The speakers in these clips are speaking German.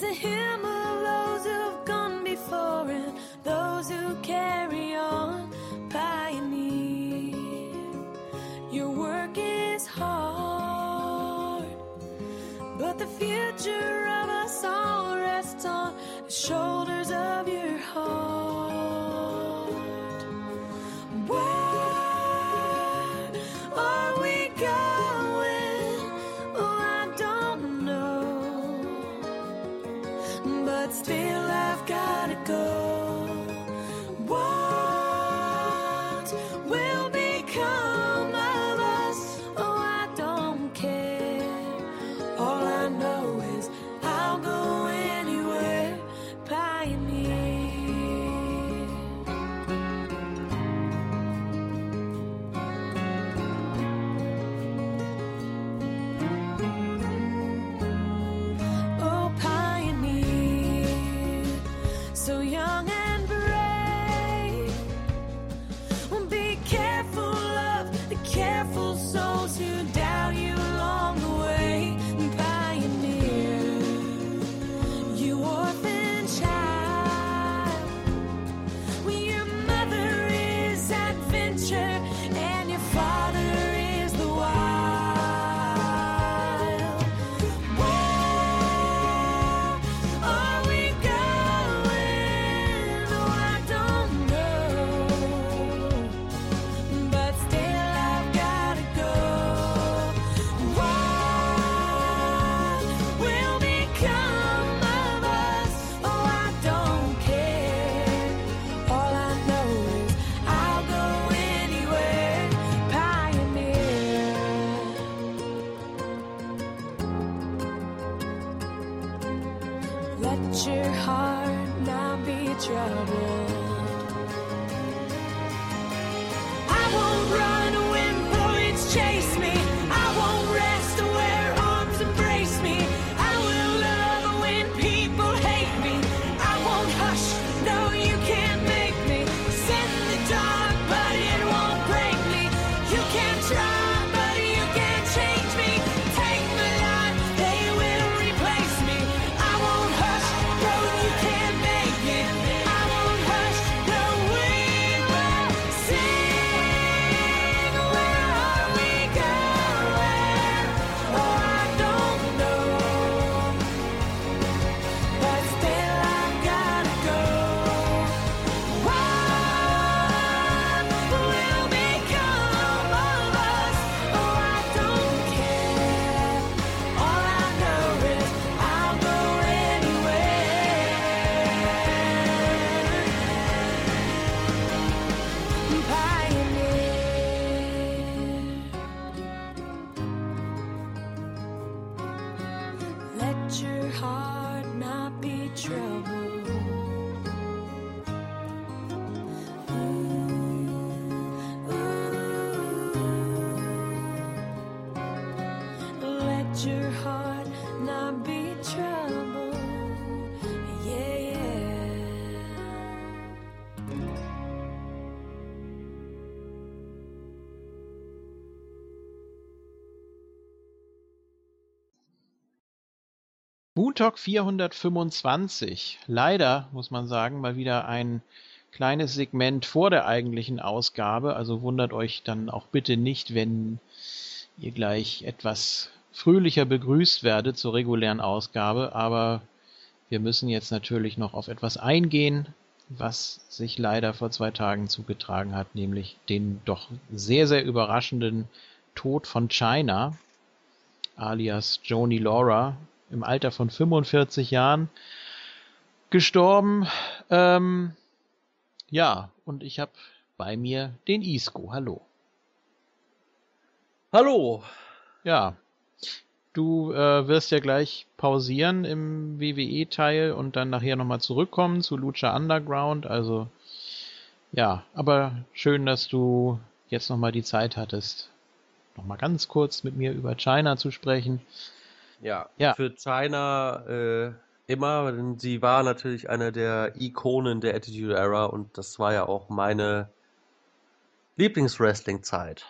It's a human. Talk 425. Leider muss man sagen, mal wieder ein kleines Segment vor der eigentlichen Ausgabe. Also wundert euch dann auch bitte nicht, wenn ihr gleich etwas fröhlicher begrüßt werdet zur regulären Ausgabe. Aber wir müssen jetzt natürlich noch auf etwas eingehen, was sich leider vor zwei Tagen zugetragen hat, nämlich den doch sehr, sehr überraschenden Tod von China alias Joni Laura, im Alter von 45 Jahren gestorben. Ähm, ja, und ich habe bei mir den Isco. Hallo. Hallo. Ja. Du äh, wirst ja gleich pausieren im WWE-Teil und dann nachher nochmal zurückkommen zu Lucha Underground. Also ja, aber schön, dass du jetzt nochmal die Zeit hattest, nochmal ganz kurz mit mir über China zu sprechen. Ja, ja. für China äh, immer, denn sie war natürlich eine der Ikonen der Attitude Era und das war ja auch meine Lieblingswrestling-Zeit.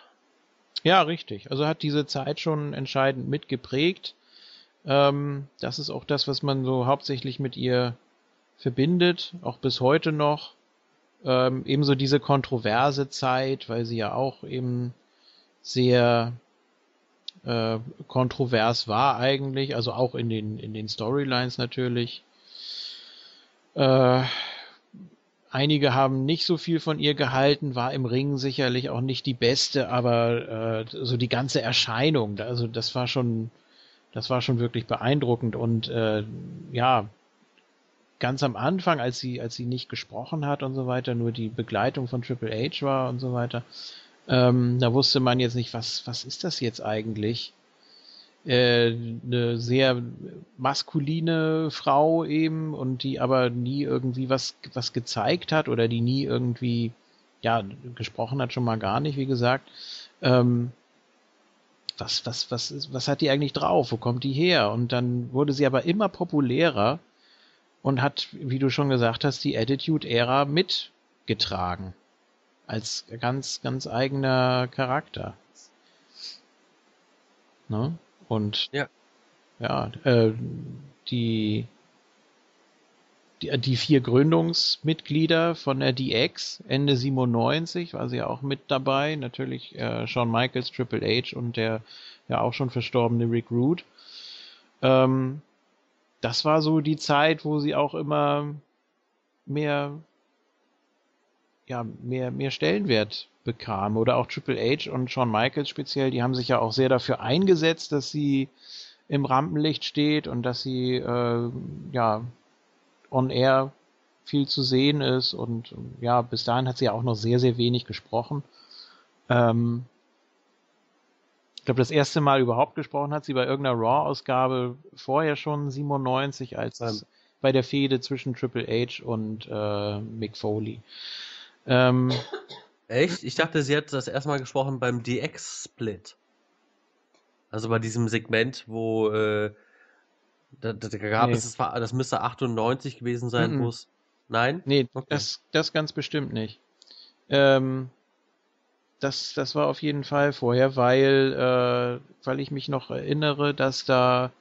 Ja, richtig. Also hat diese Zeit schon entscheidend mitgeprägt. Ähm, das ist auch das, was man so hauptsächlich mit ihr verbindet, auch bis heute noch. Ähm, ebenso diese kontroverse Zeit, weil sie ja auch eben sehr äh, kontrovers war eigentlich, also auch in den, in den Storylines natürlich. Äh, einige haben nicht so viel von ihr gehalten, war im Ring sicherlich auch nicht die beste, aber äh, so die ganze Erscheinung, also das war schon, das war schon wirklich beeindruckend und äh, ja, ganz am Anfang, als sie, als sie nicht gesprochen hat und so weiter, nur die Begleitung von Triple H war und so weiter, ähm, da wusste man jetzt nicht, was, was ist das jetzt eigentlich? Äh, eine sehr maskuline Frau eben und die aber nie irgendwie was, was gezeigt hat oder die nie irgendwie, ja, gesprochen hat schon mal gar nicht, wie gesagt. Ähm, was, was, was, was hat die eigentlich drauf? Wo kommt die her? Und dann wurde sie aber immer populärer und hat, wie du schon gesagt hast, die Attitude-Ära mitgetragen als ganz, ganz eigener Charakter. Ne? Und Ja. ja, äh, die, die, die vier Gründungsmitglieder von der DX Ende 97 war sie ja auch mit dabei. Natürlich äh, Shawn Michaels, Triple H und der ja auch schon verstorbene Rick Rude. Ähm, das war so die Zeit, wo sie auch immer mehr ja, mehr, mehr Stellenwert bekam. Oder auch Triple H und Shawn Michaels speziell, die haben sich ja auch sehr dafür eingesetzt, dass sie im Rampenlicht steht und dass sie äh, ja on air viel zu sehen ist und ja, bis dahin hat sie ja auch noch sehr, sehr wenig gesprochen. Ähm, ich glaube, das erste Mal überhaupt gesprochen hat sie bei irgendeiner Raw-Ausgabe vorher schon 97, als Ähm. bei der Fehde zwischen Triple H und äh, Mick Foley. Ähm, Echt? Ich dachte, sie hat das erstmal gesprochen beim DX-Split. Also bei diesem Segment, wo äh, da, da gab Nee. es, das, müsste 98 gewesen sein, Mhm. wo es. Nein? nee, Okay. das, das ganz bestimmt nicht. Ähm, das, das war auf jeden Fall vorher, weil, äh, weil ich mich noch erinnere, dass da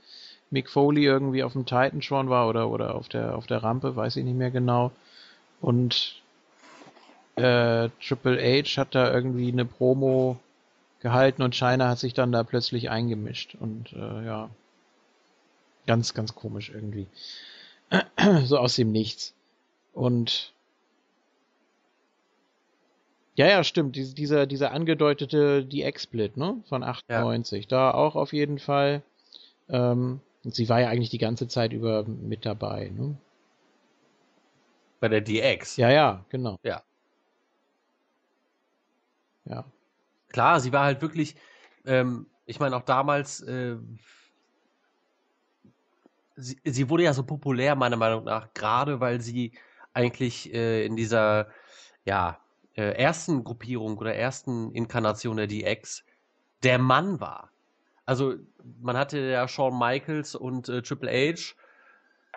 Mick Foley irgendwie auf dem Titantron war oder, oder auf der, auf der Rampe, weiß ich nicht mehr genau. Und äh, Triple H hat da irgendwie eine Promo gehalten und China hat sich dann da plötzlich eingemischt. Und äh, ja, ganz, ganz komisch irgendwie. so aus dem Nichts. Und ja, ja, stimmt. Dies- Dieser, dieser angedeutete DX-Split, ne? Von 98. Da auch auf jeden Fall. Ähm, und sie war ja eigentlich die ganze Zeit über mit dabei, ne? Bei der DX. Ja, ja, genau. Ja. Ja. Klar, sie war halt wirklich, ähm, ich meine auch damals, äh, sie, sie wurde ja so populär, meiner Meinung nach, gerade weil sie eigentlich äh, in dieser, ja, äh, ersten Gruppierung oder ersten Inkarnation der DX der Mann war. Also man hatte ja Shawn Michaels und äh, Triple H,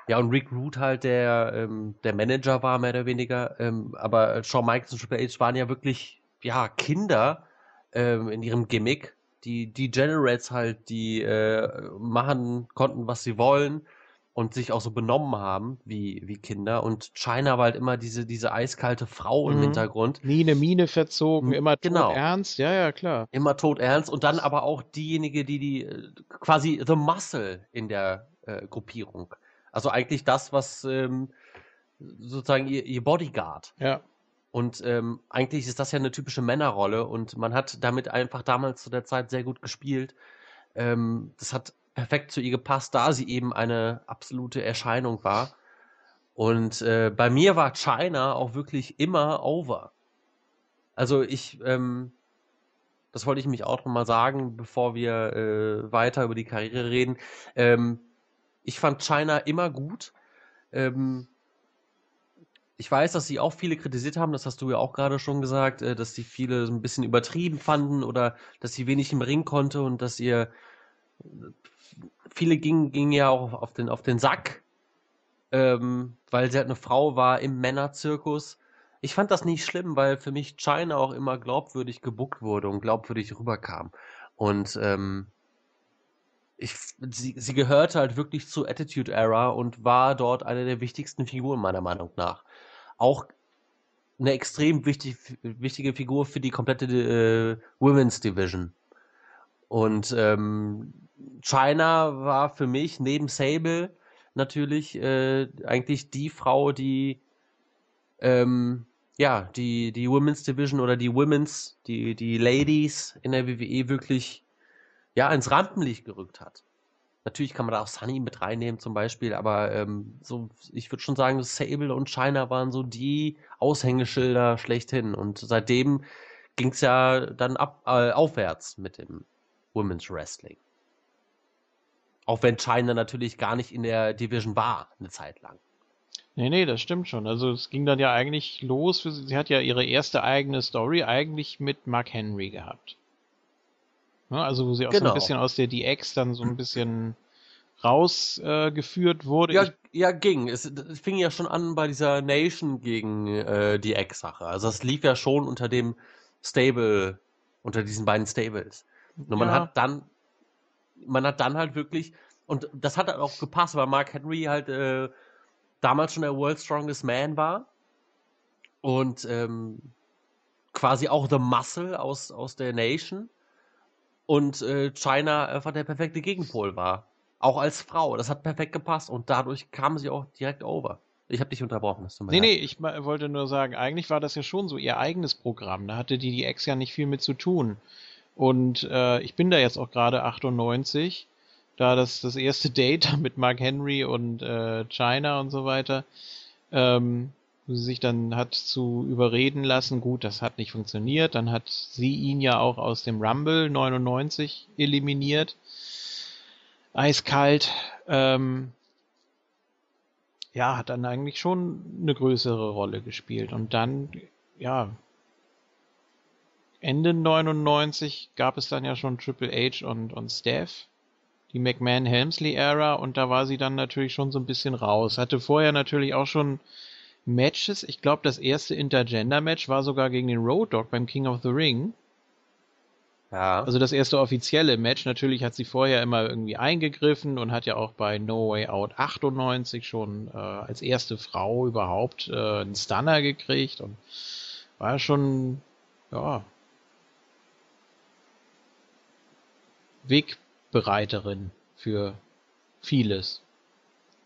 ja und Rick Root halt der ähm, der Manager war mehr oder weniger, ähm, aber Shawn Michaels und Triple H waren ja wirklich ja Kinder ähm, in ihrem Gimmick, die die Generates halt, die äh, machen konnten, was sie wollen und sich auch so benommen haben wie wie Kinder und China war halt immer diese diese eiskalte Frau im Mhm. Hintergrund Nie eine Miene verzogen, immer genau. ernst. Ja, ja, klar. immer todernst und dann aber auch diejenige, die die äh, quasi the muscle in der äh, Gruppierung. Also eigentlich das, was ähm, sozusagen ihr, ihr Bodyguard. Ja. Und ähm, eigentlich ist das ja eine typische Männerrolle und man hat damit einfach damals zu der Zeit sehr gut gespielt. Ähm, das hat perfekt zu ihr gepasst, da sie eben eine absolute Erscheinung war. Und äh, bei mir war China auch wirklich immer over. Also ich, ähm, das wollte ich mich auch noch mal sagen, bevor wir äh, weiter über die Karriere reden. Ähm, ich fand China immer gut. Ähm, ich weiß, dass sie auch viele kritisiert haben, das hast du ja auch gerade schon gesagt, äh, dass sie viele ein bisschen übertrieben fanden oder dass sie wenig im Ring konnte und dass ihr viele gingen, gingen ja auch auf den, auf den Sack, ähm, weil sie halt eine Frau war im Männerzirkus. Ich fand das nicht schlimm, weil für mich China auch immer glaubwürdig gebuckt wurde und glaubwürdig rüberkam. Und ähm, ich, sie, sie gehörte halt wirklich zur Attitude Era und war dort eine der wichtigsten Figuren meiner Meinung nach. Auch eine extrem wichtig, wichtige Figur für die komplette äh, Women's Division. Und ähm, China war für mich neben Sable natürlich äh, eigentlich die Frau, die ähm, ja die die Women's Division oder die Women's die die Ladies in der WWE wirklich ja ins Rampenlicht gerückt hat. Natürlich kann man da auch Sunny mit reinnehmen zum Beispiel, aber ähm, so, ich würde schon sagen, Sable und China waren so die Aushängeschilder schlechthin. Und seitdem ging es ja dann ab, äh, aufwärts mit dem Women's Wrestling. Auch wenn China natürlich gar nicht in der Division war, eine Zeit lang. Nee, nee, das stimmt schon. Also es ging dann ja eigentlich los. Für sie, sie hat ja ihre erste eigene Story eigentlich mit Mark Henry gehabt. Ne, also wo sie auch so Genau. ein bisschen aus der DX dann so ein bisschen rausgeführt wurde. Ja, Ich, ja, ging. Es, es fing ja schon an bei dieser Nation gegen äh, die Ex-Sache. Also es lief ja schon unter dem Stable, unter diesen beiden Stables. Nur man Ja. hat dann, man hat dann halt wirklich, und das hat halt auch gepasst, weil Mark Henry halt äh, damals schon der World's Strongest Man war und ähm, quasi auch The Muscle aus, aus der Nation und äh, China einfach der perfekte Gegenpol war. Auch als Frau. Das hat perfekt gepasst und dadurch kam sie auch direkt over. Ich habe dich unterbrochen. Das nee, nee, ich wollte nur sagen, eigentlich war das ja schon so ihr eigenes Programm. Da hatte die DX ja nicht viel mit zu tun. Und äh, ich bin da jetzt auch gerade 98, da das das erste Date mit Mark Henry und äh, China und so weiter, ähm, sich dann hat zu überreden lassen. Gut, das hat nicht funktioniert. Dann hat sie ihn ja auch aus dem Rumble 99 eliminiert. Eiskalt. Ähm, ja, hat dann eigentlich schon eine größere Rolle gespielt. Und dann, ja, Ende 99 gab es dann ja schon Triple H und, und Steph, die McMahon-Helmsley-Ära, und da war sie dann natürlich schon so ein bisschen raus. Hatte vorher natürlich auch schon Matches. Ich glaube, das erste Intergender-Match war sogar gegen den Road Dogg beim King of the Ring. Ja. Also das erste offizielle Match. Natürlich hat sie vorher immer irgendwie eingegriffen und hat ja auch bei No Way Out 98 schon äh, als erste Frau überhaupt äh, einen Stunner gekriegt und war schon, ja, Wegbereiterin für vieles,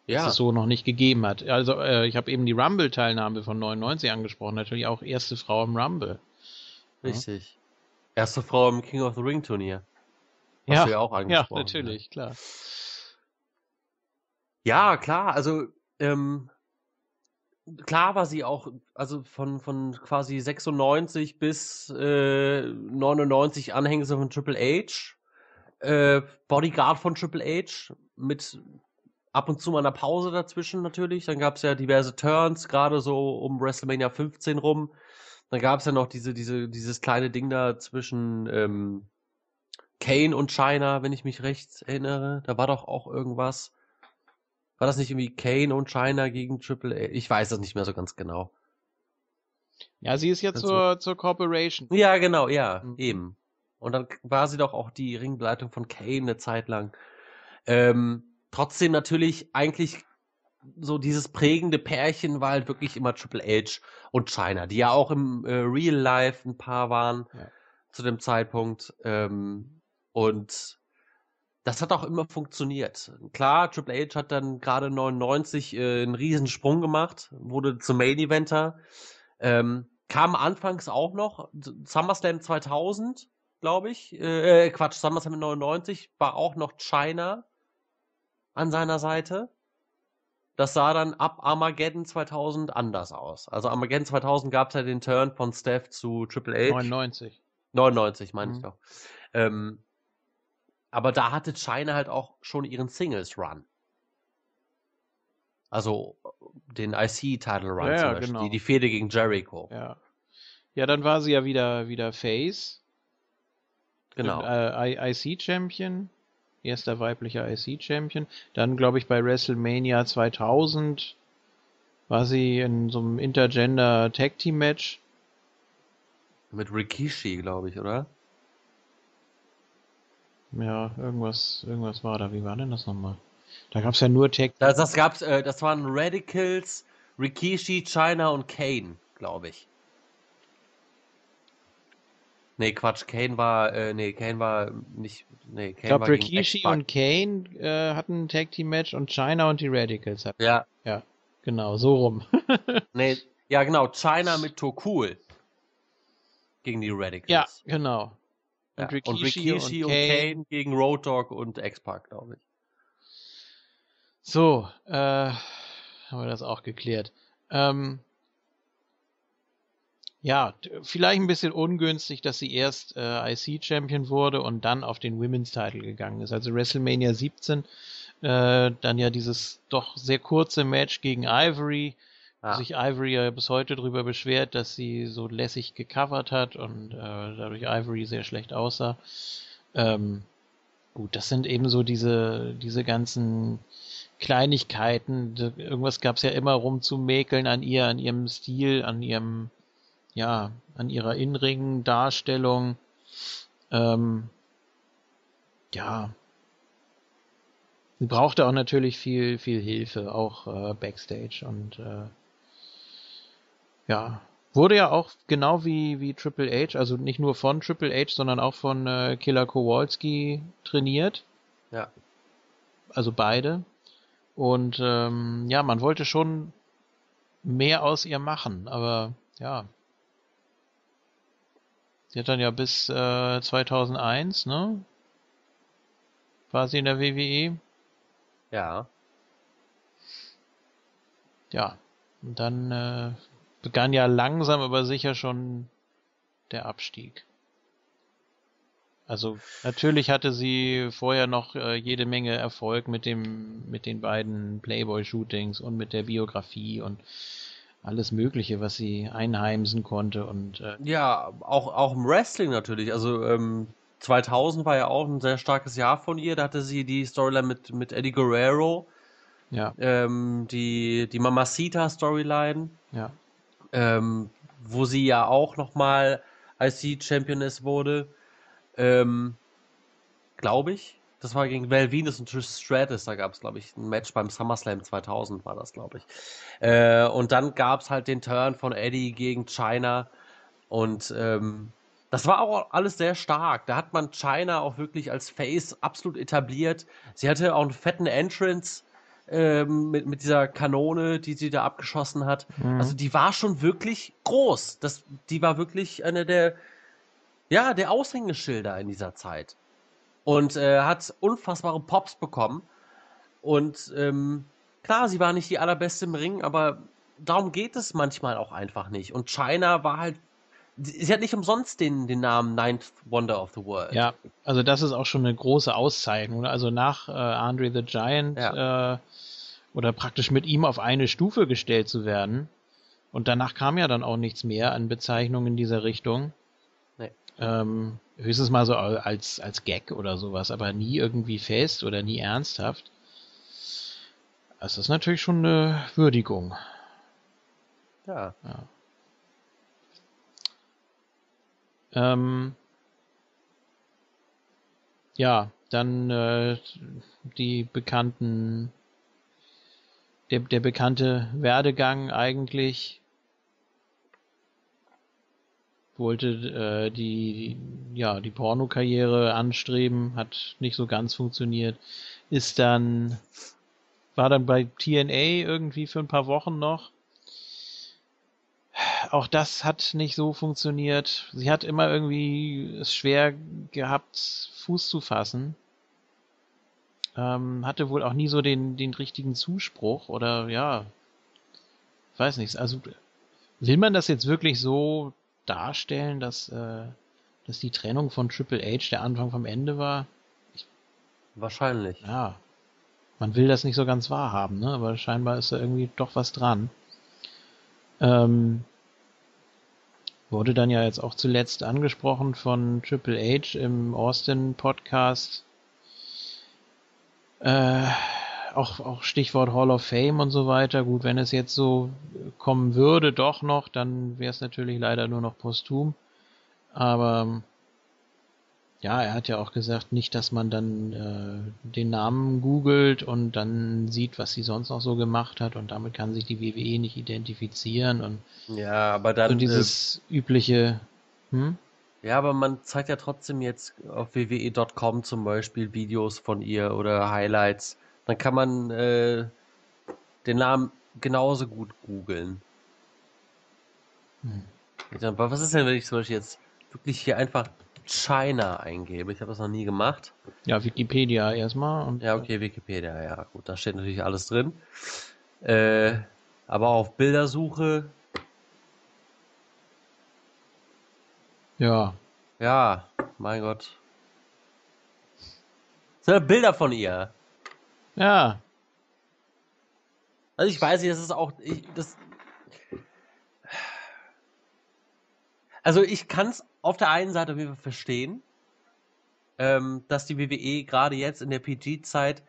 ja. es so noch nicht gegeben hat. Also äh, ich habe eben die Rumble-Teilnahme von 99 angesprochen, natürlich auch erste Frau im Rumble. Richtig. Erste Frau im King of the Ring Turnier. Hast du ja auch ja, angesprochen. natürlich, klar. Ja, klar, also ähm, klar war sie auch, also von, von quasi 96 bis äh, 99 Anhänger von Triple H, äh, Bodyguard von Triple H, mit ab und zu mal einer Pause dazwischen natürlich. Dann gab es ja diverse Turns, gerade so um WrestleMania 15 rum. Dann gab es ja noch diese, diese, dieses kleine Ding da zwischen ähm, Kane und China, wenn ich mich recht erinnere. Da war doch auch irgendwas. War das nicht irgendwie Kane und China gegen Triple A? Ich weiß das nicht mehr so ganz genau. Ja, sie ist ja zur, zur Corporation. Ja, genau, ja, Mhm. eben. Und dann war sie doch auch die Ringbegleitung von Kane eine Zeit lang. Ähm, trotzdem natürlich eigentlich so dieses prägende Pärchen war halt wirklich immer Triple H und China, die ja auch im äh, Real Life ein Paar waren Ja. zu dem Zeitpunkt. Ähm, und das hat auch immer funktioniert. Klar, Triple H hat dann gerade 99 äh, einen riesen Sprung gemacht, wurde zum Main Eventer. Ähm, kam anfangs auch noch SummerSlam 2000, glaube ich. Äh, äh, Quatsch, SummerSlam 99 war auch noch China an seiner Seite. Das sah dann ab Armageddon 2000 anders aus. Also Armageddon 2000 gab es ja den Turn von Steph zu Triple H. 99. 99, meine ich Mhm. doch. Ähm, aber da hatte China halt auch schon ihren Singles-Run. Also den IC-Title-Run Ja, zum Beispiel. genau. Die, die Fehde gegen Jericho. Ja. Ja, dann war sie ja wieder, wieder Face. Genau. Äh, IC-Champion. Erster weiblicher IC-Champion. Dann, glaube ich, bei WrestleMania 2000 war sie in so einem Intergender Tag Team Match. Mit Rikishi, glaube ich, oder? Ja, irgendwas, irgendwas war da. Wie war denn das nochmal? Da gab's ja nur Tag Das, das gab's, äh, das waren Radicals, Rikishi, China und Kane, glaube ich. Nee, Quatsch, Kane war, äh, nee, Kane war nicht, nee, Kane Ich glaube, war Rikishi und Kane äh, hatten ein Tag Team Match und China und die Radicals hatten. Ja, Ja, genau, so rum. nee, ja genau, China mit Tokul gegen die Radicals. ja, genau. Ja, Und Rikishi, und, und Kane. Kane gegen Road Dogg und X-Pac, glaube ich. So, äh, haben wir das auch geklärt. Ähm, ja, vielleicht ein bisschen ungünstig, dass sie erst äh, IC-Champion wurde und dann auf den Women's Title gegangen ist. Also WrestleMania 17, äh, dann ja dieses doch sehr kurze Match gegen Ivory, wo Ja. sich Ivory ja bis heute darüber beschwert, dass sie so lässig gecovert hat und äh, dadurch Ivory sehr schlecht aussah. Ähm, gut, das sind eben so diese, diese ganzen Kleinigkeiten. Irgendwas gab's ja immer rumzumäkeln an ihr, an ihrem Stil, an ihrem, ja, an ihrer Innenring-Darstellung. Ähm, ja. Sie brauchte auch natürlich viel, viel Hilfe, auch äh, Backstage und äh, ja, wurde ja auch genau wie, wie Triple H, also nicht nur von Triple H, sondern auch von äh, Killer Kowalski trainiert. Ja. Also beide. Und ähm, ja, man wollte schon mehr aus ihr machen, aber ja. Sie hat dann ja bis äh, 2001, ne? War sie in der WWE? Ja. Ja. Und dann äh, begann ja langsam aber sicher schon der Abstieg. Also natürlich hatte sie vorher noch äh, jede Menge Erfolg mit dem mit den beiden Playboy-Shootings und mit der Biografie und alles Mögliche, was sie einheimsen konnte und äh, Ja, auch, auch im Wrestling natürlich. Also ähm, 2000 war ja auch ein sehr starkes Jahr von ihr. Da hatte sie die Storyline mit, mit Eddie Guerrero, ja, ähm, die, die Mamacita-Storyline, ja, ähm, wo sie ja auch nochmal IC-Championess wurde. Ähm, Glaube ich. Das war gegen Val Venus und Trish Stratus. Da gab es, glaube ich, ein Match beim SummerSlam 2000 war das, glaube ich. Äh, und dann gab es halt den Turn von Eddie gegen China. Und ähm, das war auch alles sehr stark. Da hat man China auch wirklich als Face absolut etabliert. Sie hatte auch einen fetten Entrance ähm, mit, mit dieser Kanone, die sie da abgeschossen hat. Mhm. Also die war schon wirklich groß. Das, die war wirklich eine der, ja, der Aushängeschilder in dieser Zeit. Und äh, hat unfassbare Pops bekommen. Und ähm, klar, sie war nicht die allerbeste im Ring, aber darum geht es manchmal auch einfach nicht. Und China war halt, sie hat nicht umsonst den, den Namen Ninth Wonder of the World. Ja, also das ist auch schon eine große Auszeichnung. Also nach äh, Andre the Giant äh, oder praktisch mit ihm auf eine Stufe gestellt zu werden. Und danach kam ja dann auch nichts mehr an Bezeichnungen in dieser Richtung. Nee. Ähm, höchstens mal so als, als Gag oder sowas, aber nie irgendwie fest oder nie ernsthaft. Das ist natürlich schon eine Würdigung. ja. Ähm, ja, dann äh, die bekannten, der, der bekannte Werdegang eigentlich wollte äh, die, ja, die Pornokarriere anstreben, hat nicht so ganz funktioniert, ist dann, war dann bei TNA irgendwie für ein paar Wochen noch. Auch das hat nicht so funktioniert. Sie hat immer irgendwie es schwer gehabt, Fuß zu fassen. Ähm, hatte wohl auch nie so den, den richtigen Zuspruch oder ja, weiß nicht. Also will man das jetzt wirklich so darstellen, dass, äh, dass die Trennung von Triple H der Anfang vom Ende war? Wahrscheinlich. Ja, man will das nicht so ganz wahrhaben, ne? aber scheinbar ist da irgendwie doch was dran. Ähm, wurde dann ja jetzt auch zuletzt angesprochen von Triple H im Austin Podcast. Äh, auch, auch Stichwort Hall of Fame und so weiter. Gut, wenn es jetzt so kommen würde, doch noch, dann wäre es natürlich leider nur noch posthum. Aber ja, er hat ja auch gesagt, nicht, dass man dann äh, den Namen googelt und dann sieht, was sie sonst noch so gemacht hat und damit kann sich die WWE nicht identifizieren und Ja, aber dann. so dieses übliche, hm? äh, ja, aber man zeigt ja trotzdem jetzt auf WWE.com zum Beispiel Videos von ihr oder Highlights. Dann kann man äh, den Namen genauso gut googeln. Hm. Was ist denn, wenn ich zum Beispiel jetzt wirklich hier einfach China eingebe? Ich habe das noch nie gemacht. Ja, Wikipedia erstmal Ja, okay, Wikipedia, ja, gut, da steht natürlich alles drin. Äh, aber auf Bildersuche, ja, ja, mein Gott. Das sind Bilder von ihr. Ja, Also ich weiß nicht, das ist auch, ich, das. Also ich kann es auf der einen Seite verstehen, ähm, dass die WWE gerade jetzt in der PG-Zeit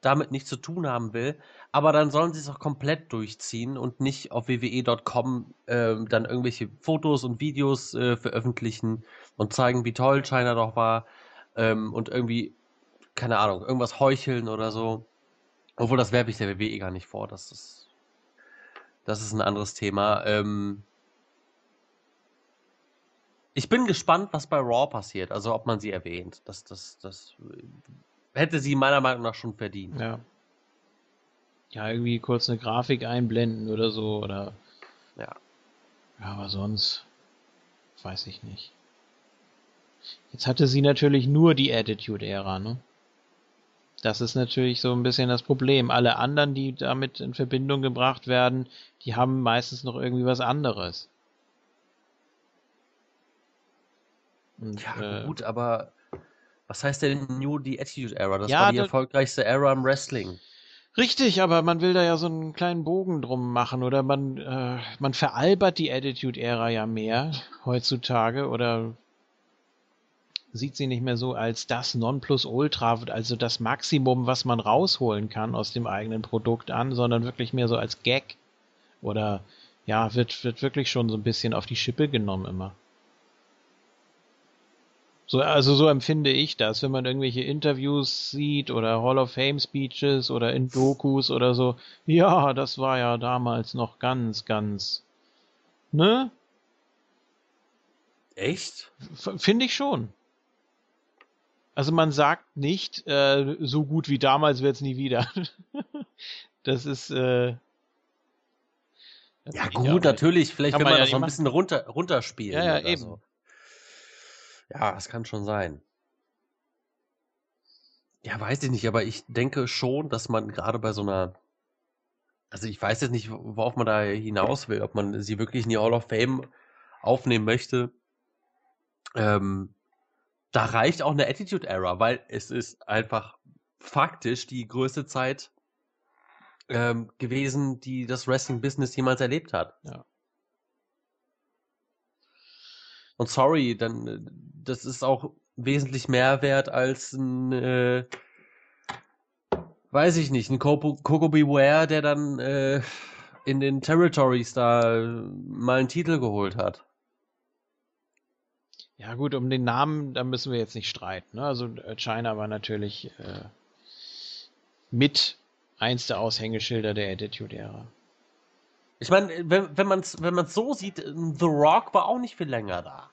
damit nichts zu tun haben will, aber dann sollen sie es auch komplett durchziehen und nicht auf wwe.com ähm, dann irgendwelche Fotos und Videos äh, veröffentlichen und zeigen, wie toll China doch war ähm, und irgendwie, keine Ahnung, irgendwas heucheln oder so. Obwohl, das werfe ich der WWE gar nicht vor. Das ist, das ist ein anderes Thema. Ähm, ich bin gespannt, was bei Raw passiert. Also, ob man sie erwähnt. Das, das, das hätte sie meiner Meinung nach schon verdient. ja. Ja, irgendwie kurz eine Grafik einblenden oder so oder Ja. ja, aber sonst weiß ich nicht. Jetzt hatte sie natürlich nur die Attitude-Ära, ne? Das ist natürlich so ein bisschen das Problem. Alle anderen, die damit in Verbindung gebracht werden, die haben meistens noch irgendwie was anderes. Und, Ja, äh, gut, aber was heißt denn New die Attitude Era? Das Ja, war die erfolgreichste Era im Wrestling. Richtig, aber man will da ja so einen kleinen Bogen drum machen oder man, äh, man veralbert die Attitude-Ära ja mehr heutzutage oder sieht sie nicht mehr so als das Nonplusultra, also das Maximum, was man rausholen kann aus dem eigenen Produkt an, sondern wirklich mehr so als Gag oder ja, wird, wird wirklich schon so ein bisschen auf die Schippe genommen immer. So, also so empfinde ich das, wenn man irgendwelche Interviews sieht oder Hall of Fame Speeches oder in Dokus oder so. Ja, das war ja damals noch ganz, ganz. Ne? Echt? F Finde ich schon. Also man sagt nicht, äh, so gut wie damals wird's nie wieder. das ist, äh, das Ja, gut, aber- natürlich. Vielleicht Kann will man man ja das so ein bisschen runter, runterspielen. Ja, ja, oder eben. So. Ja, das kann schon sein. Ja, weiß ich nicht, aber ich denke schon, dass man gerade bei so einer. Also ich weiß jetzt nicht, worauf man da hinaus will, ob man sie wirklich in die Hall of Fame aufnehmen möchte. Ähm, da reicht auch eine Attitude Era, weil es ist einfach faktisch die größte Zeit ähm, gewesen, die das Wrestling-Business jemals erlebt hat. Ja. Und sorry, dann äh, das ist auch wesentlich mehr wert als ein, äh, weiß ich nicht, ein Coco, Coco Beware, der dann äh, in den Territories da mal einen Titel geholt hat. Ja gut, um den Namen, da müssen wir jetzt nicht streiten. Ne? Also äh, China war natürlich äh, mit eins der Aushängeschilder der Attitude-Ära. Ich meine, wenn, wenn man es wenn man's so sieht, äh, The Rock war auch nicht viel länger da.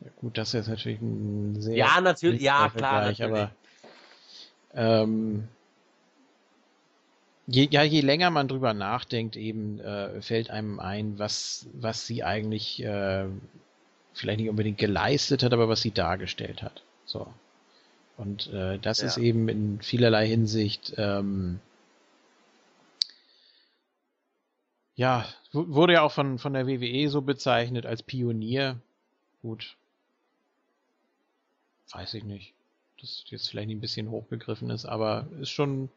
Ja, gut, das ist jetzt natürlich ein sehr Ja, natürlich, ja, klar, natürlich. aber ähm, je, ja, je länger man drüber nachdenkt, eben äh, fällt einem ein, was, was sie eigentlich äh, vielleicht nicht unbedingt geleistet hat, aber was sie dargestellt hat. So. Und äh, das Ja. ist eben in vielerlei Hinsicht ähm, ja, wu- wurde ja auch von, von der WWE so bezeichnet als Pionier. Gut. Weiß ich nicht. Das jetzt vielleicht ein bisschen hochgegriffen ist, aber ist schon,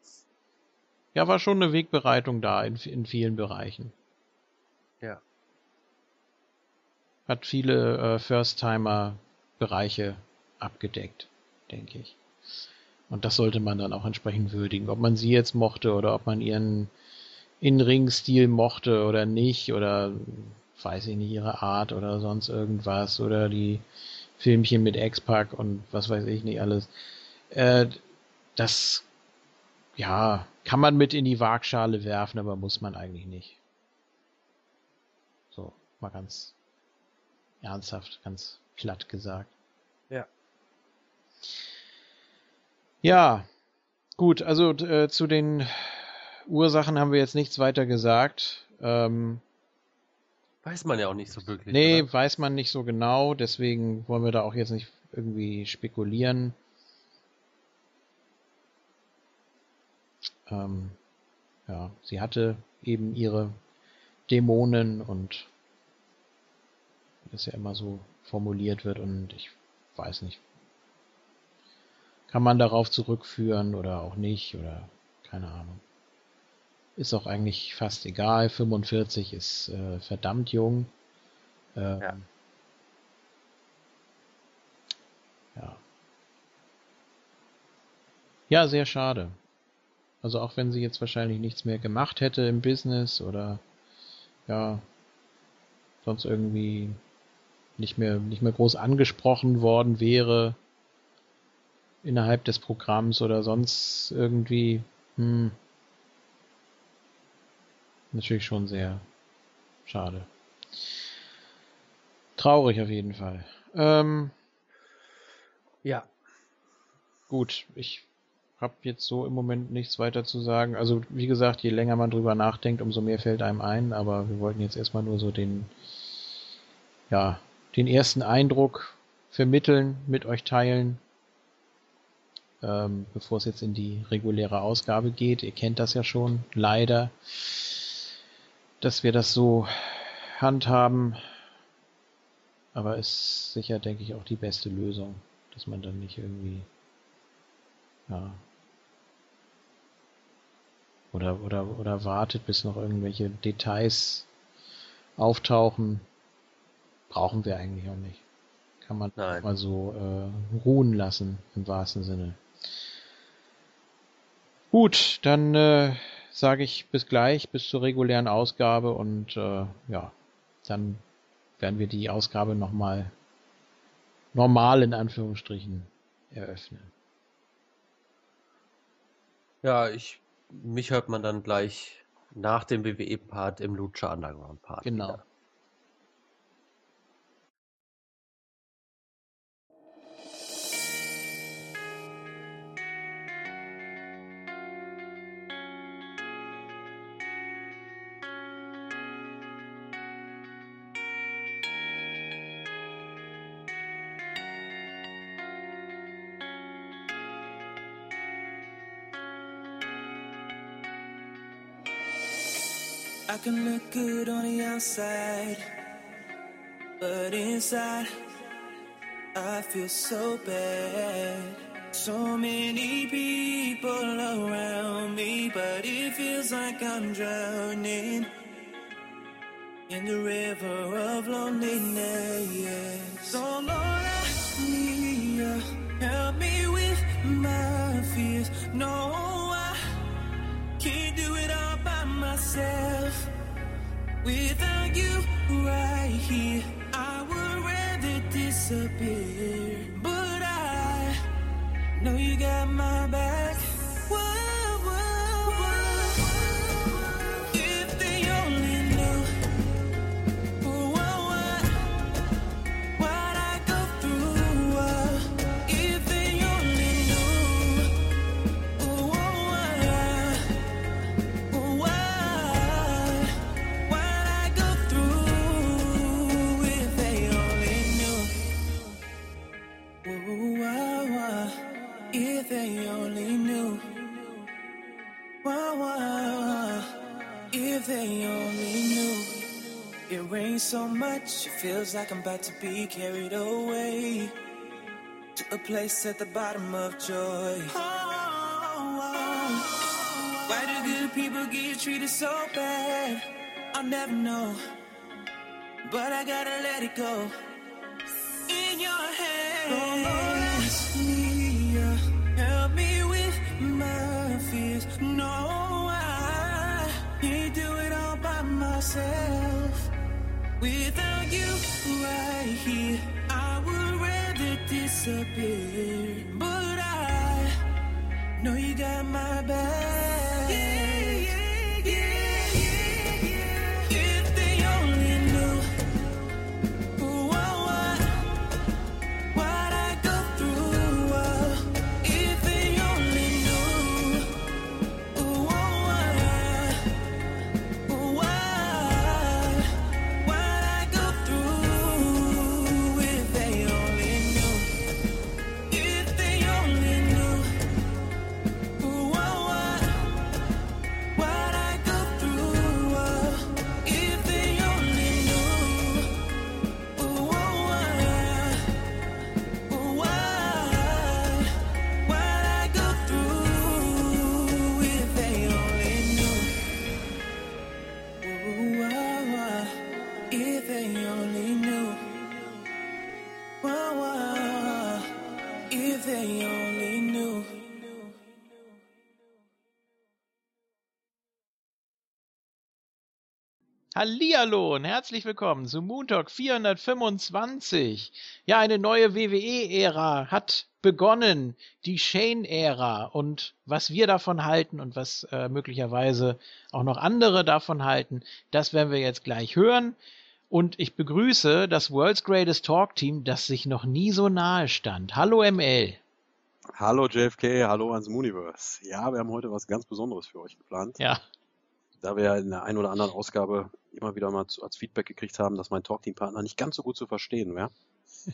ja, war schon eine Wegbereitung da in, in vielen Bereichen. Ja. Hat viele äh, First-Timer-Bereiche abgedeckt, denke ich. Und das sollte man dann auch entsprechend würdigen. Ob man sie jetzt mochte oder ob man ihren In-Ring-Stil mochte oder nicht oder weiß ich nicht, ihre Art oder sonst irgendwas oder die Filmchen mit X-Pack und was weiß ich nicht alles. Äh, das, ja, kann man mit in die Waagschale werfen, aber muss man eigentlich nicht. So, mal ganz ernsthaft, ganz platt gesagt. Ja. Ja, gut, also äh, zu den Ursachen haben wir jetzt nichts weiter gesagt. Ähm, Weiß man ja auch nicht so wirklich. nee, oder? weiß man nicht so genau, deswegen wollen wir da auch jetzt nicht irgendwie spekulieren. Ähm, ja, sie hatte eben ihre Dämonen und das ja immer so formuliert wird und ich weiß nicht. Kann man darauf zurückführen oder auch nicht oder keine Ahnung. Ist auch eigentlich fast egal. 45 ist äh, verdammt jung. Ähm, Ja. ja. Ja, sehr schade. Also auch wenn sie jetzt wahrscheinlich nichts mehr gemacht hätte im Business oder ja, sonst irgendwie nicht mehr, nicht mehr groß angesprochen worden wäre innerhalb des Programms oder sonst irgendwie, hm, natürlich schon sehr schade. Traurig auf jeden Fall. Ähm, Ja. Gut, ich habe jetzt so im Moment nichts weiter zu sagen. Also wie gesagt, je länger man drüber nachdenkt, umso mehr fällt einem ein. Aber wir wollten jetzt erstmal nur so den, ja, den ersten Eindruck vermitteln, mit euch teilen, ähm, bevor es jetzt in die reguläre Ausgabe geht. Ihr kennt das ja schon, leider, dass wir das so handhaben. Aber ist sicher, denke ich, auch die beste Lösung, dass man dann nicht irgendwie ja. Oder, oder, oder wartet, bis noch irgendwelche Details auftauchen. Brauchen wir eigentlich auch nicht. Kann man Nein. mal so äh, ruhen lassen, im wahrsten Sinne. Gut, dann äh, sage ich bis gleich, bis zur regulären Ausgabe und äh, ja, dann werden wir die Ausgabe nochmal normal in Anführungsstrichen eröffnen. Ja, ich, mich hört man dann gleich nach dem WWE-Part im Lucha Underground-Part. Genau. wieder. Can look good on the outside, but inside I feel so bad. So many people around me, but it feels like I'm drowning in the river of loneliness. So Lord, I need you. Help me with my fears. No, I can't do it all by myself. Without you right here, I would rather disappear. But I know you got my back. They only knew. It rains so much, it feels like I'm about to be carried away to a place at the bottom of joy. Oh, oh, oh. Why do good people get treated so bad? I'll never know, but I gotta let it go in your hands. Myself. Without you right here, I would rather disappear. But I know you got my back. Hallihallo und herzlich willkommen zu Moon Talk 425. Ja, eine neue WWE-Ära hat begonnen, die Shane-Ära und was wir davon halten und was äh, möglicherweise auch noch andere davon halten, das werden wir jetzt gleich hören. Und ich begrüße das World's Greatest Talk Team, das sich noch nie so nahe stand. Hallo ML. Hallo JFK, hallo ans Mooniverse. Ja, wir haben heute was ganz Besonderes für euch geplant. Ja, Da wir ja in der einen oder anderen Ausgabe immer wieder mal zu, als Feedback gekriegt haben, dass mein Talkteam-Partner nicht ganz so gut zu verstehen wäre.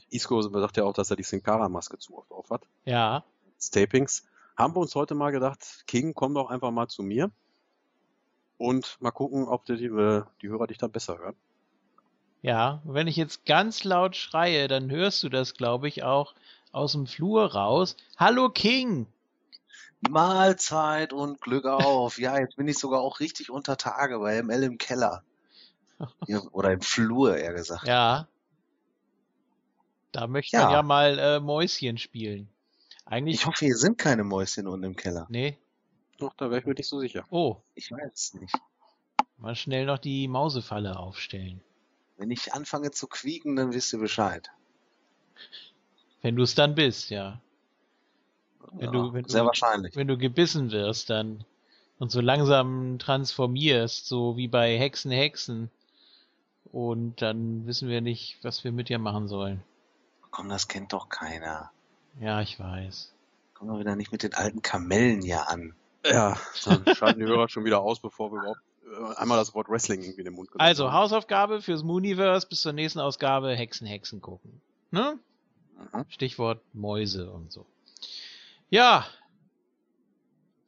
Isco sagt ja auch, dass er die Sin Cara-Maske zu oft auf hat. ja, des Tapings. Haben wir uns heute mal gedacht, King, komm doch einfach mal zu mir und mal gucken, ob die, die, die Hörer dich dann besser hören. Ja, wenn ich jetzt ganz laut schreie, dann hörst du das, glaube ich, auch aus dem Flur raus. Hallo King! Mahlzeit und Glück auf. Ja, jetzt bin ich sogar auch richtig unter Tage bei ML im Keller. Oder im Flur, eher gesagt. Ja. Da möchte Ja. man ja mal äh, Mäuschen spielen. Eigentlich. Ich hoffe, hier sind keine Mäuschen unten im Keller. Nee. Doch, da wäre ich mir nicht so sicher. Oh, Ich weiß es nicht. mal schnell noch die Mausefalle aufstellen. Wenn ich anfange zu quieken, dann wisst ihr Bescheid. Wenn du es dann bist, ja. Wenn Ja, du- wenn du- sehr wahrscheinlich. Wenn du gebissen wirst, dann und so langsam transformierst, so wie bei Hexen, Hexen. Und dann wissen wir nicht, was wir mit dir machen sollen. Komm, das kennt doch keiner. Ja, ich weiß. Komm doch wieder nicht mit den alten Kamellen hier an. Ja, dann schalten die Hörer schon wieder aus, bevor wir überhaupt äh, einmal das Wort Wrestling irgendwie in den Mund genommen Also, haben. Hausaufgabe fürs Mooniverse bis zur nächsten Ausgabe Hexen, Hexen gucken. Ne? Mhm. Stichwort Mäuse und so. Ja.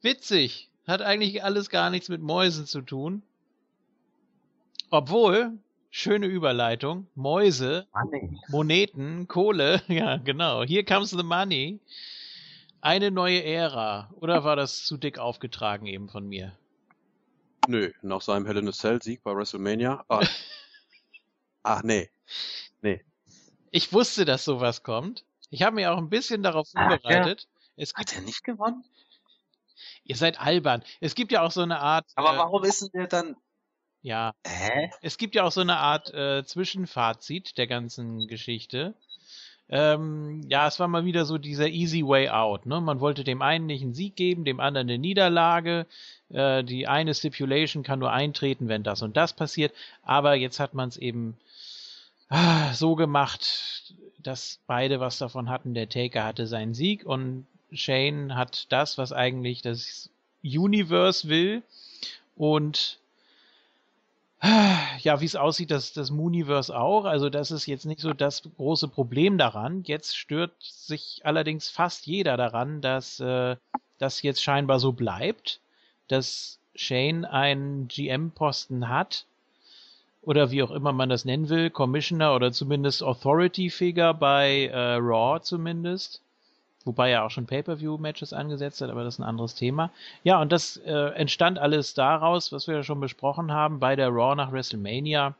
Witzig. Hat eigentlich alles gar nichts mit Mäusen zu tun. Obwohl, schöne Überleitung, Mäuse, Mann, Moneten, Kohle, ja genau, hier comes the money. Eine neue Ära. Oder war das zu dick aufgetragen eben von mir? Nö, nach seinem Hell in a Cell Sieg bei WrestleMania. Ah, ach nee. Ich wusste, dass sowas kommt. Ich habe mir auch ein bisschen darauf Ah, ja. vorbereitet. Es hat er nicht gewonnen? ihr seid albern. Es gibt ja auch so eine Art, Aber äh, warum ist denn der dann? ja, Hä? es gibt ja auch so eine Art äh, Zwischenfazit der ganzen Geschichte. Ähm, ja, es war mal wieder so dieser easy way out. Ne? Man wollte dem einen nicht einen Sieg geben, dem anderen eine Niederlage. Äh, die eine Stipulation kann nur eintreten, wenn das und das passiert. Aber jetzt hat man es eben ah, so gemacht, dass beide was davon hatten. Der Taker hatte seinen Sieg und Shane hat das, was eigentlich das Universe will. Und ja, wie es aussieht, das, das Mooniverse auch. Also das ist jetzt nicht so das große Problem daran. Jetzt stört sich allerdings fast jeder daran, dass äh, das jetzt scheinbar so bleibt, dass Shane einen GM-Posten hat oder wie auch immer man das nennen will, Commissioner oder zumindest Authority-Figure bei äh, Raw zumindest. Wobei er auch schon Pay-Per-View-Matches angesetzt hat, aber das ist ein anderes Thema. Ja, und das äh, entstand alles daraus, was wir ja schon besprochen haben bei der Raw nach WrestleMania.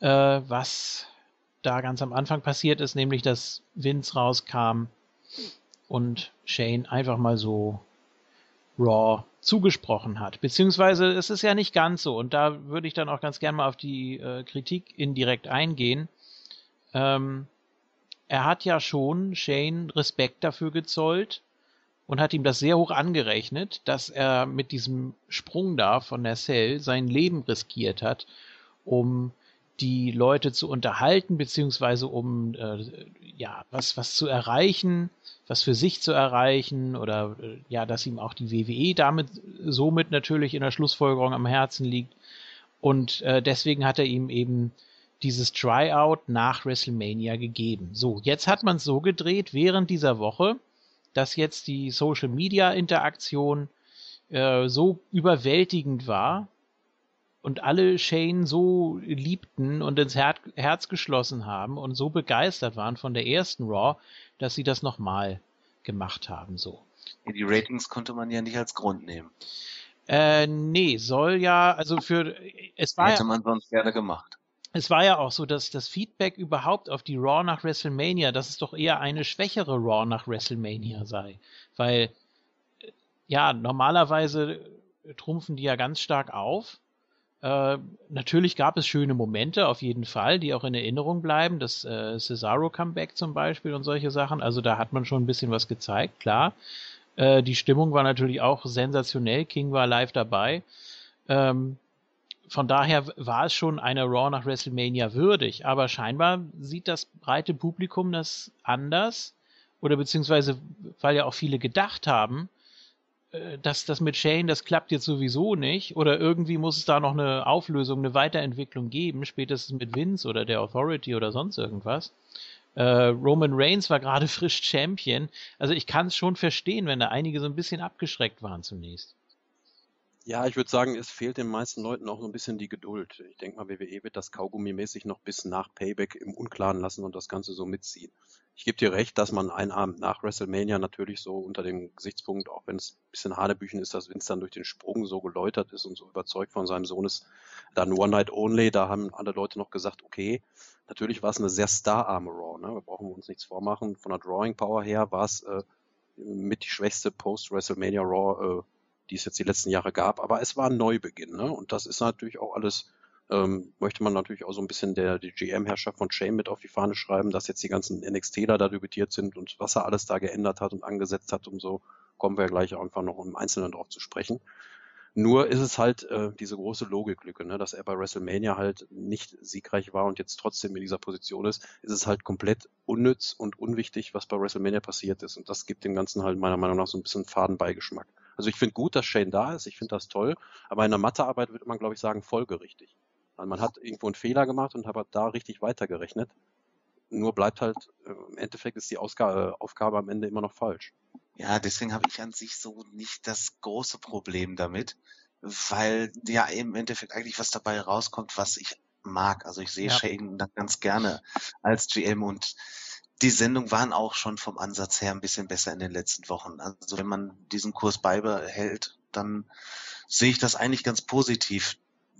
Äh, was da ganz am Anfang passiert ist, nämlich dass Vince rauskam und Shane einfach mal so Raw zugesprochen hat. Beziehungsweise es ist ja nicht ganz so. Und da würde ich dann auch ganz gerne mal auf die äh, Kritik indirekt eingehen. Ähm, er hat ja schon Shane Respekt dafür gezollt und hat ihm das sehr hoch angerechnet, dass er mit diesem Sprung da von der Cell sein Leben riskiert hat, um die Leute zu unterhalten, beziehungsweise um äh, ja was, was zu erreichen, was für sich zu erreichen oder äh, ja, dass ihm auch die WWE damit somit natürlich in der Schlussfolgerung am Herzen liegt. Und äh, deswegen hat er ihm eben dieses Tryout nach WrestleMania gegeben. So, jetzt hat man es so gedreht während dieser Woche, dass jetzt die Social Media Interaktion äh, so überwältigend war und alle Shane so liebten und ins Her Herz geschlossen haben und so begeistert waren von der ersten Raw, dass sie das nochmal gemacht haben, so. Die Ratings konnte man ja nicht als Grund nehmen. Äh, nee, soll ja, also für, es war Hätte man sonst gerne gemacht. Es war ja auch so, dass das Feedback überhaupt auf die Raw nach WrestleMania, dass es doch eher eine schwächere Raw nach WrestleMania sei. Weil, äh, ja, normalerweise trumpfen die ja ganz stark auf. Äh, natürlich gab es schöne Momente, auf jeden Fall, die auch in Erinnerung bleiben. Das äh, Cesaro-Comeback zum Beispiel und solche Sachen. Also da hat man schon ein bisschen was gezeigt, klar. Äh, die Stimmung war natürlich auch sensationell. King war live dabei. Ähm, von daher war es schon eine Raw nach WrestleMania würdig, aber scheinbar sieht das breite Publikum das anders oder beziehungsweise weil ja auch viele gedacht haben, äh, dass das mit Shane, das klappt jetzt sowieso nicht oder irgendwie muss es da noch eine Auflösung, eine Weiterentwicklung geben, spätestens mit Vince oder der Authority oder sonst irgendwas. Äh, Roman Reigns war gerade frisch Champion. Also ich kann es schon verstehen, wenn da einige so ein bisschen abgeschreckt waren zunächst. Ja, ich würde sagen, es fehlt den meisten Leuten auch so ein bisschen die Geduld. Ich denke mal, WWE wird das Kaugummi-mäßig noch bis nach Payback im Unklaren lassen und das Ganze so mitziehen. Ich gebe dir recht, dass man einen Abend nach WrestleMania natürlich so unter dem Gesichtspunkt, auch wenn es ein bisschen Hanebüchen ist, dass Vince dann durch den Sprung so geläutert ist und so überzeugt von seinem Sohn ist, dann One Night Only, da haben alle Leute noch gesagt, okay, natürlich war es eine sehr stararme Raw, ne? wir brauchen uns nichts vormachen. Von der Drawing Power her war es äh, mit die schwächste Post-WrestleMania Raw, äh, die es jetzt die letzten Jahre gab. Aber es war ein Neubeginn. Ne? Und das ist natürlich auch alles, ähm, möchte man natürlich auch so ein bisschen der die GM-Herrschaft von Shane mit auf die Fahne schreiben, dass jetzt die ganzen NXTler da debütiert sind und was er alles da geändert hat und angesetzt hat und so, kommen wir gleich einfach noch im Einzelnen drauf zu sprechen. Nur ist es halt äh, diese große Logiklücke, ne? dass er bei WrestleMania halt nicht siegreich war und jetzt trotzdem in dieser Position ist, ist es halt komplett unnütz und unwichtig, was bei WrestleMania passiert ist. Und das gibt dem Ganzen halt meiner Meinung nach so ein bisschen Fadenbeigeschmack. Also ich finde gut, dass Shane da ist, ich finde das toll, aber in der Mathearbeit würde man, glaube ich, sagen, folgerichtig. Weil man hat irgendwo einen Fehler gemacht und hat da richtig weitergerechnet. Nur bleibt halt, äh, im Endeffekt ist die Ausgabe, Aufgabe am Ende immer noch falsch. Ja, deswegen habe ich an sich so nicht das große Problem damit, weil ja im Endeffekt eigentlich was dabei rauskommt, was ich mag. Also ich sehe Ja. Shane dann ganz gerne als GM und die Sendungen waren auch schon vom Ansatz her ein bisschen besser in den letzten Wochen. Also wenn man diesen Kurs beibehält, dann sehe ich das eigentlich ganz positiv.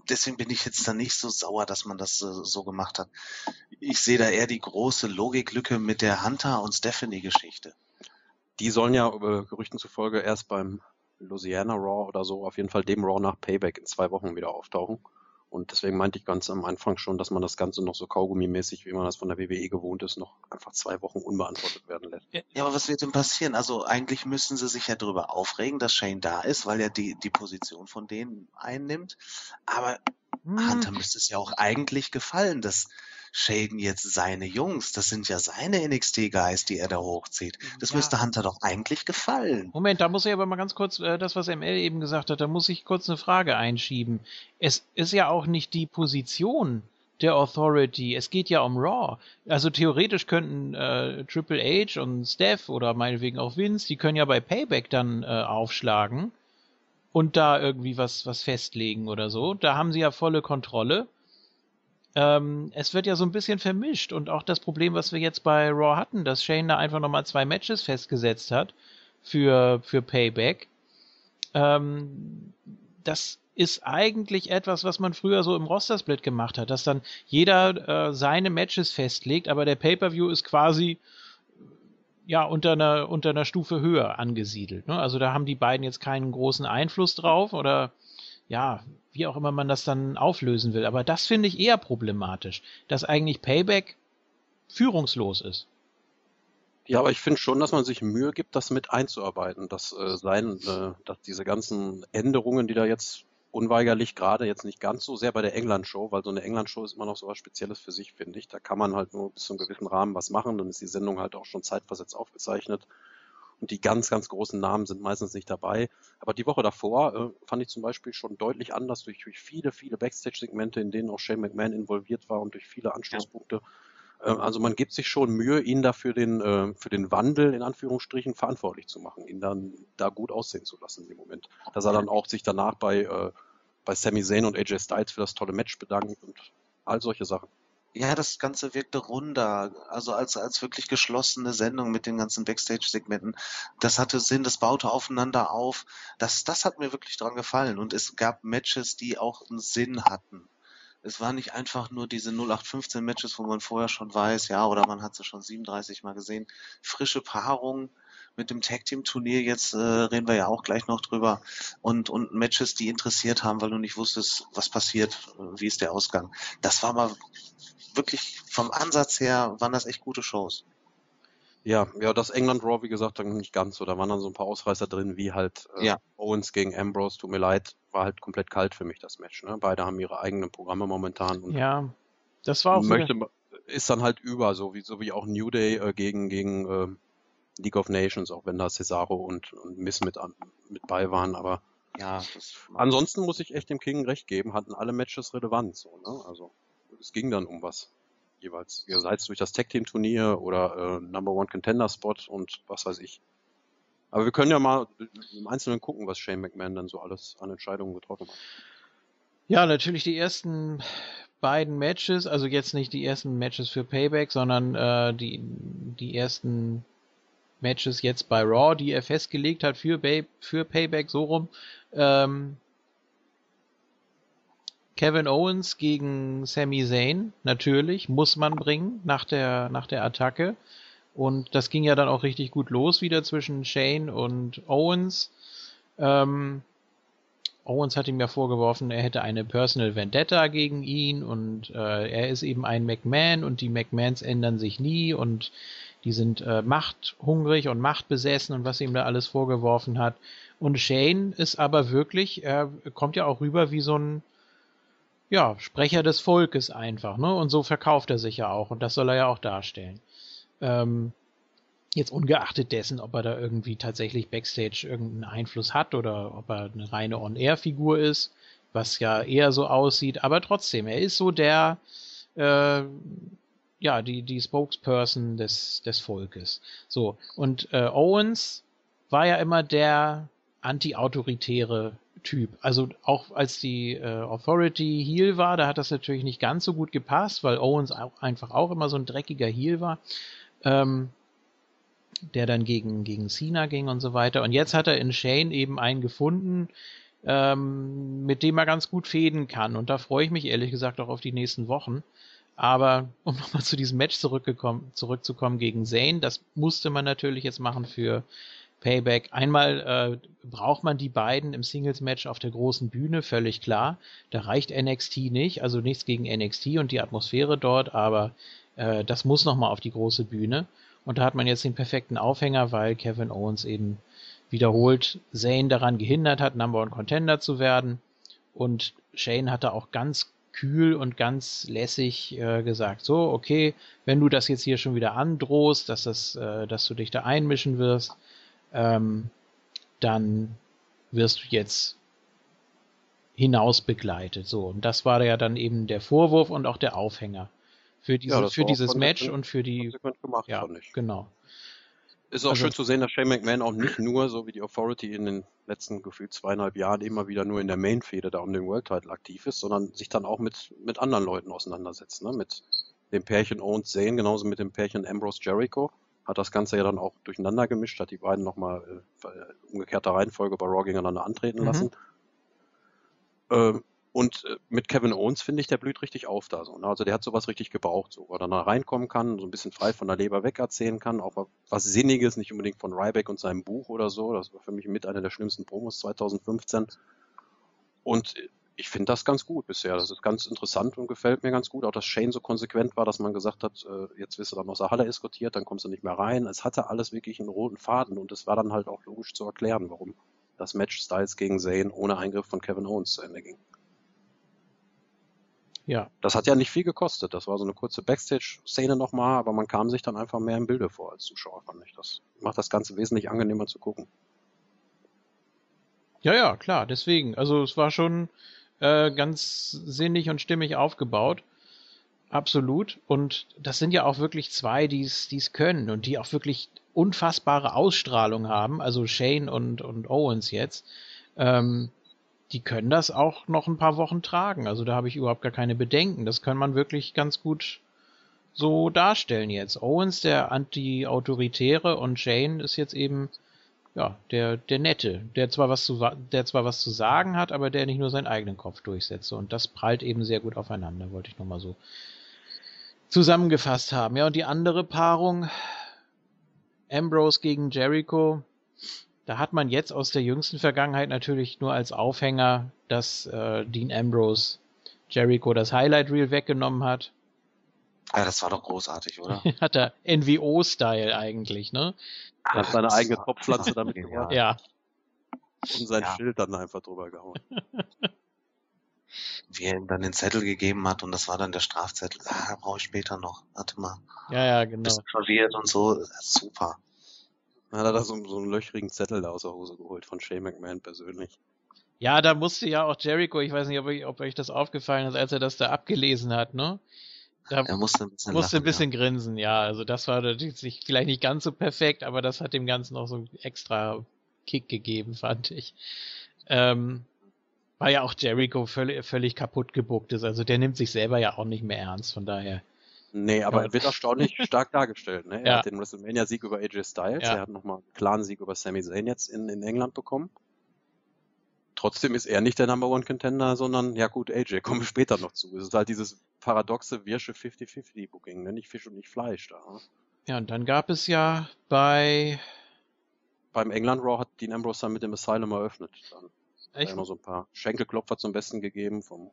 Deswegen bin ich jetzt da nicht so sauer, dass man das so, so gemacht hat. Ich sehe da eher die große Logiklücke mit der Hunter und Stephanie Geschichte. Die sollen ja äh, Gerüchten zufolge erst beim Louisiana Raw oder so, auf jeden Fall dem Raw nach Payback in zwei Wochen wieder auftauchen. Und deswegen meinte ich ganz am Anfang schon, dass man das Ganze noch so kaugummimäßig, wie man das von der WWE gewohnt ist, noch einfach zwei Wochen unbeantwortet werden lässt. Ja, aber was wird denn passieren? Also eigentlich müssen sie sich ja darüber aufregen, dass Shane da ist, weil er die, die Position von denen einnimmt. Aber Hm, Hunter müsste es ja auch eigentlich gefallen, dass Shane jetzt seine Jungs, das sind ja seine NXT-Guys, die er da hochzieht. Das Ja. müsste Hunter doch eigentlich gefallen. Moment, da muss ich aber mal ganz kurz, äh, das, was ML eben gesagt hat, da muss ich kurz eine Frage einschieben. Es ist ja auch nicht die Position der Authority, es geht ja um Raw. Also theoretisch könnten äh, Triple H und Steph oder meinetwegen auch Vince, die können ja bei Payback dann äh, aufschlagen und da irgendwie was, was festlegen oder so. Da haben sie ja volle Kontrolle. Ähm, es wird ja so ein bisschen vermischt und auch das Problem, was wir jetzt bei Raw hatten, dass Shane da einfach nochmal zwei Matches festgesetzt hat für, für Payback. Ähm, das ist eigentlich etwas, was man früher so im Roster-Split gemacht hat, dass dann jeder äh, seine Matches festlegt, aber der Pay-Per-View ist quasi ja unter einer, unter einer Stufe höher angesiedelt. Ne? Also da haben die beiden jetzt keinen großen Einfluss drauf oder ja, wie auch immer man das dann auflösen will. Aber das finde ich eher problematisch, dass eigentlich Payback führungslos ist. Ja, aber ich finde schon, dass man sich Mühe gibt, das mit einzuarbeiten, dass äh, sein, äh, dass diese ganzen Änderungen, die da jetzt unweigerlich gerade jetzt nicht ganz so sehr bei der England-Show, weil so eine England-Show ist immer noch so was Spezielles für sich, finde ich. Da kann man halt nur bis zu einem gewissen Rahmen was machen, dann ist die Sendung halt auch schon zeitversetzt aufgezeichnet. Und die ganz, ganz großen Namen sind meistens nicht dabei. Aber die Woche davor äh, fand ich zum Beispiel schon deutlich anders durch, durch viele, viele Backstage-Segmente, in denen auch Shane McMahon involviert war und durch viele Anschlusspunkte. Ja ähm, also man gibt sich schon Mühe, ihn da für den, äh, für den Wandel in Anführungsstrichen verantwortlich zu machen, ihn dann da gut aussehen zu lassen in dem Moment. Dass er dann auch sich danach bei, äh, bei Sami Zayn und AJ Styles für das tolle Match bedankt und all solche Sachen. Ja, das Ganze wirkte runder, also als, als wirklich geschlossene Sendung mit den ganzen Backstage-Segmenten. Das hatte Sinn, das baute aufeinander auf. Das, das hat mir wirklich dran gefallen. Und es gab Matches, die auch einen Sinn hatten es war nicht einfach nur diese 0815 Matches, wo man vorher schon weiß, ja, oder man hat sie schon 37 Mal gesehen. Frische Paarungen mit dem Tag Team Turnier, jetzt äh, reden wir ja auch gleich noch drüber, und, und Matches, die interessiert haben, weil du nicht wusstest, was passiert, wie ist der Ausgang. Das war mal wirklich vom Ansatz her, waren das echt gute Shows. Ja, ja, das England Raw, wie gesagt, dann nicht ganz so. Da waren dann so ein paar Ausreißer drin, wie halt äh, ja. Owens gegen Ambrose, tut mir leid, war halt komplett kalt für mich das Match. Ne? Beide haben ihre eigenen Programme momentan. Und ja, das war auch möchte, ist dann halt über, so wie, so wie auch New Day äh, gegen, gegen äh, League of Nations, auch wenn da Cesaro und, und Miss mit, mit bei waren, aber ja, ansonsten muss ich echt dem King recht geben, hatten alle Matches Relevanz, so, ne? Also es ging dann um was jeweils, sei es durch das Tag Team Turnier oder äh, Number One Contender Spot und was weiß ich. Aber wir können ja mal im Einzelnen gucken, was Shane McMahon dann so alles an Entscheidungen getroffen hat. Ja, natürlich die ersten beiden Matches, also jetzt nicht die ersten Matches für Payback, sondern äh, die, die ersten Matches jetzt bei Raw, die er festgelegt hat für, Bay, für Payback, so rum. Ähm, Kevin Owens gegen Sami Zayn, natürlich, muss man bringen nach der, nach der Attacke. Und das ging ja dann auch richtig gut los wieder zwischen Shane und Owens. Ähm, Owens hat ihm ja vorgeworfen, er hätte eine Personal Vendetta gegen ihn und äh, er ist eben ein McMahon und die McMahons ändern sich nie und die sind äh, machthungrig und machtbesessen und was ihm da alles vorgeworfen hat. Und Shane ist aber wirklich, er kommt ja auch rüber wie so ein ja, Sprecher des Volkes einfach, ne? Und so verkauft er sich ja auch und das soll er ja auch darstellen. Ähm, jetzt ungeachtet dessen, ob er da irgendwie tatsächlich Backstage irgendeinen Einfluss hat oder ob er eine reine On-Air-Figur ist, was ja eher so aussieht, aber trotzdem, er ist so der, äh, ja, die, die Spokesperson des, des Volkes. So, und äh, Owens war ja immer der anti-autoritäre Typ. Also auch als die äh, Authority Heel war, da hat das natürlich nicht ganz so gut gepasst, weil Owens auch einfach auch immer so ein dreckiger Heel war ähm, der dann gegen, gegen Cena ging und so weiter. Und jetzt hat er in Shane eben einen gefunden, ähm, mit dem er ganz gut fäden kann. Und da freue ich mich ehrlich gesagt auch auf die nächsten Wochen. Aber um nochmal zu diesem Match zurückgekommen, zurückzukommen gegen Zane, das musste man natürlich jetzt machen für Payback. Einmal äh, braucht man die beiden im Singles-Match auf der großen Bühne, völlig klar. Da reicht NXT nicht, also nichts gegen NXT und die Atmosphäre dort, aber äh, das muss nochmal auf die große Bühne. Und da hat man jetzt den perfekten Aufhänger, weil Kevin Owens eben wiederholt Zane daran gehindert hat, Number One Contender zu werden. Und Shane hat da auch ganz kühl und ganz lässig äh, gesagt, so, okay, wenn du das jetzt hier schon wieder androhst, dass, das, äh, dass du dich da einmischen wirst, ähm, dann wirst du jetzt hinaus begleitet. So, und das war ja dann eben der Vorwurf und auch der Aufhänger für, diese, ja, für dieses Match und für die. Gemacht, ja, genau. Ist auch also, schön zu sehen, dass Shane McMahon auch nicht nur, so wie die Authority in den letzten gefühlt zweieinhalb Jahren immer wieder nur in der Main-Fehde da um den World Title aktiv ist, sondern sich dann auch mit, mit anderen Leuten auseinandersetzt, ne? Mit dem Pärchen Owens Zane, genauso mit dem Pärchen Ambrose Jericho. Hat das Ganze ja dann auch durcheinander gemischt, hat die beiden nochmal äh, umgekehrter Reihenfolge bei Raw gegeneinander antreten mhm. lassen. Ähm, Und äh, mit Kevin Owens finde ich, der blüht richtig auf da so. Ne? Also der hat sowas richtig gebraucht, so, wo er dann da reinkommen kann, so ein bisschen frei von der Leber weg erzählen kann, auch was Sinniges, nicht unbedingt von Ryback und seinem Buch oder so. Das war für mich mit einer der schlimmsten Promos 2015. Und ich finde das ganz gut bisher. Das ist ganz interessant und gefällt mir ganz gut. Auch dass Shane so konsequent war, dass man gesagt hat, äh, jetzt wirst du dann aus der Halle eskortiert, dann kommst du nicht mehr rein. Es hatte alles wirklich einen roten Faden und es war dann halt auch logisch zu erklären, warum das Match Styles gegen Zayn ohne Eingriff von Kevin Owens zu Ende ging. Ja. Das hat ja nicht viel gekostet. Das war so eine kurze Backstage-Szene nochmal, aber man kam sich dann einfach mehr im Bilde vor als Zuschauer, fand ich. Das macht das Ganze wesentlich angenehmer zu gucken. Ja, ja, klar, deswegen. Also es war schon äh, ganz sinnig und stimmig aufgebaut. Absolut. Und das sind ja auch wirklich zwei, die es können und die auch wirklich unfassbare Ausstrahlung haben. Also Shane und, und Owens jetzt. Ähm, die können das auch noch ein paar Wochen tragen. Also da habe ich überhaupt gar keine Bedenken. Das kann man wirklich ganz gut so darstellen jetzt. Owens, der Anti-Autoritäre und Shane ist jetzt eben ja, der, der Nette, der zwar was zu, der zwar was zu sagen hat, aber der nicht nur seinen eigenen Kopf durchsetzt. Und das prallt eben sehr gut aufeinander, wollte ich nochmal so zusammengefasst haben. Ja, und die andere Paarung, Ambrose gegen Jericho, da hat man jetzt aus der jüngsten Vergangenheit natürlich nur als Aufhänger, dass äh, Dean Ambrose Jericho das Highlight Reel weggenommen hat. Ja, das war doch großartig, oder? hat er NWO-Style eigentlich, ne? Er hat seine eigene Topfpflanze damit gemacht. Ja. Und sein Ja. Schild dann einfach drüber gehauen. Wie er ihm dann den Zettel gegeben hat und das war dann der Strafzettel. Ah, brauche ich später noch. Warte mal. Ja, ja, genau. Bisschen verwirrt und so. Super. Dann hat er da so, so einen löchrigen Zettel da aus der Hose geholt von Shane McMahon persönlich. Ja, da musste ja auch Jericho, ich weiß nicht, ob, euch- ob euch das aufgefallen ist, als er das da abgelesen hat, ne? Da Er musste ein bisschen musste lachen, ein bisschen grinsen, ja. Also das war natürlich vielleicht nicht ganz so perfekt, aber das hat dem Ganzen noch so einen extra Kick gegeben, fand ich. Ähm, weil ja auch Jericho völlig, völlig kaputt gebuckt ist. Also der nimmt sich selber ja auch nicht mehr ernst, von daher. Nee, aber Ja. er wird erstaunlich stark dargestellt. Ne? Er Ja. hat den WrestleMania-Sieg über AJ Styles, Ja. er hat nochmal einen klaren Sieg über Sami Zayn jetzt in, in England bekommen. Trotzdem ist er nicht der Number One Contender, sondern, ja gut, AJ, kommen wir später noch zu. Es ist halt dieses paradoxe Wirsche 50-50-Booking, ne? nicht Fisch und nicht Fleisch da. ne? Ja, und dann gab es ja bei Beim England Raw hat Dean Ambrose dann mit dem Asylum eröffnet. Dann echt, noch so ein paar Schenkelklopfer zum Besten gegeben vom,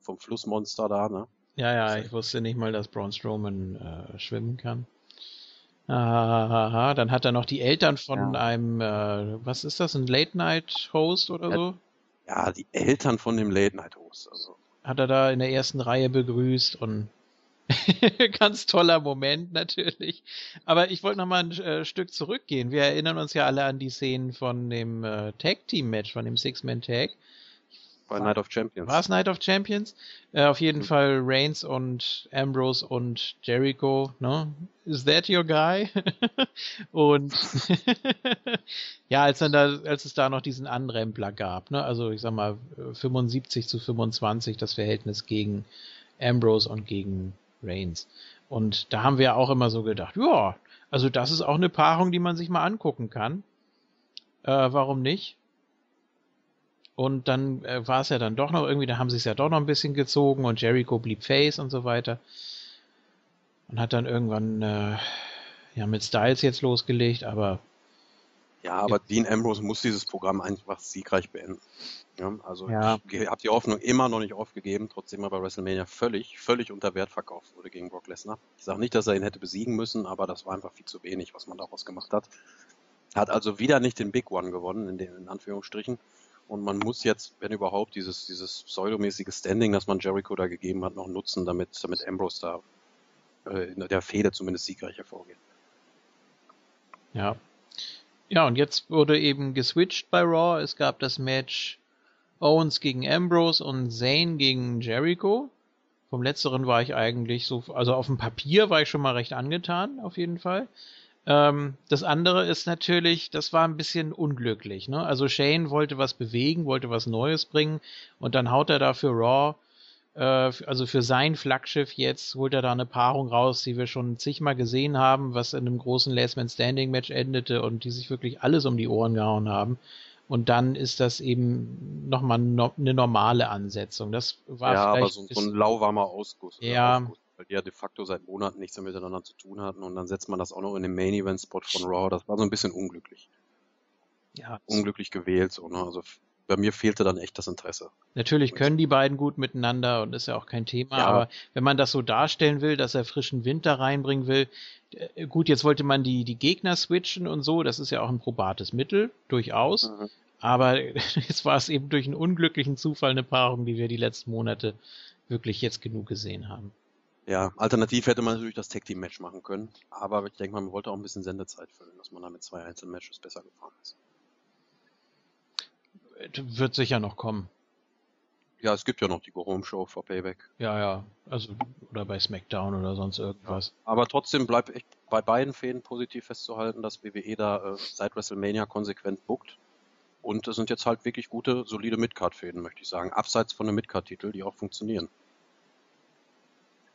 vom Flussmonster da, ne? Ja, ja, ich wusste nicht mal, dass Braun Strowman äh, schwimmen kann. Ahaha, dann hat er noch die Eltern von Ja. einem, äh, was ist das, ein Late-Night-Host oder Ja. so? Ja, die Eltern von dem Late Night Host. Also, Hat er da in der ersten Reihe begrüßt und ganz toller Moment natürlich. Aber ich wollte noch mal ein äh, Stück zurückgehen. Wir erinnern uns ja alle an die Szenen von dem äh, Tag-Team-Match, von dem Six-Man-Tag. Bei Night of Champions. War es Night of Champions? Äh, auf jeden Mhm. Fall Reigns und Ambrose und Jericho, ne? Is that your guy? und ja, als dann da, als es da noch diesen Anrempler gab, ne? Also ich sag mal äh, 75 zu 25 das Verhältnis gegen Ambrose und gegen Reigns. Und da haben wir auch immer so gedacht, ja, also das ist auch eine Paarung, die man sich mal angucken kann. Äh, warum nicht? Und dann äh, war es ja dann doch noch irgendwie, da haben sie es ja doch noch ein bisschen gezogen und Jericho blieb Face und so weiter. Und hat dann irgendwann äh, ja mit Styles jetzt losgelegt, aber Ja, aber Dean Ambrose muss dieses Programm einfach siegreich beenden. Ja, also Ja. ich habe die Hoffnung immer noch nicht aufgegeben, trotzdem er bei WrestleMania völlig, völlig unter Wert verkauft wurde gegen Brock Lesnar. Ich sage nicht, dass er ihn hätte besiegen müssen, aber das war einfach viel zu wenig, was man daraus gemacht hat. Hat also wieder nicht den Big One gewonnen, in, den, in Anführungsstrichen. Und man muss jetzt, wenn überhaupt, dieses, dieses pseudomäßige Standing, das man Jericho da gegeben hat, noch nutzen, damit, damit Ambrose da äh, in der Fehde zumindest siegreich hervorgeht. ja. Ja, und jetzt wurde eben geswitcht bei Raw. Es gab das Match Owens gegen Ambrose und Zayn gegen Jericho. Vom letzteren war ich eigentlich so, also auf dem Papier war ich schon mal recht angetan, auf jeden Fall. Ähm, das andere ist natürlich, das war ein bisschen unglücklich. Ne? Also Shane wollte was bewegen, wollte was Neues bringen und dann haut er da für Raw, äh, also für sein Flaggschiff jetzt, holt er da eine Paarung raus, die wir schon zigmal gesehen haben, was in einem großen Last Man Standing Match endete und die sich wirklich alles um die Ohren gehauen haben. Und dann ist das eben nochmal no, eine normale Ansetzung. Das war ja, aber vielleicht so, bis- so ein lauwarmer Ausguss. Ja. Aufguss, weil die ja de facto seit Monaten nichts mehr miteinander zu tun hatten und dann setzt man das auch noch in den Main Event Spot von Raw. Das war so ein bisschen unglücklich. ja, Unglücklich gewählt, so, ne? Also bei mir fehlte dann echt das Interesse. Natürlich können die beiden gut miteinander und ist ja auch kein Thema, Ja. aber wenn man das so darstellen will, dass er frischen Winter reinbringen will, äh, gut, jetzt wollte man die, die Gegner switchen und so, das ist ja auch ein probates Mittel, durchaus, Mhm. aber jetzt war es eben durch einen unglücklichen Zufall eine Paarung, die wir die letzten Monate wirklich jetzt genug gesehen haben. Ja, alternativ hätte man natürlich das Tag Team Match machen können, aber ich denke mal, man wollte auch ein bisschen Sendezeit füllen, dass man da mit zwei einzelnen Matches besser gefahren ist. Wird sicher noch kommen. Ja, es gibt ja noch die Go Home Show vor Payback. Ja, ja, also, oder bei SmackDown oder sonst irgendwas. Aber trotzdem bleibt echt bei beiden Fäden positiv festzuhalten, dass WWE da äh, seit WrestleMania konsequent bookt. Und es sind jetzt halt wirklich gute, solide Midcard-Fäden, möchte ich sagen. Abseits von einem Midcard-Titel, die auch funktionieren.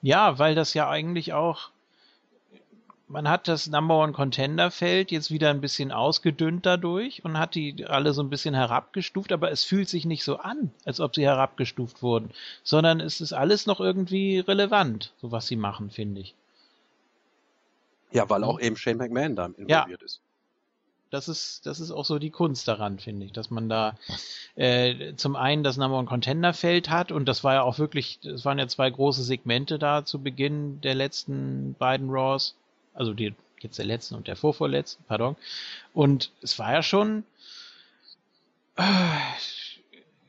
Ja, weil das ja eigentlich auch, man hat das Number One Contender Feld jetzt wieder ein bisschen ausgedünnt dadurch und hat die alle so ein bisschen herabgestuft, aber es fühlt sich nicht so an, als ob sie herabgestuft wurden, sondern es ist alles noch irgendwie relevant, so was sie machen, finde ich. Ja, weil Mhm. auch eben Shane McMahon da involviert ist. Das ist, das ist auch so die Kunst daran, finde ich, dass man da äh, zum einen das Number One Contender Feld hat und das war ja auch wirklich, es waren ja zwei große Segmente da zu Beginn der letzten beiden Raws, also die jetzt der letzten und der vorvorletzten, pardon. Und es war ja schon, äh,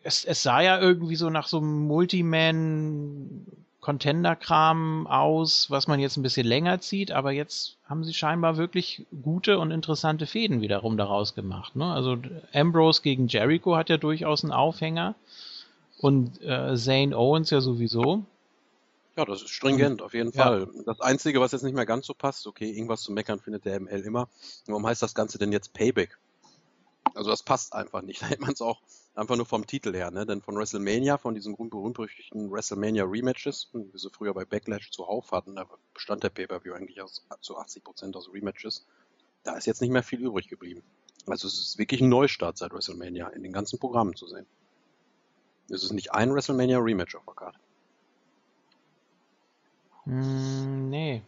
es, es sah ja irgendwie so nach so einem Multiman Contender-Kram aus, was man jetzt ein bisschen länger zieht, aber jetzt haben sie scheinbar wirklich gute und interessante Fäden wiederum daraus gemacht. Ne? Also Ambrose gegen Jericho hat ja durchaus einen Aufhänger und äh, Zane Owens ja sowieso. Ja, das ist stringent, auf jeden Ja. Fall. Das Einzige, was jetzt nicht mehr ganz so passt, okay, irgendwas zu meckern findet der ML immer. Warum heißt das Ganze denn jetzt Payback? Also das passt einfach nicht. Da hätte man es auch einfach nur vom Titel her, ne? Denn von WrestleMania, von diesen berühmt-berüchtigten WrestleMania Rematches, wie wir sie früher bei Backlash zuhauf hatten, da bestand der Pay-Per-View eigentlich aus, zu 80% aus Rematches. Da ist jetzt nicht mehr viel übrig geblieben. Also es ist wirklich ein Neustart seit WrestleMania in den ganzen Programmen zu sehen. Es ist nicht ein WrestleMania Rematch auf der Karte. Hm, nee.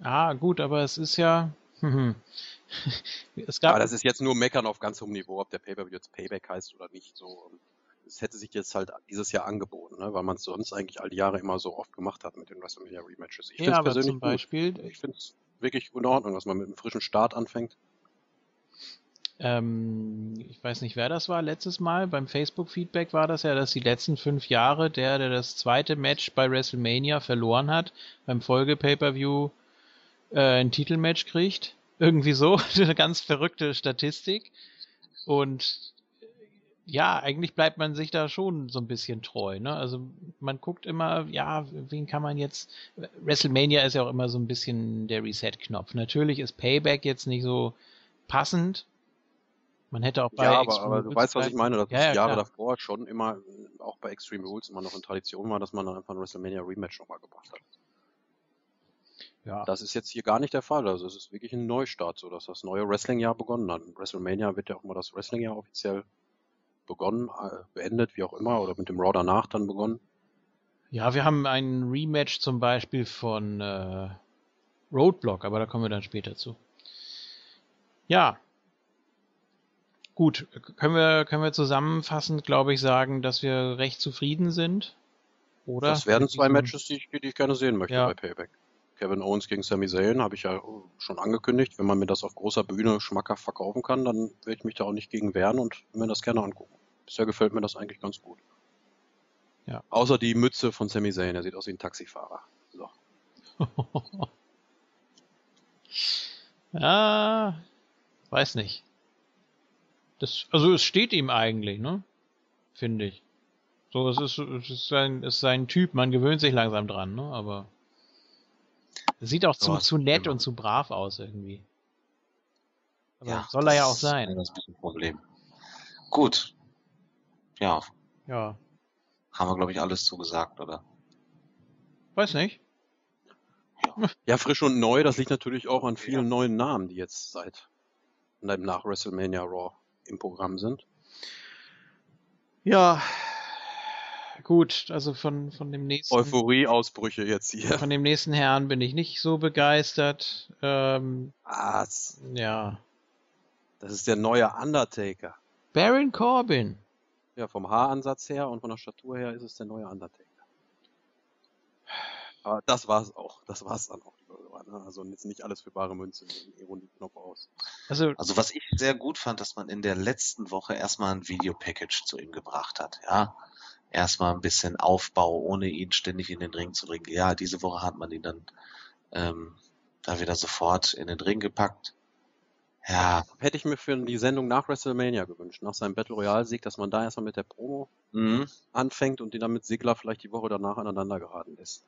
Ah, gut, aber es ist ja. es gab. Aber das ist jetzt nur Meckern auf ganz hohem Niveau, ob der Pay-Per-View jetzt Payback heißt oder nicht. So, es hätte sich jetzt halt dieses Jahr angeboten, ne? weil man es sonst eigentlich all die Jahre immer so oft gemacht hat mit den WrestleMania Rematches. Ich finde ja, es aber persönlich zum gut. Beispiel, Ich finde es wirklich in Ordnung, dass man mit einem frischen Start anfängt. ähm, ich weiß nicht, wer das war letztes Mal. Beim Facebook-Feedback war das ja, dass die letzten fünf Jahre der, der das zweite Match bei WrestleMania verloren hat, beim Folge-Pay-Per-View äh, ein Titelmatch kriegt. Irgendwie so. Eine ganz verrückte Statistik. Und ja, eigentlich bleibt man sich da schon so ein bisschen treu. Ne? Also man guckt immer, ja, wen kann man jetzt. WrestleMania ist ja auch immer so ein bisschen der Reset-Knopf. Natürlich ist Payback jetzt nicht so passend. Man hätte auch bei ja, aber, aber du Rules weißt, was ich meine, dass Ja, es ja, Jahre klar. davor schon immer, auch bei Extreme Rules, immer noch in Tradition war, dass man dann einfach ein WrestleMania Rematch nochmal gebracht hat. Ja. Das ist jetzt hier gar nicht der Fall. Also es ist wirklich ein Neustart, so dass das neue Wrestling-Jahr begonnen hat. WrestleMania wird ja auch mal das Wrestling-Jahr offiziell begonnen, äh, beendet, wie auch immer, oder mit dem Raw danach dann begonnen. Ja, wir haben ein Rematch zum Beispiel von äh, Roadblock, aber da kommen wir dann später zu. Ja. Gut, können wir, können wir zusammenfassend, glaube ich, sagen, dass wir recht zufrieden sind? Oder? Das werden zwei Matches, die ich, die ich gerne sehen möchte Ja. bei Payback. Kevin Owens gegen Sami Zayn habe ich ja schon angekündigt. Wenn man mir das auf großer Bühne schmackhaft verkaufen kann, dann werde ich mich da auch nicht gegen wehren und mir das gerne angucken. Bisher gefällt mir das eigentlich ganz gut. Ja. Außer die Mütze von Sami Zayn, er sieht aus wie ein Taxifahrer. So. ja, weiß nicht. Das, also es steht ihm eigentlich, ne? Finde ich. So, es ist, es ist sein, ist sein Typ, man gewöhnt sich langsam dran, ne? Aber sieht auch zu, Ja, zu nett immer. und zu brav aus irgendwie. Aber Ja, soll er ja auch sein. Das ist ein Problem. Gut. Ja, Ja, haben wir, glaube ich, alles zugesagt, oder? weiß nicht. Ja, frisch und neu, das liegt natürlich auch an vielen neuen Namen, die jetzt seit nach WrestleMania Raw im Programm sind. Ja, gut, also von, von dem nächsten. Euphorie-Ausbrüche jetzt hier. Von dem nächsten Herrn bin ich nicht so begeistert. Ähm, Ah, das ja. das ist der neue Undertaker. Baron Corbin. Ja, vom Haaransatz her und von der Statur her ist es der neue Undertaker. Aber das war's auch. Das war's dann auch. ne? Also jetzt nicht alles für bare Münze. Ironie-Knopf aus. Also, Also was ich sehr gut fand, dass man in der letzten Woche erstmal ein Videopackage zu ihm gebracht hat, ja. Erstmal ein bisschen Aufbau, ohne ihn ständig in den Ring zu bringen. Ja, diese Woche hat man ihn dann ähm, da wieder sofort in den Ring gepackt. Ja, Hätte ich mir für die Sendung nach WrestleMania gewünscht, nach seinem Battle Royale-Sieg, dass man da erstmal mit der Promo mhm. anfängt und die dann mit Sigler vielleicht die Woche danach aneinander geraten lässt.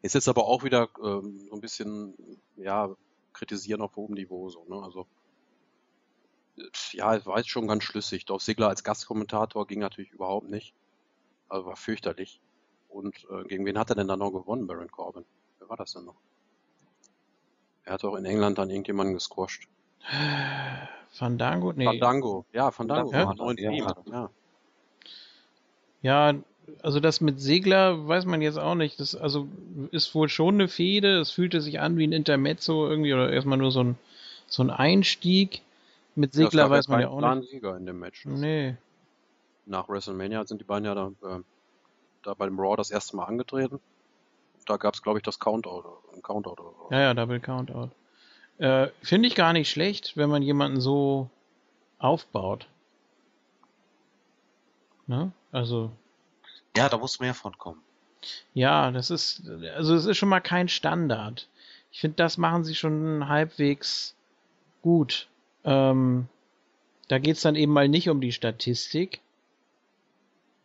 Ist jetzt aber auch wieder ähm, so ein bisschen, ja, kritisieren auf hohem Niveau so, ne? Also äh, ja, es war jetzt schon ganz schlüssig. Dolph Ziggler als Gastkommentator ging natürlich überhaupt nicht. Also war fürchterlich. Und äh, gegen wen hat er denn dann noch gewonnen, Baron Corbin? Wer war das denn noch? Er hat auch in England dann irgendjemanden gesquasht. Fandango? Nee. Fandango, ja, Fandango, Ja? neuen Ja. Ja. Ja, also das mit Segler weiß man jetzt auch nicht. Das also ist wohl schon eine Fehde. Es fühlte sich an wie ein Intermezzo irgendwie oder erstmal nur so ein so ein Einstieg. Mit Segler weiß man ja auch klaren nicht. Sieger in dem Match. Nee. Nach WrestleMania sind die beiden ja da, äh, da bei dem Raw das erste Mal angetreten. Da gab es, glaube ich, das Countout, ein Countout oder so. Ja, ja, Double Countout. Äh, Finde ich gar nicht schlecht, wenn man jemanden so aufbaut. Ne? Also, ja, da muss mehr von kommen. ja, das ist, also es ist schon mal kein Standard. Ich finde, das machen sie schon halbwegs gut. Ähm, da geht's dann eben mal nicht um die Statistik.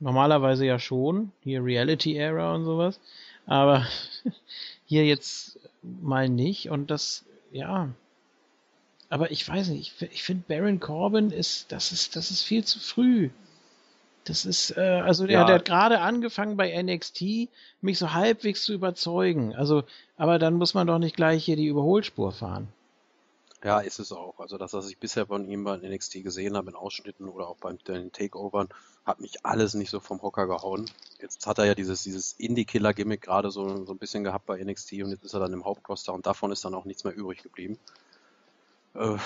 Normalerweise ja schon, hier Reality Era und sowas. Aber hier jetzt mal nicht. Und das, ja. Aber ich weiß nicht, ich, ich finde Baron Corbin ist, das ist, das ist viel zu früh. Das ist, äh, also der, Ja. der hat gerade angefangen bei NXT, mich so halbwegs zu überzeugen. Also, aber dann muss man doch nicht gleich hier die Überholspur fahren. Ja, ist es auch. Also das, was ich bisher von ihm bei NXT gesehen habe, in Ausschnitten oder auch beim den Takeovern, hat mich alles nicht so vom Hocker gehauen. Jetzt hat er ja dieses, dieses Indie-Killer-Gimmick gerade so, so ein bisschen gehabt bei NXT und jetzt ist er dann im Hauptroster und davon ist dann auch nichts mehr übrig geblieben. Äh,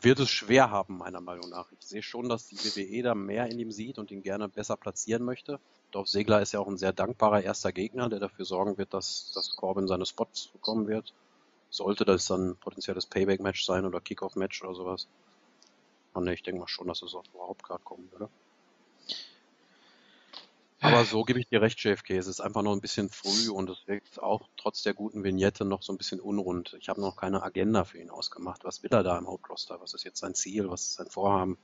wird es schwer haben, meiner Meinung nach. Ich sehe schon, dass die WWE da mehr in ihm sieht und ihn gerne besser platzieren möchte. Dolph Segler ist ja auch ein sehr dankbarer erster Gegner, der dafür sorgen wird, dass, dass Corbin seine Spots bekommen wird. Sollte das dann ein potenzielles Payback-Match sein oder Kickoff-Match oder sowas. Und ich denke mal schon, dass es auf Hauptcard kommen würde. Aber so gebe ich dir recht, JFK. Es ist einfach noch ein bisschen früh und es wirkt auch trotz der guten Vignette noch so ein bisschen unrund. Ich habe noch keine Agenda für ihn ausgemacht. Was will er da im Hauptroster? Was ist jetzt sein Ziel? Was ist sein Vorhaben?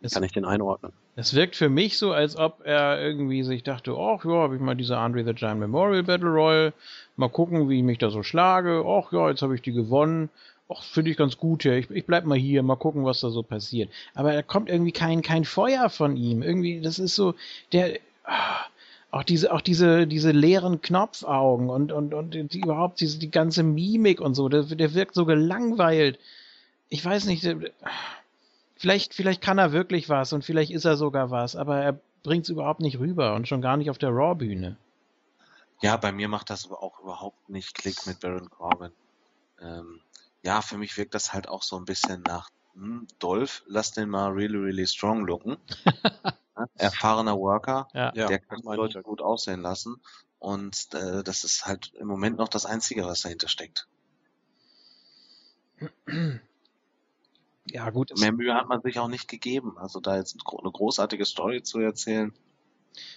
Wie Es- kann ich den einordnen? Es wirkt für mich so, als ob er irgendwie sich dachte, ach ja, habe ich mal diese Andre the Giant Memorial Battle Royal, mal gucken, wie ich mich da so schlage. Ach ja, jetzt habe ich die gewonnen. Ach, finde ich ganz gut hier. Ich, ich bleib mal hier, mal gucken, was da so passiert. Aber da kommt irgendwie kein, kein Feuer von ihm. Irgendwie, das ist so, der, auch diese, auch diese, diese leeren Knopfaugen und, und, und die, überhaupt diese, die ganze Mimik und so, der, der wirkt so gelangweilt. Ich weiß nicht, der, vielleicht, vielleicht kann er wirklich was und vielleicht ist er sogar was, aber er bringt es überhaupt nicht rüber und schon gar nicht auf der Raw-Bühne. Ja, bei mir macht das auch überhaupt nicht Klick mit Baron Corbin. Ähm, ja, für mich wirkt das halt auch so ein bisschen nach hm, Dolph, lass den mal really, really strong looken. Ja, Erfahrener Worker, Ja. Ja, der kann meine Leute gut aussehen lassen. Und äh, das ist halt im Moment noch das Einzige, was dahinter steckt. Ja, gut. Mehr Mühe hat man sich auch nicht gegeben. Also da jetzt eine großartige Story zu erzählen.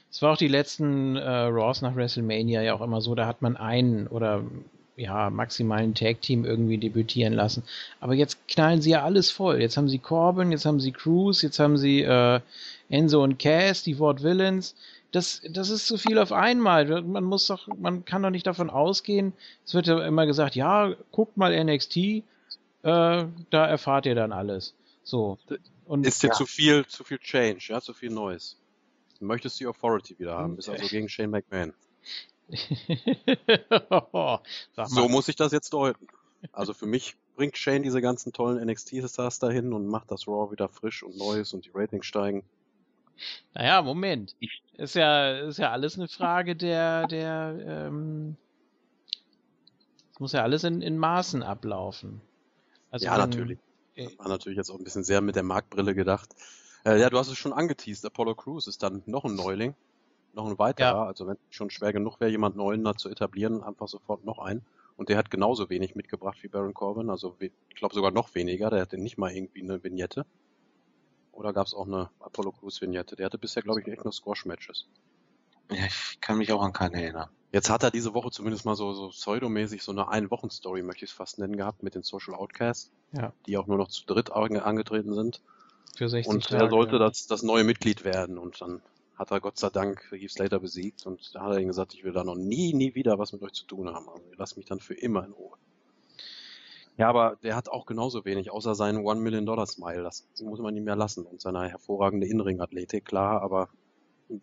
es war auch die letzten äh, Raws nach WrestleMania ja auch immer so, da hat man einen oder ja, maximal ein Tag-Team irgendwie debütieren lassen. Aber jetzt knallen sie ja alles voll. Jetzt haben sie Corbin, jetzt haben sie Cruz, jetzt haben sie äh, Enzo und Cass, die Ward Villains. Das, das ist zu viel auf einmal. Man muss doch, man kann doch nicht davon ausgehen. Es wird ja immer gesagt, ja, guckt mal NXT, äh, da erfahrt ihr dann alles. So. Und Ist dir Ja. zu viel, zu viel Change, ja, zu viel Neues. Du möchtest die Authority wieder haben, bist Hm. also gegen Shane McMahon. So muss ich das jetzt deuten. Also für mich bringt Shane diese ganzen tollen NXT-Stars dahin und macht das Raw wieder frisch und Neues und die Ratings steigen. Naja, Moment. Ist ja, ist ja alles eine Frage der, der, ähm, es muss ja alles in, in Maßen ablaufen. Also ja, wenn- natürlich. äh, Das war natürlich jetzt auch ein bisschen sehr mit der Marktbrille gedacht. Äh, ja, du hast es schon angeteased. Apollo Crews ist dann noch ein Neuling, noch ein weiterer. Ja. Also wenn es schon schwer genug wäre, jemand Neuen da zu etablieren, einfach sofort noch einen. Und der hat genauso wenig mitgebracht wie Baron Corbin. Also ich glaube sogar noch weniger. Der hatte nicht mal irgendwie eine Vignette. Oder gab es auch eine Apollo Crews Vignette? Der hatte bisher, glaube ich, echt nur Squash-Matches. Ja, ich kann mich auch an keine erinnern. Jetzt hat er diese Woche zumindest mal so, so pseudomäßig so eine Ein-Wochen-Story, möchte ich es fast nennen, gehabt mit den Social Outcasts, Ja. die auch nur noch zu dritt ange- angetreten sind. für 60 Und Tage. er sollte das, das neue Mitglied werden. Und dann hat er Gott sei Dank Heath Slater besiegt. Und da hat er ihm gesagt, ich will da noch nie, nie wieder was mit euch zu tun haben. Also lasst mich dann für immer in Ruhe. Ja, aber der hat auch genauso wenig, außer seinen One Million Dollar Smile. Das muss man ihm ja lassen. Und seine hervorragende Inring-Athletik, klar. Aber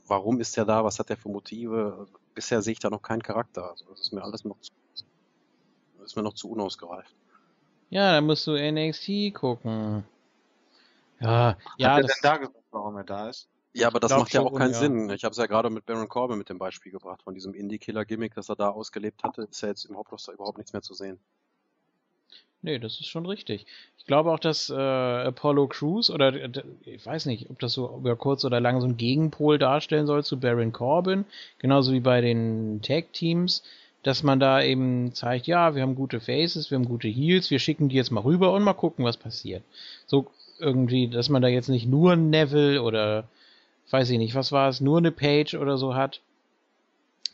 warum ist er da? Was hat er für Motive? Bisher sehe ich da noch keinen Charakter. Also das ist mir alles noch zu, das ist mir noch zu unausgereift. Ja, dann musst du NXT gucken. Ja, ja, Hat er das, denn da gesagt, warum er da ist? Ja, aber das macht ja auch keinen ja. Sinn. Ich habe es ja gerade mit Baron Corbin mit dem Beispiel gebracht. Von diesem Indie-Killer-Gimmick, das er da ausgelebt hatte, ist ja jetzt im Hauptroster überhaupt nichts mehr zu sehen. nee, das ist schon richtig. Ich glaube auch, dass äh, Apollo Crews oder ich weiß nicht, ob das so über kurz oder lang so ein Gegenpol darstellen soll zu Baron Corbin, genauso wie bei den Tag-Teams, dass man da eben zeigt, ja, wir haben gute Faces, wir haben gute Heels, wir schicken die jetzt mal rüber und mal gucken, was passiert. So irgendwie, dass man da jetzt nicht nur Neville oder weiß ich nicht, was war es, nur eine Page oder so hat,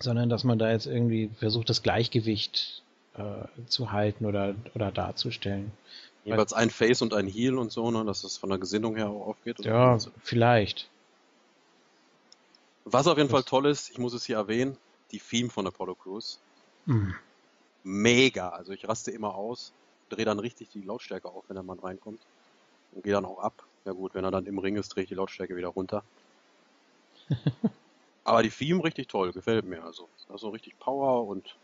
sondern dass man da jetzt irgendwie versucht, das Gleichgewicht äh, zu halten oder, oder darzustellen. Jeweils ein Face und ein Heel und so, ne, dass es von der Gesinnung her auch aufgeht. Ja, Also, vielleicht. Was auf jeden Fall Das- toll ist, ich muss es hier erwähnen, die Theme von Apollo Crews. Hm. Mega. Also ich raste immer aus, drehe dann richtig die Lautstärke auf, wenn der Mann reinkommt. Und gehe dann auch ab. Ja gut, wenn er dann im Ring ist, drehe ich die Lautstärke wieder runter. Aber die Theme richtig toll, gefällt mir. Also, also richtig Power und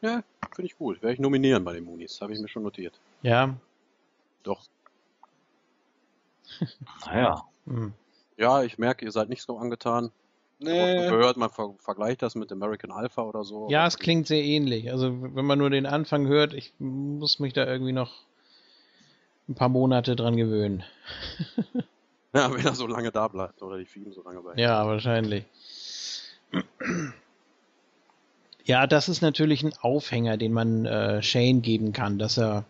ja, finde ich gut. Werde ich nominieren bei den Moonies, habe ich mir schon notiert. Ja. Doch. Naja. Hm. Ja, ich merke, ihr seid nicht so angetan. Nee. gehört, man ver vergleicht das mit American Alpha oder so. Ja, es klingt sehr ähnlich. Also wenn man nur den Anfang hört, ich muss mich da irgendwie noch ein paar Monate dran gewöhnen. Ja, wenn er so lange da bleibt oder die Theme so lange bleibt. Ja, wahrscheinlich. Ja, das ist natürlich ein Aufhänger, den man äh, Shane geben kann, dass er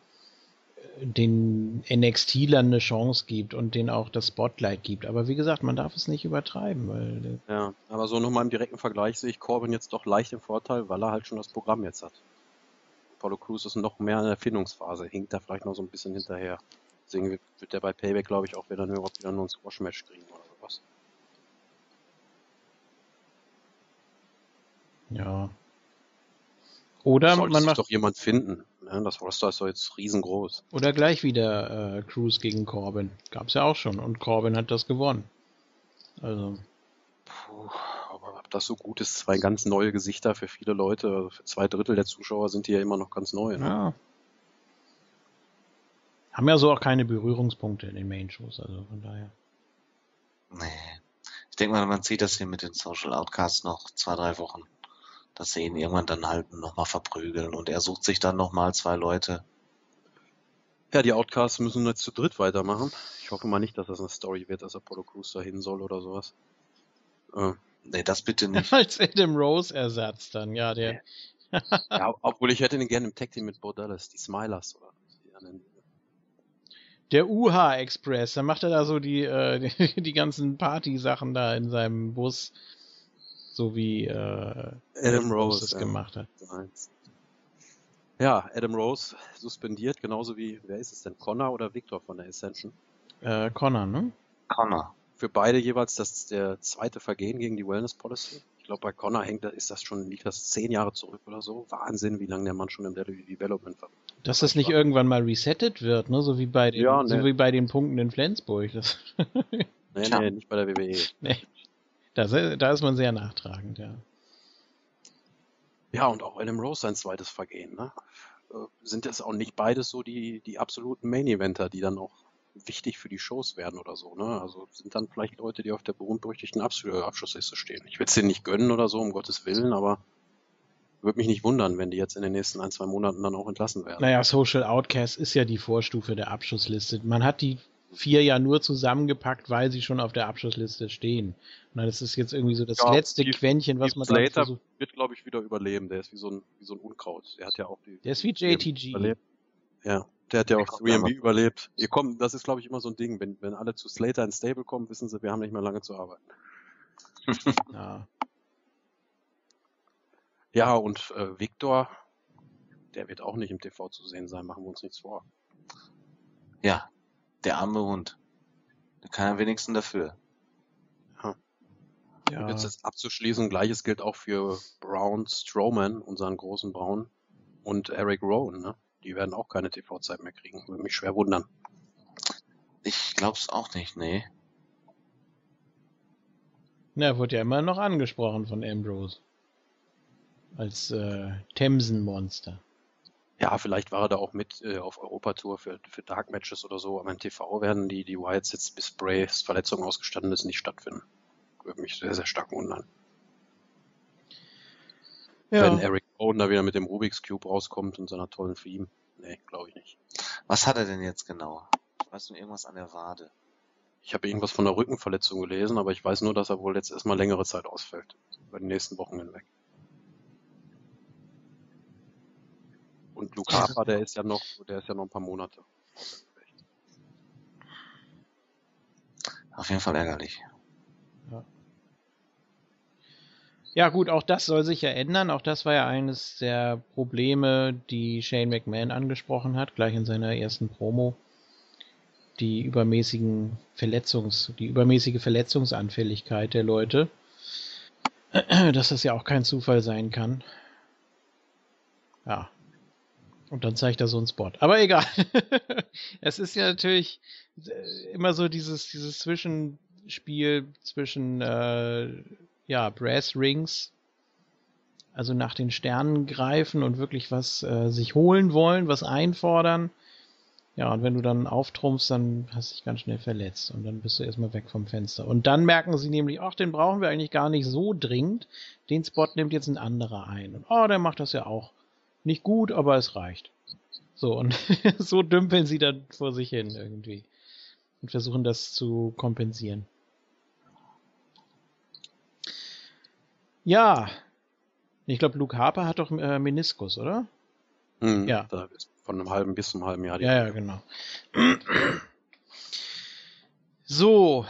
äh, den NXT-Lern eine Chance gibt und den auch das Spotlight gibt. Aber wie gesagt, man darf es nicht übertreiben, weil äh, Ja, aber so nochmal im direkten Vergleich sehe ich Corbin jetzt doch leicht im Vorteil, weil er halt schon das Programm jetzt hat. Apollo Crews ist noch mehr in der Erfindungsphase, hinkt da vielleicht noch so ein bisschen hinterher. Deswegen wird wird der bei Payback, glaube ich, auch wieder nur, wieder nur ein Squash-Match kriegen oder sowas. ja. Oder Sollte man macht doch jemand finden. Ne? Das Roster ist doch jetzt riesengroß. oder gleich wieder äh, Cruz gegen Corbin. Gab's ja auch schon und Corbin hat das gewonnen. Also Puh, aber ob das so gut ist, zwei ganz neue Gesichter für viele Leute, also für zwei Drittel der Zuschauer sind die ja immer noch ganz neu. Ne? Ja. Haben ja so auch keine Berührungspunkte in den Main-Shows, also von daher. Nee. Ich denke mal, man sieht das hier mit den Social Outcasts noch zwei, drei Wochen. Dass sie ihn irgendwann dann halt nochmal verprügeln und er sucht sich dann nochmal zwei Leute. Ja, die Outcasts müssen jetzt zu dritt weitermachen. Ich hoffe mal nicht, dass das eine Story wird, dass Apollo Crews da hin soll oder sowas. Äh, Nee, das bitte nicht. Als Adam Rose Ersatz dann, ja, der. ja, obwohl ich hätte den gerne im Tag Team mit Bo Dallas, die Smilers oder die anderen. Der UH Express, da macht er da so die, äh, die, die ganzen Party-Sachen da in seinem Bus. So wie äh, Adam Rose, das ja. gemacht hat. Ja, Adam Rose suspendiert, genauso wie, wer ist es denn, Connor oder Victor von der Ascension? Äh, Connor, ne? Connor. Für beide jeweils das der zweite Vergehen gegen die Wellness Policy. Ich glaube, bei Connor hängt, da- ist das schon, liegt das zehn Jahre zurück oder so. Wahnsinn, wie lange der Mann schon im Development war. Dass das nicht irgendwann mal resettet wird, ne? So wie bei den, Ja, so ne. wie bei den Punkten in Flensburg. Das, Nee, nee, nicht bei der WWE. nee. Da, da ist man sehr nachtragend, ja. Ja, und auch Adam Rose sein zweites Vergehen, ne? äh, sind das auch nicht beides so die, die absoluten Main-Eventer, die dann auch wichtig für die Shows werden oder so. Ne? Also sind dann vielleicht Leute, die auf der berühmt-berüchtigten Abs Abschlussliste stehen. Ich will es denen nicht gönnen oder so, um Gottes Willen, aber würde mich nicht wundern, wenn die jetzt in den nächsten ein, zwei Monaten dann auch entlassen werden. Naja, Social Outcast ist ja die Vorstufe der Abschussliste. Man hat die vier ja nur zusammengepackt, weil sie schon auf der Abschlussliste stehen. Und dann ist jetzt irgendwie so das Ja, letzte Steve- Quäntchen, was man dann Slater versucht. wird, glaube ich, wieder überleben. Der ist wie so ein, wie so ein Unkraut. Der hat ja auch die, Der ist wie JTG. überlebt. Ja, der hat ja auch kommt 3MB einmal. überlebt. Ihr kommt, das ist, glaube ich, immer so ein Ding. Wenn, wenn alle zu Slater ins Stable kommen, wissen sie, wir haben nicht mehr lange zu arbeiten. Ja. Ja, und äh, Victor, der wird auch nicht im TV zu sehen sein, machen wir uns nichts vor. Ja, der arme Hund. Da kann er wenigstens dafür. ja. Und jetzt ist abzuschließen, gleiches gilt auch für Braun Strowman, unseren großen Braun, und Eric Rowan, ne? Die werden auch keine TV-Zeit mehr kriegen. Würde mich schwer wundern. Ich glaub's auch nicht, nee. Na, wurde ja immer noch angesprochen von Ambrose. Als äh, Themsen-Monster. Ja, vielleicht war er da auch mit äh, auf Europatour für, für Dark Matches oder so, aber im TV werden die, die Wyatts jetzt bis Brays Verletzung ausgestanden ist nicht stattfinden. Würde mich sehr, sehr stark wundern. Wenn Eric Rowan da wieder mit dem Rubik's Cube rauskommt und seiner tollen Theme. Nee, glaube ich nicht. Was hat er denn jetzt genau? Weißt du irgendwas an der Wade? Ich habe irgendwas von einer Rückenverletzung gelesen, aber ich weiß nur, dass er wohl jetzt erstmal längere Zeit ausfällt. Über die nächsten Wochen hinweg. Und Harper, der ist ja noch, der ist ja noch ein paar Monate. Auf jeden Fall ärgerlich. Ja gut, auch das soll sich ja ändern. Auch das war ja eines der Probleme, die Shane McMahon angesprochen hat, gleich in seiner ersten Promo. Die übermäßigen Verletzungs, die übermäßige Verletzungsanfälligkeit der Leute. Dass das ja auch kein Zufall sein kann. Ja. Und dann zeigt er so einen Spot. Aber egal. es ist ja natürlich äh, immer so dieses, dieses Zwischenspiel zwischen äh, ja, Brass Rings, also nach den Sternen greifen und wirklich was äh, sich holen wollen, was einfordern. Ja, und wenn du dann auftrumpfst, dann hast du dich ganz schnell verletzt und dann bist du erstmal weg vom Fenster. Und dann merken sie nämlich, ach, den brauchen wir eigentlich gar nicht so dringend. Den Spot nimmt jetzt ein anderer ein. Und oh, der macht das ja auch. Nicht gut, aber es reicht. So, und so dümpeln sie dann vor sich hin irgendwie. Und versuchen das zu kompensieren. Ja. Ich glaube, Luke Harper hat doch äh, Meniskus, oder? Hm, Ja. Von einem halben bis zum halben Jahr. die Ja, ja, genau. So.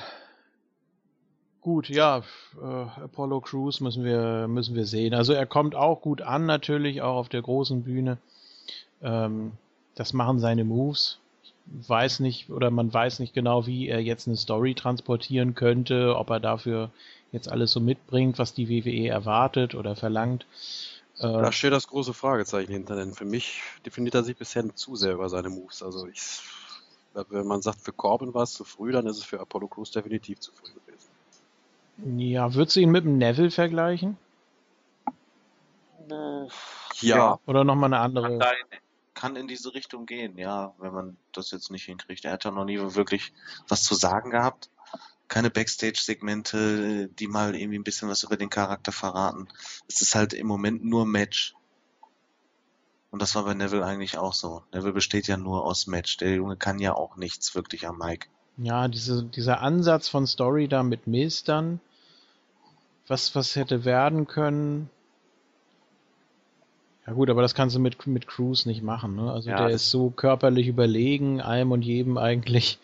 Gut, ja, äh, Apollo Crews müssen wir, müssen wir sehen. Also er kommt auch gut an, natürlich, auch auf der großen Bühne. Ähm, das machen seine Moves. Ich weiß nicht, oder man weiß nicht genau, wie er jetzt eine Story transportieren könnte, ob er dafür jetzt alles so mitbringt, was die WWE erwartet oder verlangt. Äh, Da steht das große Fragezeichen hinter, denn für mich definiert er sich bisher zu sehr über seine Moves. Also ich, wenn man sagt, für Corbin war es zu früh, dann ist es für Apollo Crews definitiv zu früh. Ja, würdest du ihn mit dem Neville vergleichen? Ja, Oder nochmal eine andere? Kann in diese Richtung gehen, ja, wenn man das jetzt nicht hinkriegt. Er hat ja noch nie wirklich was zu sagen gehabt. Keine Backstage-Segmente, die mal irgendwie ein bisschen was über den Charakter verraten. Es ist halt im Moment nur Match. Und das war bei Neville eigentlich auch so. Neville besteht ja nur aus Match. Der Junge kann ja auch nichts wirklich am Mic. Ja, diese, dieser Ansatz von Story da mit Miz dann, was, was hätte werden können. Ja gut, aber das kannst du mit, mit Cruz nicht machen, ne? Also Ja, der ist so körperlich überlegen, allem und jedem eigentlich.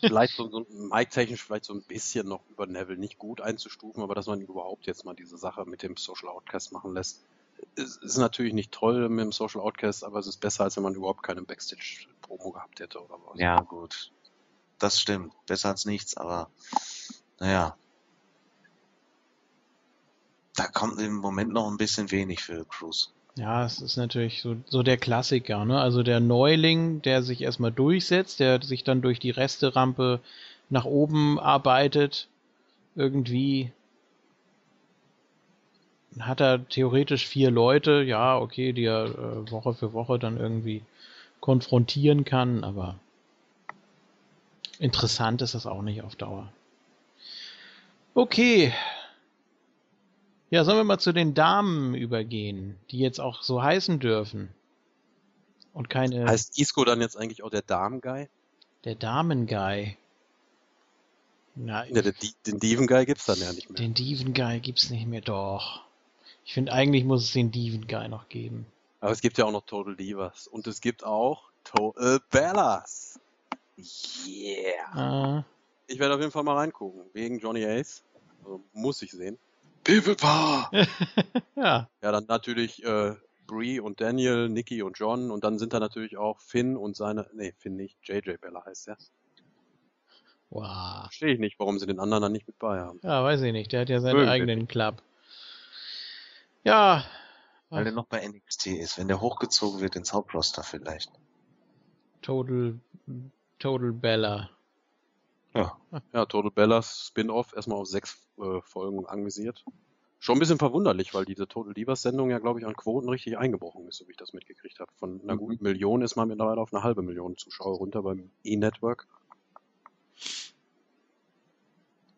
vielleicht so, so Mike-technisch vielleicht so ein bisschen noch über Neville nicht gut einzustufen, aber dass man überhaupt jetzt mal diese Sache mit dem Social Outcast machen lässt, ist, ist natürlich nicht toll mit dem Social Outcast, aber es ist besser, als wenn man überhaupt keine Backstage-Promo gehabt hätte oder was. Ja, gut. Das stimmt. Besser als nichts, aber naja. Da kommt im Moment noch ein bisschen wenig für Cruz. Ja, es ist natürlich so, so der Klassiker, ne? Also der Neuling, der sich erstmal durchsetzt, der sich dann durch die Resterampe nach oben arbeitet, irgendwie. hat er theoretisch vier Leute, ja, okay, die er äh, Woche für Woche dann irgendwie konfrontieren kann, aber interessant ist das auch nicht auf Dauer. Okay. Ja, sollen wir mal zu den Damen übergehen, die jetzt auch so heißen dürfen. Und keine. Heißt Isco dann jetzt eigentlich auch der Damen-Guy? Der Damen-Guy. Na, Ja, den, den Diven-Guy gibt's dann ja nicht mehr. den Diven-Guy gibt's nicht mehr, doch. Ich finde, eigentlich muss es den Diven-Guy noch geben. Aber es gibt ja auch noch Total Divas. Und es gibt auch Total Bellas. Yeah. Äh, Ich werde auf jeden Fall mal reingucken. Wegen Johnny Ace. Also muss ich sehen. Pivot ja, Ja, dann natürlich äh, Brie und Daniel, Nikki und John. Und dann sind da natürlich auch Finn und seine. Nee, Finn nicht. JJ Bella heißt er. wow. Verstehe ich nicht, warum sie den anderen dann nicht mit bei haben. Ja, weiß ich nicht. Der hat ja seinen Möglich. eigenen Club. Ja. Weil er noch bei NXT ist, wenn der hochgezogen wird ins Hauptroster vielleicht. Total, Total Bella. Ja. Ja, Total Bellas Spin-Off erstmal auf sechs äh, Folgen anvisiert. Schon ein bisschen verwunderlich, weil diese Total Divas Sendung ja, glaube ich, an Quoten richtig eingebrochen ist, so wie ich das mitgekriegt habe. Von einer Mhm. guten Million ist man mittlerweile auf eine halbe Million Zuschauer runter beim E-Network.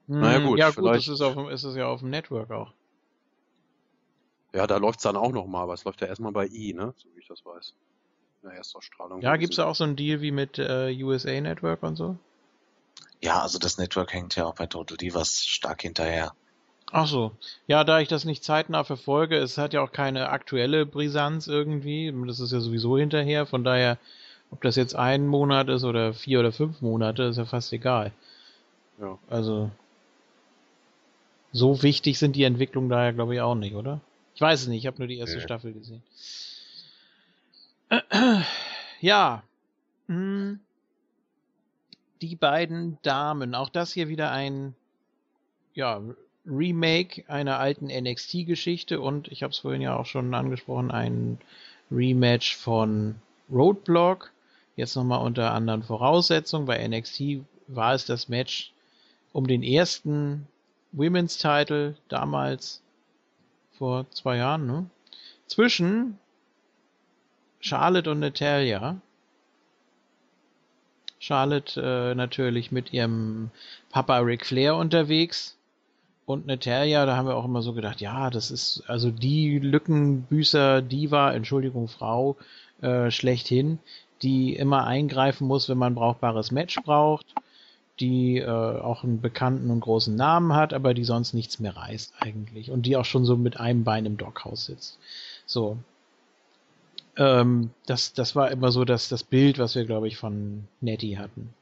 Naja, Hm, gut, Ja gut, das ist, auf, ist es ja auf dem Network auch. Ja, da läuft's dann auch nochmal, aber es läuft ja erstmal bei E, ne? So wie ich das weiß. In der Erstausstrahlung. Ja, gibt's da auch so einen Deal wie mit äh, USA Network und so? Ja, also das Network hängt ja auch bei Total Divas stark hinterher. Ach so. Ja, da ich das nicht zeitnah verfolge, es hat ja auch keine aktuelle Brisanz irgendwie. Das ist ja sowieso hinterher. Von daher, ob das jetzt ein Monat ist oder vier oder fünf Monate, ist ja fast egal. Ja. Also, so wichtig sind die Entwicklungen daher, glaube ich, auch nicht, oder? Ich weiß es nicht, ich habe nur die erste Nee. Staffel gesehen. Ja. Hm. Die beiden Damen, auch das hier wieder ein ja, Remake einer alten NXT-Geschichte und ich habe es vorhin ja auch schon angesprochen, ein Rematch von Roadblock. Jetzt nochmal unter anderen Voraussetzungen. Bei NXT war es das Match um den ersten Women's Title damals vor zwei Jahren, ne? Zwischen Charlotte und Natalia. Charlotte äh, natürlich mit ihrem Papa Ric Flair unterwegs. Und Natalia, da haben wir auch immer so gedacht, ja, das ist also die Lückenbüßer Diva, Entschuldigung, Frau, äh, schlechthin, die immer eingreifen muss, wenn man brauchbares Match braucht, die äh, auch einen bekannten und großen Namen hat, aber die sonst nichts mehr reißt eigentlich. Und die auch schon so mit einem Bein im Dockhaus sitzt. So. Ähm, das, das war immer so das, das Bild, was wir, glaube ich, von Nettie hatten.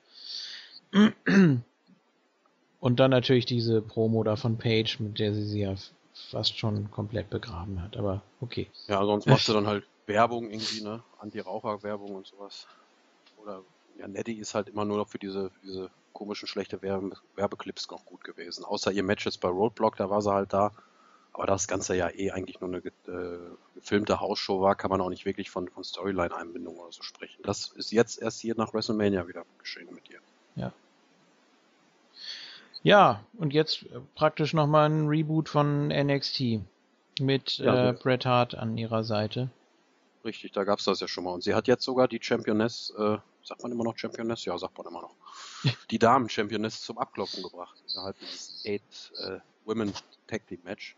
Und dann natürlich diese Promo da von Paige, mit der sie sie ja fast schon komplett begraben hat. Aber okay. Ja, sonst machst du dann halt Werbung irgendwie, ne? Anti-Raucher-Werbung und sowas. Oder, ja, Nettie ist halt immer nur noch für diese, diese komischen, schlechte Werbe Werbeclips noch gut gewesen. Außer ihr Match jetzt bei Roadblock, da war sie halt da. Aber das Ganze ja eh eigentlich nur eine äh, gefilmte Hausshow war, kann man auch nicht wirklich von, von Storyline-Einbindung oder so sprechen. Das ist jetzt erst hier nach WrestleMania wieder geschehen mit ihr. Ja, und jetzt äh, praktisch nochmal ein Reboot von NXT mit Ja, äh. Bret Hart an ihrer Seite. Richtig, da gab's das ja schon mal. Und sie hat jetzt sogar die Championess, äh, sagt man immer noch Championess? Ja, sagt man immer noch. Die Damen-Championess zum Abklopfen gebracht. Innerhalb dieses Eight äh, Women Tag Team Match.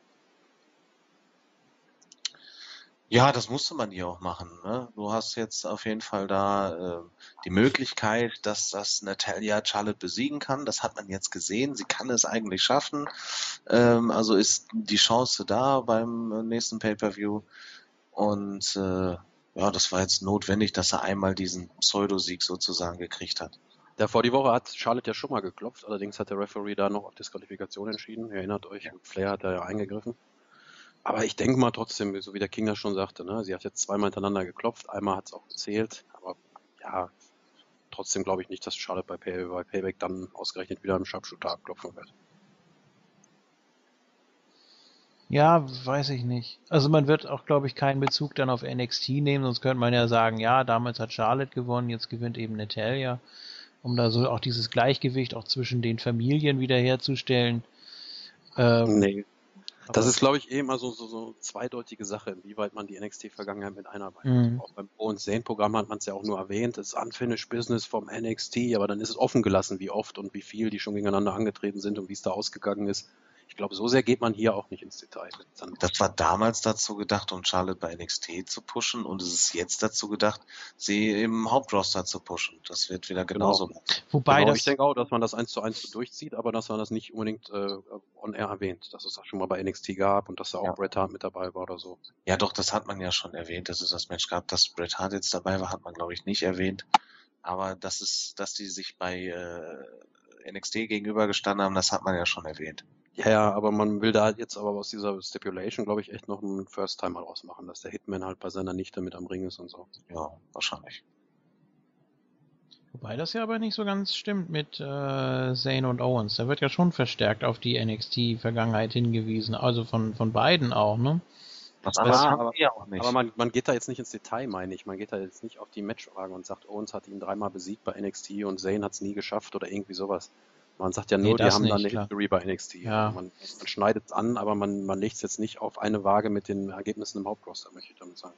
Ja, das musste man hier auch machen. Ne? Du hast jetzt auf jeden Fall da äh, die Möglichkeit, dass das Natalia Charlotte besiegen kann. Das hat man jetzt gesehen. Sie kann es eigentlich schaffen. Ähm, also ist die Chance da beim nächsten Pay-per-View. Und äh, ja, das war jetzt notwendig, dass er einmal diesen Pseudosieg sozusagen gekriegt hat. Der vor die Woche hat Charlotte ja schon mal geklopft, allerdings hat der Referee da noch auf Disqualifikation entschieden. Ihr erinnert euch, Flair hat da ja eingegriffen. Aber ich denke mal trotzdem, so wie der King das schon sagte, ne, sie hat jetzt zweimal hintereinander geklopft, einmal hat es auch gezählt, aber ja, trotzdem glaube ich nicht, dass Charlotte bei, Pay bei Payback dann ausgerechnet wieder im Sharpshooter abklopfen wird. Ja, weiß ich nicht. Also man wird auch, glaube ich, keinen Bezug dann auf NXT nehmen, sonst könnte man ja sagen, ja, damals hat Charlotte gewonnen, jetzt gewinnt eben Natalia, um da so auch dieses Gleichgewicht auch zwischen den Familien wiederherzustellen. Ähm, Nee. Das ist, glaube ich, eh immer so, so, so zweideutige Sache, inwieweit man die NXT-Vergangenheit mit einarbeitet. Mhm. Auch beim Pro- und Zane-Programm hat man es ja auch nur erwähnt, das ist Unfinished Business vom NXT, aber dann ist es offen gelassen, wie oft und wie viel die schon gegeneinander angetreten sind und wie es da ausgegangen ist. Ich glaube, so sehr geht man hier auch nicht ins Detail. Dann, Das war damals dazu gedacht, um Charlotte bei NXT zu pushen und es ist jetzt dazu gedacht, sie im Hauptroster zu pushen. Das wird wieder genauso. Wobei genau, das ich denke auch, dass man das eins zu eins so durchzieht, aber dass man das nicht unbedingt äh, on air erwähnt, dass es das schon mal bei NXT gab und dass da auch Ja. Bret Hart mit dabei war oder so. Ja, doch, das hat man ja schon erwähnt, dass es das Match gab, dass Bret Hart jetzt dabei war, hat man glaube ich nicht erwähnt. Aber das ist, dass die sich bei äh, NXT gegenübergestanden haben, das hat man ja schon erwähnt. Ja, ja, aber man will da halt jetzt aber aus dieser Stipulation, glaube ich, echt noch einen First Timer rausmachen, dass der Hitman halt bei seiner Nichte mit am Ring ist und so. Ja, wahrscheinlich. Wobei das ja aber nicht so ganz stimmt mit äh, Zane und Owens. Da wird ja schon verstärkt auf die NXT-Vergangenheit hingewiesen. Also von, von beiden auch, ne? Was Aber- aber- ja auch nicht. Aber man, man geht da jetzt nicht ins Detail, meine ich. Man geht da jetzt nicht auf die Matchfrage und sagt, Owens hat ihn dreimal besiegt bei NXT und Zane hat es nie geschafft oder irgendwie sowas. Man sagt ja Nee, nur, die haben nicht, eine klar. History bei NXT. Ja. Man, man schneidet es an, aber man, man legt es jetzt nicht auf eine Waage mit den Ergebnissen im Hauptroster, möchte ich damit sagen.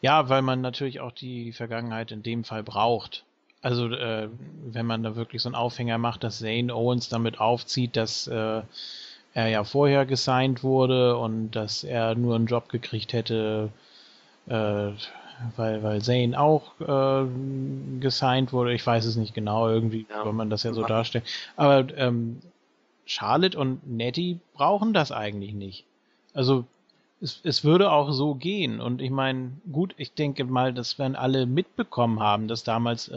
Ja, weil man natürlich auch die Vergangenheit in dem Fall braucht. Also äh, wenn man da wirklich so einen Aufhänger macht, dass Zane Owens damit aufzieht, dass äh, er ja vorher gesigned wurde und dass er nur einen Job gekriegt hätte, äh, weil, weil Zane auch äh, gesigned wurde. Ich weiß es nicht genau, irgendwie Ja. soll man das ja so Ja. darstellen. Aber ähm, Charlotte und Nettie brauchen das eigentlich nicht. Also es, es würde auch so gehen. Und ich meine, gut, ich denke mal, dass wenn alle mitbekommen haben, dass damals äh,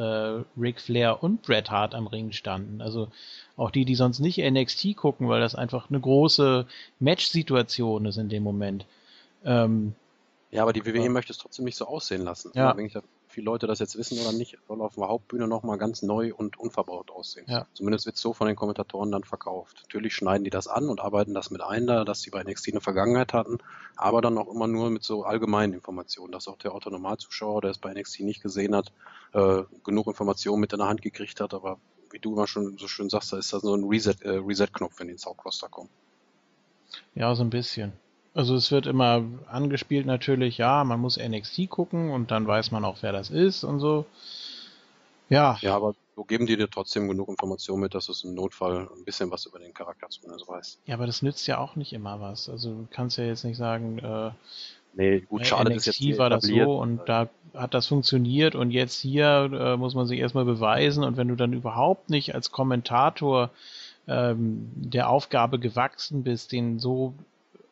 Ric Flair und Bret Hart am Ring standen. Also auch die, die sonst nicht NXT gucken, weil das einfach eine große Match-Situation ist in dem Moment. Ähm, Ja, aber die WWE Ja. möchte es trotzdem nicht so aussehen lassen. Ja. Unabhängig davon, wie viele Leute das jetzt wissen oder nicht, soll auf der Hauptbühne nochmal ganz neu und unverbaut aussehen. Ja. Zumindest wird es so von den Kommentatoren dann verkauft. Natürlich schneiden die das an und arbeiten das mit ein, da, dass sie bei NXT eine Vergangenheit hatten, aber dann auch immer nur mit so allgemeinen Informationen, dass auch der Autonormalzuschauer, der es bei NXT nicht gesehen hat, äh, genug Informationen mit in der Hand gekriegt hat, aber wie du immer schon so schön sagst, da ist das so ein Reset, äh, Reset-Knopf, wenn die ins Hauptroster kommen. Ja, so ein bisschen. Also es wird immer angespielt natürlich, ja, man muss NXT gucken und dann weiß man auch, wer das ist und so. Ja, Ja, aber so geben die dir trotzdem genug Informationen mit, dass du es im Notfall ein bisschen was über den Charakter zumindest weißt. ja, aber das nützt ja auch nicht immer was. Also du kannst ja jetzt nicht sagen, äh, Nee, gut, bei schade, NXT ist jetzt war das so und da hat das funktioniert und jetzt hier äh, muss man sich erstmal beweisen und wenn du dann überhaupt nicht als Kommentator ähm, der Aufgabe gewachsen bist, den so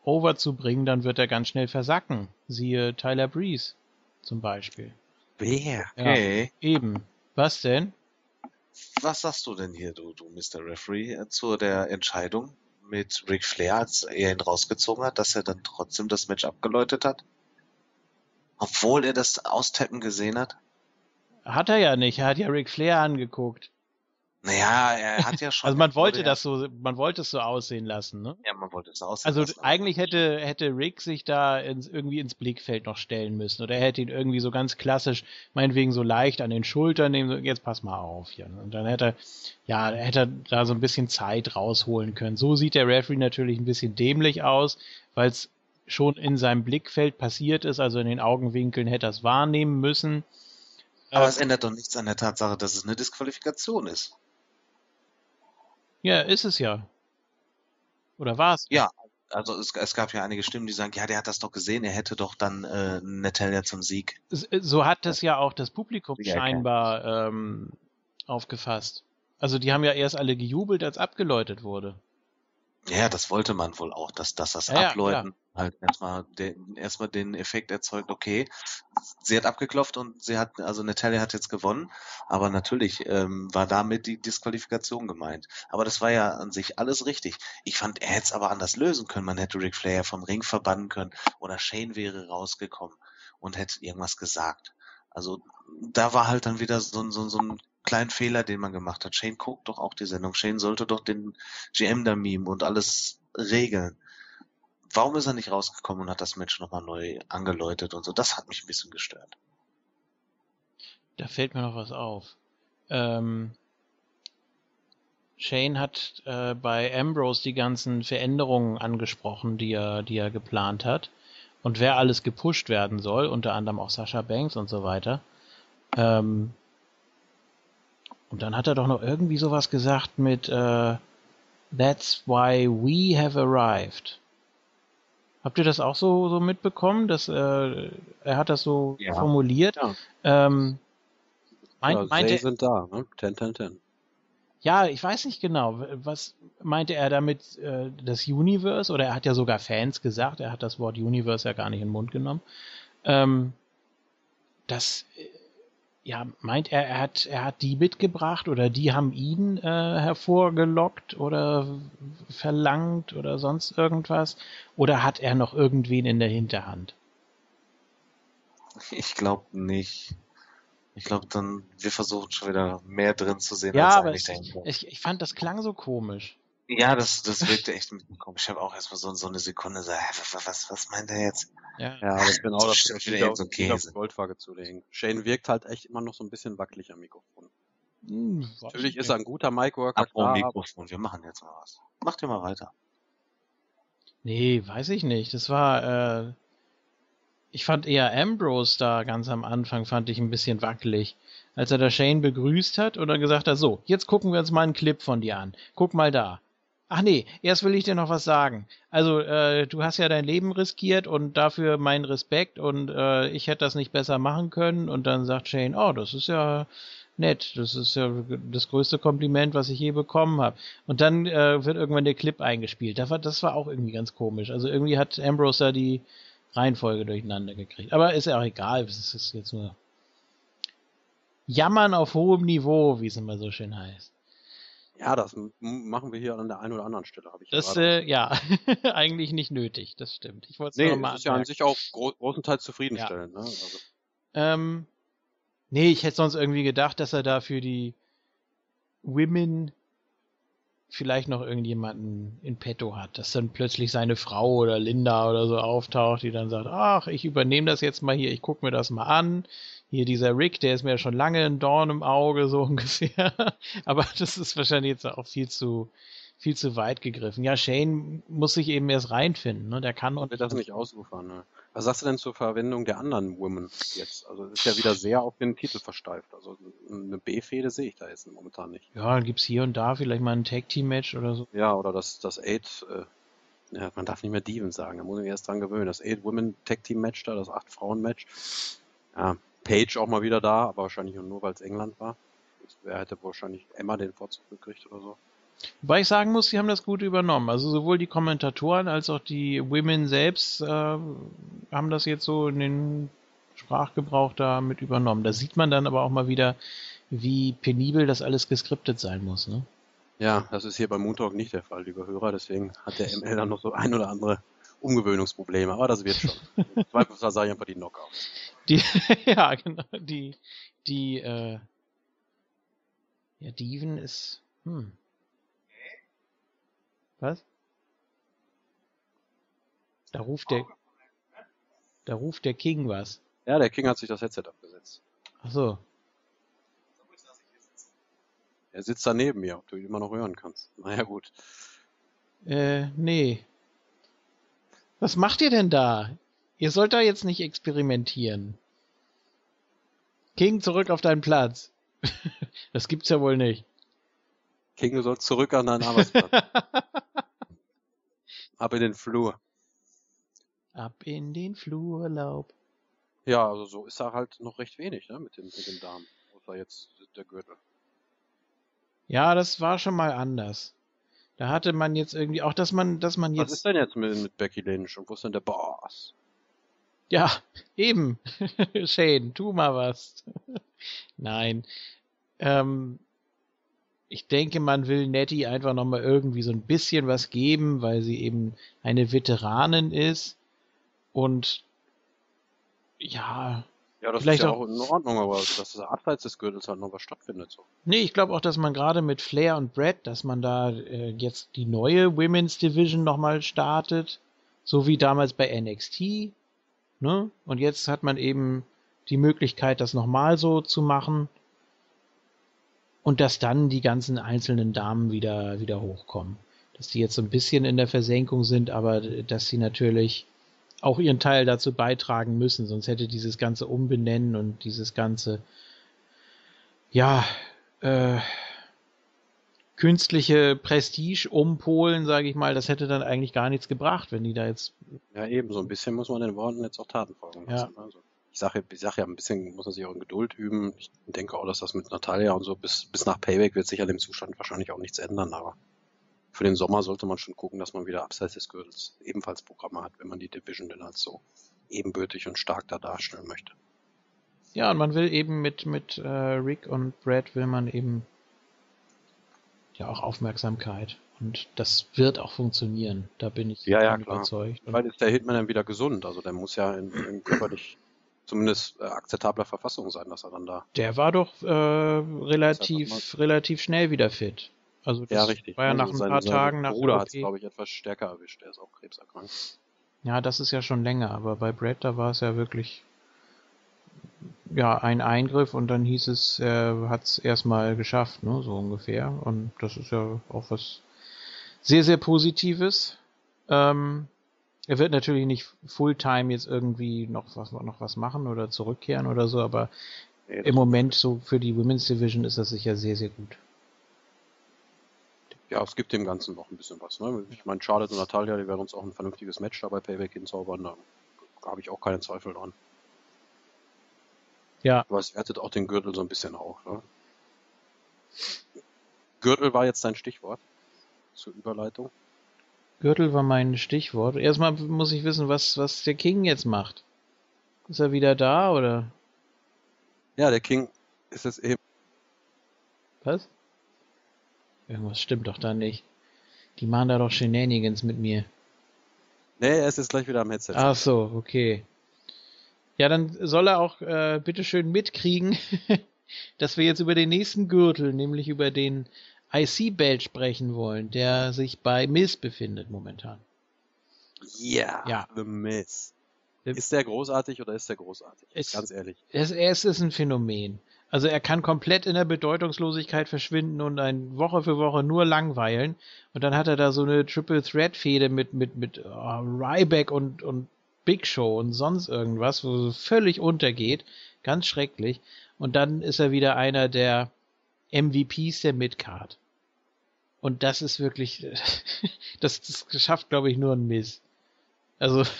overzubringen, dann wird er ganz schnell versacken. Siehe Tyler Breeze zum Beispiel. Wer? Ja. Okay. Eben. Was denn? Was sagst du denn hier, du, du Mr. Referee, zu der Entscheidung mit Ric Flair, als er ihn rausgezogen hat, dass er dann trotzdem das Match abgeläutet hat? Obwohl er das Austappen gesehen hat? Hat er ja nicht. Er hat ja Ric Flair angeguckt. Naja, er hat ja schon. Also man wollte das so, man wollte es so aussehen lassen, ne? Ja, man wollte es aussehen Also lassen, aber- eigentlich hätte, hätte Rick sich da ins, irgendwie ins Blickfeld noch stellen müssen. Oder er hätte ihn irgendwie so ganz klassisch, meinetwegen so leicht an den Schultern nehmen, so, jetzt pass mal auf hier. Und dann hätte er, ja, hätte er da so ein bisschen Zeit rausholen können. So sieht der Referee natürlich ein bisschen dämlich aus, weil es schon in seinem Blickfeld passiert ist, also in den Augenwinkeln hätte er es wahrnehmen müssen. Aber Äh, es ändert doch nichts an der Tatsache, dass es eine Disqualifikation ist. Ja, ist es ja. Oder war es? Ja, also es, es gab ja einige Stimmen, die sagen, ja, der hat das doch gesehen, er hätte doch dann äh, Natalia zum Sieg. S- So hat es ja auch das Publikum Ja, scheinbar ähm, aufgefasst. Also die haben ja erst alle gejubelt, als abgeläutet wurde. Ja, das wollte man wohl auch, dass, dass das ja, Abläuten halt erstmal den, erstmal den Effekt erzeugt, okay, sie hat abgeklopft und sie hat, also Natalia hat jetzt gewonnen, aber natürlich ähm, war damit die Disqualifikation gemeint. Aber das war ja an sich alles richtig. Ich fand, er hätte es aber anders lösen können. Man hätte Ric Flair vom Ring verbannen können oder Shane wäre rausgekommen und hätte irgendwas gesagt. Also da war halt dann wieder so, ein- so, so ein kleinen Fehler, den man gemacht hat. Shane guckt doch auch die Sendung. Shane sollte doch den GM da mimen und alles regeln. Warum ist er nicht rausgekommen und hat das Match nochmal neu angeläutet und so? Das hat mich ein bisschen gestört. Da fällt mir noch was auf. Ähm, Shane hat äh, bei Ambrose die ganzen Veränderungen angesprochen, die er, die er geplant hat. Und wer alles gepusht werden soll, unter anderem auch Sascha Banks und so weiter. Ähm, und dann hat er doch noch irgendwie sowas gesagt mit äh, That's why we have arrived. Habt ihr das auch so, so mitbekommen? Dass, äh, er hat das so Ja. formuliert. Ja. Ähm, meint, ja, meinte, sind da, ne? 10, 10, 10. ja, ich weiß nicht genau. Was meinte er damit, äh, das Universe? Oder er hat ja sogar Fans gesagt. Er hat das Wort Universe ja gar nicht in den Mund genommen. Ähm, das, äh, ja, meint er, er hat, er hat die mitgebracht oder die haben ihn äh, hervorgelockt oder verlangt oder sonst irgendwas? Oder hat er noch irgendwen in der Hinterhand? Ich glaube nicht. Ich glaube, dann, wir versuchen schon wieder mehr drin zu sehen, Ja, als aber eigentlich dahinter. ich, ich fand, das klang so komisch. Ja, das, das wirkte echt ein bisschen komisch. Ich habe auch erstmal so, so eine Sekunde so, hä, was, was, was meint er jetzt? Ja. Ja, das ist genau das, stimmt was wieder irgend so auf, wieder auf Käse. Goldwaage zu legen. Shane wirkt halt echt immer noch so ein bisschen wackelig am Mikrofon. Hm, Natürlich ich ist er ein guter Mic-Worker, Apropos Mikrofon, wir machen jetzt mal was. Macht ihr mal weiter. Nee, weiß ich nicht. Das war, äh, ich fand eher Ambrose da ganz am Anfang, fand ich ein bisschen wackelig. Als er da Shane begrüßt hat und dann gesagt hat, so, jetzt gucken wir uns mal einen Clip von dir an. Guck mal da. Ach nee, erst will ich dir noch was sagen. Also, äh, du hast ja dein Leben riskiert und dafür meinen Respekt und äh, ich hätte das nicht besser machen können. Und dann sagt Shane, oh, das ist ja nett. Das ist ja das größte Kompliment, was ich je bekommen habe. Und dann äh, wird irgendwann der Clip eingespielt. Das war, das war auch irgendwie ganz komisch. Also irgendwie hat Ambrose da die Reihenfolge durcheinander gekriegt. Aber ist ja auch egal. Es ist jetzt nur Jammern auf hohem Niveau, wie es immer so schön heißt. Ja, das machen wir hier an der einen oder anderen Stelle, habe ich Das, gerade. äh, ja, eigentlich nicht nötig. Das stimmt. Ich wollte es nee, nur mal das ist ja an sich auch gro großenteils zufriedenstellend. Ne? Also, Ähm, nee, ich hätte sonst irgendwie gedacht, dass er da für die Women vielleicht noch irgendjemanden in petto hat, dass dann plötzlich seine Frau oder Linda oder so auftaucht, die dann sagt, ach, ich übernehme das jetzt mal hier, ich gucke mir das mal an. Hier dieser Rick, der ist mir ja schon lange ein Dorn im Auge, so ungefähr. Aber das ist wahrscheinlich jetzt auch viel zu, viel zu weit gegriffen. Ja, Shane muss sich eben erst reinfinden, ne? Der kann und das nicht ausufern. Ne? Was sagst du denn zur Verwendung der anderen Women jetzt? Also ist ja wieder sehr auf den Titel versteift. Also eine B-Fehde sehe ich da jetzt momentan nicht. Ja, dann gibt's hier und da vielleicht mal ein Tag-Team-Match oder so. Ja, oder das, das Eight, äh, ja, man darf nicht mehr Diven sagen, da muss ich mich erst dran gewöhnen. Das Eight Women Tag Team Match da, das Acht Frauen Match. Ja, Paige auch mal wieder da, aber wahrscheinlich nur, weil es England war. Wer hätte wahrscheinlich Emma den Vorzug gekriegt oder so. Wobei ich sagen muss, sie haben das gut übernommen. Also sowohl die Kommentatoren als auch die Women selbst äh, haben das jetzt so in den Sprachgebrauch da mit übernommen. Da sieht man dann aber auch mal wieder, wie penibel das alles geskriptet sein muss. Ne? Ja, das ist hier bei Moontalk nicht der Fall, liebe Hörer. Deswegen hat der ML dann noch so ein oder andere Umgewöhnungsprobleme. Aber das wird schon. Im Zweifelsfall sage ich einfach die Knockout. Die, ja, genau, die, die, äh, ja, Diven ist, hm. Was? Da ruft der, da ruft der King was. Ja, der King hat sich das Headset abgesetzt. Ach so. Er sitzt da neben mir, ob du ihn immer noch hören kannst. Naja, gut. Äh, nee. Was macht ihr denn da? Ihr sollt da jetzt nicht experimentieren. King, zurück auf deinen Platz. das gibt's ja wohl nicht. King, du sollst zurück an deinen Arbeitsplatz. Ab in den Flur. Ab in den Flurlaub. Ja, also so ist da halt noch recht wenig, ne, mit den, mit den Damen. Außer jetzt der Gürtel. Ja, das war schon mal anders. Da hatte man jetzt irgendwie auch, dass man, dass man Was ist jetzt, denn jetzt mit, mit Becky Lynch und wo ist denn der Boss? ja, eben. Shane, tu mal was. Nein. Ähm, ich denke, man will Nettie einfach nochmal irgendwie so ein bisschen was geben, weil sie eben eine Veteranin ist. Und ja, Ja, das Vielleicht ist ja auch- auch in Ordnung, aber dass das abseits des Gürtels halt noch was stattfindet. So. nee, ich glaube auch, dass man gerade mit Flair und Brett, dass man da äh, jetzt die neue Women's Division nochmal startet, so wie damals bei NXT. Ne? Und jetzt hat man eben die Möglichkeit, das nochmal so zu machen. und dass dann die ganzen einzelnen Damen wieder, wieder hochkommen. Dass die jetzt so ein bisschen in der Versenkung sind, aber dass sie natürlich auch ihren Teil dazu beitragen müssen, sonst hätte dieses ganze Umbenennen und dieses ganze, ja, äh, künstliche Prestige um Polen, sage ich mal, das hätte dann eigentlich gar nichts gebracht, wenn die da jetzt. Ja, eben, so ein bisschen muss man den Worten jetzt auch Taten folgen lassen. Ja. Also ich sage ich sag ja, ein bisschen muss man sich auch in Geduld üben. Ich denke auch, dass das mit Natalia und so bis, bis nach Payback wird sich an dem Zustand wahrscheinlich auch nichts ändern, aber für den Sommer sollte man schon gucken, dass man wieder abseits des Gürtels ebenfalls Programme hat, wenn man die Division denn als so ebenbürtig und stark da darstellen möchte. Ja, und man will eben mit, mit äh, Rick und Brad will man eben ja auch Aufmerksamkeit. Und das wird auch funktionieren. Da bin ich ja, ja, klar. überzeugt. Weil ist der Hitman dann wieder gesund. Also der muss ja in, in körperlich zumindest äh, akzeptabler Verfassung sein, dass er dann da. Der war doch äh, relativ, relativ schnell wieder fit. Also das ja, richtig. war ja also nach ein sein, paar Tagen nach Bruder hat es, glaube ich, etwas stärker erwischt. Der ist auch krebserkrankt. Ja, das ist ja schon länger, aber bei Brad, da war es ja wirklich ja, ein Eingriff und dann hieß es, er hat es erstmal geschafft, ne, so ungefähr. Und das ist ja auch was sehr, sehr Positives. Ähm, er wird natürlich nicht Fulltime jetzt irgendwie noch was, noch was machen oder zurückkehren oder so, aber ja, im Moment so für die Women's Division ist das sicher sehr, sehr gut. Ja, es gibt dem Ganzen noch ein bisschen was. Ne? Ich meine, Charlotte und Natalia, die werden uns auch ein vernünftiges Match dabei Payback hinzaubern. Da habe ich auch keinen Zweifel dran. Ja. Aber es wertet auch den Gürtel so ein bisschen auf. Ne? Gürtel war jetzt dein Stichwort zur Überleitung. Gürtel war mein Stichwort. Erstmal muss ich wissen, was, was der King jetzt macht. Ist er wieder da oder? Ja, der King ist es eben. Was? Irgendwas stimmt doch da nicht. Die machen da doch Shenanigans mit mir. Nee, er ist jetzt gleich wieder am Headset. Ach so, okay. Ja, dann soll er auch äh, bitteschön mitkriegen, dass wir jetzt über den nächsten Gürtel, nämlich über den IC-Belt sprechen wollen, der sich bei Miss befindet momentan. Yeah, ja, The Miss. Ist der großartig oder ist der großartig? Es, Ganz ehrlich. Es, es ist ein Phänomen. Also er kann komplett in der Bedeutungslosigkeit verschwinden und ein Woche für Woche nur langweilen. Und dann hat er da so eine Triple Threat Fehde mit mit mit oh, Ryback und und Big Show und sonst irgendwas, wo so völlig untergeht. Ganz schrecklich. Und dann ist er wieder einer der MVPs der Midcard. Und das ist wirklich, das, das schafft, glaube ich, nur ein Miss. Also.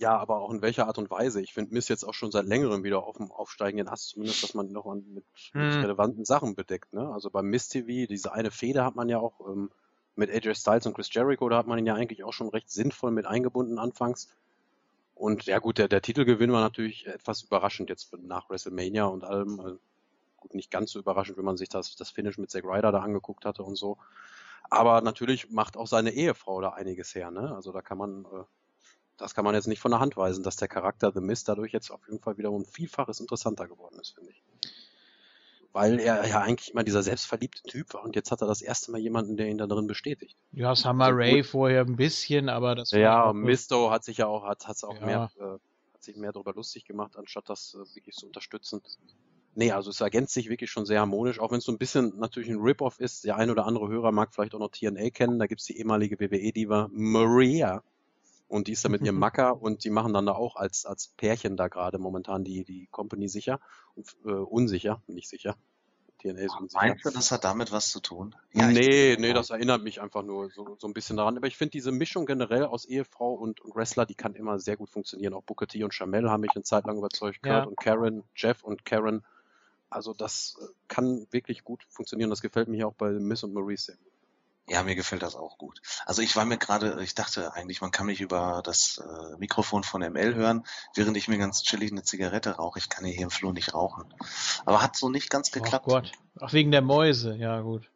ja, aber auch in welcher Art und Weise. Ich finde Miss jetzt auch schon seit längerem wieder auf dem aufsteigenden Ast, zumindest, dass man noch mit, mit hm. relevanten Sachen bedeckt. Ne? Also beim Miss TV, diese eine Fehde hat man ja auch ähm, mit AJ Styles und Chris Jericho, da hat man ihn ja eigentlich auch schon recht sinnvoll mit eingebunden anfangs. Und ja gut, der, der Titelgewinn war natürlich etwas überraschend jetzt nach WrestleMania und allem. Also, gut, nicht ganz so überraschend, wenn man sich das, das Finish mit Zack Ryder da angeguckt hatte und so. Aber natürlich macht auch seine Ehefrau da einiges her, ne? Also da kann man, äh, das kann man jetzt nicht von der Hand weisen, dass der Charakter The Mist dadurch jetzt auf jeden Fall wieder um Vielfaches interessanter geworden ist, finde ich weil er ja eigentlich immer dieser selbstverliebte Typ war und jetzt hat er das erste Mal jemanden, der ihn da drin bestätigt. Ja, Summer so Ray vorher ein bisschen, aber das Ja, Misto hat sich ja auch, hat es auch ja. mehr, äh, hat sich mehr darüber lustig gemacht, anstatt das äh, wirklich zu unterstützen. Nee, also es ergänzt sich wirklich schon sehr harmonisch, auch wenn es so ein bisschen natürlich ein Rip-Off ist. Der ein oder andere Hörer mag vielleicht auch noch TNA kennen. Da gibt's die ehemalige WWE-Diva Maria, und die ist da mit ihrem Macker und die machen dann da auch als, als Pärchen da gerade momentan die, die Company sicher und äh, unsicher, nicht sicher. TNA ist unsicher. Meinst du, das hat damit was zu tun? Ja, nee, nee, das erinnert mich einfach nur so, so ein bisschen daran. Aber ich finde diese Mischung generell aus Ehefrau und, und Wrestler, die kann immer sehr gut funktionieren. Auch Booker T und Chamel haben mich eine Zeit lang überzeugt. Kurt und Karen, Jeff und Karen. Also das äh, kann wirklich gut funktionieren. Das gefällt mir hier auch bei Miss und Maurice sehr gut. Ja, mir gefällt das auch gut. Also ich war mir gerade, ich dachte eigentlich, man kann mich über das äh, Mikrofon von ML hören, während ich mir ganz chillig eine Zigarette rauche. Ich kann hier im Flur nicht rauchen. Aber hat so nicht ganz geklappt. Oh Gott. Ach, wegen der Mäuse, ja gut.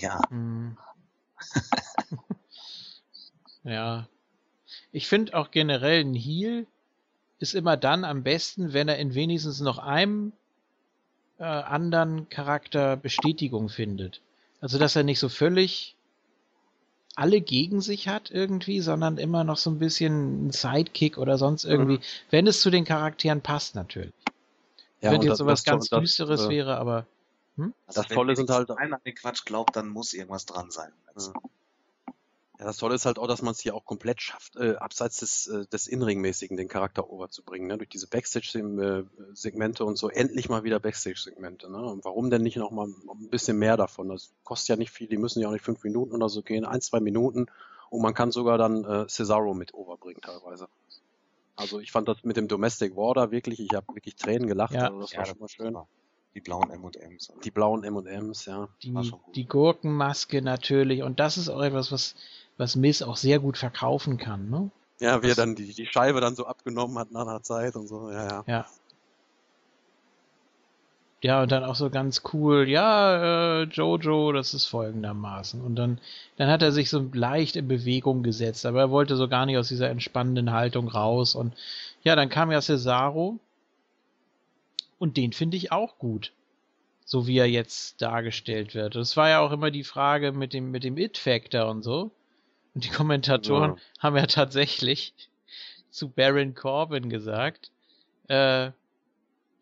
Ja. Hm. ja. Ich finde auch generell ein Heal ist immer dann am besten, wenn er in wenigstens noch einem äh, anderen Charakter Bestätigung findet. Also, dass er nicht so völlig alle gegen sich hat irgendwie, sondern immer noch so ein bisschen ein Sidekick oder sonst irgendwie, mhm. wenn es zu den Charakteren passt natürlich. Ja, wenn jetzt sowas ganz das, Düsteres äh, wäre, aber. Hm? Also Das wenn Tolle sind halt- einer an den Quatsch glaubt, dann muss irgendwas dran sein. Also, Ja, das Tolle ist halt auch, dass man es hier auch komplett schafft, äh, abseits des, äh, des Inring-mäßigen den Charakter overzubringen, ne? durch diese Backstage-Segmente und so, endlich mal wieder Backstage-Segmente. Ne? Und warum denn nicht noch mal ein bisschen mehr davon? Das kostet ja nicht viel, die müssen ja auch nicht fünf Minuten oder so gehen, ein, zwei Minuten und man kann sogar dann äh, Cesaro mit overbringen teilweise. Also ich fand das mit dem Domestic War da wirklich, ich habe wirklich Tränen gelacht, Ja. also das ja, war schon mal schön. Die blauen M&M's. Die blauen M&M's, ja. Die, die Gurkenmaske natürlich. Und das ist auch etwas, was, was Miss auch sehr gut verkaufen kann, ne? Ja, wie er dann die, die Scheibe dann so abgenommen hat nach einer Zeit und so, ja, ja. Ja. Ja, und dann auch so ganz cool, ja, äh, Jojo, das ist folgendermaßen. Und dann, dann hat er sich so leicht in Bewegung gesetzt, aber er wollte so gar nicht aus dieser entspannenden Haltung raus. Und ja, dann kam ja Cesaro. Und den finde ich auch gut. So wie er jetzt dargestellt wird. Das war ja auch immer die Frage mit dem, mit dem It-Factor und so. Und die Kommentatoren Ja. haben ja tatsächlich zu Baron Corbin gesagt, äh,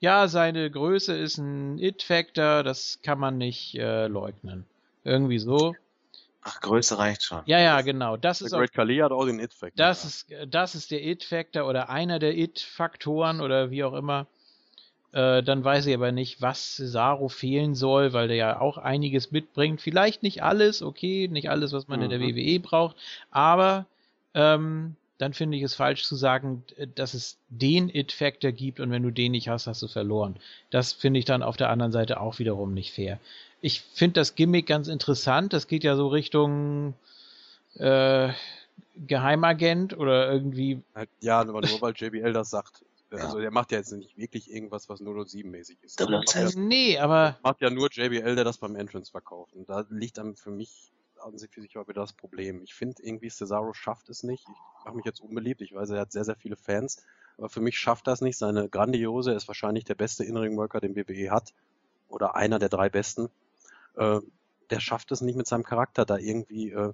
ja, seine Größe ist ein It-Factor, das kann man nicht äh, leugnen. Irgendwie so. Ach, Größe reicht schon. Ja, ja, genau. Das Der ist auch, Great Khali hat auch den It-Factor. das ja. ist, das ist der It-Factor oder einer der It-Faktoren oder wie auch immer. Äh, dann weiß ich aber nicht, was Cesaro fehlen soll, weil der ja auch einiges mitbringt. Vielleicht nicht alles, okay, nicht alles, was man in der Mhm. WWE braucht, aber ähm, dann finde ich es falsch zu sagen, äh, dass es den It-Factor gibt und wenn du den nicht hast, hast du verloren. Das finde ich dann auf der anderen Seite auch wiederum nicht fair. Ich finde das Gimmick ganz interessant. Das geht ja so Richtung äh, Geheimagent oder irgendwie. Ja, aber nur weil JBL das sagt. Ja. Also der macht ja jetzt nicht wirklich irgendwas, was 007-mäßig ist. Double Der macht ja. Nee, aber macht ja nur JBL, der das beim Entrance verkauft. Und da liegt dann für mich an sich für sich auch wieder das Problem. Ich finde irgendwie Cesaro schafft es nicht. Ich mache mich jetzt unbeliebt. Ich weiß, er hat sehr, sehr viele Fans. Aber für mich schafft das nicht. Seine Grandiose er ist wahrscheinlich der beste In-Ring-Worker, den WWE hat. Oder einer der drei besten. Äh, der schafft es nicht mit seinem Charakter da irgendwie äh,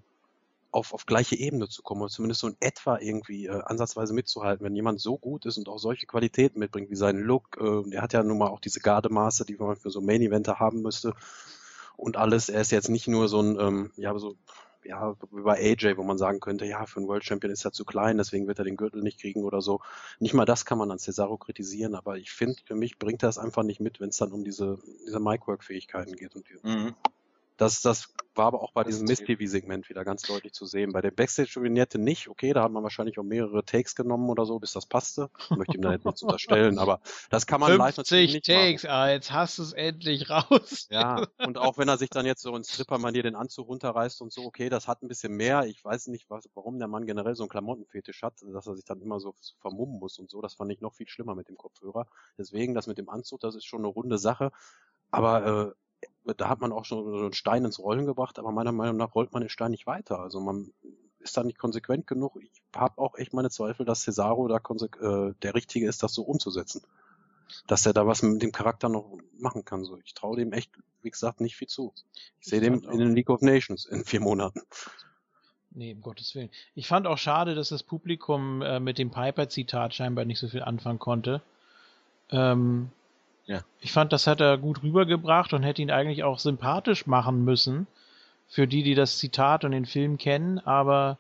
auf, auf gleiche Ebene zu kommen oder zumindest so in etwa irgendwie äh, ansatzweise mitzuhalten. Wenn jemand so gut ist und auch solche Qualitäten mitbringt wie seinen Look, äh, er hat ja nun mal auch diese Gardemaße, die man für so Main Eventer haben müsste und alles. Er ist jetzt nicht nur so ein, ähm, ja, so, ja, wie bei AJ, wo man sagen könnte, ja, für einen World Champion ist er zu klein, deswegen wird er den Gürtel nicht kriegen oder so. Nicht mal das kann man an Cesaro kritisieren, aber ich finde, für mich bringt er es einfach nicht mit, wenn es dann um diese, diese Mic-Work-Fähigkeiten geht und die, Mhm. Das, das war aber auch bei diesem ist Miss-TV-Segment wieder ganz deutlich zu sehen. Bei der Backstage-Vignette nicht, okay, da hat man wahrscheinlich auch mehrere Takes genommen oder so, bis das passte. Ich möchte ihm da jetzt nichts unterstellen, aber das kann man live natürlich 50 nicht Takes, machen. ah, jetzt hast du es endlich raus. Ja, und auch wenn er sich dann jetzt so in Stripper-Manier den Anzug runterreißt und so, okay, das hat ein bisschen mehr. Ich weiß nicht, was, warum der Mann generell so einen Klamottenfetisch hat, dass er sich dann immer so vermummen muss und so. Das fand ich noch viel schlimmer mit dem Kopfhörer. Deswegen, das mit dem Anzug, das ist schon eine runde Sache. Aber äh, da hat man auch schon so einen Stein ins Rollen gebracht, aber meiner Meinung nach rollt man den Stein nicht weiter. Also man ist da nicht konsequent genug. Ich habe auch echt meine Zweifel, dass Cesaro da äh, der Richtige ist, das so umzusetzen. Dass er da was mit dem Charakter noch machen kann. So, ich traue dem echt, wie gesagt, nicht viel zu. Ich sehe dem in den League of Nations in vier Monaten. Nee, um Gottes Willen. Ich fand auch schade, dass das Publikum äh, mit dem Piper-Zitat scheinbar nicht so viel anfangen konnte. Ähm, Ja. Ich fand, das hat er gut rübergebracht und hätte ihn eigentlich auch sympathisch machen müssen. Für die, die das Zitat und den Film kennen, aber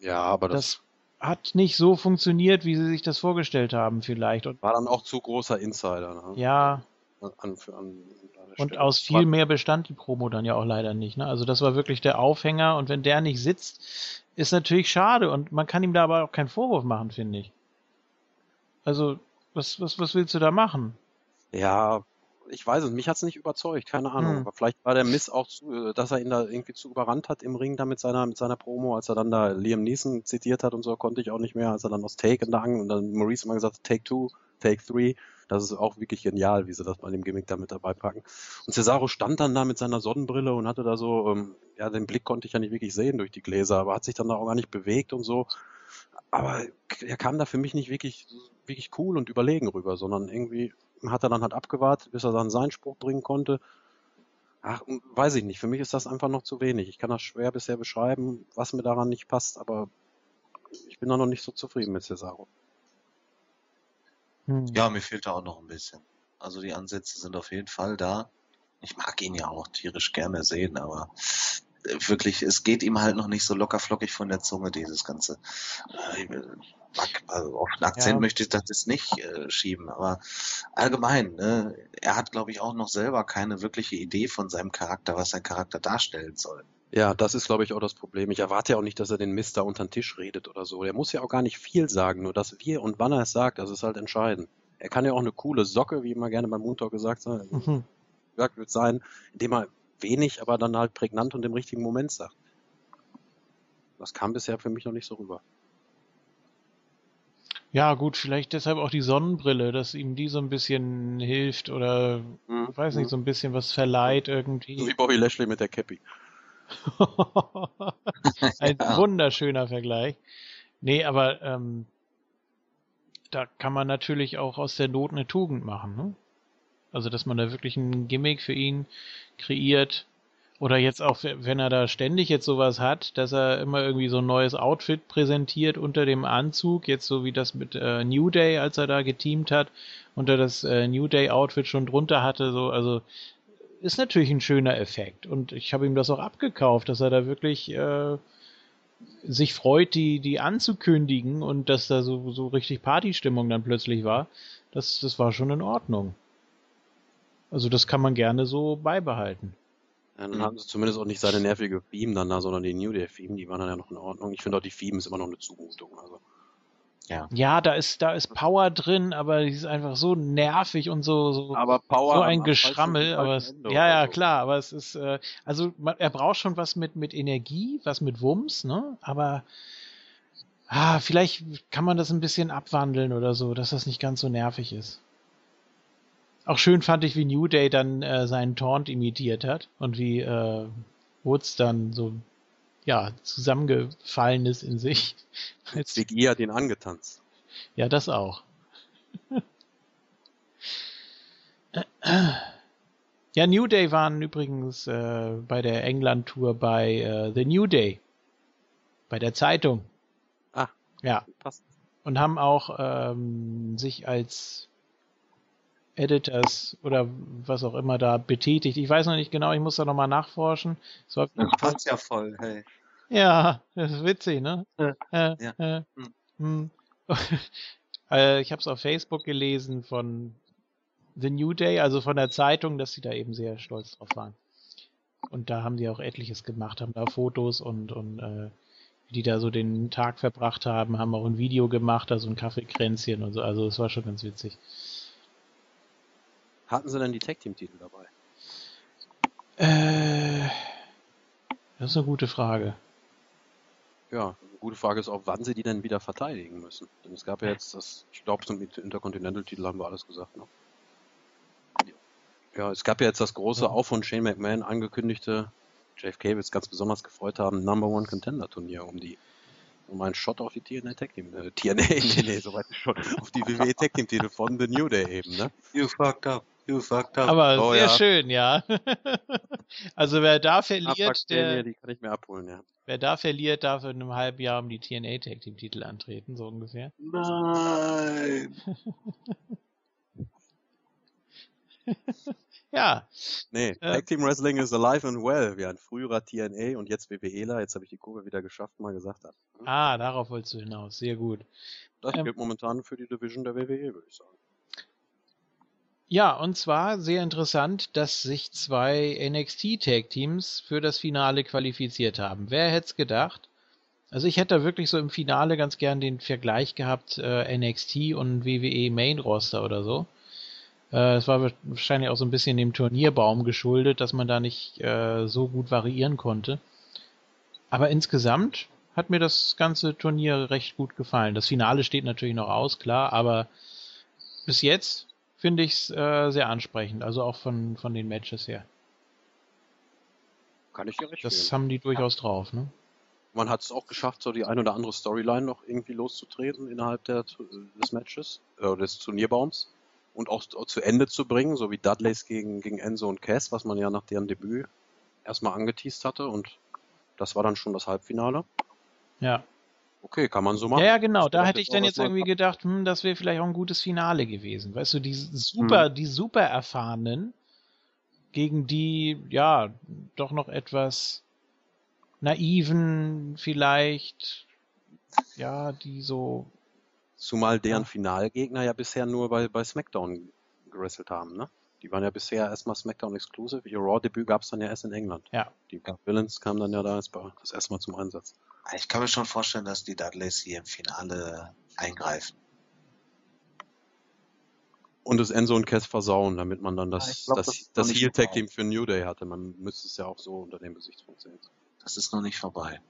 Ja, aber das hat nicht so funktioniert, wie sie sich das vorgestellt haben, vielleicht. Und war dann auch zu großer Insider. Ne? ja, An, an, an, und aus viel mehr bestand die Promo dann ja auch leider nicht. Ne? Also das war wirklich der Aufhänger und wenn der nicht sitzt, ist natürlich schade und man kann ihm da aber auch keinen Vorwurf machen, finde ich. Also, was, was, was willst du da machen? Ja, ich weiß es, mich hat's nicht überzeugt, keine Ahnung. Hm. Aber vielleicht war der Miss auch zu, äh, dass er ihn da irgendwie zu überrannt hat im Ring da mit seiner, mit seiner Promo, als er dann da Liam Neeson zitiert hat und so, konnte ich auch nicht mehr, als er dann aus Take entlang und dann Maurice immer gesagt hat, Take Two, Take Three. Das ist auch wirklich genial, wie sie das bei dem Gimmick da mit dabei packen. Und Cesaro stand dann da mit seiner Sonnenbrille und hatte da so, ähm, ja, den Blick konnte ich ja nicht wirklich sehen durch die Gläser, aber hat sich dann da auch gar nicht bewegt und so. Aber er kam da für mich nicht wirklich, wirklich cool und überlegen rüber, sondern irgendwie hat er dann halt abgewartet, bis er dann seinen Spruch bringen konnte. Ach, weiß ich nicht. Für mich ist das einfach noch zu wenig. Ich kann das schwer bisher beschreiben, was mir daran nicht passt, aber ich bin da noch nicht so zufrieden mit Cesaro. Hm. Ja, mir fehlt da auch noch ein bisschen. Also die Ansätze sind auf jeden Fall da. Ich mag ihn ja auch tierisch gerne sehen, aber wirklich, es geht ihm halt noch nicht so locker flockig von der Zunge, dieses Ganze. Äh, also auf den Akzent Ja. möchte ich das jetzt nicht äh, schieben, aber allgemein, ne, er hat, glaube ich, auch noch selber keine wirkliche Idee von seinem Charakter, was sein Charakter darstellen soll. Ja, das ist, glaube ich, auch das Problem. Ich erwarte ja auch nicht, dass er den Mister unter den Tisch redet oder so. Der muss ja auch gar nicht viel sagen, nur dass wir und wann er es sagt, das ist halt entscheidend. Er kann ja auch eine coole Socke, wie immer gerne beim Moontalk gesagt hat, Mhm. gesagt wird sein, indem er wenig, aber dann halt prägnant und im richtigen Moment sagt. Das kam bisher für mich noch nicht so rüber. Ja, gut, vielleicht deshalb auch die Sonnenbrille, dass ihm die so ein bisschen hilft oder, Mhm. weiß nicht, so ein bisschen was verleiht irgendwie. So wie Bobby Lashley mit der Cappy. Ein Ja. wunderschöner Vergleich. Nee, aber ähm, da kann man natürlich auch aus der Not eine Tugend machen, ne? Also, dass man da wirklich ein Gimmick für ihn kreiert. Oder jetzt auch, wenn er da ständig jetzt sowas hat, dass er immer irgendwie so ein neues Outfit präsentiert unter dem Anzug, jetzt so wie das mit äh, New Day, als er da geteamt hat, unter das äh, New Day Outfit schon drunter hatte, so, also ist natürlich ein schöner Effekt. Und ich habe ihm das auch abgekauft, dass er da wirklich äh, sich freut, die, die anzukündigen und dass da so, so richtig Partystimmung dann plötzlich war. Das, das war schon in Ordnung. Also das kann man gerne so beibehalten. Ja, dann Mhm. hatten sie zumindest auch nicht seine nervige Theme dann da, sondern die New Day Theme, die waren dann ja noch in Ordnung. Ich finde auch die Theme ist immer noch eine Zumutung. Also. Ja, da ist, da ist Power drin, aber die ist einfach so nervig und so, so, Aber Power so ein Geschrammel, aber es, ja, ja, so. klar, aber es ist, äh, also man, er braucht schon was mit, mit Energie, was mit Wumms, ne? Aber ah, vielleicht kann man das ein bisschen abwandeln oder so, dass das nicht ganz so nervig ist. Auch schön fand ich, wie New Day dann äh, seinen Taunt imitiert hat und wie äh, Woods dann so ja zusammengefallen ist in sich. Als, Big E hat ihn angetanzt. ja, das auch. Ja, New Day waren übrigens äh, bei der England-Tour bei äh, The New Day. Bei der Zeitung. Ah. Ja. Passt. Und haben auch ähm, sich als Editors oder was auch immer da betätigt. Ich weiß noch nicht genau, ich muss da nochmal nachforschen. Es war, Das passt ja voll, hey. ja, das ist witzig, ne? Ja. Äh, Ja. äh, Hm. hm. äh, ich habe es auf Facebook gelesen von The New Day, also von der Zeitung, dass sie da eben sehr stolz drauf waren. Und da haben die auch etliches gemacht, haben da Fotos und, und äh, die da so den Tag verbracht haben, haben auch ein Video gemacht, da so ein Kaffeekränzchen und so. Also es war schon ganz witzig. Hatten sie denn die Tag Team Titel dabei? Äh, das ist eine gute Frage. Ja, eine gute Frage ist auch, wann sie die denn wieder verteidigen müssen. Denn es gab ja jetzt das, ich glaube, zum Intercontinental-Titel haben wir alles gesagt, ne? Ja, es gab ja jetzt das große, auch von Shane McMahon angekündigte, JFK wird es ganz besonders gefreut haben, Number One Contender Turnier um die, um einen Shot auf die TNA Tag Team, äh, TNA, nee, nee, soweit schon, auf die WWE Tag Team Titel von The New Day eben, ne? You fucked up. Fucked up. Aber Oh, sehr ja. schön, ja. also wer da verliert, der, die kann ich mir abholen, ja. wer da verliert, darf in einem halben Jahr um die TNA Tag Team Titel antreten, so ungefähr. Nein. Ja, Nee, Ja. Tag Team Wrestling is alive and well, wie ein früherer TNA und jetzt WWEler, jetzt habe ich die Kurve wieder geschafft, mal gesagt hat. ah, darauf wolltest du hinaus, sehr gut. Das Ähm. gilt momentan für die Division der WWE, würde ich sagen. Ja, und zwar sehr interessant, dass sich zwei NXT Tag Teams für das Finale qualifiziert haben. Wer hätte es gedacht? Also ich hätte da wirklich so im Finale ganz gern den Vergleich gehabt, äh, NXT und WWE Main Roster oder so. Äh, Es war wahrscheinlich auch so ein bisschen dem Turnierbaum geschuldet, dass man da nicht äh, so gut variieren konnte. Aber insgesamt hat mir das ganze Turnier recht gut gefallen. Das Finale steht natürlich noch aus, klar, aber bis jetzt finde ich es äh, sehr ansprechend, also auch von, von den Matches her. Kann ich dir recht Das haben die durchaus drauf, ne? Man hat es auch geschafft, so die ein oder andere Storyline noch irgendwie loszutreten innerhalb der, des Matches, äh, des Turnierbaums und auch zu Ende zu bringen, so wie Dudleys gegen, gegen Enzo und Cass, was man ja nach deren Debüt erstmal angeteased hatte und das war dann schon das Halbfinale. Ja. Okay, kann man so Ja, machen. ja, genau. Ich Da hätte ich dann jetzt irgendwie gedacht, hm, das wäre vielleicht auch ein gutes Finale gewesen. Weißt du, die super, die super erfahrenen gegen die, ja, doch noch etwas naiven vielleicht, ja, die so, Zumal deren Ja. Finalgegner ja bisher nur bei, bei SmackDown gewrestelt haben, ne? Die waren ja bisher erstmal SmackDown Exclusive. Ihr Raw-Debüt gab es dann ja erst in England. ja, Die Villains kamen dann ja da das erste Mal zum Einsatz. Ich kann mir schon vorstellen, dass die Dudleys hier im Finale eingreifen. Und das Enzo und Cass versauen, damit man dann Ja, das, glaub, das, das das, noch nicht Heel Tag vorbei. Team für New Day hatte. Man müsste es ja auch so unter dem Gesichtspunkt sehen. Das ist noch nicht vorbei.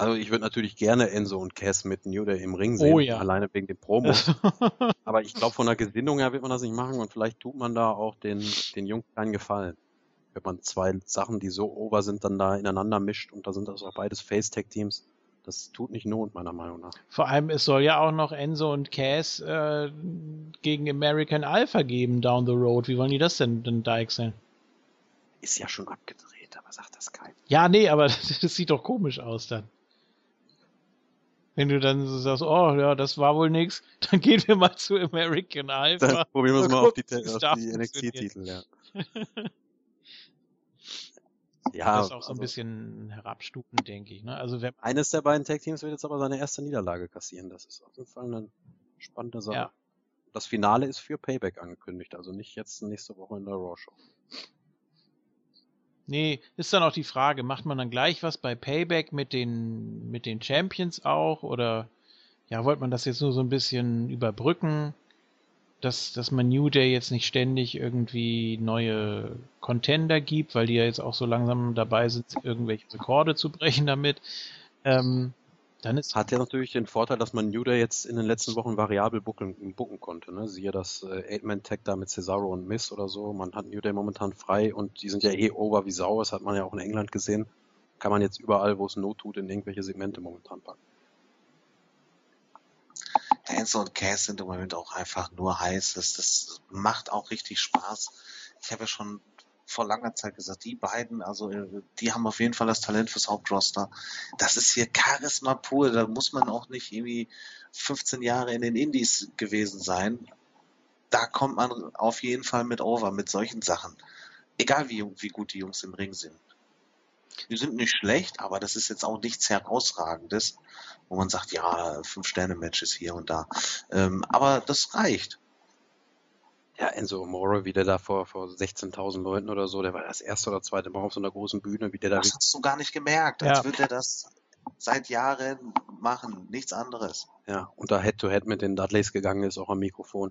Also ich würde natürlich gerne Enzo und Cass mit New Day im Ring sehen, Oh ja. alleine wegen den Promos. Aber ich glaube, von der Gesinnung her wird man das nicht machen und vielleicht tut man da auch den, den Jungs keinen Gefallen. Wenn man zwei Sachen, die so over sind, dann da ineinander mischt und da sind das auch beides Face-Tag-Teams. Das tut nicht Not, meiner Meinung nach. Vor allem, es soll ja auch noch Enzo und Cass äh, gegen American Alpha geben down the road. Wie wollen die das denn denn deichseln? Ist ja schon abgedreht, aber sagt das keiner. Ja, nee, aber das sieht doch komisch aus dann. Wenn du dann so sagst, oh ja, das war wohl nix, dann gehen wir mal zu American Alpha. Dann probieren wir es Mal auf die, auf die. NXT-Titel, ja. Ja, das ist auch so ein also bisschen herabstufend, denke ich. Ne? Also wenn, eines der beiden Tag-Teams wird jetzt aber seine erste Niederlage kassieren. Das ist auf jeden Fall eine spannende Sache. Ja. Das Finale ist für Payback angekündigt, also nicht jetzt nächste Woche in der Raw-Show. Nee, ist dann auch die Frage, macht man dann gleich was bei Payback mit den, mit den Champions auch? Oder ja, wollte man das jetzt nur so ein bisschen überbrücken? Dass, dass man New Day jetzt nicht ständig irgendwie neue Contender gibt, weil die ja jetzt auch so langsam dabei sind, irgendwelche Rekorde zu brechen damit. Ähm, dann ist Hat ja natürlich den Vorteil, dass man New Day jetzt in den letzten Wochen variabel bucken, bucken konnte. Ne? Siehe das äh, Eight-Man-Tag da mit Cesaro und Miss oder so. Man hat New Day momentan frei und die sind ja eh over wie Sau. Das hat man ja auch in England gesehen. Kann man jetzt überall, wo es Not tut, in irgendwelche Segmente momentan packen. Enzo und Cass sind im Moment auch einfach nur heiß. Das, das macht auch richtig Spaß. Ich habe ja schon vor langer Zeit gesagt, die beiden, also äh, die haben auf jeden Fall das Talent fürs Hauptroster. Das ist hier Charisma pur. Da muss man auch nicht irgendwie 15 Jahre in den Indies gewesen sein. Da kommt man auf jeden Fall mit over mit solchen Sachen. Egal wie, wie gut die Jungs im Ring sind. Die sind nicht schlecht, aber das ist jetzt auch nichts herausragendes, wo man sagt, ja, fünf Sterne Matches hier und da. Ähm, aber das reicht. Ja, Enzo Amore, wie der da vor, vor 16.000 Leuten oder so, der war das erste oder zweite Mal auf so einer großen Bühne, wie der da Das hast du gar nicht gemerkt, als Ja. würde er das seit Jahren machen, nichts anderes. Ja, und da Head-to-Head mit den Dudleys gegangen ist, auch am Mikrofon.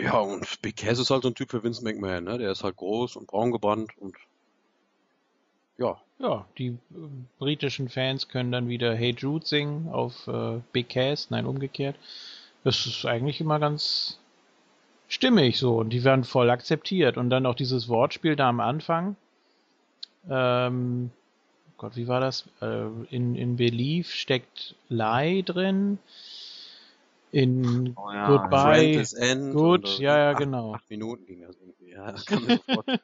Ja, und Big Cass ist halt so ein Typ für Vince McMahon, ne? Der ist halt groß und braun gebrannt und ja, Ja, die äh, britischen Fans können dann wieder Hey Jude singen auf äh, Big Cass, nein, umgekehrt. Das ist eigentlich immer ganz stimmig so und die werden voll akzeptiert. Und dann auch dieses Wortspiel da am Anfang. Ähm, Gott, wie war das? Äh, in, in Belief steckt Lie drin. In Oh ja, Goodbye. End. Und, äh, ja, ja, acht, genau. Acht Minuten ging das irgendwie. Ja, kann mir so vorstellen,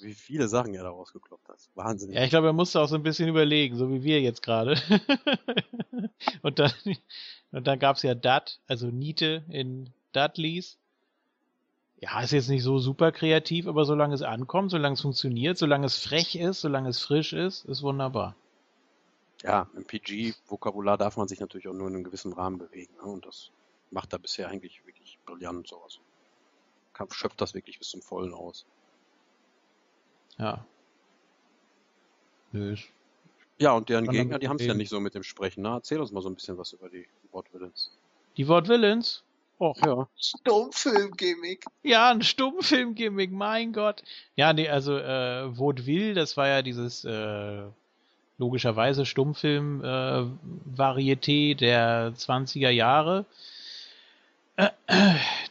wie viele Sachen er da rausgekloppt hat. Wahnsinn. Ja, ich glaube, er musste auch so ein bisschen überlegen, so wie wir jetzt gerade. und dann, und dann gab's ja Dat, also Niete in Dudleys. Ja, ist jetzt nicht so super kreativ, aber solange es ankommt, solange es funktioniert, solange es frech ist, solange es frisch ist, ist wunderbar. ja im PG-Vokabular darf man sich natürlich auch nur in einem gewissen Rahmen bewegen. Ne? Und das macht er bisher eigentlich wirklich brillant so. Also, kann, schöpft das wirklich bis zum Vollen aus. Ja. Nö, Ja, und deren Gegner, die haben es ja nicht so mit dem Sprechen. Ne? Erzähl uns mal so ein bisschen was über die Wortvillains. Die Wortvillains? Och, Ja. Stummfilm-Gimmick. Ja, ein Stummfilm-Gimmick, mein Gott. Ja, nee, also äh, Vaudeville, das war ja dieses äh, logischerweise Stummfilm-Varieté der 20er Jahre, äh,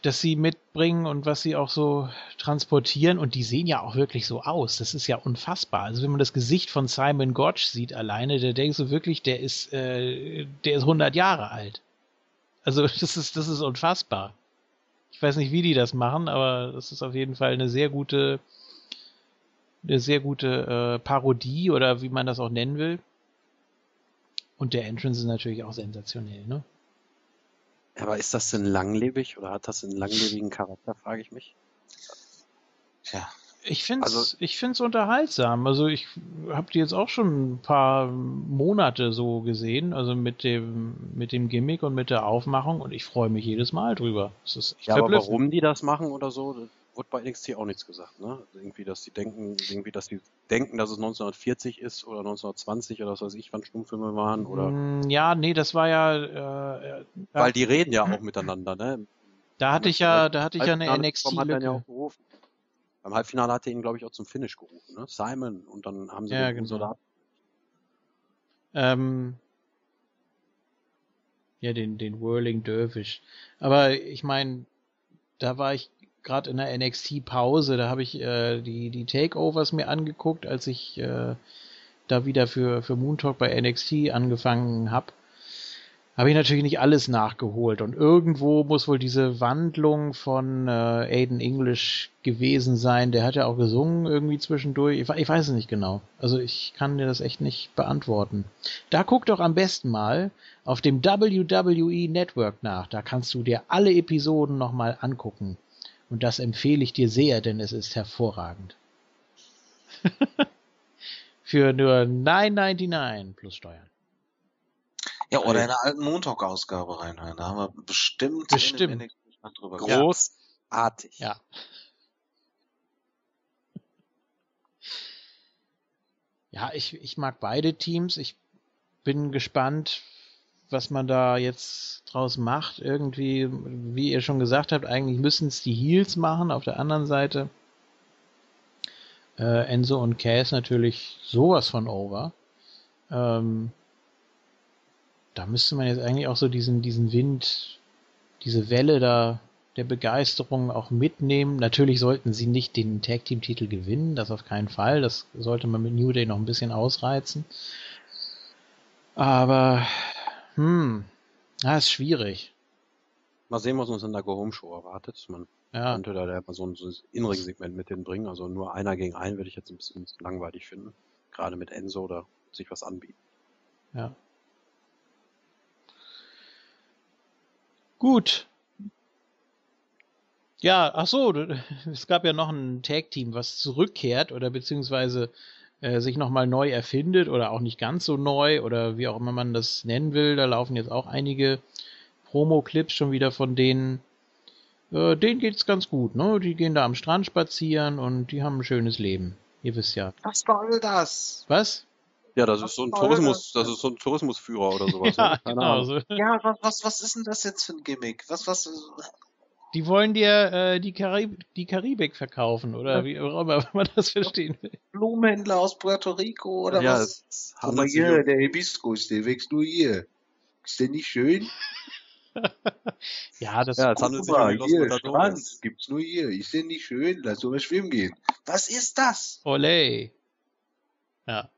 das sie mitbringen und was sie auch so transportieren. Und die sehen ja auch wirklich so aus. Das ist ja unfassbar. Also wenn man das Gesicht von Simon Gotch sieht alleine, der denkst du wirklich, der ist, äh, der ist 100 Jahre alt. Also das ist, das ist unfassbar. Ich weiß nicht, wie die das machen, aber das ist auf jeden Fall eine sehr gute, eine sehr gute äh, Parodie oder wie man das auch nennen will. Und der Entrance ist natürlich auch sensationell, ne? Aber ist das denn langlebig oder hat das einen langlebigen Charakter, frage ich mich. Tja, Ich finde es Also- ich find's unterhaltsam. Also ich habe die jetzt auch schon ein paar Monate so gesehen, also mit dem, mit dem Gimmick und mit der Aufmachung und ich freue mich jedes Mal drüber. Es ist Ja, aber warum die das machen oder so, das wurde bei NXT auch nichts gesagt, ne? Also irgendwie, dass die denken, irgendwie, dass die denken, dass es 1940 ist oder 1920 oder was weiß ich, wann Stummfilme waren oder, Mm, Ja, nee, das war ja, äh, ja weil die reden ja auch miteinander, ne? da hatte ich ja, da hatte ich ja eine NXT-Lücke. Beim Halbfinale hat er ihn, glaube ich, auch zum Finish gerufen, ne? Simon und dann haben sie Ja, den genau. Ähm, ja, den, den Whirling Dervish. Aber ich meine, da war ich gerade in der NXT-Pause, da habe ich äh, die, die Takeovers mir angeguckt, als ich äh, da wieder für, für Moon Talk bei NXT angefangen habe. Habe ich natürlich nicht alles nachgeholt und irgendwo muss wohl diese Wandlung von äh, Aiden English gewesen sein. Der hat ja auch gesungen irgendwie zwischendurch. Ich, ich weiß es nicht genau. Also ich kann dir das echt nicht beantworten. Da guck doch am besten mal auf dem WWE Network nach. Da kannst du dir alle Episoden nochmal angucken. Und das empfehle ich dir sehr, denn es ist hervorragend. Für nur 9,99 plus Steuern. Ja, oder in der alten Montalk-Ausgabe reinhören. Da haben wir bestimmt, Bestimmt. drüber. Großartig. Ja. Ja, ich, ich mag beide Teams. Ich bin gespannt, was man da jetzt draus macht. Irgendwie, wie ihr schon gesagt habt, eigentlich müssen es die Heels machen. Auf der anderen Seite äh, Enzo und Cass natürlich sowas von over. Ähm, da müsste man jetzt eigentlich auch so diesen, diesen Wind, diese Welle da der Begeisterung auch mitnehmen. Natürlich sollten sie nicht den Tag Team Titel gewinnen, das auf keinen Fall. Das sollte man mit New Day noch ein bisschen ausreizen. Aber, hm, ja, ist schwierig. Mal sehen, was uns in der Go-Home-Show erwartet. Man Ja, könnte da mal so ein, so ein Innenring-Segment mit denen bringen. Also nur einer gegen einen würde ich jetzt ein bisschen langweilig finden. Gerade mit Enzo oder sich was anbieten. ja. Gut. Ja, ach so, es gab ja noch ein Tag Team, was zurückkehrt oder beziehungsweise äh, sich nochmal neu erfindet oder auch nicht ganz so neu oder wie auch immer man das nennen will. Da laufen jetzt auch einige Promo-Clips schon wieder von denen. Äh, denen geht's ganz gut, ne? Die gehen da am Strand spazieren und die haben ein schönes Leben. Ihr wisst ja. Was soll das? Was? Ja, das ist so ein Tourismus, das ist so ein Tourismusführer oder sowas. Ja, ne? Keine genau. So. Ja, was, was, was ist denn das jetzt für ein Gimmick? Was, was, Die wollen dir äh, die, Karib die Karibik verkaufen oder wie auch immer man das verstehen will. Blumenhändler aus Puerto Rico oder ja, was? sich hier, der Hibiskus, der wächst nur hier. Ist der nicht schön? Ja, das ja, es handelt Guck sich um hier, Strand, gibt's nur hier. Ist der nicht schön? Lass uns mal schwimmen gehen. Was ist das? Olé. Ja.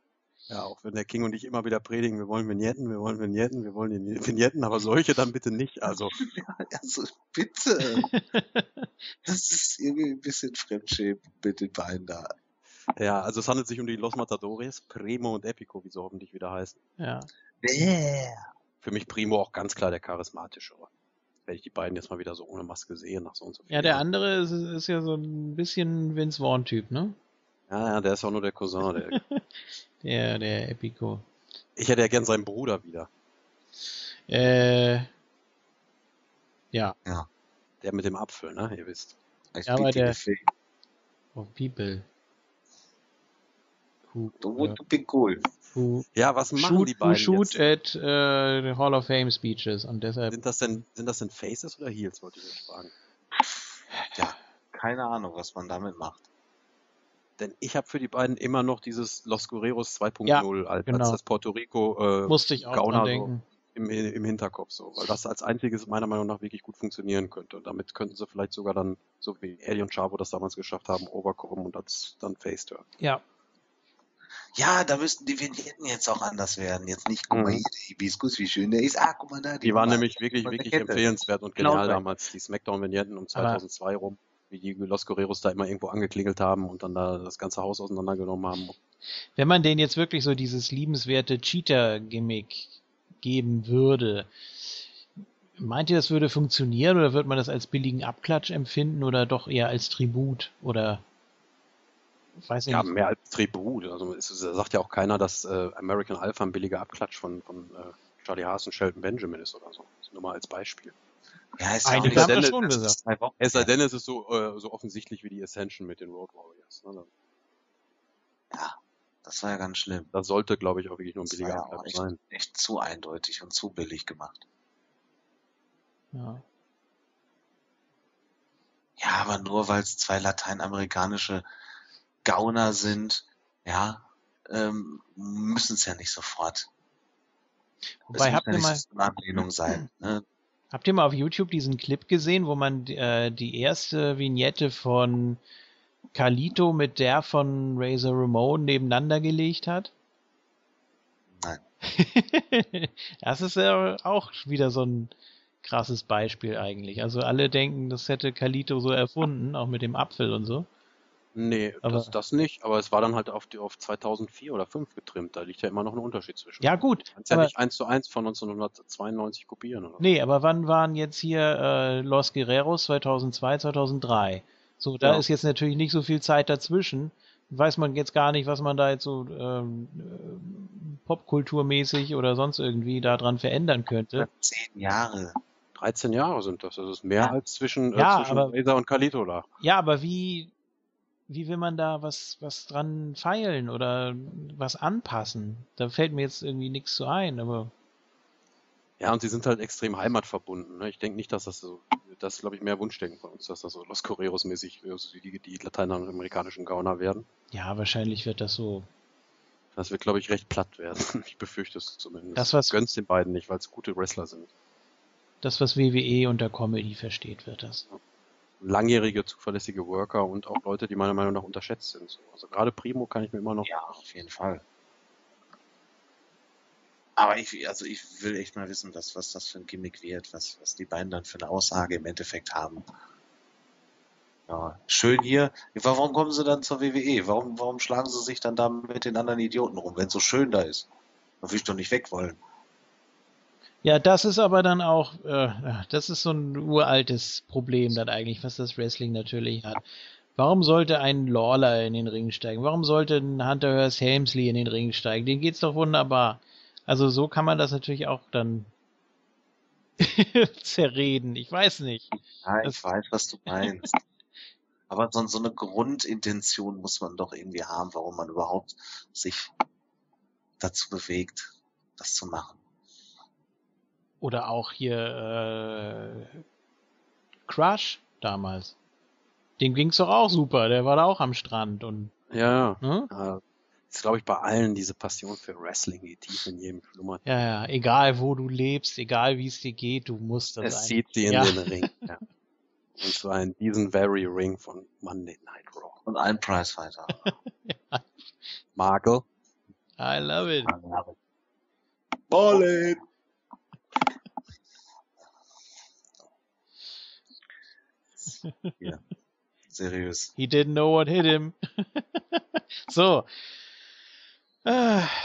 Ja, auch wenn der King und ich immer wieder predigen, wir wollen Vignetten, wir wollen Vignetten, wir wollen die Vignetten, aber solche dann bitte nicht. Also, Also, bitte. Das ist irgendwie ein bisschen Fremdschämen mit den beiden da. ja, also es handelt sich um die Los Matadores, Primo und Epico, wie sie hoffentlich wieder heißen. Ja. Yeah. Für mich Primo auch ganz klar der charismatischere. Wenn ich die beiden jetzt mal wieder so ohne Maske sehe, nach so und so vielen Ja, der Jahren. andere ist, ist ja so ein bisschen Vince Vaughn-Typ, ne? Ja, ja, der ist auch nur der Cousin. Der, Der, der Epico. ich hätte ja gern seinen Bruder wieder. Äh, ja, Der mit dem Apfel, ne? Ihr wisst. I Ja, aber der- oh, People. Who, Du äh, be cool. who, Ja, was machen shoot, die who beiden shoot jetzt? at the Hall of Fame Speeches und deshalb, Sind das denn, sind das denn Faces oder Heels, wollte ich euch fragen. Ja, keine Ahnung, was man damit macht. Denn ich habe für die beiden immer noch dieses Los Guerreros 2.0 Ja, als, genau. als das Puerto Rico äh, musste ich auch Gauner dran so. denken. im, im Hinterkopf so, weil das als einziges meiner Meinung nach wirklich gut funktionieren könnte. Und damit könnten sie vielleicht sogar dann, so wie Eddie und Chavo das damals geschafft haben, overkommen und als dann Face turn. Ja, Ja, da müssten die Vignetten jetzt auch anders werden. Jetzt nicht, guck mal Mhm. hier, der Hibiskus, wie schön der ist. Ah, guck mal da. Die waren Nummer. nämlich wirklich, wirklich empfehlenswert und Genau genial so. damals, die Smackdown-Vignetten um 2002 rum, wie die Los Guerreros da immer irgendwo angeklingelt haben und dann da das ganze Haus auseinandergenommen haben. wenn man denen jetzt wirklich so dieses liebenswerte Cheater-Gimmick geben würde, meint ihr, das würde funktionieren oder wird man das als billigen Abklatsch empfinden oder doch eher als Tribut oder weiß ich Ja, nicht. mehr als Tribut. Also es es sagt ja auch keiner, dass äh, American Alpha ein billiger Abklatsch von, von äh, Charlie Haas und Shelton Benjamin ist oder so. Nur mal als Beispiel. Ja, ist ja auch nicht so, es Es sei denn, es ist so, äh, so offensichtlich wie die Ascension mit den Road Warriors. Ne? Ja, das war ja ganz schlimm. Das sollte, glaube ich, auch wirklich nur ein Das billiger ja Abklatsch echt, sein. echt zu eindeutig und zu billig gemacht. Ja. Ja, aber nur weil es zwei lateinamerikanische Gauner sind, ja, ähm, müssen es ja nicht sofort. Es Wobei, muss habt ja nicht mal, so eine Anlehnung sein. Ne? Habt ihr mal auf YouTube diesen Clip gesehen, wo man äh, die erste Vignette von Carlito mit der von Razor Ramon nebeneinander gelegt hat? Nein. das ist ja auch wieder so ein krasses Beispiel eigentlich. Also alle denken, das hätte Carlito so erfunden, auch mit dem Apfel und so. Nee, Aber- das, das nicht. Aber es war dann halt auf, die, auf 2004 oder 5 getrimmt. Da liegt ja immer noch ein Unterschied zwischen. Ja gut, Du kannst ja nicht eins zu eins von 1992 kopieren. Oder? nee, aber wann waren jetzt hier äh, Los Guerreros 2002, 2003? So, da Ja. ist jetzt natürlich nicht so viel Zeit dazwischen. Weiß man jetzt gar nicht, was man da jetzt so ähm, äh, popkulturmäßig oder sonst irgendwie daran verändern könnte. Zehn Jahre. 13 Jahre sind das. Das ist mehr Ja. als zwischen, äh, Ja, zwischen aber- Razor und Kalito lag. Ja, aber wie, wie will man da was, was dran feilen oder was anpassen? Da fällt mir jetzt irgendwie nichts zu ein, aber Ja, und sie sind halt extrem heimatverbunden. Ne? Ich denke nicht, dass das so, das glaube ich, mehr Wunschdenken von uns, dass das so Los Correros mäßig äh, die, die lateinamerikanischen Gauner werden. ja, wahrscheinlich wird das so. Das wird, glaube ich, recht platt werden. Ich befürchte es zumindest. Das, was- Ich gönn's den beiden nicht, weil es gute Wrestler sind. Das, was WWE unter Comedy versteht, wird das. Langjährige, zuverlässige Worker und auch Leute, die meiner Meinung nach unterschätzt sind. So, Also gerade Primo kann ich mir immer noch. Ja, auf jeden Fall. Aber ich, also ich will echt mal wissen, was, was das für ein Gimmick wird, was, was die beiden dann für eine Aussage im Endeffekt haben. Ja, schön hier. Warum kommen sie dann zur WWE? Warum, warum schlagen sie sich dann da mit den anderen Idioten rum, wenn es so schön da ist? Da will ich doch nicht weg wollen. Ja, das ist aber dann auch, äh, das ist so ein uraltes Problem dann eigentlich, was das Wrestling natürlich hat. Warum sollte ein Lawler in den Ring steigen? Warum sollte ein Hunter Hearst Helmsley in den Ring steigen? Denen geht's doch wunderbar. Also so kann man das natürlich auch dann zerreden. Ich weiß nicht. Ja, Das- ich weiß, was du meinst. Aber so, so eine Grundintention muss man doch irgendwie haben, warum man überhaupt sich dazu bewegt, das zu machen. Oder auch hier äh, Crush damals. Dem ging's doch auch super. Der war da auch am Strand und Ja, ne? ja. Ist, glaube ich, bei allen diese Passion für Wrestling, die tief in jedem schlummert. Ja, ja, egal wo du lebst, egal wie es dir geht, du musst das Es zieht sie in Ja. den Ring. Ja. Und zwar in diesen very Ring von Monday Night Raw. Und ein Prizefighter. Markel. I love it. Ballin! Ja, seriös. He didn't know what hit him. so. Ah,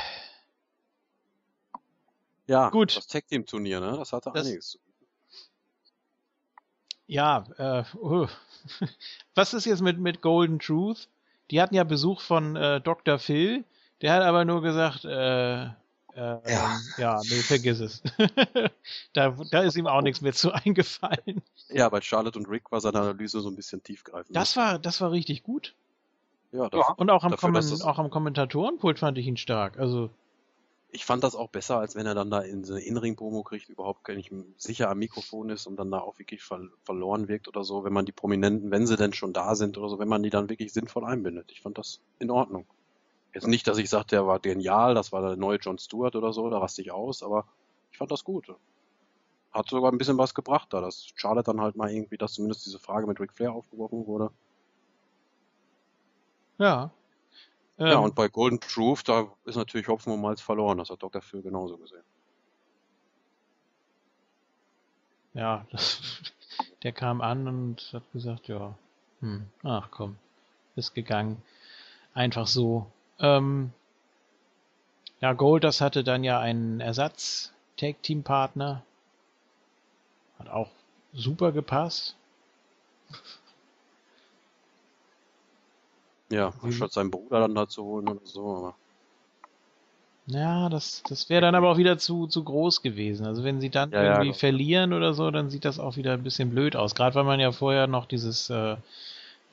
Ja, Gut. das Tag Team Turnier, ne? Das hatte Das- einiges zu ja, äh, uh. was ist jetzt mit, mit Golden Truth? Die hatten ja Besuch von äh, Dr. Phil. Der hat aber nur gesagt, äh, äh, ja. Ja. nee, vergiss es. da, da ist ihm auch nichts mehr zu eingefallen. Ja, bei Charlotte und Rick war seine Analyse so ein bisschen tiefgreifend. Das war, das war richtig gut. ja, das, Und auch am, Dafür, Kommen, auch am Kommentatorenpult fand ich ihn stark. Also, ich fand das auch besser, als wenn er dann da in so eine Inring-Promo kriegt, überhaupt gar nicht sicher am Mikrofon ist und dann da auch wirklich ver verloren wirkt oder so, wenn man die Prominenten, wenn sie denn schon da sind oder so, wenn man die dann wirklich sinnvoll einbindet. Ich fand das in Ordnung. Jetzt nicht, dass ich sage, der war genial, das war der neue John Stewart oder so, da raste ich aus, aber ich fand das gut. Hat sogar ein bisschen was gebracht da, dass Charlotte dann halt mal irgendwie, dass zumindest diese Frage mit Ric Flair aufgeworfen wurde. ja. Ja, Ähm, und bei Golden Truth, da ist natürlich Hopfen und Malz verloren, das hat Dr. Phil genauso gesehen. Ja, das, der kam an und hat gesagt, ja, hm, ach komm, ist gegangen. Einfach so. Ähm, ja, Golders hatte dann ja einen Ersatz-Tag-Team-Partner. Hat auch super gepasst. Ja, Wie- statt seinen Bruder dann da zu holen oder so. Aber Ja, das, das wäre dann aber auch wieder zu, zu groß gewesen. Also wenn sie dann Ja, ja, irgendwie ich. verlieren oder so, dann sieht das auch wieder ein bisschen blöd aus. Gerade weil man ja vorher noch dieses äh,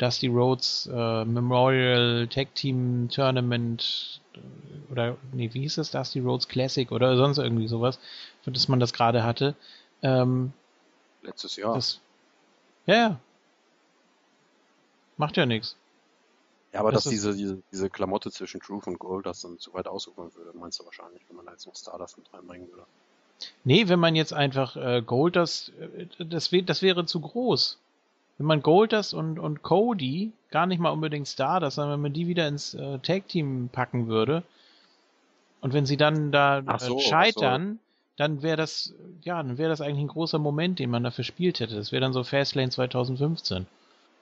Dusty Rhodes äh, Memorial Tag Team Tournament äh, oder nee, wie hieß das? Dusty Rhodes Classic oder sonst irgendwie sowas, für das man das gerade hatte. Ähm, letztes Jahr. das, ja, ja. Macht ja nichts. ja, aber das dass diese, diese, diese Klamotte zwischen Truth und Gold das dann zu weit ausufern würde, meinst du wahrscheinlich, wenn man da jetzt noch Stardust mit reinbringen würde. Nee, wenn man jetzt einfach äh, Goldust, äh, das, wär, das wäre zu groß. Wenn man Goldust und, und Cody, gar nicht mal unbedingt Stardust, sondern wenn man die wieder ins äh, Tag-Team packen würde und wenn sie dann da so, äh, ach scheitern, dann wäre das, ja, dann wäre das eigentlich ein großer Moment, den man da verspielt hätte. Das wäre dann so Fastlane 2015.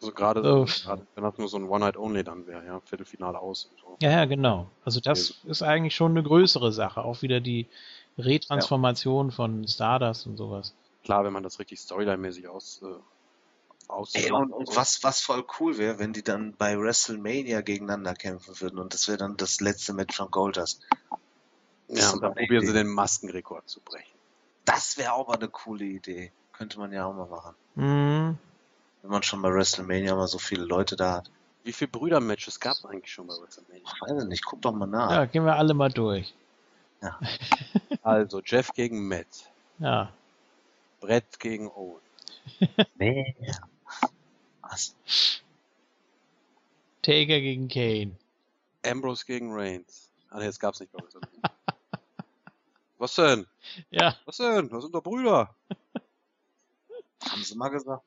Also gerade, Oh. gerade wenn das nur so ein One-Night-Only dann wäre, ja, Viertelfinale aus und so. Ja, ja, genau. Also das ist eigentlich schon eine größere Sache. Auch wieder die Retransformation von Stardust und sowas. Klar, wenn man das richtig Storyline-mäßig aus, äh, aus Ey, und, und was, was voll cool wäre, wenn die dann bei WrestleMania gegeneinander kämpfen würden und das wäre dann das letzte Match von Goldust. Ja, und dann Idee. probieren sie den Maskenrekord zu brechen. Das wäre auch mal eine coole Idee. Könnte man ja auch mal machen. Mhm. Wenn man schon bei WrestleMania mal so viele Leute da hat. Wie viele Brüder-Matches gab es eigentlich schon bei WrestleMania? Ich weiß nicht, guck doch mal nach. Ja, gehen wir alle mal durch. Also Jeff gegen Matt, Ja. Brett gegen Owen, Nee. Was? Taker gegen Kane. Ambrose gegen Reigns. Ah, nee, das gab's nicht bei WrestleMania. Was denn? Ja, Was denn? Das sind doch Brüder. Haben sie mal gesagt.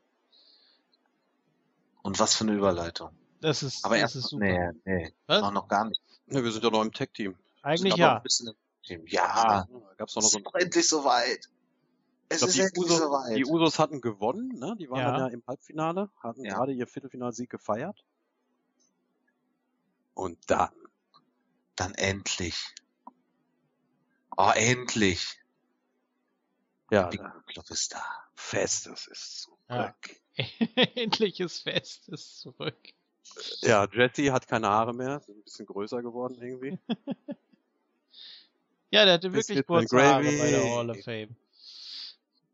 Und was für eine Überleitung. das ist, Aber das erst ist super. Nee, nee. Was? Noch, noch gar nicht. Ne, wir sind ja noch im Tech-Team. Eigentlich noch ja. ein bisschen im Team. Ja, Da gab's doch noch es so endlich soweit. Es glaub, ist die, Usos, soweit. die Usos hatten gewonnen, ne? Die waren Ja. dann ja im Halbfinale, hatten Ja. gerade ihr Viertelfinalsieg gefeiert. Und dann, Dann endlich. Oh, endlich. ja, Big der Club ist da. Festes ist zurück. Ja. Endliches Fest ist zurück. Ja, Jesse hat keine Haare mehr, ist ein bisschen größer geworden irgendwie. Ja, der hatte wirklich kurze Haare bei der Hall of Fame.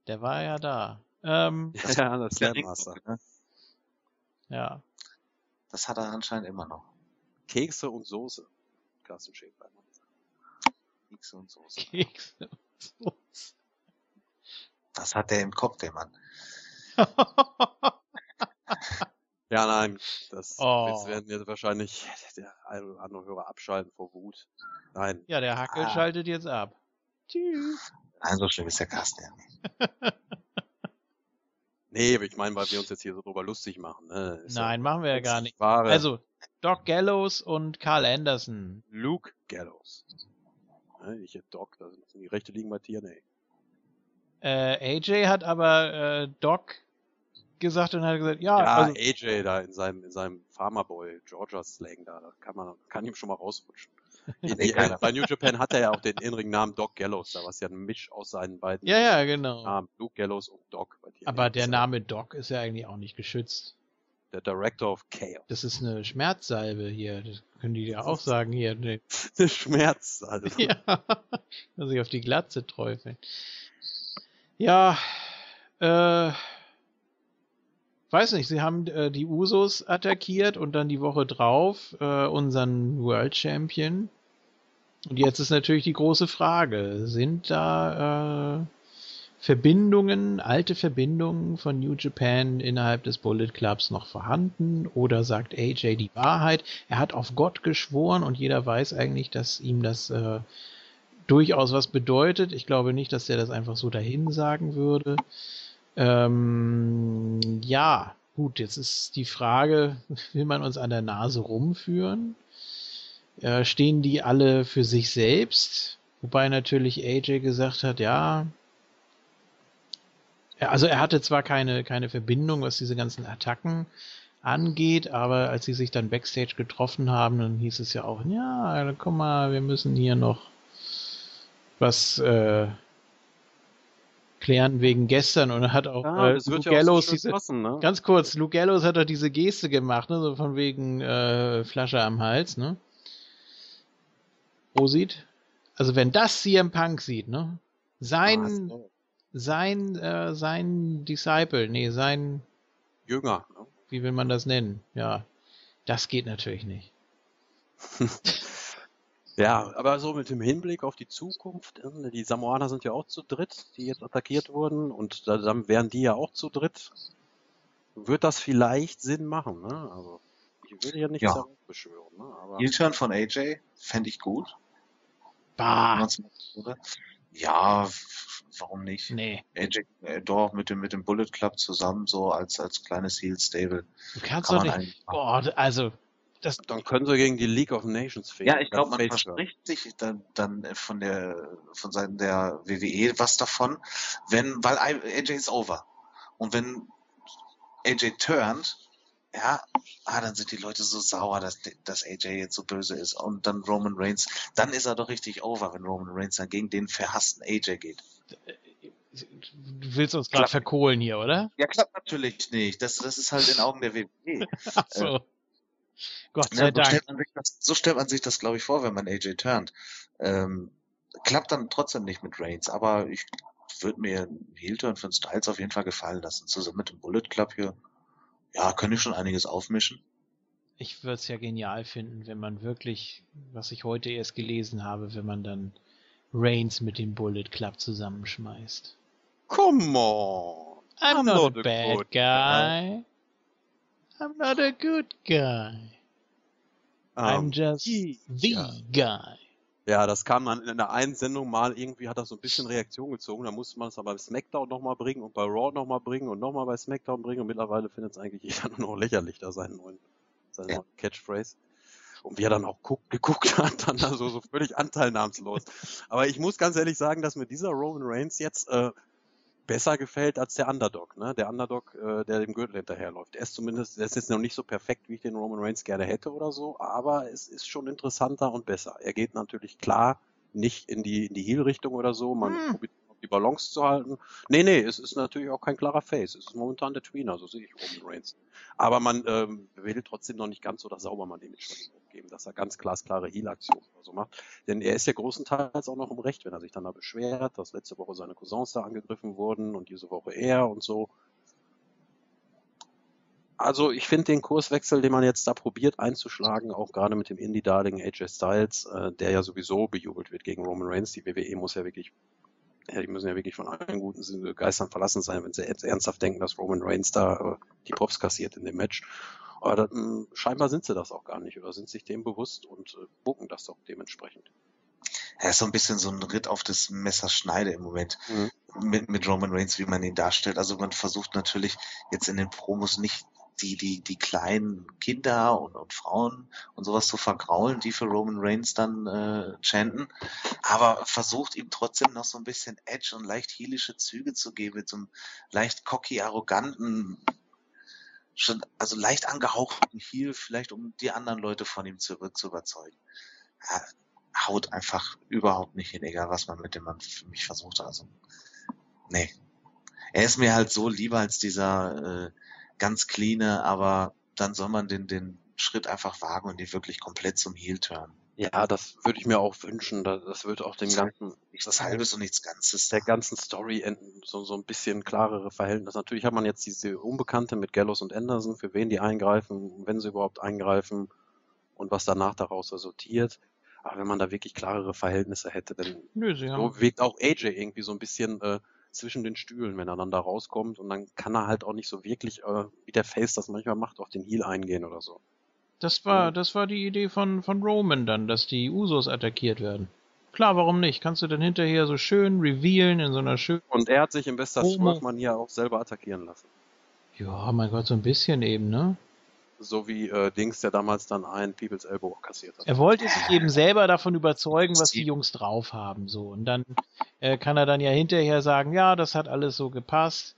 Der war ja da. Ähm, ja, das. Ringbock, ne? ja. Das hat er anscheinend immer noch. Kekse und Soße. Carsten Schäfer. Kekse und Soße. Kekse und Soße. Das hat er im Kopf, der Mann. Ja, nein, das Oh. jetzt werden jetzt wahrscheinlich der ein oder andere Hörer abschalten vor Wut. Nein, ja, der Hackel Ah. schaltet jetzt ab. Tschüss. Nein, so schlimm ist der Carsten ja nicht. nee, aber ich meine, weil wir uns jetzt hier so drüber lustig machen. Ne? Nein, machen wir ja gar nicht. Wahre Also, Doc Gallows und Carl Anderson. Luke Gallows. Ne, ich hätte Doc, das sind die Rechte liegen bei TNA. Äh, AJ hat aber äh, Doc gesagt und hat gesagt, ja, Ja, also, AJ da in seinem, in seinem Farmerboy Georgia Slang da, da kann man, kann ihm schon mal rausrutschen. Die, keiner. bei New Japan hat er ja auch den inneren Namen Doc Gallows da, was ja ein Misch aus seinen beiden ja, ja, genau. Namen, Luke Gallows und Doc. Aber der Name Doc ist ja eigentlich auch nicht geschützt. Der Director of Chaos. Das ist eine Schmerzsalbe hier. Das können die ja auch sagen hier. Nee. Der Schmerz, also. Ja, muss ich auf die Glatze träufeln. Ja, äh, weiß nicht, sie haben äh, die Usos attackiert und dann die Woche drauf äh, unseren World Champion. Und jetzt ist natürlich die große Frage, sind da äh, Verbindungen, alte Verbindungen von New Japan innerhalb des Bullet Clubs noch vorhanden oder sagt AJ die Wahrheit? Er hat auf Gott geschworen und jeder weiß eigentlich, dass ihm das äh, durchaus was bedeutet. Ich glaube nicht, dass er das einfach so dahin sagen würde. Ähm, ja, gut, jetzt ist die Frage, will man uns an der Nase rumführen? Äh, stehen die alle für sich selbst? Wobei natürlich AJ gesagt hat, ja, also er hatte zwar keine, keine Verbindung, was diese ganzen Attacken angeht, aber als sie sich dann backstage getroffen haben, dann hieß es ja auch, ja, guck mal, wir müssen hier noch was äh, klären wegen gestern und er hat auch Ja, äh, Luke Gallows diese, passen, ne? ganz kurz, Luke Gallows hat doch diese Geste gemacht, ne, so von wegen äh, Flasche am Hals, ne? Rosit? Also wenn das CM Punk sieht, ne? Sein, Ah, sein, äh, sein Disciple, nee, sein, Jünger. Ne? wie will man das nennen? Ja, das geht natürlich nicht. Ja, aber so mit dem Hinblick auf die Zukunft, äh, die Samoaner sind ja auch zu dritt, die jetzt attackiert wurden und da- dann wären die ja auch zu dritt. Wird das vielleicht Sinn machen, ne? Also, ich würde ja nichts Ja. darauf beschwören, ne? Aber Heel-Turn von AJ fände ich gut. Bah. Ja, warum nicht? nee. AJ äh, doch mit dem, mit dem Bullet Club zusammen, so als, als kleines Heel-Stable. Du kannst Kann doch man nicht. Boah, also, das, dann können sie gegen die League of Nations fehlen. Ja, ich glaube, man verspricht sich dann, dann von der, von Seiten der WWE was davon, wenn, weil AJ ist over. Und wenn AJ turnt, ja, ah, dann sind die Leute so sauer, dass, dass AJ jetzt so böse ist. Und dann Roman Reigns, dann ist er doch richtig over, wenn Roman Reigns dann gegen den verhassten AJ geht. du willst uns gerade verkohlen hier, oder? Ja, klappt natürlich nicht. Das, das ist halt in Augen der WWE. Ach so. Gott Ne, sei so, Dank. stellt man sich das, so stellt man sich das, glaube ich, vor, wenn man AJ turnt. Ähm, klappt dann trotzdem nicht mit Reigns, aber ich würde mir einen Heel-Turn von Styles auf jeden Fall gefallen lassen. Zusammen mit dem Bullet Club hier. Ja, könnte ich schon einiges aufmischen. Ich würde es ja genial finden, wenn man wirklich, was ich heute erst gelesen habe, wenn man dann Reigns mit dem Bullet Club zusammenschmeißt. Come on! I'm, I'm not, not a bad good guy. I'm not a good guy. I'm Ähm, just die- the guy. Ja, das kam dann in der einen Sendung mal, irgendwie hat das so ein bisschen Reaktion gezogen, da musste man es aber bei SmackDown nochmal bringen und bei Raw nochmal bringen und nochmal bei SmackDown bringen und mittlerweile findet es eigentlich jeder nur noch lächerlich, da seinen neuen, seinen Ja. neuen Catchphrase. Und wie er dann auch guck, geguckt hat, dann da so, so völlig anteilnahmslos. Aber ich muss ganz ehrlich sagen, dass mir dieser Roman Reigns jetzt äh, besser gefällt als der Underdog, ne? Der Underdog, äh, der dem Gürtel hinterherläuft. Er ist zumindest, er ist jetzt noch nicht so perfekt, wie ich den Roman Reigns gerne hätte oder so, aber es ist schon interessanter und besser. Er geht natürlich klar nicht in die, in die Heel-Richtung oder so, man Hm. Die Balance zu halten. Nee, nee, es ist natürlich auch kein klarer Face. Es ist momentan der Tweener, so sehe ich Roman Reigns. Aber man ähm, will trotzdem noch nicht ganz so das Saubermann-Image geben, dass er ganz glasklare Heel-Aktionen oder so macht. Denn er ist ja großenteils auch noch im Recht, wenn er sich dann da beschwert, dass letzte Woche seine Cousins da angegriffen wurden und diese Woche er und so. Also ich finde den Kurswechsel, den man jetzt da probiert einzuschlagen, auch gerade mit dem Indie-Darling AJ Styles, äh, der ja sowieso bejubelt wird gegen Roman Reigns. Die WWE muss ja wirklich, ja, die müssen ja wirklich von allen guten Geistern verlassen sein, wenn sie jetzt ernsthaft denken, dass Roman Reigns da äh, die Props kassiert in dem Match. Aber das, mh, scheinbar sind sie das auch gar nicht oder sind sich dem bewusst und äh, bucken das auch dementsprechend. Er ist so ein bisschen so ein Ritt auf das Messerschneide im Moment Mhm. mit, mit Roman Reigns, wie man ihn darstellt. Also man versucht natürlich jetzt in den Promos nicht die, die, die kleinen Kinder und, und Frauen und sowas zu vergraulen, die für Roman Reigns dann äh, chanten, aber versucht ihm trotzdem noch so ein bisschen Edge und leicht heelische Züge zu geben, mit so einem leicht cocky, arroganten, schon, also leicht angehauchten Heel, vielleicht um die anderen Leute von ihm zu, zu überzeugen. Ja, haut einfach überhaupt nicht hin, egal was man mit dem Mann für mich versucht. Also, nee. Er ist mir halt so lieber als dieser äh, ganz cleane, aber dann soll man den, den Schritt einfach wagen und ihn wirklich komplett zum Heel turnen. Ja, das würde ich mir auch wünschen. Da- Das wird auch dem ganzen, Nichts Halbes und nichts Ganzes. der ganzen Story enden, so, so ein bisschen klarere Verhältnisse. Natürlich hat man jetzt diese Unbekannte mit Gallows und Anderson, für wen die eingreifen, wenn sie überhaupt eingreifen und was danach daraus resultiert. Aber wenn man da wirklich klarere Verhältnisse hätte, dann Nö, sie haben. so wirkt auch AJ irgendwie so ein bisschen äh, zwischen den Stühlen, wenn er dann da rauskommt und dann kann er halt auch nicht so wirklich, äh, wie der Face das manchmal macht, auf den Heel eingehen oder so. Das war, das war die Idee von, von Roman dann, dass die Usos attackiert werden. Klar, warum nicht? Kannst du dann hinterher so schön revealen in so einer schönen. Und er hat sich in bester Homo. Swerve-Manier auch selber attackieren lassen. Ja, mein Gott, so ein bisschen eben, ne? So wie äh, Dings, der damals dann einen People's Elbow kassiert hat. Er wollte sich eben selber davon überzeugen, was die Jungs drauf haben, so. Und dann äh, kann er dann ja hinterher sagen, ja, das hat alles so gepasst.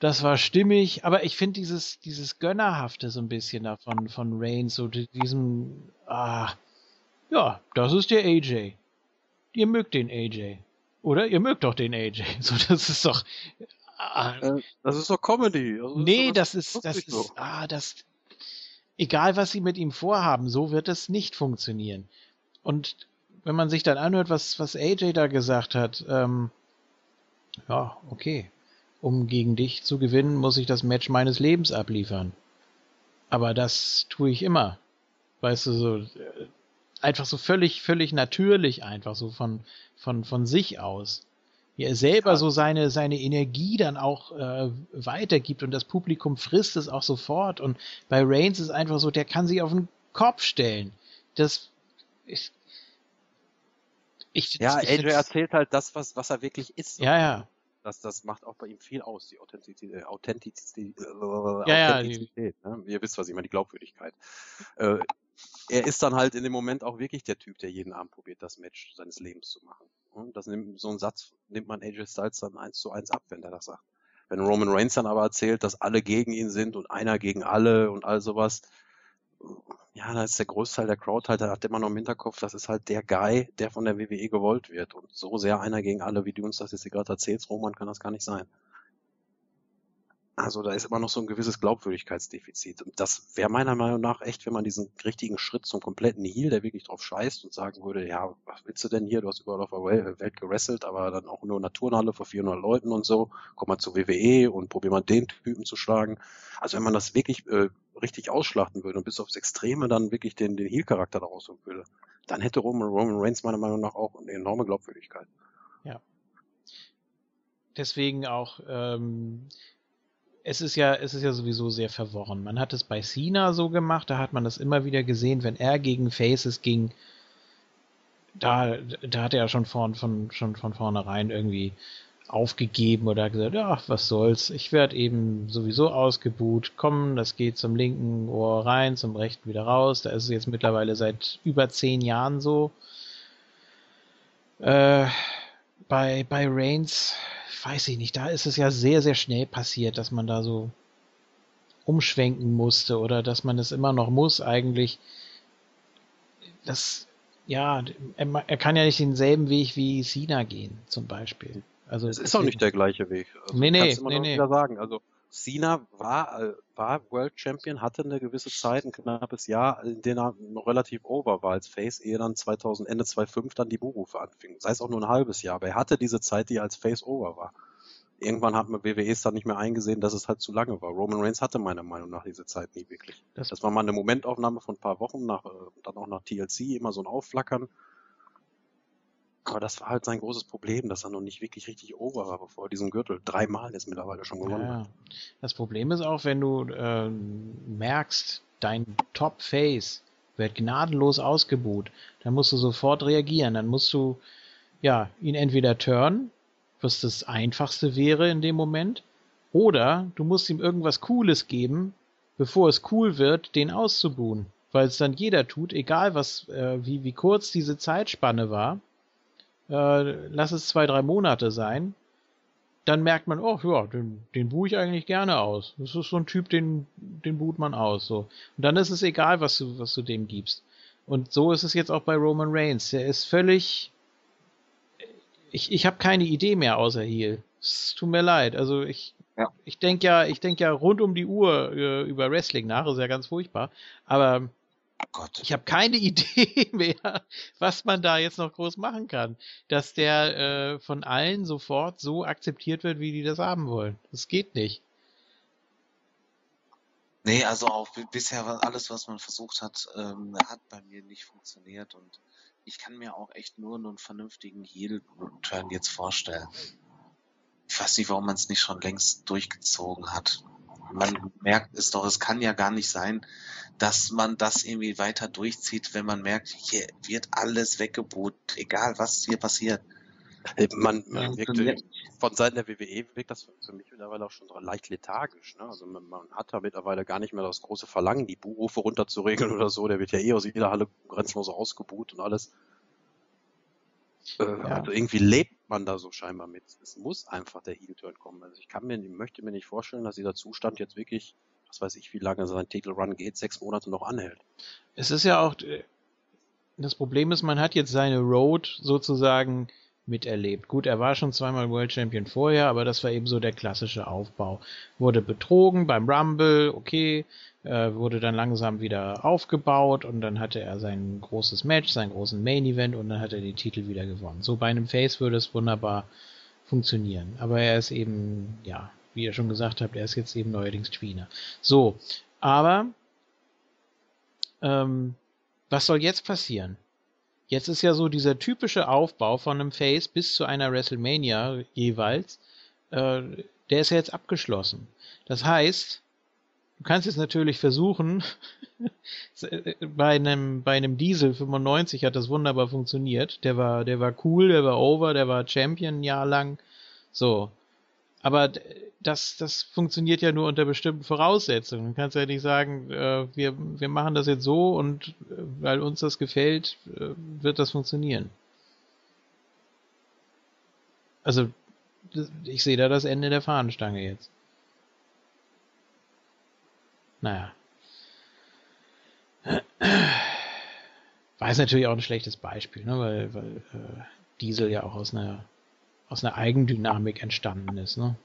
Das war stimmig, aber ich finde dieses, dieses Gönnerhafte so ein bisschen davon, von Reigns, so di- diesem, ah, ja, das ist der AJ. Ihr mögt den AJ. Oder ihr mögt doch den AJ. So, das ist doch. Äh, das ist doch Comedy. Also nee, doch das ist, das ist, so. ah, das, egal was sie mit ihm vorhaben, so wird es nicht funktionieren. Und wenn man sich dann anhört, was, was AJ da gesagt hat, ähm, ja, okay. Um gegen dich zu gewinnen, muss ich das Match meines Lebens abliefern. Aber das tue ich immer. Weißt du, so, äh, einfach so völlig, völlig natürlich einfach, so von, von, von sich aus. Wie er selber Ja. so seine, seine Energie dann auch äh, weitergibt und das Publikum frisst es auch sofort. Und bei Reigns ist einfach so, der kann sich auf den Kopf stellen. Das, ich, ich, Ja, ich find's- erzählt halt das, was, was er wirklich ist. Ja, ja. Das, das macht auch bei ihm viel aus, die Authentizität. Äh, Authentizität, äh, Ja, ja, Authentizität ne? Ihr wisst, was ich meine, die Glaubwürdigkeit. Äh, er ist dann halt in dem Moment auch wirklich der Typ, der jeden Abend probiert, das Match seines Lebens zu machen. Und das nimmt, so einen Satz nimmt man AJ Styles dann eins zu eins ab, wenn der das sagt. Wenn Roman Reigns dann aber erzählt, dass alle gegen ihn sind und einer gegen alle und all sowas, ja, da ist der Großteil der Crowd halt, der hat immer noch im Hinterkopf, das ist halt der Guy, der von der WWE gewollt wird. Und so sehr einer gegen alle, wie du uns das jetzt gerade erzählst, Roman, kann das gar nicht sein. Also da ist immer noch so ein gewisses Glaubwürdigkeitsdefizit. Und das wäre meiner Meinung nach echt, wenn man diesen richtigen Schritt zum kompletten Heal, der wirklich drauf scheißt und sagen würde, ja, was willst du denn hier? Du hast überall auf der Wel- Welt gerasselt, aber dann auch nur in einer Turnhalle vor 400 Leuten und so. Komm mal zu WWE und probier mal den Typen zu schlagen. Also wenn man das wirklich äh, richtig ausschlachten würde und bis aufs Extreme dann wirklich den, den Heal-Charakter daraus holen würde, dann hätte Roman, Roman Reigns meiner Meinung nach auch eine enorme Glaubwürdigkeit. deswegen auch, ähm, es ist ja, es ist ja sowieso sehr verworren. Man hat es bei Cena so gemacht, da hat man das immer wieder gesehen, wenn er gegen Faces ging, da, da hat er ja schon von, von, schon von vornherein irgendwie aufgegeben oder gesagt, ja, was soll's, ich werde eben sowieso ausgebuht, komm, das geht zum linken Ohr rein, zum rechten wieder raus, da ist es jetzt mittlerweile seit über zehn Jahren so. Äh, bei, bei Reigns, weiß ich nicht, da ist es ja sehr, sehr schnell passiert, dass man da so umschwenken musste oder dass man es immer noch muss eigentlich. Das, ja, er, er kann ja nicht denselben Weg wie Cena gehen, zum Beispiel. Also Es ist auch nicht der gleiche Weg. Also Nee, nee, kannst immer nee, noch nee. wieder sagen. Also Cena war, äh, war World Champion, hatte eine gewisse Zeit, ein knappes Jahr, in dem er noch relativ over war als Face, ehe dann 2000, Ende 2005 dann die Buhrufe anfing. Sei es auch nur ein halbes Jahr, aber er hatte diese Zeit, die er als Face over war. Irgendwann hat man WWE es dann nicht mehr eingesehen, dass es halt zu lange war. Roman Reigns hatte meiner Meinung nach diese Zeit nie wirklich. Das- Das, war mal eine Momentaufnahme von ein paar Wochen, nach, äh, dann auch nach TLC, immer so ein Aufflackern. Aber das war halt sein großes Problem, dass er noch nicht wirklich richtig over war, bevor er diesen Gürtel dreimal jetzt mittlerweile schon gewonnen Ja. hat. Das Problem ist auch, wenn du ähm, merkst, dein Top-Face wird gnadenlos ausgebuht, dann musst du sofort reagieren. Dann musst du ja ihn entweder turnen, was das Einfachste wäre in dem Moment, oder du musst ihm irgendwas Cooles geben, bevor es cool wird, den auszubuhen. Weil es dann jeder tut, egal was, äh, wie, wie kurz diese Zeitspanne war. Äh, lass es zwei, drei Monate sein dann merkt man, oh ja, den, den buhe ich eigentlich gerne aus. Das ist so ein Typ, den, den buht man aus. So. Und dann ist es egal, was du, was du dem gibst. Und so ist es jetzt auch bei Roman Reigns. Der ist völlig. Ich, ich habe keine Idee mehr außer Heal. Es tut mir leid. Also ich, Ja. ich denke ja, ich denke ja rund um die Uhr äh, über Wrestling nach, ist ja ganz furchtbar. Aber Oh ich habe keine Idee mehr, was man da jetzt noch groß machen kann. Dass der äh, von allen sofort so akzeptiert wird, wie die das haben wollen. Das geht nicht. Nee, also auch bi- bisher war alles, was man versucht hat, ähm, hat bei mir nicht funktioniert und ich kann mir auch echt nur einen vernünftigen Heel-Turn jetzt vorstellen. Ich weiß nicht, warum man es nicht schon längst durchgezogen hat. Man merkt es doch, es kann ja gar nicht sein, dass man das irgendwie weiter durchzieht, wenn man merkt, hier wird alles weggebucht, egal was hier passiert. Äh, Man, Ja. man wirkt, von Seiten der WWE wirkt das für mich mittlerweile auch schon so leicht lethargisch. Ne? Also man, man hat da mittlerweile gar nicht mehr das große Verlangen, die Buhrufe runterzuregeln oder so. Der wird ja eh aus jeder Halle grenzenlos ausgebuht und alles. Äh, Also irgendwie lebt man da so scheinbar mit. Es muss einfach der Heel-Turn kommen. Also ich kann mir, möchte mir nicht vorstellen, dass dieser Zustand jetzt wirklich, was weiß ich, wie lange sein Titelrun geht, sechs Monate noch anhält. Es ist ja auch, äh, das Problem ist, man hat jetzt seine Road sozusagen miterlebt. Gut, er war schon zweimal World Champion vorher, aber das war eben so der klassische Aufbau. Wurde betrogen beim Rumble, okay, äh, wurde dann langsam wieder aufgebaut und dann hatte er sein großes Match, seinen großen Main Event und dann hat er die Titel wieder gewonnen. So bei einem Face würde es wunderbar funktionieren. Aber er ist eben, ja, wie ihr schon gesagt habt, er ist jetzt eben neuerdings Tweener. So, aber ähm, was soll jetzt passieren? Jetzt ist ja so dieser typische Aufbau von einem Face bis zu einer WrestleMania jeweils, äh, der ist ja jetzt abgeschlossen. Das heißt, du kannst jetzt natürlich versuchen, bei einem, bei einem Diesel 95 hat das wunderbar funktioniert. Der war, der war cool, der war over, der war Champion ein Jahr lang. So. Aber das, das funktioniert ja nur unter bestimmten Voraussetzungen. Du kannst ja nicht sagen, äh, wir, wir machen das jetzt so und äh, weil uns das gefällt, äh, wird das funktionieren. Also, das- ich sehe da das Ende der Fahnenstange jetzt. Naja. War jetzt natürlich auch ein schlechtes Beispiel, ne? weil, weil äh, Diesel ja auch aus einer, aus einer Eigendynamik entstanden ist, ne?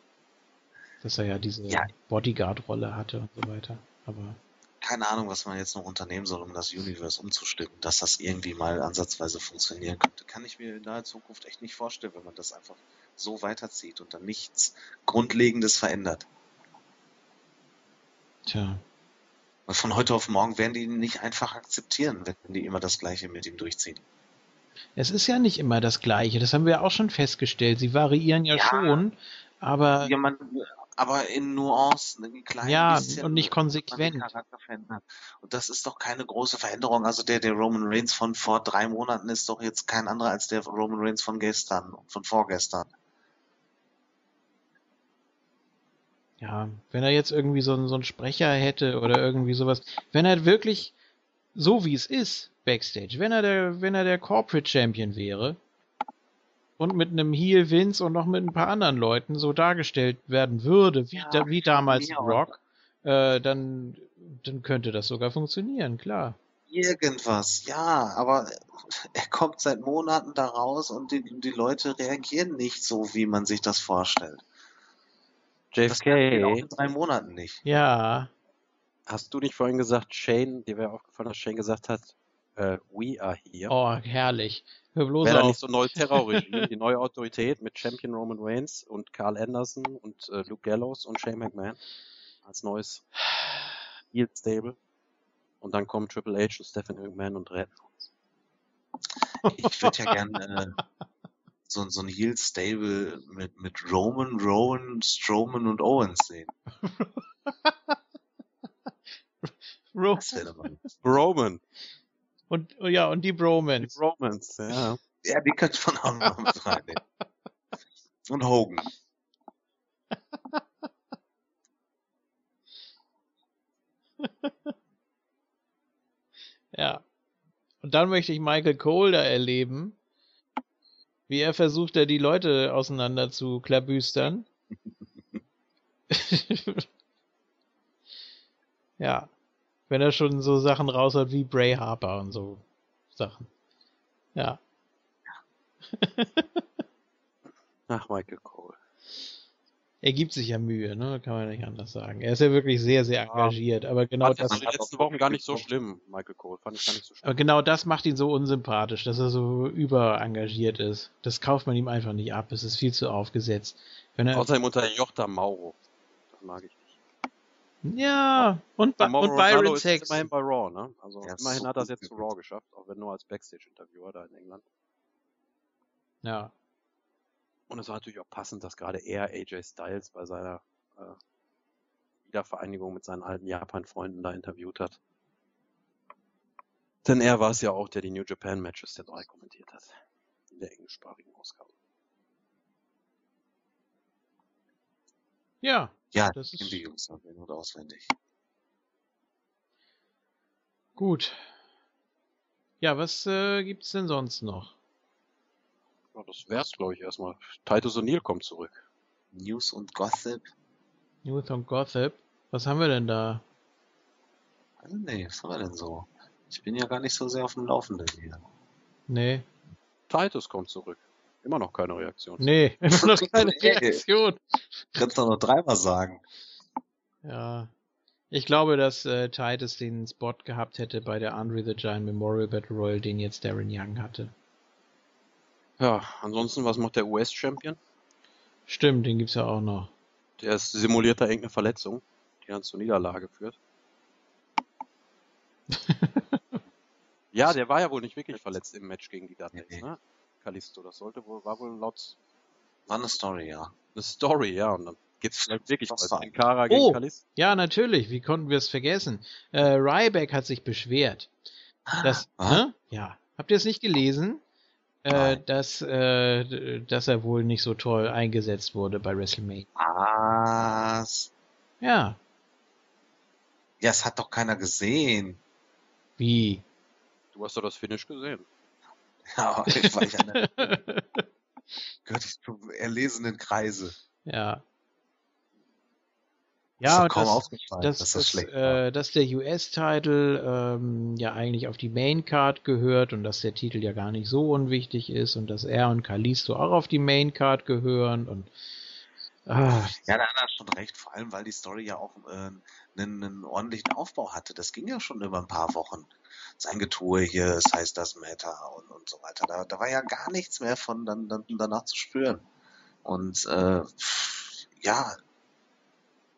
Dass er ja diese Ja. Bodyguard-Rolle hatte und so weiter. Aber Keine Ahnung, was man jetzt noch unternehmen soll, um das Universe umzustimmen, dass das irgendwie mal ansatzweise funktionieren könnte. Kann ich mir in naher Zukunft echt nicht vorstellen, wenn man das einfach so weiterzieht und dann nichts Grundlegendes verändert. tja, Weil von heute auf morgen werden die ihn nicht einfach akzeptieren, wenn die immer das Gleiche mit ihm durchziehen. es ist ja nicht immer das Gleiche. Das haben wir auch schon festgestellt. Sie variieren ja, Ja. schon, aber Ja, man, aber in Nuancen, in kleinen Ja, bisschen und nicht den konsequent. Und das ist doch keine große Veränderung. Also der, der Roman Reigns von vor drei Monaten ist doch jetzt kein anderer als der Roman Reigns von gestern, von vorgestern. Ja, wenn er jetzt irgendwie so, einen- so einen Sprecher hätte oder irgendwie sowas, wenn er wirklich so wie es ist, Backstage, wenn er der, wenn er der Corporate Champion wäre und mit einem Heel Vince und noch mit ein paar anderen Leuten so dargestellt werden würde, wie, Ja, da, wie damals auch. Rock, äh, dann, dann könnte das sogar funktionieren, klar. Irgendwas, ja, aber er kommt seit Monaten da raus und die, die Leute reagieren nicht so, wie man sich das vorstellt. Das JFK, in drei Monaten nicht. Ja, Hast du nicht vorhin gesagt, Shane, dir wäre aufgefallen, dass Shane gesagt hat, äh, we are here. oh, herrlich. Hör bloß Wäre da auf. nicht so ein neues Terrorregime, die neue Autorität mit Champion Roman Reigns und Carl Anderson und äh, Luke Gallows und Shane McMahon als neues Heel Stable. Und dann kommen Triple H und Stephanie McMahon und retten uns. Ich würde ja gern äh, so, so ein Heel Stable mit, mit Roman, Rowan, Strowman und Owens sehen. Ro Das wäre doch mal. Roman, und, ja, und die die Bromans. Romans, ja. Ja, die könnte man auch noch mit reinnehmen. Und Hogan. Ja. Und dann möchte ich Michael Cole da erleben, wie er versucht, da die Leute auseinander zu klabüstern. ja. Wenn er schon so Sachen raushaut wie Bray Harper und so Sachen. Ja. Ach, Michael Cole. Er gibt sich ja Mühe, ne? Kann man nicht anders sagen. Er ist ja wirklich sehr, sehr engagiert, aber genau das, in den letzten Wochen gar nicht so schlimm, Michael Cole. Fand ich gar nicht so schlimm. aber genau das macht ihn so unsympathisch, dass er so überengagiert ist. Das kauft man ihm einfach nicht ab. Es ist viel zu aufgesetzt. Wenn er, Außerdem unter Jochta Mauro. Das mag ich. Ja, und, Ba- und Byron Saxon. immerhin bei Raw, ne? Also Ja, immerhin so hat er es jetzt zu. Raw geschafft, auch wenn nur als Backstage-Interviewer da in England. Ja. Und es war natürlich auch passend, dass gerade er AJ Styles bei seiner äh, Wiedervereinigung mit seinen alten Japan-Freunden da interviewt hat. Denn er war es ja auch, der die New Japan Matches der drei kommentiert hat. In der englischsprachigen Ausgabe. Ja, Ja, Das ist- die Jungs in- und auswendig. gut. Ja, was äh, gibt's denn sonst noch? Ja, das wär's, glaube ich, erstmal. Titus O'Neill kommt zurück. News und Gossip. Youth und Gossip. Was haben wir denn da? Also nee, was war denn so? Ich bin ja gar nicht so sehr auf dem Laufenden hier. Nee. Titus kommt zurück. Immer noch keine Reaktion. Nee, immer noch keine. Reaktion. Kannst doch noch dreimal sagen. Ja. Ich glaube, dass äh, Titus den Spot gehabt hätte bei der Andre the Giant Memorial Battle Royal, den jetzt Darren Young hatte. Ja, ansonsten, was macht der US-Champion? Stimmt, den gibt's ja auch noch. Der ist simuliert da irgendeine Verletzung, die dann zur Niederlage führt. ja, der war ja wohl nicht wirklich verletzt im Match gegen die Dudleys, Nee. ne? Kalisto, das sollte wohl, war wohl laut War eine Story, ja. eine Story, ja, und dann gibt's vielleicht wirklich Das was. war- Sin Cara gegen Oh. Kalisto. Ja, natürlich. Wie konnten wir es vergessen? Äh, Ryback hat sich beschwert. Dass, Ah. hä? Ja. Habt ihr es nicht gelesen? Äh, dass, äh, dass er wohl nicht so toll eingesetzt wurde bei WrestleMania. Was? Ja. Ja, es hat doch keiner gesehen. Wie? Du hast doch das Finish gesehen. Ja, ich war ich an der, gehörte ich zum erlesenen Kreise. ja. Ist Ja, das, dass, dass das dass, schlecht äh, dass der US-Title ähm, ja eigentlich auf die Main-Card gehört und dass der Titel ja gar nicht so unwichtig ist und dass er und Kalisto auch auf die Main-Card gehören und ah, Ja, da hat er schon recht, vor allem weil die Story ja auch äh, einen, einen ordentlichen Aufbau hatte. Das ging ja schon über ein paar Wochen. Sein Getue hier, es heißt das Matter und, und so weiter. Da, da war ja gar nichts mehr von dann, dann danach zu spüren. Und äh, ja,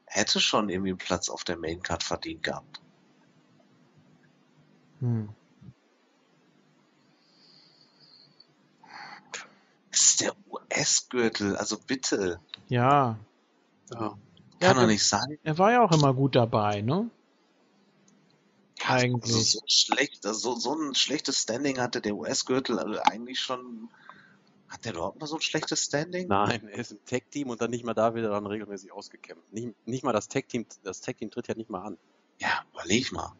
hätte schon irgendwie einen Platz auf der Maincard verdient gehabt. hm. Es ist der US-Gürtel, also bitte. ja. Ja. Ja, Kann doch der- nicht sein. Er war ja auch immer gut dabei, ne? Eigentlich. Also so schlecht, also so, so ein schlechtes Standing hatte der US-Gürtel also eigentlich schon. Hat der überhaupt mal so ein schlechtes Standing? Nein, er ist im Tag-Team und dann nicht mal da wird er dann regelmäßig ausgekämpft. Nicht, nicht mal das Tag-Team, das Tag-Team tritt ja nicht mal an. Ja, überleg mal.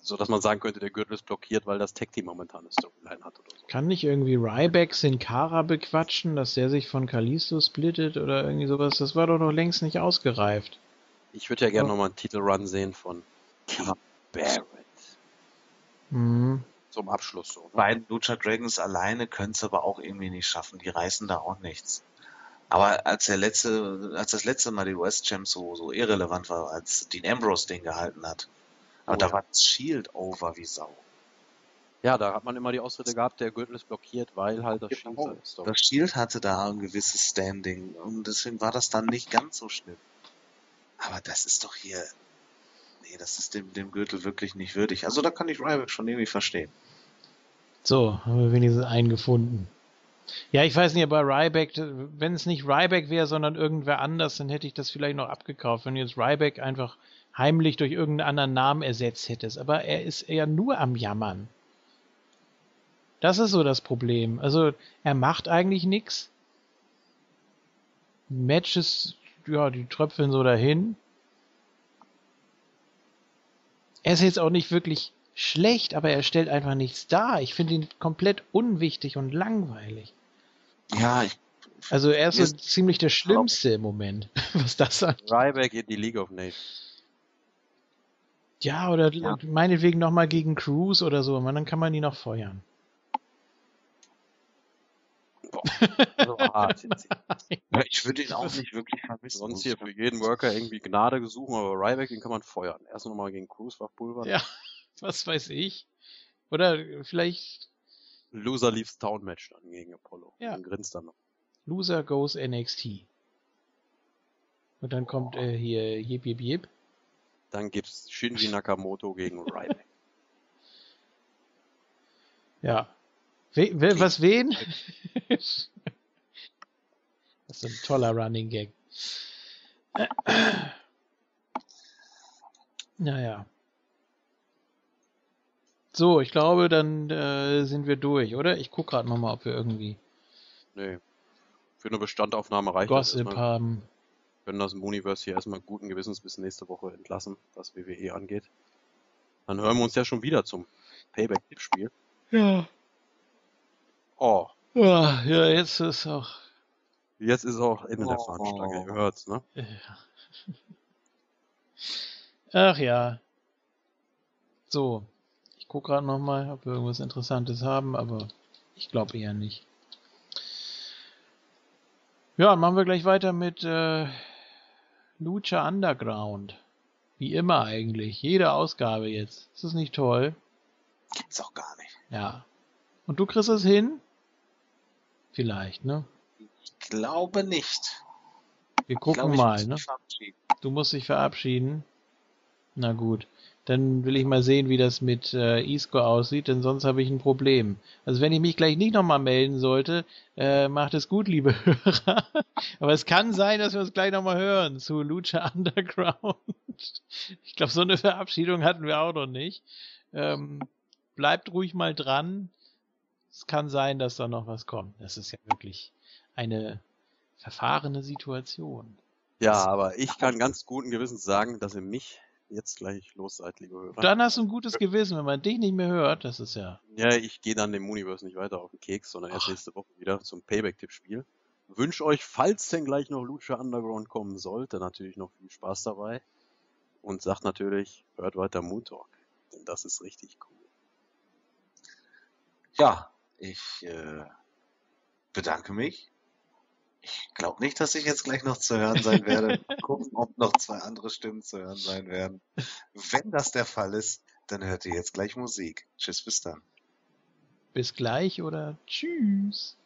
So dass man sagen könnte, der Gürtel ist blockiert, weil das Tag-Team momentan eine Storyline hat oder so. Kann nicht irgendwie Ryback Sin Cara bequatschen, dass der sich von Kalisto splittet oder irgendwie sowas? Das war doch noch längst nicht ausgereift. Ich würde ja gerne Ja. nochmal einen Titelrun sehen von King Barrett. Mhm. Zum Abschluss so. Ne? beiden Lucha Dragons alleine können es aber auch irgendwie nicht schaffen. Die reißen da auch nichts. Aber als der letzte, als das letzte Mal die US Champs so, so irrelevant war, als Dean Ambrose den gehalten hat. Aber Oh da ja. war das Shield over wie Sau. Ja, da hat man immer die Ausrede gehabt, der Gürtel ist blockiert, weil halt das Genau. Shield Story. Das Shield hatte da ein gewisses Standing und deswegen war das dann nicht ganz so schlimm. Aber das ist doch hier, nee, das ist dem, dem Gürtel wirklich nicht würdig. Also da kann ich Ryback schon irgendwie verstehen. So, haben wir wenigstens einen gefunden. Ja, ich weiß nicht, aber Ryback, wenn es nicht Ryback wäre, sondern irgendwer anders, dann hätte ich das vielleicht noch abgekauft, wenn du jetzt Ryback einfach heimlich durch irgendeinen anderen Namen ersetzt hättest. Aber er ist ja nur am Jammern. Das ist so das Problem. Also, er macht eigentlich nichts. Matches, ja, die tröpfeln so dahin. Er ist jetzt auch nicht wirklich schlecht, aber er stellt einfach nichts dar. Ich finde ihn komplett unwichtig und langweilig. Ja, ich, Also er ist ist- ziemlich der Schlimmste im Moment, was das angeht. Ryback in die League of Nations. Ja, oder Ja. meinetwegen nochmal gegen Cruz oder so, man, dann kann man ihn noch feuern. Also hart jetzt. ja, ich würde ihn auch nicht wirklich vermissen. Sonst muss hier ich für jeden Worker irgendwie Gnade gesucht, aber Ryback, den kann man feuern. Erst nochmal gegen Cruz verpulvern. Ja, was weiß ich. Oder vielleicht Loser leaves Town Match dann gegen Apollo. Ja. Und grinst dann noch. Loser goes NXT. Und dann kommt äh, hier Jip Jip Jip. Dann gibt's Shinji Nakamoto gegen Ryback. Ja. We we was wen? das ist ein toller Running Gag. Naja. So, ich glaube, dann äh, sind wir durch, oder? Ich gucke gerade nochmal, ob wir irgendwie Nee. Für eine Bestandaufnahme reicht das Gossip erstmal. haben. Wir können das Mooniverse hier erstmal guten Gewissens bis nächste Woche entlassen, was WWE angeht. Dann hören wir uns ja schon wieder zum Payback-Tippspiel. Ja. Oh, Ja, ja, jetzt ist auch. jetzt ist auch Ende der Oh. Fahnenstange. Ihr hört's, ne? Ja. Ach ja. So. Ich gucke gerade nochmal, ob wir irgendwas Interessantes haben, aber ich glaube eher nicht. Ja, machen wir gleich weiter mit äh, Lucha Underground. Wie immer eigentlich. Jede Ausgabe jetzt. Ist das nicht toll? Gibt's auch gar nicht. Ja. Und du kriegst es hin? Vielleicht, ne? Ich glaube nicht. Wir gucken mal, ne? Du musst dich verabschieden. Na gut. Dann will ich mal sehen, wie das mit äh, Isco aussieht, denn sonst habe ich ein Problem. Also wenn ich mich gleich nicht nochmal melden sollte, äh, macht es gut, liebe Hörer. Aber es kann sein, dass wir uns gleich nochmal hören zu Lucha Underground. Ich glaube, so eine Verabschiedung hatten wir auch noch nicht. Ähm, bleibt ruhig mal dran. Es kann sein, dass da noch was kommt. Das ist ja wirklich eine verfahrene Situation. Ja, aber ich kann ganz guten Gewissens sagen, dass ihr mich jetzt gleich los seid, liebe Hörer. Dann hast du ein gutes Gewissen, wenn man dich nicht mehr hört. Das ist ja. Ja, ich gehe dann dem Universe nicht weiter auf den Keks, sondern erst Ach. nächste Woche wieder zum Payback-Tippspiel. Wünsch euch, falls denn gleich noch Lucha Underground kommen sollte, natürlich noch viel Spaß dabei. Und sagt natürlich, hört weiter Moon Talk, denn das ist richtig cool. Ja, ich äh, bedanke mich. Ich glaube nicht, dass ich jetzt gleich noch zu hören sein werde. Mal gucken, ob noch zwei andere Stimmen zu hören sein werden. Wenn das der Fall ist, dann hört ihr jetzt gleich Musik. Tschüss, bis dann. Bis gleich oder tschüss.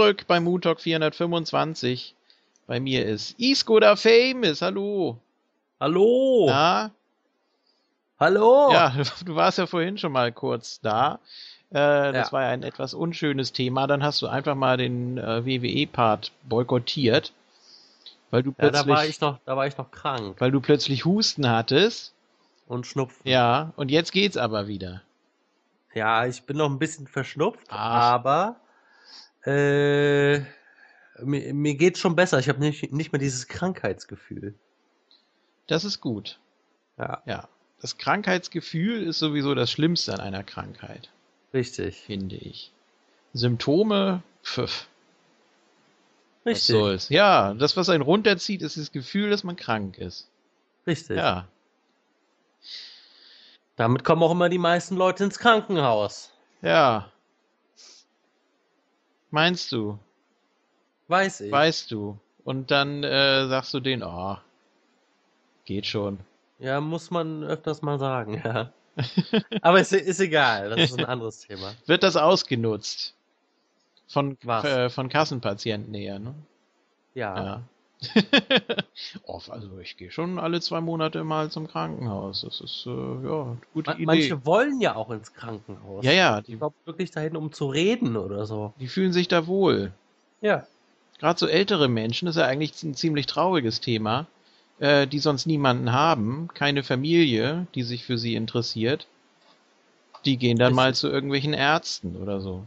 Zurück bei Moon Talk 425. Bei mir ist Iskoda Famous. Hallo. Hallo! Na? Hallo! Ja, du warst ja vorhin schon mal kurz da. Äh, das Ja. war ja ein etwas unschönes Thema. Dann hast du einfach mal den äh, WWE-Part boykottiert, weil du Ja, plötzlich, da war ich noch, da war ich noch krank weil du plötzlich Husten hattest. und Schnupfen. Ja, und jetzt geht's aber wieder. Ja, ich bin noch ein bisschen verschnupft, Ach. aber äh, mir, mir geht's schon besser. Ich habe nicht, nicht mehr dieses Krankheitsgefühl. Das ist gut. Ja, Ja. Das Krankheitsgefühl ist sowieso das Schlimmste an einer Krankheit, richtig. finde ich. Symptome, pfiff, was Richtig. soll's. Ja, das, was einen runterzieht, ist das Gefühl, dass man krank ist. Richtig. Ja, Damit kommen auch immer die meisten Leute ins Krankenhaus. ja. Meinst du? Weiß ich. Weißt du? Und dann äh, sagst du denen, oh, geht schon. Ja, muss man öfters mal sagen, ja. Aber ist, ist egal, das ist ein anderes Thema. Wird das ausgenutzt? Von, Was? äh, von Kassenpatienten eher, ne? Ja. Ja. oh, also ich gehe schon alle zwei Monate mal zum Krankenhaus. Das ist äh, ja gute Idee. Manche wollen ja auch ins Krankenhaus. ja, ja, die, Ich glaube wirklich dahin, um zu reden oder so. die fühlen sich da wohl. Ja. Gerade so ältere Menschen, das ist ja eigentlich ein ziemlich trauriges Thema, äh, die sonst niemanden haben, keine Familie, die sich für sie interessiert. Die gehen dann Ist- mal zu irgendwelchen Ärzten oder so.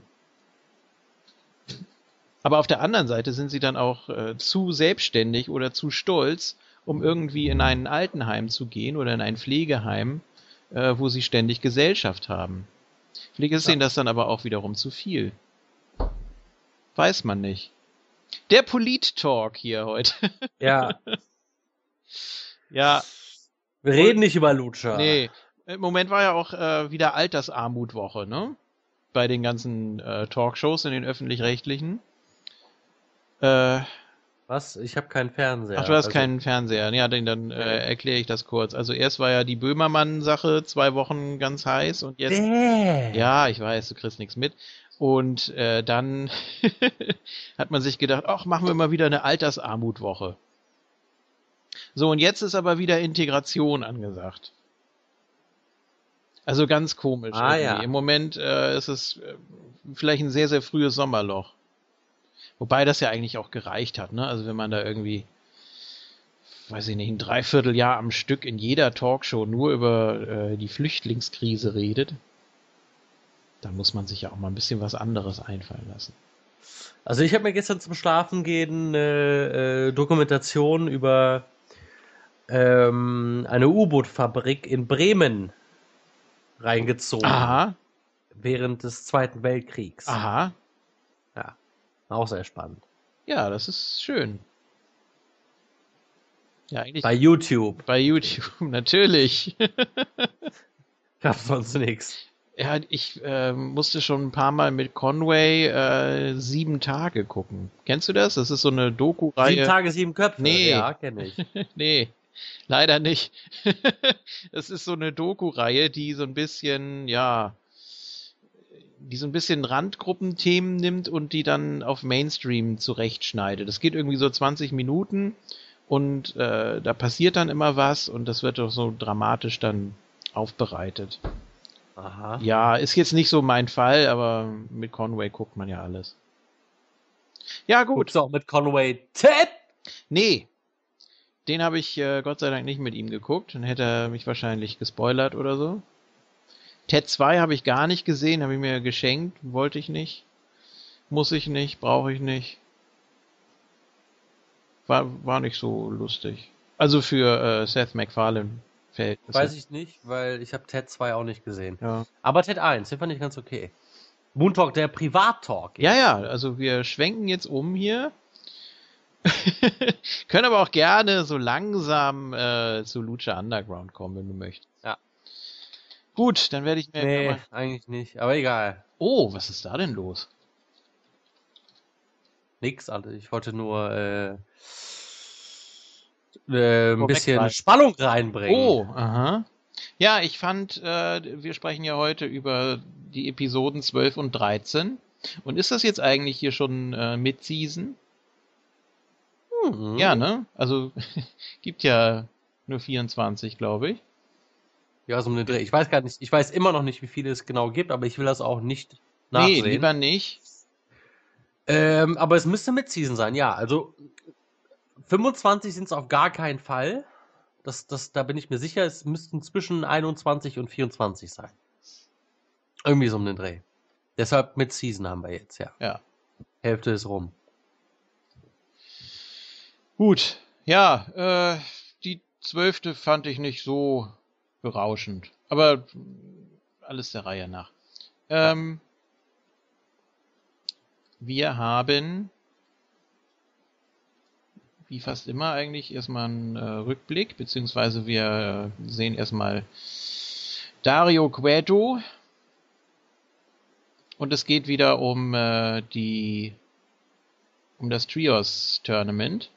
Aber auf der anderen Seite sind sie dann auch äh, zu selbstständig oder zu stolz, um irgendwie in ein Altenheim zu gehen oder in ein Pflegeheim, äh, wo sie ständig Gesellschaft haben. Vielleicht ist Ja. ihnen das dann aber auch wiederum zu viel. Weiß man nicht. Der Polit-Talk hier heute. Ja. ja, Wir reden nicht über Lutscher. nee. Im Moment war ja auch äh, wieder Altersarmutwoche, ne? Bei den ganzen äh, Talkshows in den öffentlich-rechtlichen. Äh, Was? Ich habe keinen Fernseher. ach, du hast Also- keinen Fernseher. Ja, dann, dann äh, erkläre ich das kurz. Also erst war ja die Böhmermann-Sache zwei Wochen ganz heiß und jetzt. Bäh. Ja, ich weiß, du kriegst nichts mit. Und äh, dann hat man sich gedacht, ach, machen wir mal wieder eine Altersarmutwoche. So, und jetzt ist aber wieder Integration angesagt. Also ganz komisch. Ah, irgendwie. ja. Im Moment äh, ist es äh, vielleicht ein sehr, sehr frühes Sommerloch. Wobei das ja eigentlich auch gereicht hat, ne? Also wenn man da irgendwie, weiß ich nicht, ein Dreivierteljahr am Stück in jeder Talkshow nur über äh, die Flüchtlingskrise redet, da muss man sich ja auch mal ein bisschen was anderes einfallen lassen. Also ich habe mir gestern zum Schlafen gehen eine äh, Dokumentation über ähm, eine U-Boot-Fabrik in Bremen reingezogen. Aha, Während des Zweiten Weltkriegs. aha. Auch sehr spannend. Ja, das ist schön. Ja, eigentlich Bei YouTube. bei YouTube, natürlich. Gab sonst nichts. Ja, ich äh, musste schon ein paar Mal mit Conway äh, sieben Tage gucken. Kennst du das? Das ist so eine Doku-Reihe. Sieben Tage, sieben Köpfe. Nee. Ja, kenne ich. nee, leider nicht. Es ist so eine Doku-Reihe, die so ein bisschen, ja, die so ein bisschen Randgruppenthemen nimmt und die dann auf Mainstream zurechtschneidet. Das geht irgendwie so 20 Minuten und äh, da passiert dann immer was und das wird doch so dramatisch dann aufbereitet. Aha. Ja, ist jetzt nicht so mein Fall, aber mit Conway guckt man ja alles. Ja, gut. Guckst auch mit Conway Ted? Nee. Den habe ich äh, Gott sei Dank nicht mit ihm geguckt. Dann hätte er mich wahrscheinlich gespoilert oder so. Ted 2 habe ich gar nicht gesehen, habe ich mir geschenkt, wollte ich nicht. Muss ich nicht, brauche ich nicht. War, war nicht so lustig. Also für äh, Seth MacFarlane fällt. Weiß ich nicht, weil ich habe Ted 2 auch nicht gesehen. Ja. Aber Ted 1, den fand ich ganz okay. Moon Talk, der Privat-Talk. ja, ja, also wir schwenken jetzt um hier. Können aber auch gerne so langsam äh, zu Lucha Underground kommen, wenn du möchtest. Gut, dann werde ich mir Nee, eigentlich nicht. Aber egal. Oh, was ist da denn los? Nix, Alter. Ich wollte nur äh, äh, ein bisschen rein. Spannung reinbringen. Oh, aha. Ja, ich fand, äh, wir sprechen ja heute über die Episoden 12 und 13. Und ist das jetzt eigentlich hier schon äh, Mid-Season? Mhm. Ja, ne? Also gibt ja nur 24, glaube ich. Ja, so um den Dreh. Ich weiß gar nicht, ich weiß immer noch nicht, wie viele es genau gibt, aber ich will das auch nicht Nee, nachsehen. lieber nicht. Ähm, aber es müsste Mid-Season sein, ja. Also 25 sind es auf gar keinen Fall. Das, das, da bin ich mir sicher, es müssten zwischen 21 und 24 sein. Irgendwie so um den Dreh. Deshalb Mid-Season haben wir jetzt, ja. Ja. Hälfte ist rum. Gut, ja, äh, die zwölfte fand ich nicht so berauschend. Aber alles der Reihe nach. Ähm, wir haben, wie fast immer eigentlich, erstmal einen äh, Rückblick, beziehungsweise wir äh, sehen erstmal Dario Cueto. Und es geht wieder um äh, die um das Trios Tournament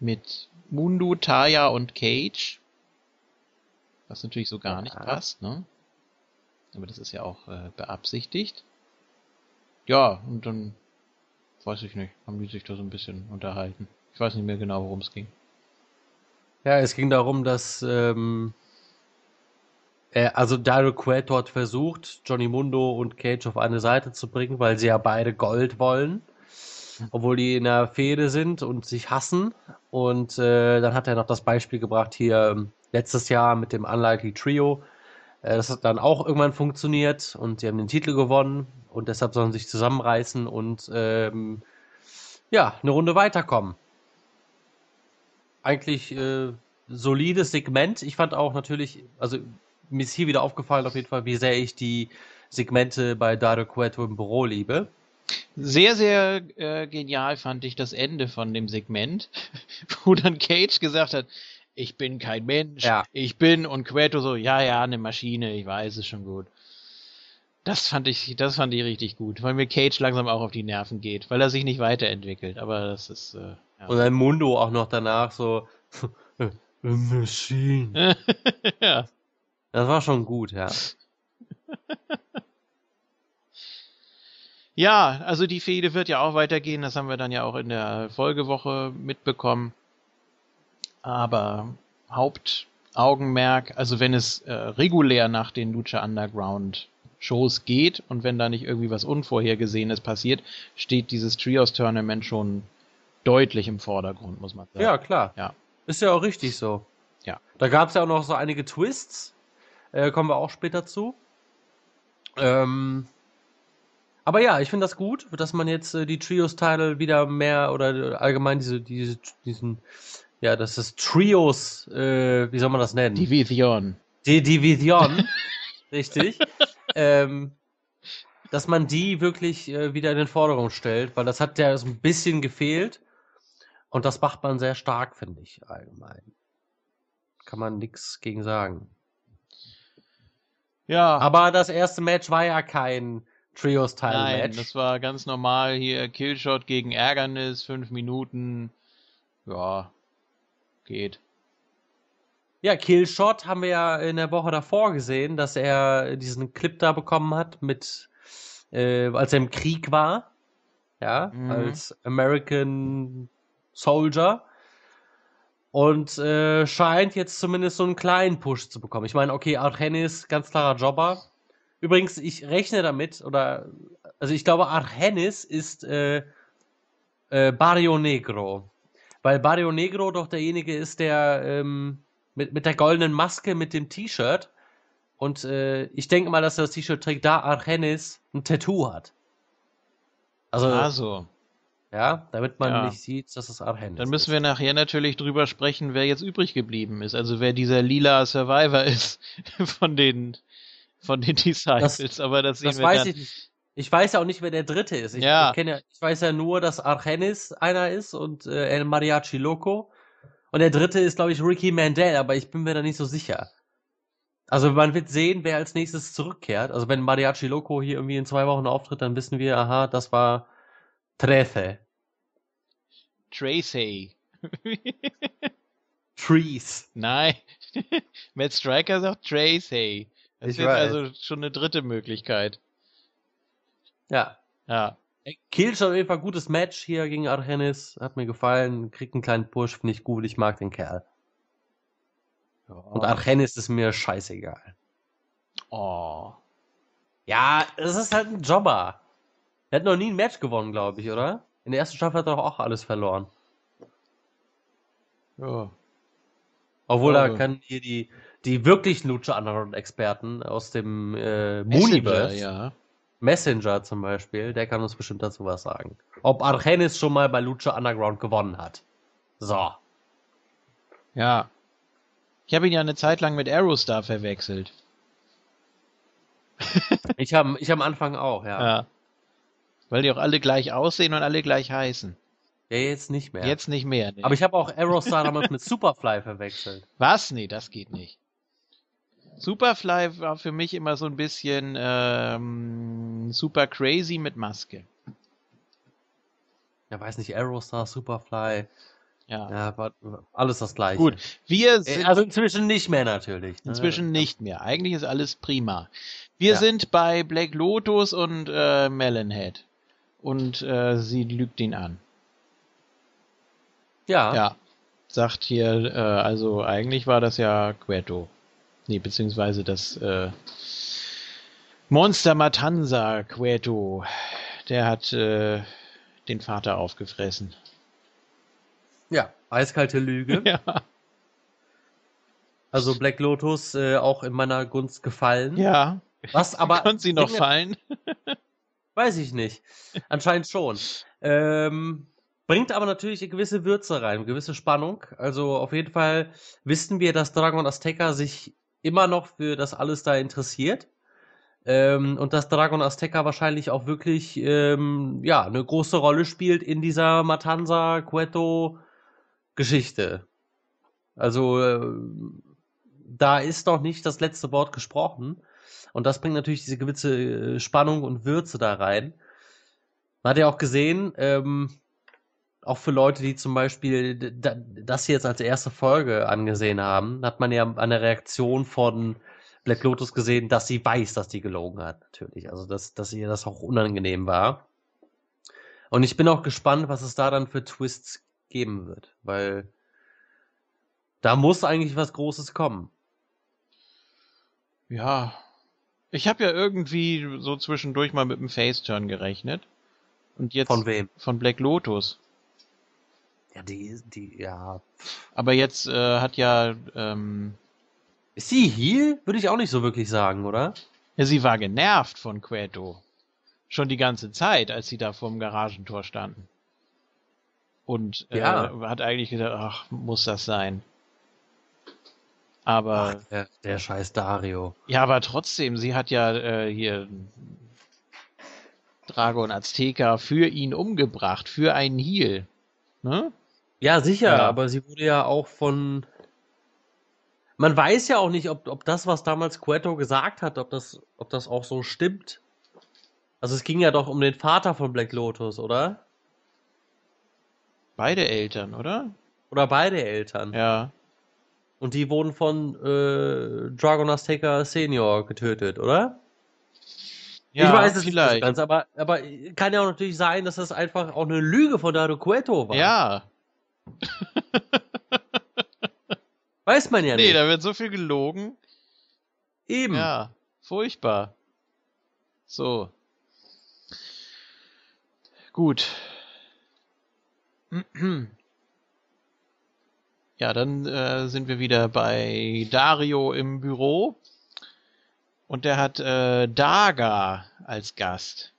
mit Mundo, Taya und Cage. Was natürlich so gar nicht passt, ne? Aber das ist ja auch äh, beabsichtigt. Ja, und dann weiß ich nicht, haben die sich da so ein bisschen unterhalten. Ich weiß nicht mehr genau, worum es ging. Ja, es ging darum, dass ähm, er, also Dario Cueto hat versucht, Johnny Mundo und Cage auf eine Seite zu bringen, weil sie ja beide Gold wollen, obwohl die in der Fehde sind und sich hassen. Und äh, dann hat er noch das Beispiel gebracht hier ähm, letztes Jahr mit dem Unlikely Trio. Äh, das hat dann auch irgendwann funktioniert und sie haben den Titel gewonnen und deshalb sollen sie sich zusammenreißen und ähm, ja, eine Runde weiterkommen eigentlich äh, solides Segment. Ich fand auch natürlich, also mir ist hier wieder aufgefallen auf jeden Fall, wie sehr ich die Segmente bei Dario Cueto im Büro liebe. Sehr, sehr äh, genial fand ich das Ende von dem Segment, wo dann Cage gesagt hat, ich bin kein Mensch, Ja. ich bin und Queto so, ja, ja, eine Maschine, ich weiß es schon gut. Das fand ich, das fand ich richtig gut, weil mir Cage langsam auch auf die Nerven geht, weil er sich nicht weiterentwickelt, aber das ist, äh, ja. Und dann Mundo auch noch danach so, "A Machine. ja. Das war schon gut, ja. Ja, also die Fehde wird ja auch weitergehen, das haben wir dann ja auch in der Folgewoche mitbekommen. Aber Hauptaugenmerk, also wenn es äh, regulär nach den Lucha Underground Shows geht und wenn da nicht irgendwie was Unvorhergesehenes passiert, steht dieses Trios Tournament schon deutlich im Vordergrund, muss man sagen. Ja, klar. Ja. Ist ja auch richtig so. Ja. Da gab es ja auch noch so einige Twists. Äh, kommen wir auch später zu. Ähm, aber ja, ich finde das gut, dass man jetzt äh, die Trios-Title wieder mehr oder allgemein diese, diese, diesen, ja, das ist Trios, äh, wie soll man das nennen? Division. Die Division, richtig. ähm, dass man die wirklich äh, wieder in den Vordergrund stellt, weil das hat ja so ein bisschen gefehlt. Und das macht man sehr stark, finde ich, allgemein. Kann man nichts gegen sagen. Ja. Aber das erste Match war ja kein Nein, Trios-Title-Match. das war ganz normal hier Killshot gegen Ärgernis, fünf Minuten. Ja, geht. Ja, Killshot haben wir ja in der Woche davor gesehen, dass er diesen Clip da bekommen hat mit, äh, als er im Krieg war. Ja, Mhm. als American Soldier. Und äh, scheint jetzt zumindest so einen kleinen Push zu bekommen. Ich meine, okay, Argenis, ganz klarer Jobber. Übrigens, ich rechne damit, oder, also ich glaube, Argenis ist äh, äh, Barrio Negro. Weil Barrio Negro doch derjenige ist, der ähm, mit, mit der goldenen Maske, mit dem T-Shirt. Und äh, ich denke mal, dass er das T-Shirt trägt, da Argenis ein Tattoo hat. Also, Also, ja, damit man Ja. nicht sieht, dass es Argenis dann müssen ist. wir nachher natürlich drüber sprechen, wer jetzt übrig geblieben ist. Also wer dieser lila Survivor ist von den von den Disciples. Aber das sehen Das wir weiß dann. ich nicht. Ich weiß ja auch nicht, wer der dritte ist. Ich, Ja. ich, kenn ja, ich weiß ja nur, dass Argenis einer ist und äh, El Mariachi Loco. Und der dritte ist, glaube ich, Ricky Mandel, aber ich bin mir da nicht so sicher. Also man wird sehen, wer als nächstes zurückkehrt. Also wenn Mariachi Loco hier irgendwie in zwei Wochen auftritt, dann wissen wir, aha, das war Trece. Tracy. Trees. Nein. Matt Striker sagt Tracy. Das Ich ist also schon eine dritte Möglichkeit. Ja. Ja. Kill schon auf jeden Fall gutes Match hier gegen Argenis. Hat mir gefallen. Kriegt einen kleinen Push, finde ich gut. Ich mag den Kerl. Und Argenis ist mir scheißegal. Oh. Ja, es ist halt ein Jobber. Er hat noch nie ein Match gewonnen, glaube ich, oder? In der ersten Staffel hat er doch auch alles verloren. Ja. Obwohl da Glaube. können hier die, die wirklichen Lucha Underground Experten aus dem äh, Mooniverse, ja. Messenger zum Beispiel, der kann uns bestimmt dazu was sagen. Ob Argenis schon mal bei Lucha Underground gewonnen hat. So. Ja. Ich habe ihn ja eine Zeit lang mit Aerostar verwechselt. Ich habe ich am Anfang auch, ja. Ja. Weil die auch alle gleich aussehen und alle gleich heißen. Ja, jetzt nicht mehr. Jetzt nicht mehr. Nee. Aber ich habe auch Aerostar damals mit Superfly verwechselt. Was? Nee, das geht nicht. Superfly war für mich immer so ein bisschen ähm, super crazy mit Maske. Ja, weiß nicht, Aerostar, Superfly. Ja. Ja, war alles das gleiche. Gut, wir Äh, sind Also inzwischen nicht mehr natürlich. ne? inzwischen nicht mehr. Eigentlich ist alles prima. Wir Ja. sind bei Black Lotus und äh, Melonhead. Und äh, sie lügt ihn an. Ja. Ja. Sagt hier, äh, also eigentlich war das ja Queto. Nee, beziehungsweise das äh, Monster Matanza Queto. Der hat äh, den Vater aufgefressen. ja. Eiskalte Lüge. Ja. Also Black Lotus äh, auch in meiner Gunst gefallen. Ja. Was aber. Konnte sie noch fallen? Weiß ich nicht. Anscheinend schon. Ähm, bringt aber natürlich eine gewisse Würze rein, eine gewisse Spannung. Also auf jeden Fall wissen wir, dass Dragon Azteca sich immer noch für das alles da interessiert. Ähm, und dass Dragon Azteca wahrscheinlich auch wirklich ähm, ja, eine große Rolle spielt in dieser Matanza Cueto Geschichte. Also äh, da ist noch nicht das letzte Wort gesprochen. Und das bringt natürlich diese gewisse äh, Spannung und Würze da rein. Man hat ja auch gesehen, ähm, auch für Leute, die zum Beispiel das jetzt als erste Folge angesehen haben, hat man ja an der Reaktion von Black Lotus gesehen, dass sie weiß, dass die gelogen hat, natürlich. Also, dass, dass ihr das auch unangenehm war. Und ich bin auch gespannt, was es da dann für Twists geben wird, weil da muss eigentlich was Großes kommen. Ja. Ich habe ja irgendwie so zwischendurch mal mit dem Faceturn gerechnet. Und jetzt Von wem? von Black Lotus. Ja, die, die, ja. Aber jetzt äh, hat ja, ähm, Ist sie Heal? Würde ich auch nicht so wirklich sagen, oder? ja, sie war genervt von Queto. Schon die ganze Zeit, als sie da vorm Garagentor standen. Und äh, Ja. hat eigentlich gedacht, ach, muss das sein. Aber Ach, der, der scheiß Dario. Ja, aber trotzdem, sie hat ja äh, hier Dragon Azteca für ihn umgebracht, für einen Heal. Ne? Ja, sicher, Ja. aber sie wurde ja auch von. Man weiß ja auch nicht, ob, ob das, was damals Cueto gesagt hat, ob das, ob das auch so stimmt. Also es ging ja doch um den Vater von Black Lotus, oder? Beide Eltern, oder? Oder beide Eltern. Ja. Und die wurden von äh, Dragon Azteca Senior getötet, oder? Ja, ich weiß es vielleicht. nicht ganz, aber, aber kann ja auch natürlich sein, dass das einfach auch eine Lüge von Dario Cueto war. Ja. Weiß man ja Nee, nicht. da wird so viel gelogen. Eben. Ja, furchtbar. So. Gut. Ja, dann äh, sind wir wieder bei Dario im Büro. Und der hat äh, Daga als Gast.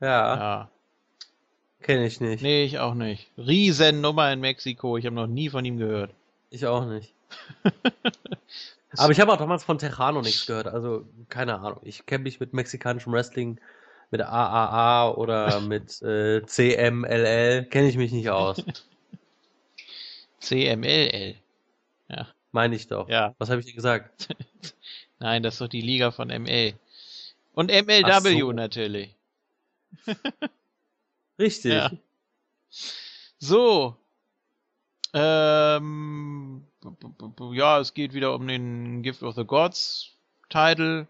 Ja, Ja. Kenne ich nicht. Nee, ich auch nicht. Riesennummer in Mexiko. Ich habe noch nie von ihm gehört. Ich auch nicht. Aber ich habe auch damals von Tejano nichts gehört. Also, keine Ahnung. Ich kenne mich mit mexikanischem Wrestling, mit AAA oder mit äh, CMLL, kenne ich mich nicht aus. CMLL. Meine ich doch. Ja. Was habe ich dir gesagt? Nein, das ist doch die Liga von ML. Und MLW so. natürlich. Richtig. Ja. So. Ähm, ja, es geht wieder um den Gift of the Gods Title.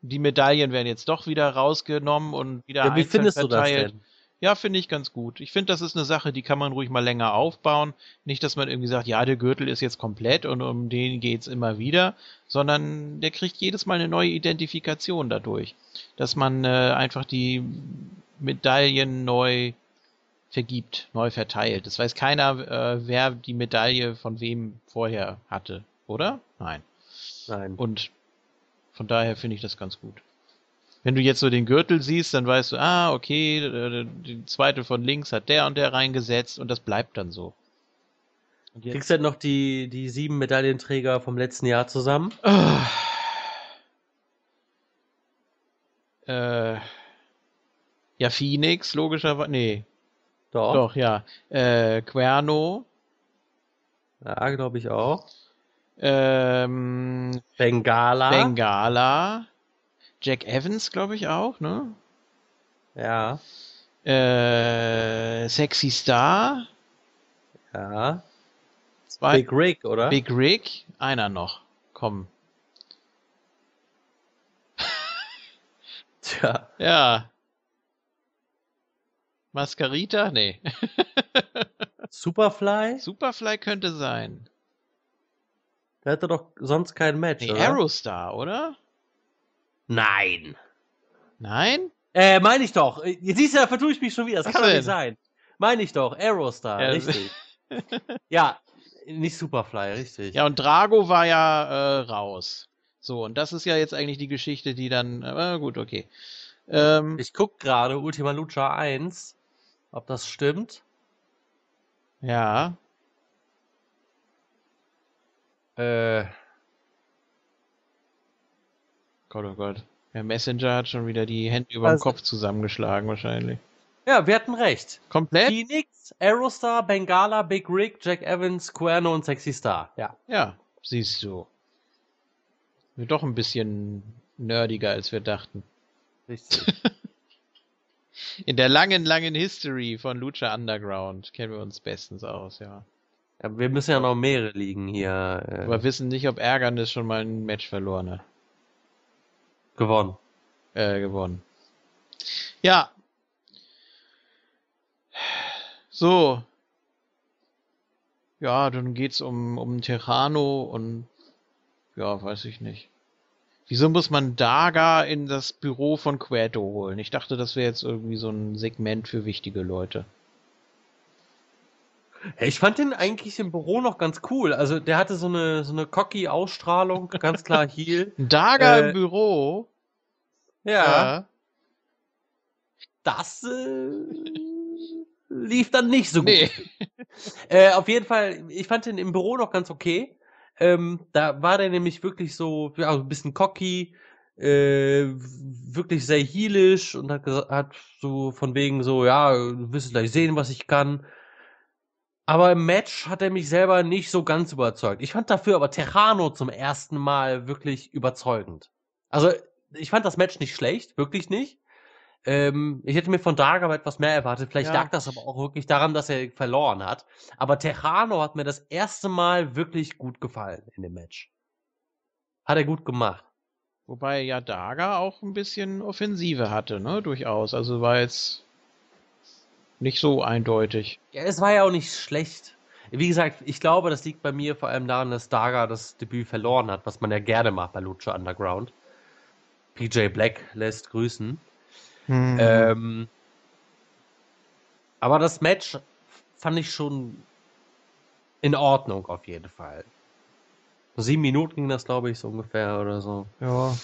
Die Medaillen werden jetzt doch wieder rausgenommen und wieder Ja, wie findest du das verteilt. denn? Ja, finde ich ganz gut. Ich finde, das ist eine Sache, die kann man ruhig mal länger aufbauen. Nicht, dass man irgendwie sagt, ja, der Gürtel ist jetzt komplett und um den geht's immer wieder, sondern der kriegt jedes Mal eine neue Identifikation dadurch. Dass man äh, einfach die Medaillen neu vergibt, neu verteilt. Das weiß keiner, äh, wer die Medaille von wem vorher hatte, oder? Nein. Nein. Und von daher finde ich das ganz gut. Wenn du jetzt so den Gürtel siehst, dann weißt du, ah, okay, äh, die zweite von links hat der und der reingesetzt und das bleibt dann so. Und jetzt, Kriegst du denn noch die, die sieben Medaillenträger vom letzten Jahr zusammen? Ah. äh, ja, Phoenix, logischerweise, nee, Doch. doch, ja. Äh, Querno, Ja, glaube ich auch. ähm, Bengala. Bengala, Jack Evans, glaube ich auch, ne? ja. Äh, Sexy Star, Ja. Zwei. Big Rick, oder? Big Rick, einer noch. Komm. Tja. Ja. Mascarita? Nee. Superfly? Superfly könnte sein. Der hatte doch sonst kein Match, Nee, oder? Aerostar, oder? Nein. Nein? Äh, meine ich doch. Äh, siehst du, da vertue ich mich schon wieder. Das Was kann doch nicht sein. Meine ich doch. Aerostar, Ja, richtig. ja, nicht Superfly, richtig. Ja, und Drago war ja äh, raus. So, und das ist ja jetzt eigentlich die Geschichte, die dann. Äh, gut, okay. Ähm, Ich guck gerade Ultima Lucha 1, ob das stimmt. ja. Äh, Gott, oh Gott. Der Messenger hat schon wieder die Hände über dem Also- Kopf zusammengeschlagen, wahrscheinlich. ja, wir hatten recht. Komplett? Phoenix, Aerostar, Bengala, Big Rick, Jack Evans, Cuerno und Sexy Star. Ja. Ja, siehst du. Wird doch ein bisschen nerdiger, als wir dachten. Richtig. In der langen, langen History von Lucha Underground kennen wir uns bestens aus, ja. ja, wir müssen ja noch mehrere liegen hier äh, Aber wissen nicht, ob Ärgernis schon mal ein Match verloren hat. Gewonnen. Äh, gewonnen. Ja. So. Ja, dann geht's um, um Terrano und ja, weiß ich nicht. Wieso muss man Daga in das Büro von Queto holen? Ich dachte, das wäre jetzt irgendwie so ein Segment für wichtige Leute. Ja, Ich fand den eigentlich im Büro noch ganz cool. Also der hatte so eine so eine cocky Ausstrahlung, ganz klar Heel. Daga Äh, im Büro? Ja, das äh, lief dann nicht so gut. Nee. Äh, auf jeden Fall, ich fand den im Büro noch ganz okay. Ähm, da war der nämlich wirklich so, ja, ein bisschen cocky, äh, wirklich sehr heelisch und hat, hat so von wegen so, ja, du wirst gleich sehen, was ich kann. Aber im Match hat er mich selber nicht so ganz überzeugt. Ich fand dafür aber Terrano zum ersten Mal wirklich überzeugend. Also, ich fand das Match nicht schlecht, wirklich nicht. Ähm, ich hätte mir von Daga aber etwas mehr erwartet. Vielleicht Ja. lag das aber auch wirklich daran, dass er verloren hat. Aber Terrano hat mir das erste Mal wirklich gut gefallen in dem Match. Hat er gut gemacht. Wobei ja Daga auch ein bisschen Offensive hatte, ne? Durchaus. Also war jetzt nicht so eindeutig. Ja, es war ja auch nicht schlecht. Wie gesagt, ich glaube, das liegt bei mir vor allem daran, dass Daga das Debüt verloren hat, was man ja gerne macht bei Lucha Underground. PJ Black lässt grüßen. Hm. Ähm, aber das Match fand ich schon in Ordnung auf jeden Fall. Sieben Minuten ging das, glaube ich, so ungefähr oder so. Ja.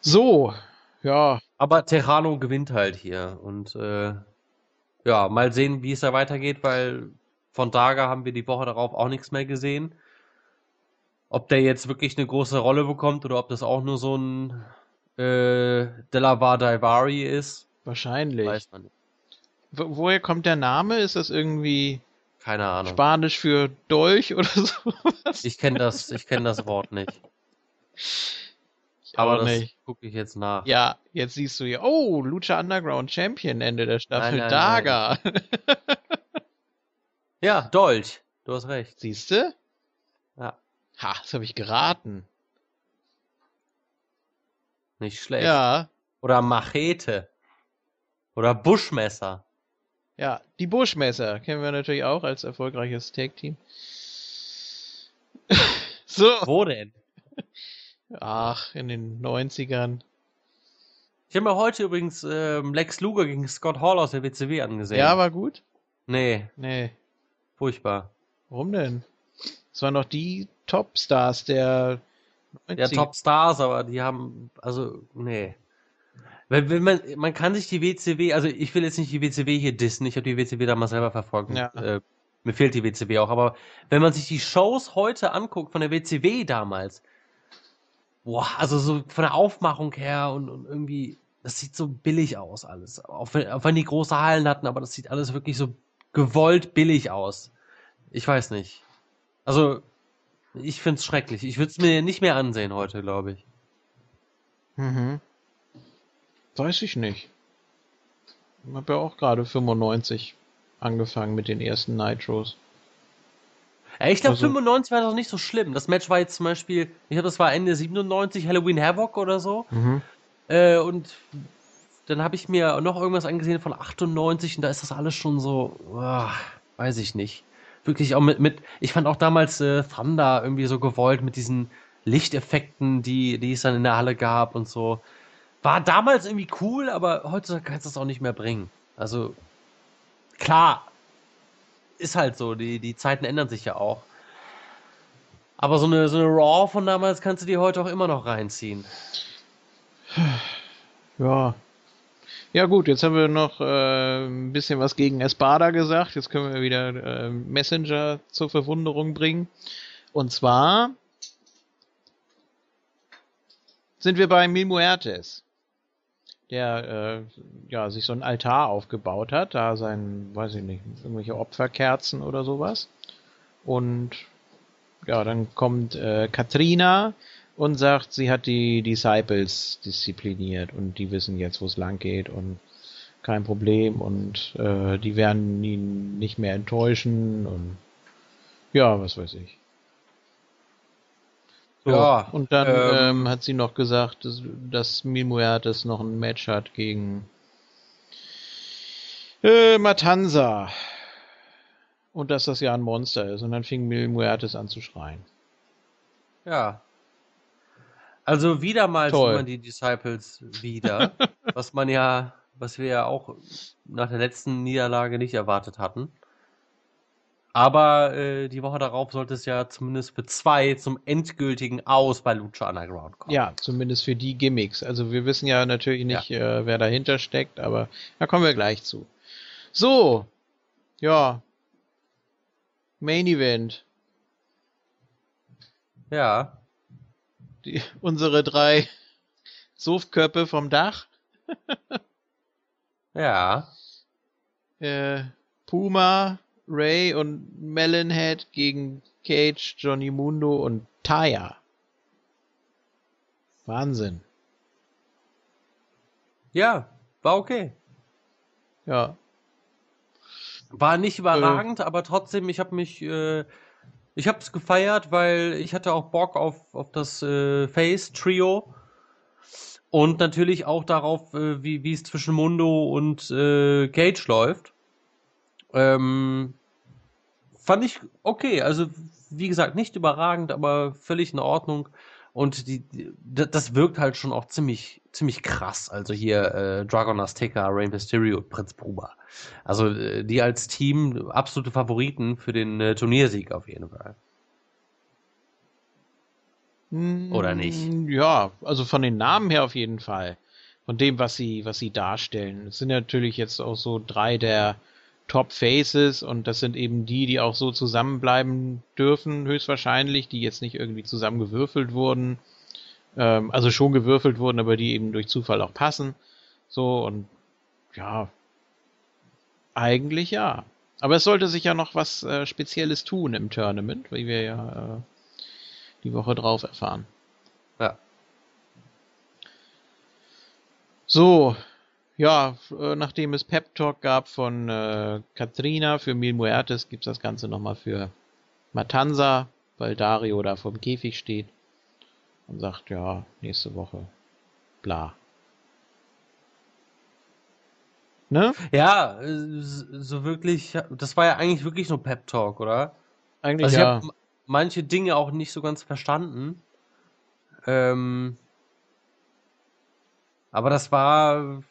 So, ja, Aber Terrano gewinnt halt hier und äh, ja, mal sehen, wie es da weitergeht, weil von Daga haben wir die Woche darauf auch nichts mehr gesehen. Ob der jetzt wirklich eine große Rolle bekommt oder ob das auch nur so ein äh, Delavar Daivari ist, wahrscheinlich. weiß man nicht. Wo- woher kommt der Name? Ist das irgendwie Keine Ahnung. Spanisch für Dolch oder so? Ich kenne das, ich kenne das Wort nicht. Ich Aber das nicht. gucke ich jetzt nach. Ja, jetzt siehst du hier, oh, Lucha Underground Champion Ende der Staffel, nein, Daga. Ja, Dolch. Du hast recht. Siehst du? Ja, Ha, das habe ich geraten. nicht schlecht. Ja, Oder Machete. Oder Buschmesser. ja, die Buschmesser kennen wir natürlich auch als erfolgreiches Tag-Team. so. Wo denn? Ach, in den 90ern. Ich habe mir heute übrigens ähm, Lex Luger gegen Scott Hall aus der WCW angesehen. Ja, war gut? Nee, Nee. furchtbar. Warum denn? Das waren doch die Topstars der 90er. Ja, Top Stars, aber die haben, also, nee. Wenn, wenn man, man kann sich die WCW, also ich will jetzt nicht die WCW hier dissen, ich habe die WCW damals selber verfolgt. Ja. Äh, mir fehlt die WCW auch, aber wenn man sich die Shows heute anguckt von der WCW damals, boah, also so von der Aufmachung her und, und irgendwie, das sieht so billig aus alles. Auch wenn, auch wenn die große Hallen hatten, aber das sieht alles wirklich so gewollt billig aus. Ich weiß nicht. Also, ich find's schrecklich. Ich würde es mir nicht mehr ansehen heute, glaube ich. Mhm. Weiß ich nicht. Ich hab ja auch gerade 95 angefangen mit den ersten Nitros. Ja, ich glaube, Also- 95 war doch nicht so schlimm. Das Match war jetzt zum Beispiel, ich glaube, das war Ende 97, Halloween Havoc oder so. Mhm. Äh, und dann habe ich mir noch irgendwas angesehen von 98 und da ist das alles schon so, ah, weiß ich nicht. Wirklich auch mit, mit ich fand auch damals äh, Thunder irgendwie so gewollt mit diesen Lichteffekten, die, die es dann in der Halle gab und so. War damals irgendwie cool, aber heutzutage kannst du das auch nicht mehr bringen. Also, klar, ist halt so, die, die Zeiten ändern sich ja auch. Aber so eine, so eine Raw von damals kannst du dir heute auch immer noch reinziehen. Ja. Ja gut, jetzt haben wir noch äh, ein bisschen was gegen Espada gesagt. Jetzt können wir wieder äh, Messenger zur Verwunderung bringen. Und zwar sind wir bei Mil Muertes, der äh, ja sich so ein Altar aufgebaut hat, da sein, weiß ich nicht, irgendwelche Opferkerzen oder sowas. Und ja, dann kommt äh, Katrina und sagt, sie hat die Disciples diszipliniert und die wissen jetzt, wo es lang geht und kein Problem und äh, die werden ihn nicht mehr enttäuschen und ja, was weiß ich. So, Ja, und dann ähm, ähm, hat sie noch gesagt, dass, dass Mil Muertes noch ein Match hat gegen äh, Matanza und dass das ja ein Monster ist und dann fing Mil Muertes an zu schreien. Ja. Also wieder mal Toll. sieht man die Disciples wieder, was man ja, was wir ja auch nach der letzten Niederlage nicht erwartet hatten. Aber äh, die Woche darauf sollte es ja zumindest für zwei zum endgültigen Aus bei Lucha Underground kommen. Ja, zumindest für die Gimmicks. Also wir wissen ja natürlich nicht, äh, wer dahinter steckt, aber da kommen wir gleich zu. So, ja. Main Event. Ja. Die, unsere drei Suftköpfe vom Dach. Ja. Äh, Puma, Ray und Melonhead gegen Cage, Johnny Mundo und Taya. Wahnsinn. Ja, war okay. Ja. War nicht überragend, aber trotzdem, ich habe mich, äh, ich habe es gefeiert, weil ich hatte auch Bock auf, auf das äh, Face Trio und natürlich auch darauf, äh, wie wie es zwischen Mundo und äh, Cage läuft. Ähm, fand ich okay, also wie gesagt nicht überragend, aber völlig in Ordnung. Und die, die da- das wirkt halt schon auch ziemlich ziemlich krass. Also hier äh, Dragon Azteca, Rey Mysterio und Prinz Puma. Also äh, die als Team absolute Favoriten für den äh, Turniersieg auf jeden Fall. Oder nicht? Ja, also von den Namen her auf jeden Fall. Von dem, was sie, was sie darstellen. Es sind natürlich jetzt auch so drei der Top Faces und das sind eben die, die auch so zusammenbleiben dürfen, höchstwahrscheinlich, die jetzt nicht irgendwie zusammengewürfelt wurden. Ähm, also schon gewürfelt wurden, aber die eben durch Zufall auch passen. So und ja, eigentlich ja. Aber es sollte sich ja noch was äh, Spezielles tun im Tournament, wie wir ja äh, die Woche drauf erfahren. Ja. So, ja, äh, nachdem es Pep Talk gab von äh, Katrina für Mil Muertes, gibt's das Ganze nochmal für Matanza, weil Dario da vom Käfig steht und sagt, ja, nächste Woche, bla. Ne? Ja, äh, so wirklich, das war ja eigentlich wirklich nur Pep Talk, oder? Eigentlich Also ich ja. habe manche Dinge auch nicht so ganz verstanden. Ähm, aber das war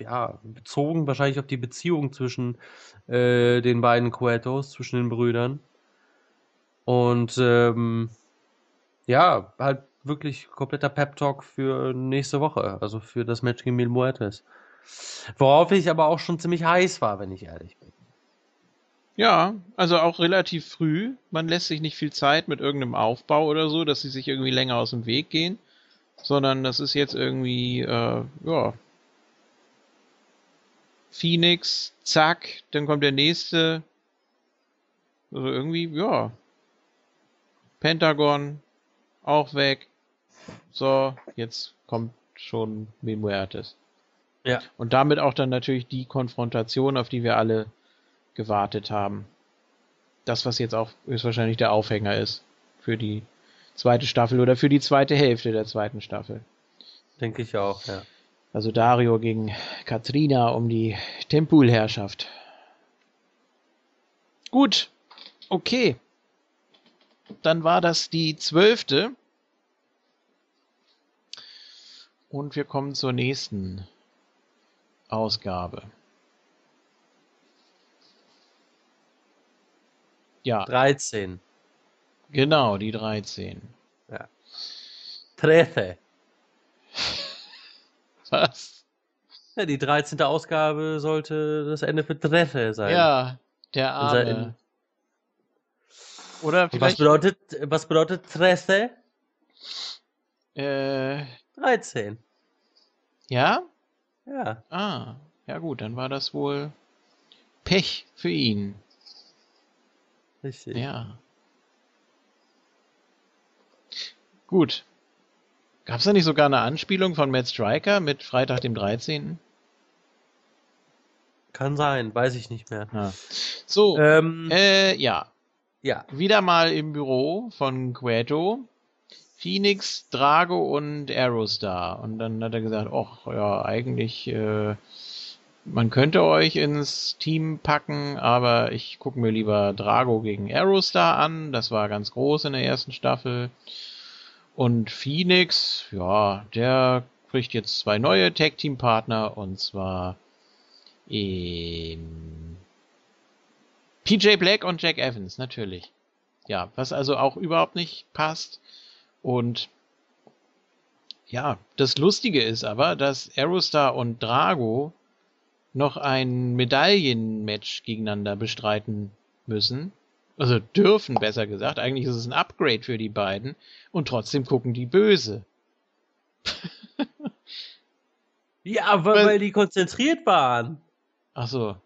ja bezogen wahrscheinlich auf die Beziehung zwischen äh, den beiden Cuetos, zwischen den Brüdern. Und ähm, ja, halt wirklich kompletter Pep Talk für nächste Woche, also für das Match gegen Mil Muertes. Worauf ich aber auch schon ziemlich heiß war, wenn ich ehrlich bin. Ja, also auch relativ früh. Man lässt sich nicht viel Zeit mit irgendeinem Aufbau oder so, dass sie sich irgendwie länger aus dem Weg gehen, sondern das ist jetzt irgendwie, äh, ja, Phoenix, zack, dann kommt der nächste. Also irgendwie, ja. Pentagon, auch weg. So, jetzt kommt schon Mil Muertes. Ja. Und damit auch dann natürlich die Konfrontation, auf die wir alle gewartet haben. Das, was jetzt auch höchstwahrscheinlich der Aufhänger ist für die zweite Staffel oder für die zweite Hälfte der zweiten Staffel. Denke ich auch, ja. Also Dario gegen Katrina um die Tempulherrschaft. Gut, okay. Dann war das die zwölfte. Und wir kommen zur nächsten Ausgabe. Ja, 13. genau, die 13. Trece. Was? Ja, die 13. Ausgabe sollte das Ende für Trece sein. Ja, der Arme. Oder Und Was vielleicht bedeutet, was bedeutet Trece? äh, 13. ja? Ja. Ah, ja gut, dann war das wohl Pech für ihn. Richtig. Ja. Gut. Gab es da nicht sogar eine Anspielung von Matt Striker mit Freitag dem 13.? Kann sein, weiß ich nicht mehr. Ja. So, Ähm, äh, ja. ja. Wieder mal im Büro von Queto. Phoenix, Drago und Aerostar. Und dann hat er gesagt, ach ja, eigentlich, äh, man könnte euch ins Team packen, aber ich gucke mir lieber Drago gegen Aerostar an. Das war ganz groß in der ersten Staffel. Und Phoenix, ja, der kriegt jetzt zwei neue Tag-Team-Partner und zwar ähm, PJ Black und Jack Evans, natürlich. Ja, was also auch überhaupt nicht passt. Und ja, das Lustige ist aber, dass Aerostar und Drago noch ein Medaillenmatch gegeneinander bestreiten müssen. Also dürfen, besser gesagt. Eigentlich ist es ein Upgrade für die beiden. Und trotzdem gucken die böse. Ja, weil, Weil- weil die konzentriert waren. Ach so.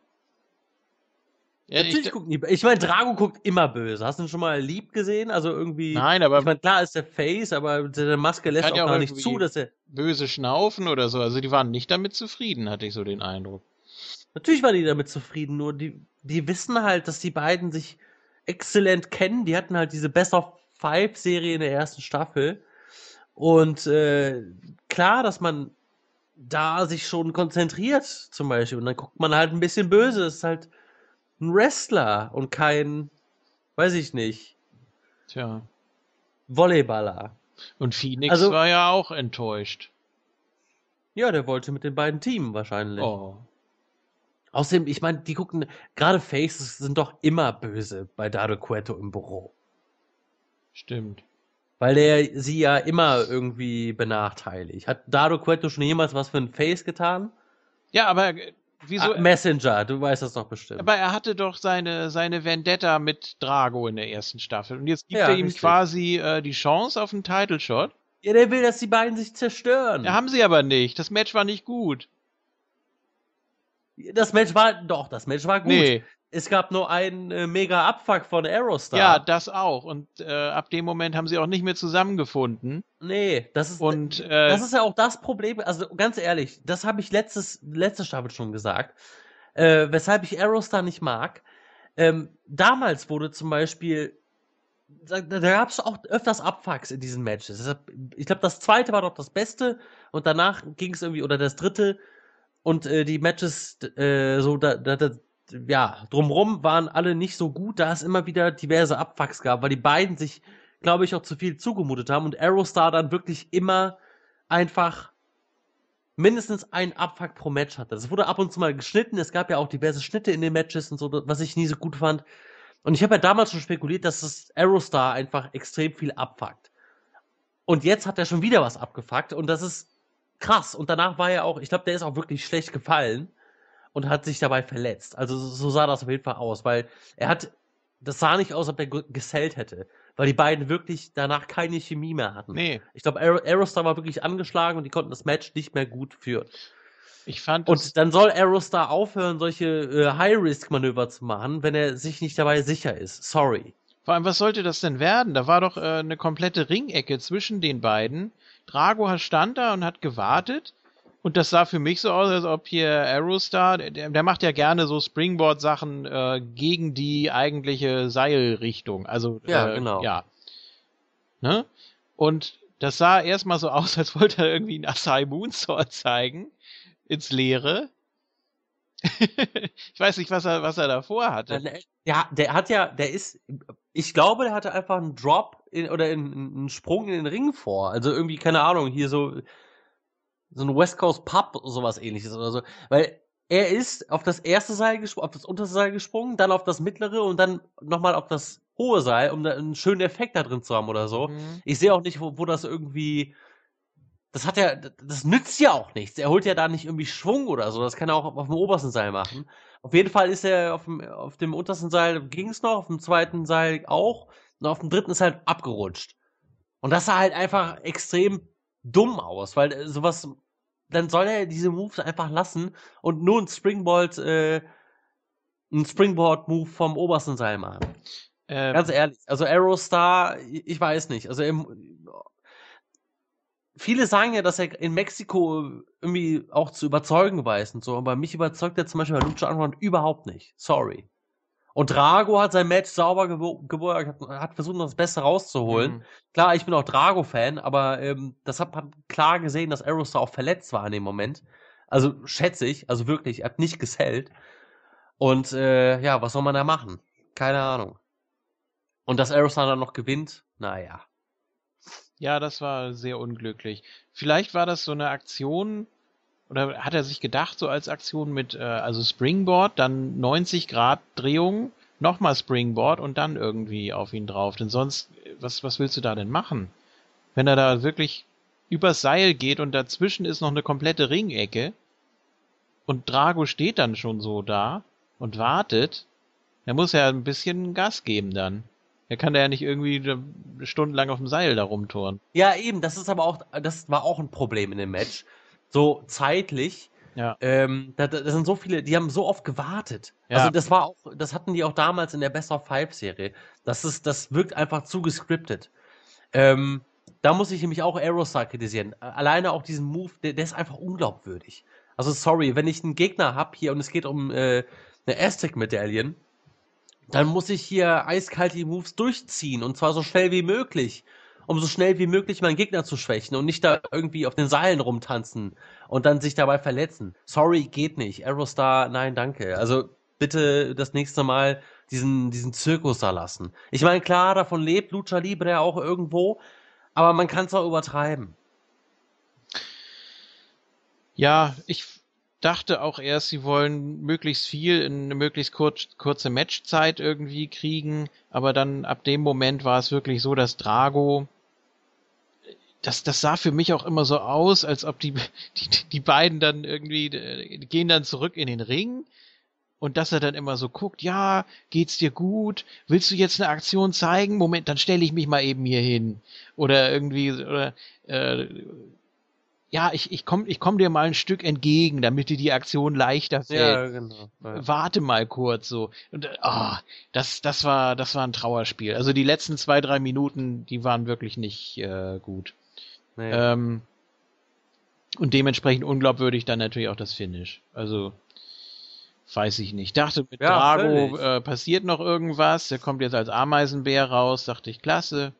Ja, Natürlich ich, gucken die. Ich meine, Drago guckt immer böse. Hast du ihn schon mal lieb gesehen? Also irgendwie. nein, aber ich meine, klar ist der Face, aber seine Maske lässt auch ja auch gar nicht zu, dass er. böse schnaufen oder so. Also die waren nicht damit zufrieden, hatte ich so den Eindruck. Natürlich waren die damit zufrieden, nur die, die wissen halt, dass die beiden sich exzellent kennen. Die hatten halt diese Best of Five Serie in der ersten Staffel. Und äh, klar, dass man da sich schon konzentriert, zum Beispiel. Und dann guckt man halt ein bisschen böse. Das ist halt ein Wrestler und kein, weiß ich nicht, Tja. Volleyballer. Und Phoenix Also- war ja auch enttäuscht. Ja, der wollte mit den beiden Teamen wahrscheinlich. Oh. Außerdem, ich meine, die gucken, gerade Faces sind doch immer böse bei Dado Cueto im Büro. Stimmt. Weil der sie ja immer irgendwie benachteiligt. Hat Dado Cueto schon jemals was für ein Face getan? Ja, aber äh, wieso? Ah, Messenger, du weißt das doch bestimmt. aber er hatte doch seine, seine Vendetta mit Drago in der ersten Staffel. Und jetzt gibt Ja, er ihm richtig. quasi äh, die Chance auf einen Title Shot. ja, der will, dass die beiden sich zerstören. Ja, haben sie aber nicht. Das Match war nicht gut. Das Match war, doch, das Match war gut. Nee. Es gab nur einen äh, mega Abfuck von Aerostar. Ja, das auch. Und äh, ab dem Moment haben sie auch nicht mehr zusammengefunden. Nee, das ist, Und äh, das ist ja auch das Problem. Also ganz ehrlich, das habe ich letztes, letzte Staffel schon gesagt. Äh, weshalb ich Aerostar nicht mag. Ähm, damals wurde zum Beispiel, da, da gab es auch öfters Abfucks in diesen Matches. Ich glaube, das zweite war doch das Beste und danach ging es irgendwie, oder das dritte und äh, die Matches äh, so, da, da, da, ja, drumrum waren alle nicht so gut, da es immer wieder diverse Abfucks gab, weil die beiden sich, glaube ich, auch zu viel zugemutet haben und Aerostar dann wirklich immer einfach mindestens einen Abfuck pro Match hatte. Das wurde ab und zu mal geschnitten, es gab ja auch diverse Schnitte in den Matches und so, was ich nie so gut fand. Und ich habe ja damals schon spekuliert, dass das Aerostar einfach extrem viel abfuckt. Und jetzt hat er schon wieder was abgefuckt und das ist krass. Und danach war er auch, ich glaube, der ist auch wirklich schlecht gefallen und hat sich dabei verletzt. Also so sah das auf jeden Fall aus, weil er hat, das sah nicht aus, als ob er ge- gesellt hätte, weil die beiden wirklich danach keine Chemie mehr hatten. nee, Ich glaube, Aero Aerostar war wirklich angeschlagen und die konnten das Match nicht mehr gut führen. ich fand Und dann soll Aerostar aufhören, solche äh, High-Risk-Manöver zu machen, wenn er sich nicht dabei sicher ist. Sorry. Vor allem, was sollte das denn werden? Da war doch äh, eine komplette Ringecke zwischen den beiden. Drago stand da und hat gewartet. Und das sah für mich so aus, als ob hier Aerostar, der, der macht ja gerne so Springboard-Sachen äh, gegen die eigentliche Seilrichtung. Also Ja, äh, genau. Ja. Ne? Und das sah erstmal so aus, als wollte er irgendwie einen Asai Moonsword zeigen ins Leere. ich weiß nicht, was er, was er davor hatte. Äh, Ja, der hat ja, der ist, ich glaube, der hatte einfach einen Drop in, oder in, einen Sprung in den Ring vor. Also irgendwie, keine Ahnung, hier so, so ein West Coast Pub, sowas ähnliches oder so. Weil er ist auf das erste Seil gesprungen, auf das unterste Seil gesprungen, dann auf das mittlere und dann nochmal auf das hohe Seil, um da einen schönen Effekt da drin zu haben oder so. Mhm. Ich sehe auch nicht, wo, wo das irgendwie. Das hat ja, das nützt ja auch nichts. Er holt ja da nicht irgendwie Schwung oder so. Das kann er auch auf dem obersten Seil machen. Auf jeden Fall ist er auf dem, auf dem untersten Seil ging es noch, auf dem zweiten Seil auch. Und auf dem dritten ist halt abgerutscht. Und das sah halt einfach extrem dumm aus, weil äh, sowas, dann soll er diese Moves einfach lassen und nur ein Springboard, äh, ein Springboard-Move vom obersten Seil machen. Äh, Ganz ehrlich, also Aerostar, ich weiß nicht. Also im, viele sagen ja, dass er in Mexiko irgendwie auch zu überzeugen weiß und so, aber mich überzeugt er zum Beispiel bei Lucha Underground überhaupt nicht. Sorry. Und Drago hat sein Match sauber geworden, hat, hat versucht, das Beste rauszuholen. Mhm. Klar, ich bin auch Drago-Fan, aber ähm, das hat man klar gesehen, dass Aerostar auch verletzt war in dem Moment. Also schätze ich, also wirklich, er hat nicht gesellt. Und äh, ja, was soll man da machen? Keine Ahnung. Und dass Aerostar dann noch gewinnt, naja. Ja, das war sehr unglücklich. Vielleicht war das so eine Aktion, oder hat er sich gedacht, so als Aktion mit, äh, also Springboard, dann 90 Grad Drehung, nochmal Springboard und dann irgendwie auf ihn drauf. Denn sonst, was, was willst du da denn machen? Wenn er da wirklich übers Seil geht und dazwischen ist noch eine komplette Ringecke und Drago steht dann schon so da und wartet, er muss ja ein bisschen Gas geben dann. Er kann da ja nicht irgendwie stundenlang auf dem Seil da rumtouren. Ja, eben, das ist aber auch, das war auch ein Problem in dem Match. So zeitlich. Ja. Ähm, da, da sind so viele, die haben so oft gewartet. Ja. Also das war auch, das hatten die auch damals in der Best of Five Serie. Das ist, das wirkt einfach zu gescriptet. Ähm, da muss ich nämlich auch Aerostar kritisieren. Alleine auch diesen Move, der, der ist einfach unglaubwürdig. Also sorry, wenn ich einen Gegner hab hier und es geht um äh, eine Aztec-Medaillen, dann muss ich hier eiskalt die Moves durchziehen und zwar so schnell wie möglich, um so schnell wie möglich meinen Gegner zu schwächen und nicht da irgendwie auf den Seilen rumtanzen und dann sich dabei verletzen. Sorry, geht nicht. Aerostar, nein, danke. Also bitte das nächste Mal diesen, diesen Zirkus da lassen. Ich meine, klar, davon lebt Lucha Libre auch irgendwo, aber man kann es auch übertreiben. Ja, ich dachte auch erst, sie wollen möglichst viel in eine möglichst kurz, kurze Matchzeit irgendwie kriegen, aber dann ab dem Moment war es wirklich so, dass Drago das, das sah für mich auch immer so aus, als ob die, die, die beiden dann irgendwie äh, gehen dann zurück in den Ring und dass er dann immer so guckt, ja, geht's dir gut? Willst du jetzt eine Aktion zeigen? Moment, dann stelle ich mich mal eben hier hin. Oder irgendwie, oder, äh, ja, ich, ich komm, ich komm dir mal ein Stück entgegen, damit dir die Aktion leichter fällt. genau. Warte mal kurz so. Und ah, das, das war, das war ein Trauerspiel. Also die letzten zwei, drei Minuten, die waren wirklich nicht äh, gut. Nee. Ähm, und dementsprechend unglaubwürdig dann natürlich auch das Finish. Also weiß ich nicht. Dachte mit Ja, Drago äh, passiert noch irgendwas. Der kommt jetzt als Ameisenbär raus. Dachte ich klasse.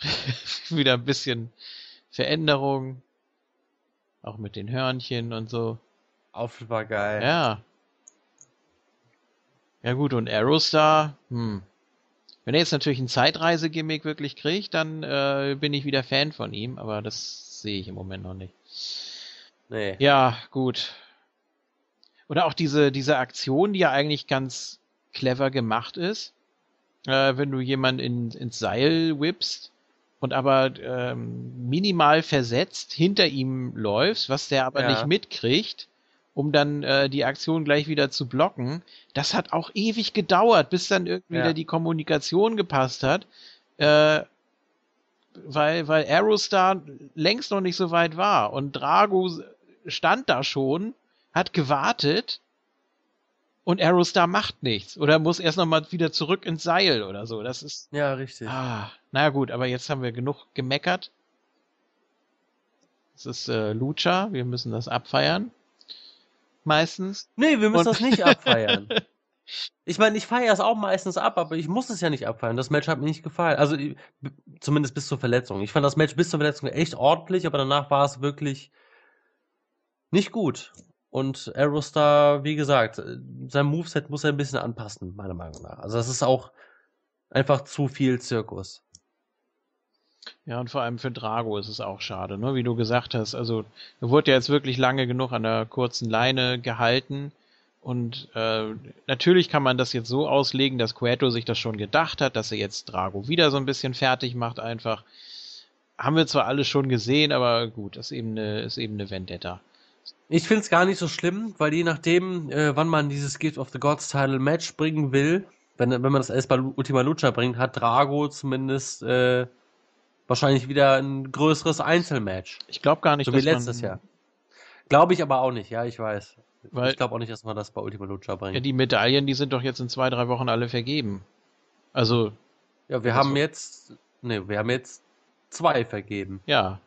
Wieder ein bisschen Veränderung. Auch mit den Hörnchen und so. Outfit war geil. Ja. Ja gut, und Aerostar, hm. Wenn er jetzt natürlich ein Zeitreise-Gimmick wirklich kriegt, dann äh, bin ich wieder Fan von ihm, aber das sehe ich im Moment noch nicht. Nee. Ja, gut. Oder auch diese, diese Aktion, die ja eigentlich ganz clever gemacht ist, äh, wenn du jemanden in, ins Seil whippst und aber ähm, minimal versetzt hinter ihm läufst, was der aber Ja. nicht mitkriegt, um dann äh, die Aktion gleich wieder zu blocken. Das hat auch ewig gedauert, bis dann irgendwie Ja. wieder die Kommunikation gepasst hat. Äh, weil, weil Aerostar längst noch nicht so weit war und Drago stand da schon, hat gewartet und Aerostar macht nichts oder muss erst noch mal wieder zurück ins Seil oder so. Das ist Ja, richtig. ah, na gut, aber jetzt haben wir genug gemeckert. Es ist äh, Lucha, wir müssen das abfeiern. Meistens. Nee, wir müssen Und- das nicht abfeiern. Ich meine, ich feiere es auch meistens ab, aber ich muss es ja nicht abfeiern. Das Match hat mir nicht gefallen. Also zumindest bis zur Verletzung. Ich fand das Match bis zur Verletzung echt ordentlich, aber danach war es wirklich nicht gut. Und Aerostar, wie gesagt, sein Moveset muss er ein bisschen anpassen, meiner Meinung nach. Also das ist auch einfach zu viel Zirkus. Ja, und vor allem für Drago ist es auch schade, ne? Wie du gesagt hast. Also, er wurde ja jetzt wirklich lange genug an der kurzen Leine gehalten. Und äh, natürlich kann man das jetzt so auslegen, dass Cueto sich das schon gedacht hat, dass er jetzt Drago wieder so ein bisschen fertig macht, einfach. Haben wir zwar alles schon gesehen, aber gut, ist eben eine, ist eben eine Vendetta. Ich find's gar nicht so schlimm, weil je nachdem, äh, wann man dieses Gift of the Gods Title Match bringen will, wenn, wenn man das erst bei Ultima Lucha bringt, hat Drago zumindest äh, wahrscheinlich wieder ein größeres Einzelmatch. Ich glaube gar nicht, So wie letztes Jahr. Glaube ich aber auch nicht, ja, ich weiß. Weil- ich glaube auch nicht, dass man das bei Ultima Lucha bringt. Ja, die Medaillen, die sind doch jetzt in zwei, drei Wochen alle vergeben. Also, Ja, wir Das haben jetzt, ne, wir haben jetzt zwei vergeben. ja,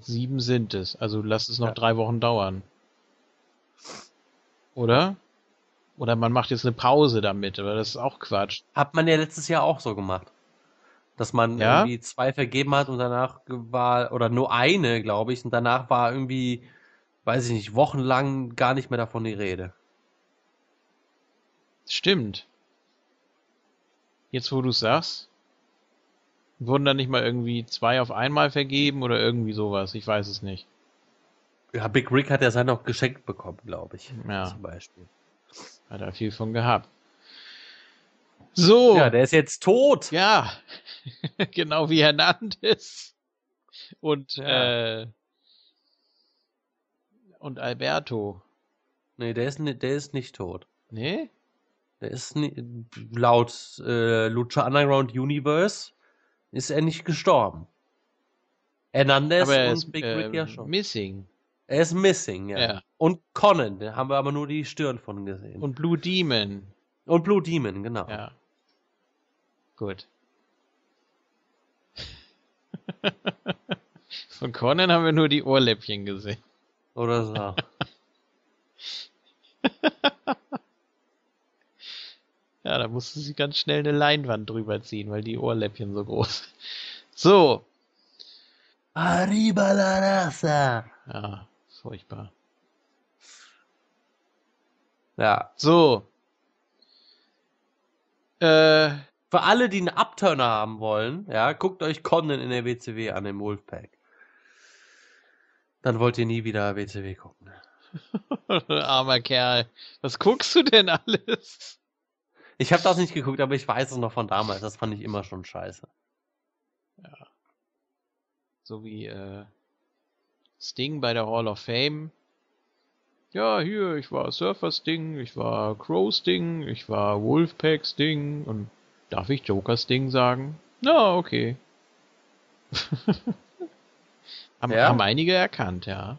sieben sind es. Also lass es noch Ja. drei Wochen dauern. Oder? Oder man macht jetzt eine Pause damit, aber das ist auch Quatsch. Hat man ja letztes Jahr auch so gemacht. Dass man Ja? irgendwie zwei vergeben hat und danach war, oder nur eine, glaube ich, und danach war irgendwie, weiß ich nicht, wochenlang gar nicht mehr davon die Rede. Stimmt. Jetzt, wo du es sagst, wurden dann nicht mal irgendwie zwei auf einmal vergeben oder irgendwie sowas. Ich weiß es nicht. Ja, Big Rick hat ja sein noch geschenkt bekommen, glaube ich. Ja. Zum Beispiel. Hat er viel von gehabt. So. Ja, der ist jetzt tot. Ja, genau wie Hernandez und Ja. äh, und Alberto. Nee, der ist, der ist nicht tot. Nee? Der ist ni- laut äh, Lucha Underground Universe ist er nicht gestorben. Hernandez er und ist Big äh, Rick ja schon. missing. Er ist missing, ja. Ja. Und Conan, da haben wir aber nur die Stirn von gesehen. Und, Und Blue Demon. Blue Demon, genau. Ja. Gut. Von Conan haben wir nur die Ohrläppchen gesehen. Oder so. Ja, da musste sie ganz schnell eine Leinwand drüber ziehen, weil die Ohrläppchen so groß. So. Arriba la raza. Ja, furchtbar. Ja. So. Äh, Für alle, die einen Upturner haben wollen, ja, guckt euch Conan in der WCW an im Wolfpack. Dann wollt ihr nie wieder WCW gucken. armer Kerl. Was guckst du denn alles? Ich habe das nicht geguckt, aber ich weiß es noch von damals. Das fand ich immer schon scheiße. So wie äh, Sting bei der Hall of Fame. Ja, hier, ich war Surfer Sting, ich war Crow Sting, ich war Wolfpack Sting und darf ich Joker Sting sagen? Na, okay. haben, Ja? haben einige erkannt, ja.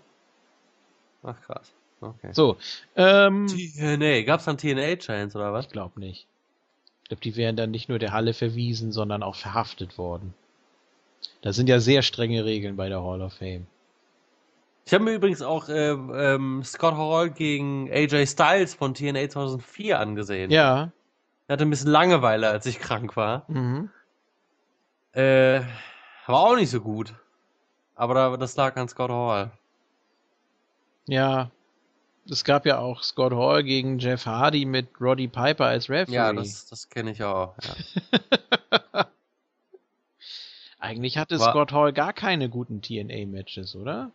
Ach krass. Okay. So, ähm, TNA, gab's dann TNA-Chance oder was? ich glaube nicht. Ich glaube, die wären dann nicht nur der Halle verwiesen, sondern auch verhaftet worden. Da sind ja sehr strenge Regeln bei der Hall of Fame. Ich habe mir übrigens auch ähm, ähm, Scott Hall gegen AJ Styles von TNA 2004 angesehen. Ja. Er hatte ein bisschen Langeweile, als ich krank war. Mhm. Äh, war auch nicht so gut. Aber da, das lag an Scott Hall. Ja. Es gab ja auch Scott Hall gegen Jeff Hardy mit Roddy Piper als Referee. Ja, das, das kenne ich auch. Ja. Eigentlich hatte War- Scott Hall gar keine guten TNA-Matches, oder?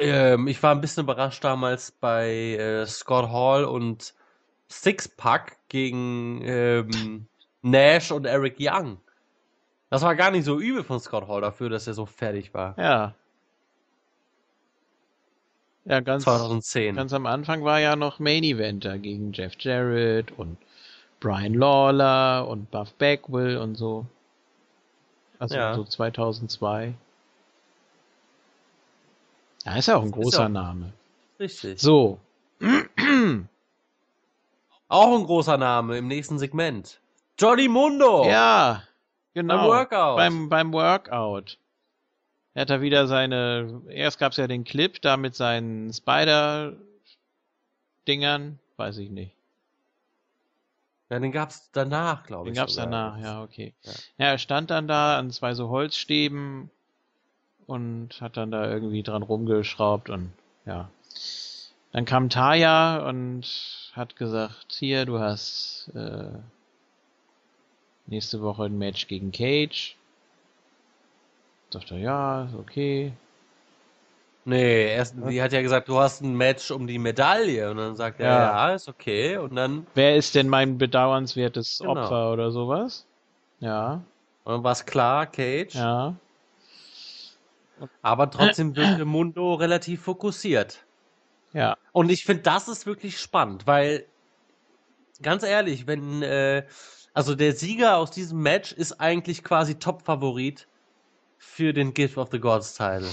Ähm, ich war ein bisschen überrascht damals bei äh, Scott Hall und Sixpack gegen ähm, Nash und Eric Young. Das war gar nicht so übel von Scott Hall dafür, dass er so fertig war. Ja. Ja, ganz, 2010. ganz am Anfang war ja noch Main Eventer gegen Jeff Jarrett und Brian Lawler und Buff Bagwell und so. Also Ja. so 2002. Ja, ist ja auch ein großer ja- Name. Richtig. So. Auch ein großer Name im nächsten Segment. Johnny Mundo. Ja, genau. Beim Workout. Beim, beim Workout. Er hat da wieder seine, erst gab's ja den Clip da mit seinen Spider-Dingern, weiß ich nicht. Ja, den gab's danach, glaube Den ich. gab's sogar. danach, ja, okay. Ja. Ja, er stand dann da an zwei so Holzstäben und hat dann da irgendwie dran rumgeschraubt und ja. Dann kam Taya und hat gesagt, hier, du hast äh, nächste Woche ein Match gegen Cage. Sagt er, ja, ist okay. Nee, erst, sie hat ja gesagt, du hast ein Match um die Medaille. Und dann sagt er, Ja. ja, ist okay. Und dann, Wer ist denn mein bedauernswertes Genau. Opfer oder sowas? Ja, und war's klar, Cage. ja. Aber trotzdem wirkte Mundo relativ fokussiert. Ja, Und ich finde, das ist wirklich spannend, weil, ganz ehrlich, wenn, äh, also der Sieger aus diesem Match ist eigentlich quasi Top-Favorit für den Gift of the Gods Title.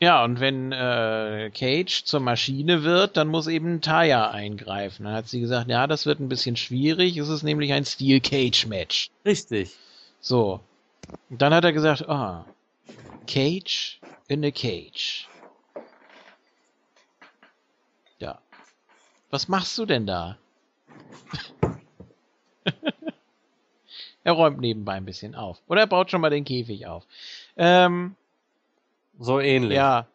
Ja, und wenn äh, Cage zur Maschine wird, dann muss eben Taya eingreifen. Dann hat sie gesagt, ja, das wird ein bisschen schwierig. Es ist nämlich ein Steel Cage Match. Richtig. So. Und dann hat er gesagt, ah, Cage in a Cage. Ja. Was machst du denn da? er räumt nebenbei ein bisschen auf. Oder er baut schon mal den Käfig auf. Ähm, So ähnlich. ja.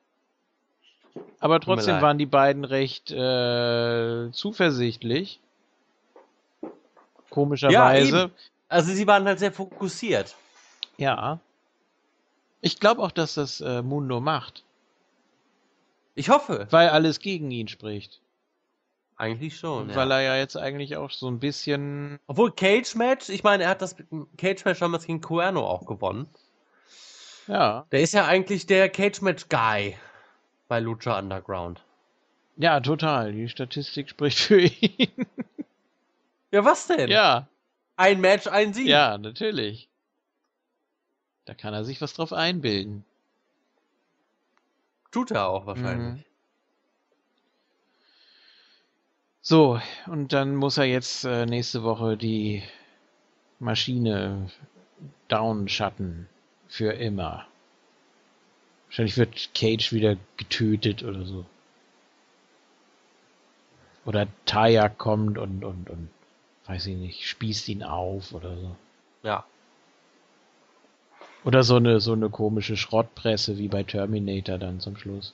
Aber trotzdem waren die beiden recht äh, zuversichtlich. Komischerweise. eben. Also sie waren halt sehr fokussiert. Ja. Ich glaube auch, dass das äh, Mundo macht, Ich hoffe. weil alles gegen ihn spricht. Eigentlich schon. Weil Ja. er ja jetzt eigentlich auch so ein bisschen. Obwohl Cage Match, ich meine, er hat das Cage Match damals gegen Cuerno auch gewonnen. Ja. Der ist ja eigentlich der Cage Match Guy bei Lucha Underground. Ja, total. Die Statistik spricht für ihn. Ja, was denn? ja. Ein Match, ein Sieg. Ja, natürlich. Da kann er sich was drauf einbilden. Tut er auch wahrscheinlich. Mhm. So, und dann muss er jetzt äh, nächste Woche die Maschine downschatten. Für immer. Wahrscheinlich wird Cage wieder getötet oder so. Oder Taya kommt und, und, und, weiß ich nicht, spießt ihn auf oder so. Ja. Oder so eine, so eine komische Schrottpresse wie bei Terminator dann zum Schluss.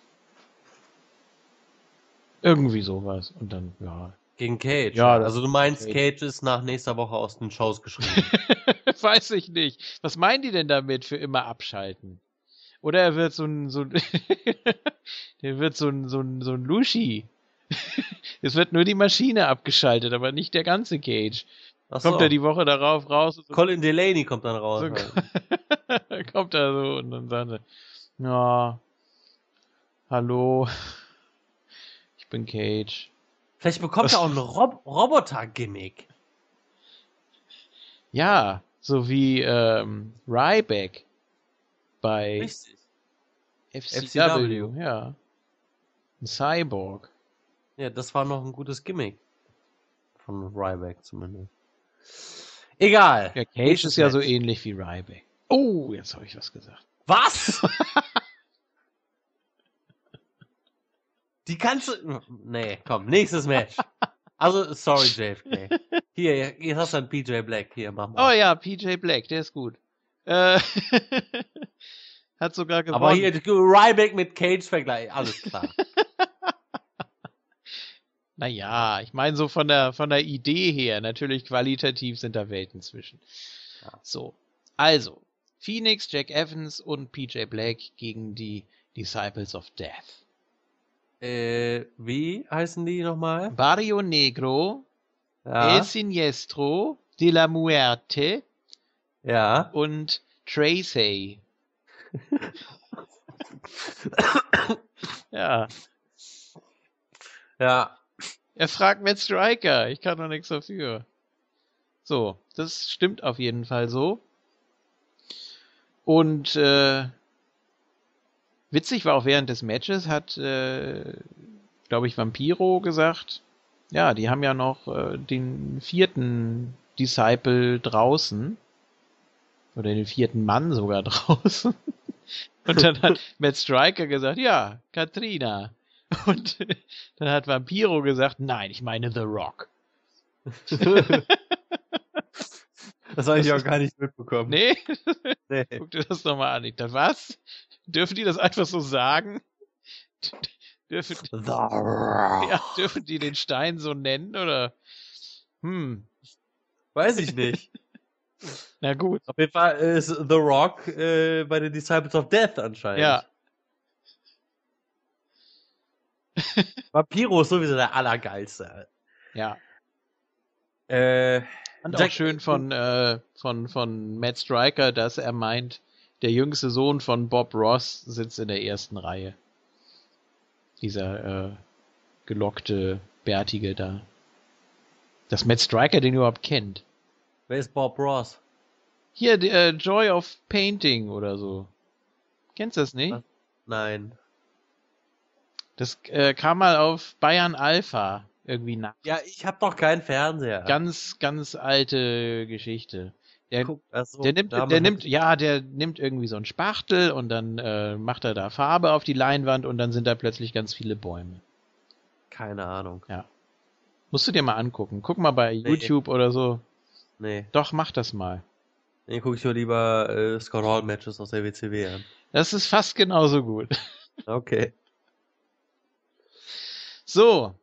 Irgendwie sowas. Und dann, ja. Gegen Cage. Ja, also du meinst, Cage. Cage ist nach nächster Woche aus den Shows geschrieben. Weiß ich nicht. Was meinen die denn damit für immer abschalten? Oder er wird so ein, so ein der wird so ein, so ein, so ein Lushi. es wird nur die Maschine abgeschaltet, aber nicht der ganze Cage. Ach Kommt so. er die Woche darauf raus Colin Delaney kommt dann raus. so kommt er so und dann sagt er, ja, hallo, ich bin Cage. Vielleicht bekommt er auch ein Rob Roboter-Gimmick. Ja, so wie ähm, Ryback bei Richtig. FCW, FCW. ja. Ein Cyborg. Ja, das war noch ein gutes Gimmick. Von Ryback zumindest. Egal. Ja, Cage ist ja so ähnlich wie Ryback. Oh, jetzt habe ich was gesagt. Was? Die kannst du. Nee, komm, nächstes Match. Also, sorry, JFK. Hier, jetzt hast du einen PJ Black. Hier, mach Oh mal. ja, PJ Black, der ist gut. Äh, hat sogar gewonnen. Aber hier, Ryback mit Cage Vergleich, alles klar. Naja, ich meine so von der, von der Idee her, natürlich qualitativ sind da Welten zwischen. Ja. So, also, Phoenix, Jack Evans und PJ Black gegen die Disciples of Death. äh, wie heißen die nochmal? Barrio Negro, Ja. El Siniestro, De la Muerte ja. und Tracy. ja, Ja. Er fragt Matt Striker, ich kann doch nichts dafür. So, das stimmt auf jeden Fall so. Und äh, witzig war auch während des Matches hat, äh, glaube ich, Vampiro gesagt, ja, die haben ja noch äh, den vierten Disciple draußen. Oder den vierten Mann sogar draußen. Und dann hat Matt Striker gesagt, ja, Katrina. Und dann hat Vampiro gesagt, nein, ich meine The Rock. Das habe ich auch gar nicht mitbekommen. Nee, Nee. guck dir das doch mal an. Ich dachte, was? Dürfen die das einfach so sagen? Dürfen, The Rock. ja, dürfen die den Stein so nennen oder? Hm, Weiß ich nicht. na gut. Auf jeden Fall ist The Rock äh, bei den Disciples of Death anscheinend. Ja, Vampiro ist sowieso der Allergeilste. ja. Äh, Und auch Jack- schön von, äh, von, von Matt Striker, dass er meint, der jüngste Sohn von Bob Ross sitzt in der ersten Reihe. Dieser äh, gelockte, bärtige da. Dass Matt Striker den überhaupt kennt. wer ist Bob Ross? Hier, die, äh, Joy of Painting oder so. Kennst du das nicht? Was? Nein. Das äh, kam mal auf Bayern Alpha irgendwie nach. Ja, ich hab doch keinen Fernseher. Ganz, ganz alte Geschichte. Der, Guck, also, Der nimmt, der nimmt, ja, der nimmt irgendwie so einen Spachtel und dann äh, macht er da Farbe auf die Leinwand und dann sind da plötzlich ganz viele Bäume. Keine Ahnung. Musst du dir mal angucken. Guck mal bei YouTube oder so. Nee. Doch, mach das mal. Nee, gucke ich mir lieber äh, Scott Hall Matches aus der WCW an. Das ist fast genauso gut. Okay. So,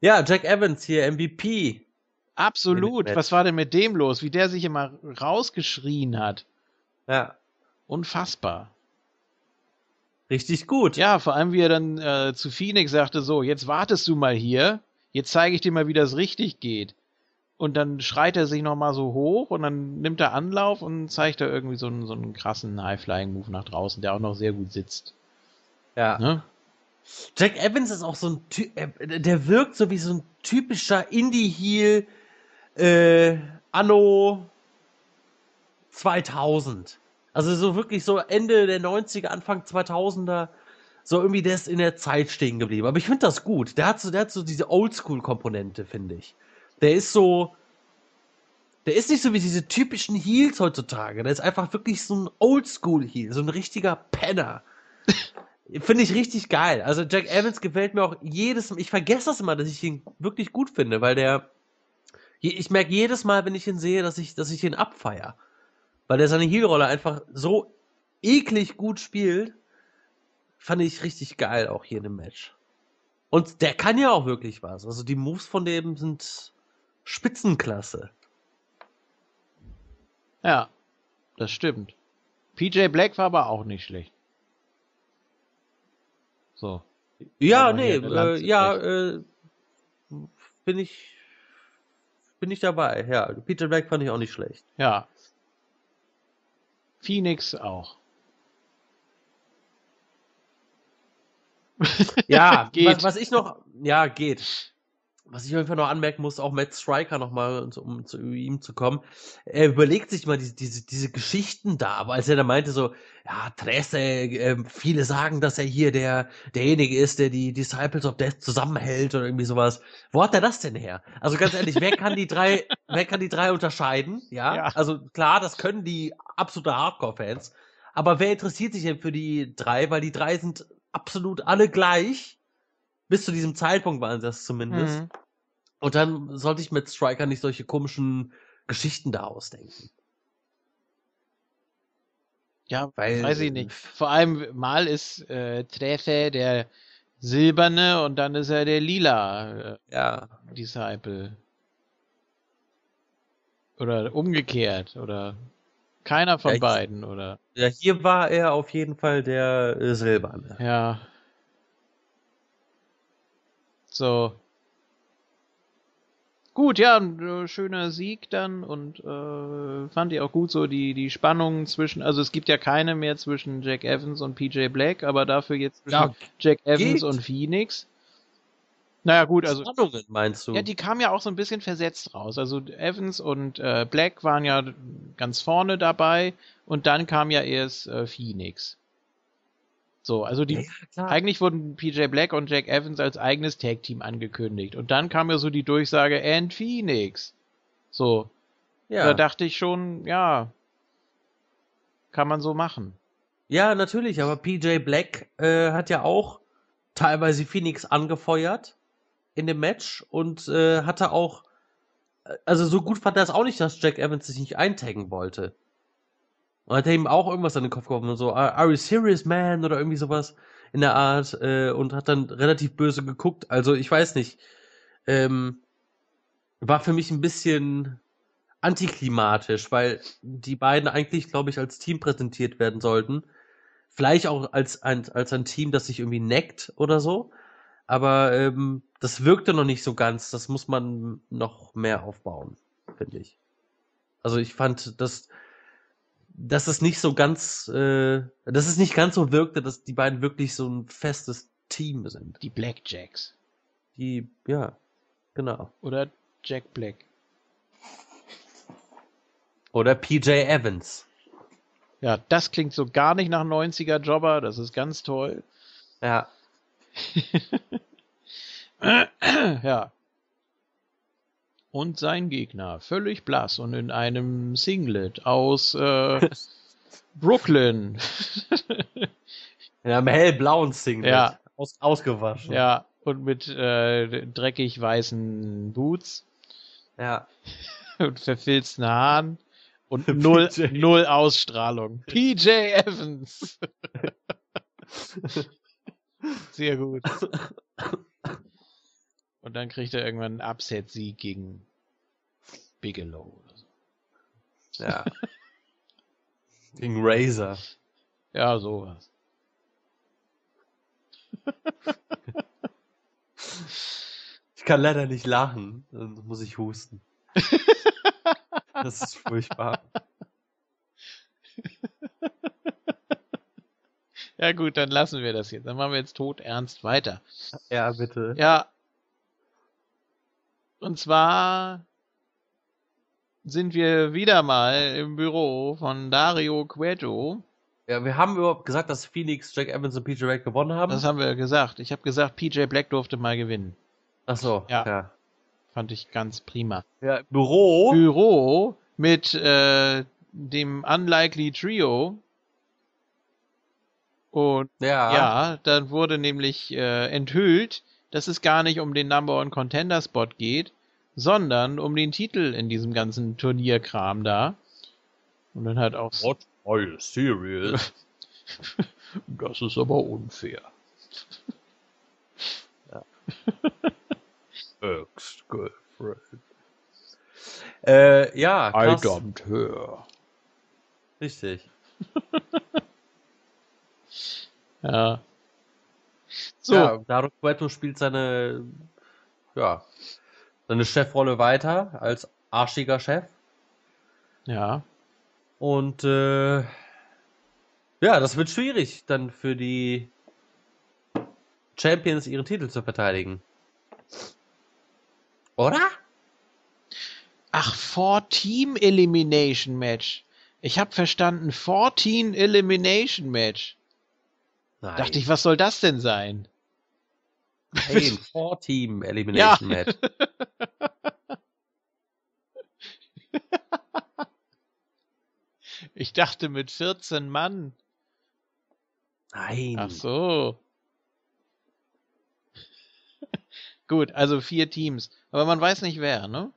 Ja, Jack Evans hier, MVP. absolut. Was war denn mit dem los? Wie der sich immer rausgeschrien hat. Ja, Unfassbar. richtig gut. Ja, vor allem wie er dann äh, zu Phoenix sagte, so, jetzt wartest du mal hier, jetzt zeige ich dir mal, wie das richtig geht. Und dann schreit er sich nochmal so hoch und dann nimmt er Anlauf und zeigt da irgendwie so einen, so einen krassen High-Flying-Move nach draußen, der auch noch sehr gut sitzt. Ja. Ne? Jack Evans ist auch so ein Ty äh, der wirkt so wie so ein typischer Indie-Heel äh, Anno 2000. Also so wirklich so Ende der 90er, Anfang 2000er. So irgendwie, der ist in der Zeit stehen geblieben. Aber ich finde das gut. Der hat so, der hat so diese Oldschool-Komponente, finde ich. Der ist so, der ist nicht so wie diese typischen Heels heutzutage. Der ist einfach wirklich so ein Oldschool-Heel, so ein richtiger Penner. Finde ich richtig geil. Also Jack Evans gefällt mir auch jedes Ich vergesse das immer, dass ich ihn wirklich gut finde, weil der. Ich merke jedes Mal, wenn ich ihn sehe, dass ich, dass ich ihn abfeier. Weil der seine Heel-Rolle einfach so eklig gut spielt. Fand ich richtig geil auch hier in dem Match. Und der kann ja auch wirklich was. Also die Moves von dem sind Spitzenklasse. Ja, das stimmt. PJ Black war aber auch nicht schlecht. So. Ja, nee, äh, ja, äh, bin ich, bin ich dabei. Ja, Peter Black fand ich auch nicht schlecht. Ja. Phoenix auch. Ja, Geht. Was, was ich noch, ja, geht. Was ich auf jeden Fall noch anmerken muss, auch Matt Striker nochmal, um zu ihm zu kommen, er überlegt sich mal diese, diese, diese Geschichten da, aber als er da meinte so, ja, Tresse, äh, viele sagen, dass er hier der, derjenige ist, der die Disciples of Death zusammenhält oder irgendwie sowas. Wo hat er das denn her? Also ganz ehrlich, wer kann die drei, wer kann die drei unterscheiden? Ja, Ja. also klar, das können die absolute Hardcore-Fans, aber wer interessiert sich denn für die drei? Weil die drei sind absolut alle gleich. Bis zu diesem Zeitpunkt waren sie das zumindest. Mhm. Und dann sollte ich mit Striker nicht solche komischen Geschichten da ausdenken. Ja, Weil- weiß ich nicht. Vor allem mal ist äh, Trefe der silberne und dann ist er der lila äh, Ja. Disciple. Oder umgekehrt. Oder keiner von Ja, ich- beiden. Oder Ja, hier war er auf jeden Fall der äh, Silberne. ja. So. Gut, ja, ein äh, schöner Sieg dann und äh, fand ich auch gut so die, die Spannung zwischen, also es gibt ja keine mehr zwischen Jack Evans und PJ Black, aber dafür jetzt zwischen Ja, Jack Evans geht. und Phoenix. Naja, gut, also Spannungen meinst du? ja, die kamen ja auch so ein bisschen versetzt raus. Also Evans und äh, Black waren ja ganz vorne dabei und dann kam ja erst äh, Phoenix. So, also die ja, eigentlich wurden PJ Black und Jack Evans als eigenes Tag Team angekündigt und dann kam ja so die Durchsage and Phoenix. So, ja. da dachte ich schon, ja, kann man so machen. Ja, natürlich, aber PJ Black äh, hat ja auch teilweise Phoenix angefeuert in dem Match und äh, hatte auch, äh, also so gut fand er es auch nicht, dass Jack Evans sich nicht eintaggen wollte. Und hat er ihm auch irgendwas an den Kopf geworfen und so, are, you serious, man? Oder irgendwie sowas in der Art äh, und hat dann relativ böse geguckt. Also ich weiß nicht, ähm, war für mich ein bisschen antiklimatisch, weil die beiden eigentlich, glaube ich, als Team präsentiert werden sollten. Vielleicht auch als ein, als ein Team, das sich irgendwie neckt oder so. Aber ähm, das wirkte noch nicht so ganz. Das muss man noch mehr aufbauen, finde ich. Also ich fand, dass, dass es nicht so ganz, äh, dass es nicht ganz so wirkte, dass die beiden wirklich so ein festes Team sind. Die Blackjacks. Die, ja, genau. Oder Jack Black. Oder PJ Evans. Ja, das klingt so gar nicht nach 90er Jobber. Das ist ganz toll. Ja. ja. Und sein Gegner, völlig blass und in einem Singlet aus äh, Brooklyn. In einem hellblauen Singlet. Ja. Aus, ausgewaschen. ja, und mit äh, dreckig weißen Boots Ja. und verfilzten Haaren und null, null Ausstrahlung. PJ Evans. Sehr gut. Und dann kriegt er irgendwann einen Upset-Sieg gegen Bigelow. Oder so. Ja. Gegen Razor. Ja, sowas. Ich kann leider nicht lachen, dann muss ich husten. Das ist furchtbar. Ja gut, dann lassen wir das jetzt. Dann machen wir jetzt tot ernst weiter. Ja, bitte. Ja. Und zwar sind wir wieder mal im Büro von Dario Cueto. Ja, wir haben überhaupt gesagt, dass Phoenix, Jack Evans und PJ Black gewonnen haben. Das haben wir gesagt. Ich habe gesagt, PJ Black durfte mal gewinnen. Ach so, Ja. ja. Fand ich ganz prima. Ja, Büro. Büro mit äh, dem Unlikely Trio. Und Ja. ja, dann wurde nämlich äh, enthüllt, dass es gar nicht um den Number One Contender Spot geht, sondern um den Titel in diesem ganzen Turnierkram da. Und dann hat auch What? Are you serious? das ist aber unfair. Ex-Girlfriend. Äh, ja, krass. don't her. Richtig. Ja. So, Ja, Dario Cueto spielt seine, ja, seine Chefrolle weiter als arschiger Chef. ja. Und äh, ja, das wird schwierig dann für die Champions ihren Titel zu verteidigen. Oder? Ach, 14 Elimination Match. Ich habe verstanden, 14 Elimination Match. Nein. Dachte ich, was soll das denn sein? Nein, Four-Team Elimination Match. Ich dachte mit 14 Mann. Nein. Ach so. Gut, also vier Teams. Aber man weiß nicht wer, ne?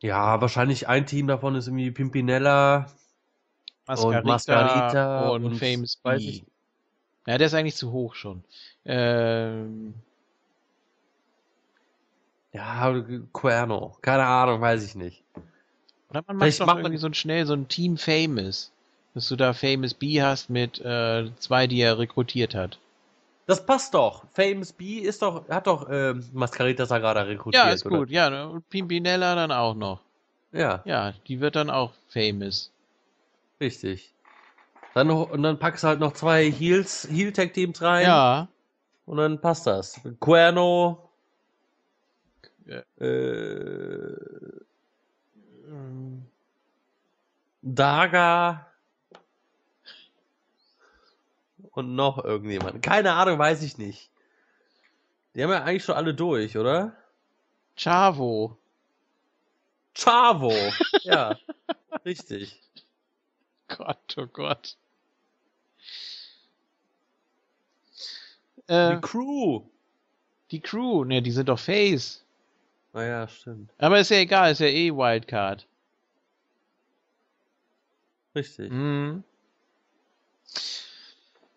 Ja, wahrscheinlich ein Team davon ist irgendwie Pimpinella. Mascarita, Mascarita und, und Famous weiß B. Ja, der ist eigentlich zu hoch schon. Ähm, Ja, Cuerno. Keine Ahnung, weiß ich nicht. oder man macht doch macht man- irgendwie so ein schnell so ein Team Famous. Dass du da Famous B hast mit äh, zwei, die er rekrutiert hat. Das passt doch. Famous B ist doch, hat doch ähm, Mascarita Sagrada rekrutiert. Ja, ist oder? gut. Ja, ne? und Pimpinella dann auch noch. Ja, Ja, die wird dann auch famous. richtig. Dann noch, und dann packst du halt noch zwei Heels, Heel Tag Teams rein. Ja. Und dann passt das. Cuerno. Ja. Äh, Daga. Und noch irgendjemand. Keine Ahnung, weiß ich nicht. Die haben ja eigentlich schon alle durch, oder? Chavo. Chavo. ja, richtig. Gott, oh Gott. Äh, Die Crew. die Crew, ne, die sind doch Face. Naja, stimmt. Aber ist ja egal, ist ja eh Wildcard. Richtig. Mhm.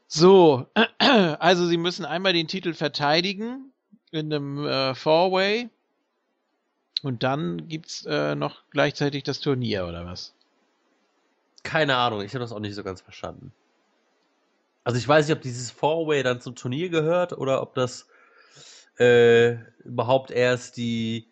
So, also sie müssen einmal den Titel verteidigen in einem äh, Four-Way und dann gibt's äh, noch gleichzeitig das Turnier oder was? Keine Ahnung, ich habe das auch nicht so ganz verstanden. Also ich weiß nicht, ob dieses Four-Way dann zum Turnier gehört oder ob das äh, überhaupt erst die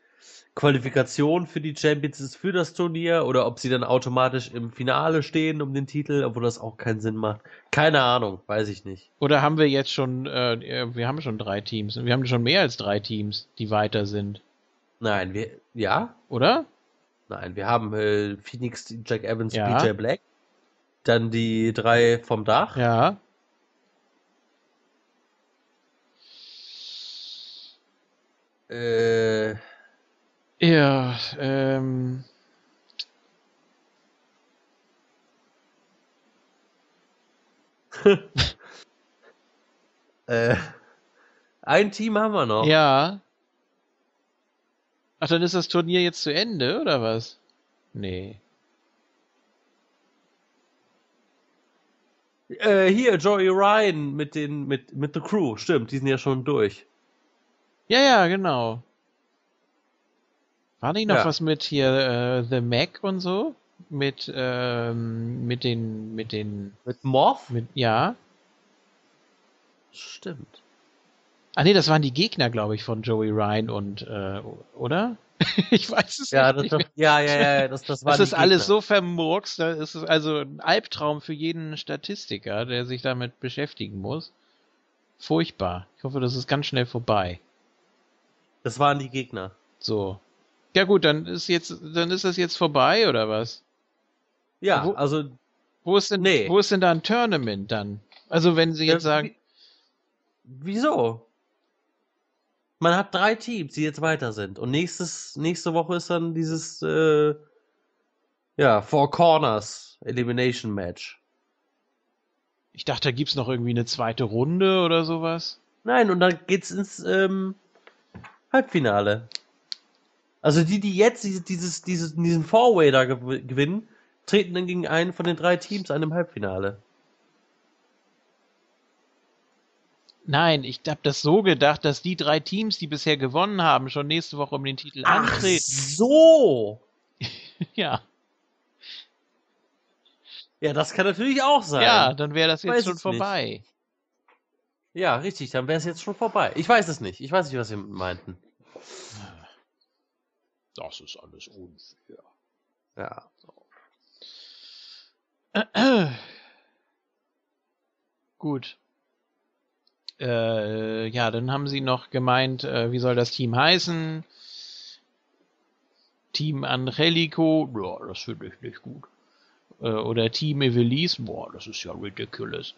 Qualifikation für die Champions ist für das Turnier oder ob sie dann automatisch im Finale stehen um den Titel, obwohl das auch keinen Sinn macht. Keine Ahnung, weiß ich nicht. Oder haben wir jetzt schon, äh, wir haben schon drei Teams, wir haben schon mehr als drei Teams, die weiter sind, Nein, wir, ja? oder? Nein, wir haben äh, Phoenix, Jack Evans, Ja. PJ Black, dann die drei vom Dach. Ja. Äh, Ja, ähm, äh, ein Team haben wir noch. ja. Ach, dann ist das Turnier jetzt zu Ende, oder was? Nee. Äh, hier, Joey Ryan mit den, mit, mit The Crew, stimmt, die sind ja schon durch. Ja, ja, genau. War nicht noch Ja. was mit hier äh, The Mac und so? Mit ähm, mit den mit den Mit Moth? mit ja. Stimmt. Ah nee, das waren die Gegner, glaube ich, von Joey Ryan und äh, oder? ich weiß es Ja, das, nicht das, mehr. ja, ja, ja, das, das war Das ist alles Gegner. so vermurkst, da ist es also ein Albtraum für jeden Statistiker, der sich damit beschäftigen muss. Furchtbar. Ich hoffe, das ist ganz schnell vorbei. Das waren die Gegner. So. Ja gut, dann ist jetzt, dann ist das jetzt vorbei oder was? Ja, Wo- also Wo ist denn, Nee. wo ist denn da ein Tournament dann? Also wenn Sie jetzt Ja, sagen, wie- Wieso? Man hat drei Teams, die jetzt weiter sind. Und nächstes, nächste Woche ist dann dieses äh, ja, Four Corners Elimination Match. ich dachte, da gibt's noch irgendwie eine zweite Runde oder sowas. Nein, und dann geht's ins ähm, Halbfinale. Also die, die jetzt dieses, dieses, diesen Four-Way da gew gewinnen, treten dann gegen einen von den drei Teams an im Halbfinale. Nein, ich hab das so gedacht, dass die drei Teams, die bisher gewonnen haben, schon nächste Woche um den Titel antreten. so! Ja. Ja, das kann natürlich auch sein. Ja, dann wäre das jetzt Weiß schon es nicht. Ja, richtig, dann wäre es jetzt schon vorbei. Ich weiß es nicht. Ich weiß nicht, was sie meinten. Das ist alles unfair. Ja. Gut. Äh, ja, dann haben sie noch gemeint, äh, wie soll das Team heißen? Team Angelico, ja, das finde ich nicht gut. Äh, oder Team Evelise, boah, das ist ja ridiculous.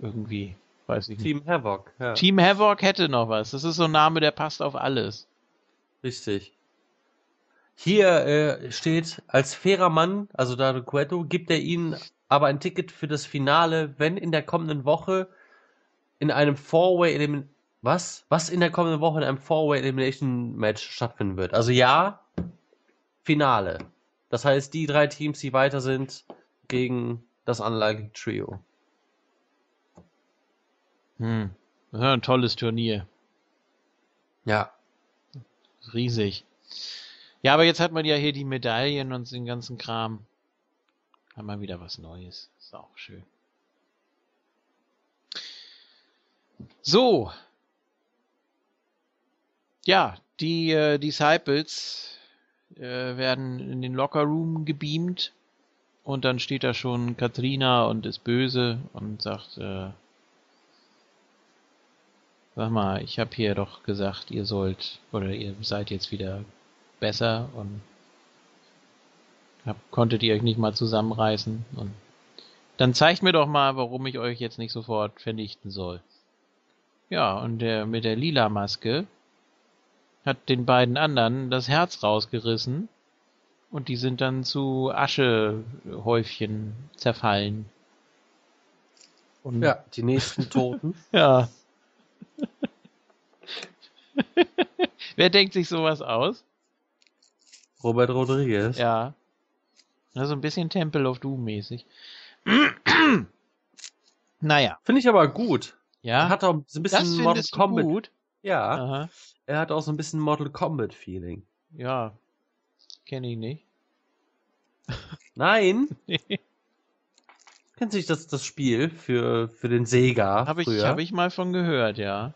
Irgendwie, weiß ich nicht. Team Havoc. Ja, Team Havoc hätte noch was. Das ist so ein Name, der passt auf alles. richtig. Hier äh, steht, als fairer Mann, also Dado Cueto, gibt er ihnen aber ein Ticket für das Finale, wenn in der kommenden Woche in einem Four-Way Elimin was? Was in der kommenden Woche in einem Four-Way Elimination Match stattfinden wird. Also ja, Finale. Das heißt, die drei Teams, die weiter sind, gegen das Unlikely Trio. Hm. Das ist ja ein tolles Turnier. Ja. Riesig. Ja, aber jetzt hat man ja hier die Medaillen und den ganzen Kram. Hat man wieder was Neues. Ist auch schön. So. Ja, die äh, Disciples äh, werden in den Lockerroom gebeamt und dann steht da schon Katrina und ist böse und sagt, äh, sag mal, ich habe hier doch gesagt, ihr sollt oder ihr seid jetzt wieder besser und hab, konntet ihr euch nicht mal zusammenreißen und dann zeigt mir doch mal, warum ich euch jetzt nicht sofort vernichten soll. Ja, und der mit der lila Maske hat den beiden anderen das Herz rausgerissen Und die sind dann zu Aschehäufchen zerfallen. Und Ja, die nächsten Toten. Ja. Wer denkt sich sowas aus? Robert Rodriguez. Ja. So ein bisschen Temple of Doom mäßig. naja. Finde ich aber gut. Ja. Er hat auch so ein bisschen Mortal Kombat. gut? Ja, Aha. er hat auch so ein bisschen Mortal Kombat Feeling. Ja. Kenne ich nicht. Nein, kennst du nicht das, das Spiel für, für den Sega Habe ich, früher? hab ich mal von gehört, ja.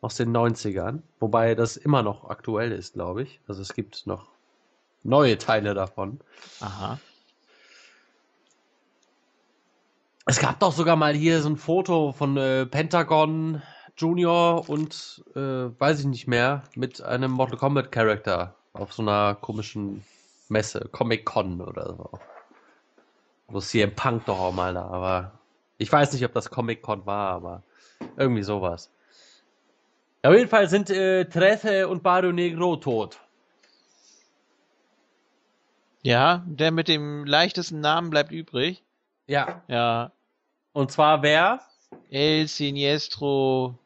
aus den 90ern, wobei das immer noch aktuell ist, glaube ich. Also es gibt noch neue Teile davon. Aha. Es gab doch sogar mal hier so ein Foto von äh, Pentagon Junior und äh, weiß ich nicht mehr mit einem Mortal Kombat Charakter auf so einer komischen Messe, Comic Con oder so. Wo CM Punk doch auch mal da war. Ich weiß nicht, ob das Comic Con war, aber irgendwie sowas. Auf jeden Fall sind äh, Trece und Barrio Negro tot. Ja, der mit dem leichtesten Namen bleibt übrig. Ja. Ja. Und zwar wer? El Siniestro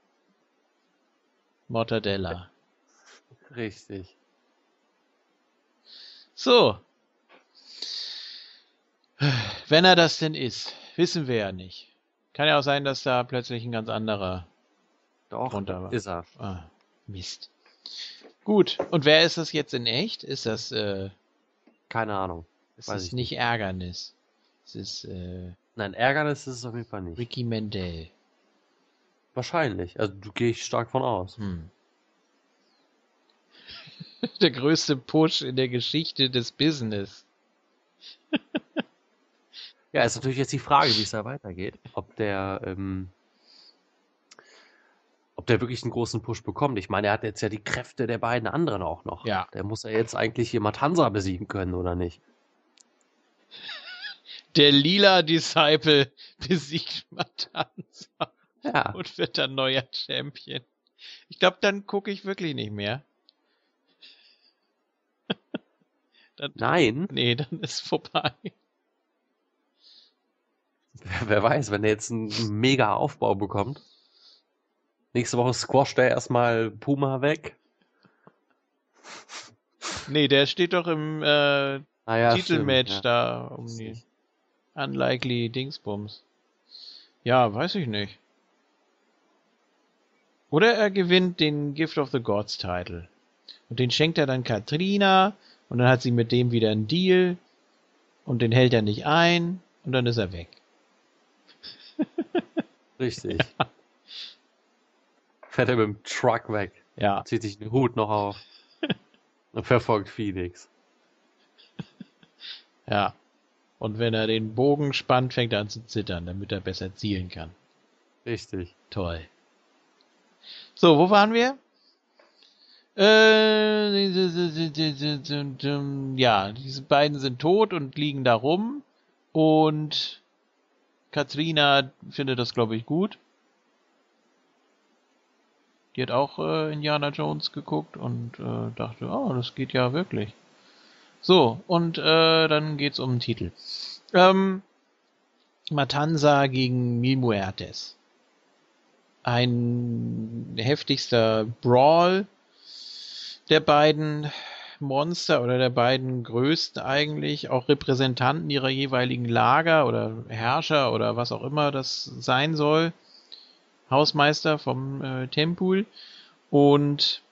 Mortadella. Richtig. So. Wenn er das denn ist, wissen wir ja nicht. Kann ja auch sein, dass da plötzlich ein ganz anderer. Doch, Runter war. ist er. Ah, Mist. Gut. Und wer ist das jetzt in echt? Ist das, äh, Keine Ahnung. ist Weiß das ich nicht Ärgernis? Es ist, äh, Nein, Ärgernis ist es auf jeden Fall nicht. Ricky Mendel. Wahrscheinlich. Also du gehe ich stark von aus. Hm. Der größte Push in der Geschichte des Business. Ja, ist natürlich jetzt die Frage, wie es da weitergeht. Ob der, ähm, ob der wirklich einen großen Push bekommt. Ich meine, er hat jetzt ja die Kräfte der beiden anderen auch noch. Ja. Der muss ja jetzt eigentlich hier Matanza besiegen können, oder nicht? Der lila Disciple besiegt Matanza Ja. und wird dann neuer Champion. Ich glaube, dann gucke ich wirklich nicht mehr. dann, Nein, nee, dann ist vorbei. Wer, weiß, wenn er jetzt einen mega Aufbau bekommt. Nächste Woche squasht er erstmal Puma weg. Nee, der steht doch im äh, Ah ja, Titelmatch stimmt, da um die Unlikely Dingsbums. Ja, weiß ich nicht. Oder er gewinnt den Gift of the Gods Title. Und den schenkt er dann Katrina und dann hat sie mit dem wieder einen Deal und den hält er nicht ein und dann ist er weg. Richtig. Fährt er mit dem Truck weg. Ja, Zieht sich den Hut noch auf. Und verfolgt Phoenix. ja. Und wenn er den Bogen spannt, fängt er an zu zittern, damit er besser zielen kann. Richtig. Toll. So, wo waren wir? Äh, ja, diese beiden sind tot und liegen da rum. Und Katrina findet das, glaube ich, gut. Die hat auch äh, Indiana Jones geguckt und äh, dachte, oh, das geht ja wirklich. So, und äh, dann geht's um den Titel. Ähm, Matanza gegen Mil Muertes ein heftigster Brawl der beiden Monster oder der beiden größten eigentlich, auch Repräsentanten ihrer jeweiligen Lager oder Herrscher oder was auch immer das sein soll. Hausmeister vom äh, Tempul. Und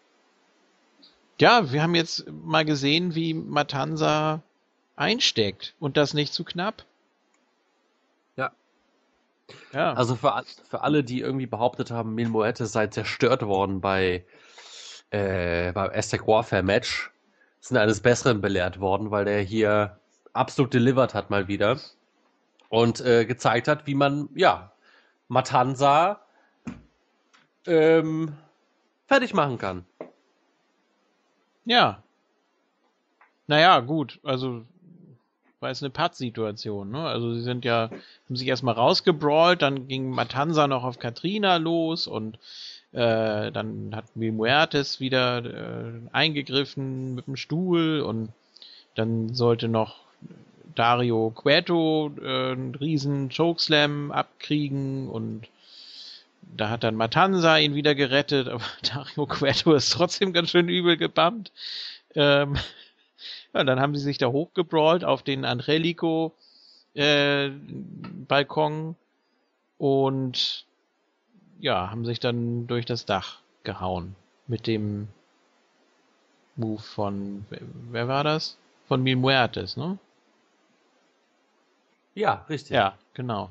ja, wir haben jetzt mal gesehen, wie Matanza einsteckt und das nicht zu knapp. Ja. Ja. Also für, für alle, die irgendwie behauptet haben, Mil Muertes sei zerstört worden bei äh, beim Aztec Warfare Match, sind eines Besseren belehrt worden, weil der hier absolut delivered hat mal wieder und äh, gezeigt hat, wie man ja Matanza ähm, fertig machen kann. Ja. Naja, gut, also war es eine Pattsituation, ne? Also sie sind ja, haben sich erstmal rausgebrawlt, dann ging Matanza noch auf Katrina los und Äh, dann hat Mil Muertes wieder äh, eingegriffen mit dem Stuhl und dann sollte noch Dario Cueto äh, einen riesen Chokeslam abkriegen und da hat dann Matanza ihn wieder gerettet, aber Dario Cueto ist trotzdem ganz schön übel gebammt. Ähm, ja, dann haben sie sich da hochgebrawlt auf den Angelico äh, Balkon und ja, haben sich dann durch das Dach gehauen mit dem Move von wer war das? Von Mil Muertes, ne? Ja, richtig. Ja, genau.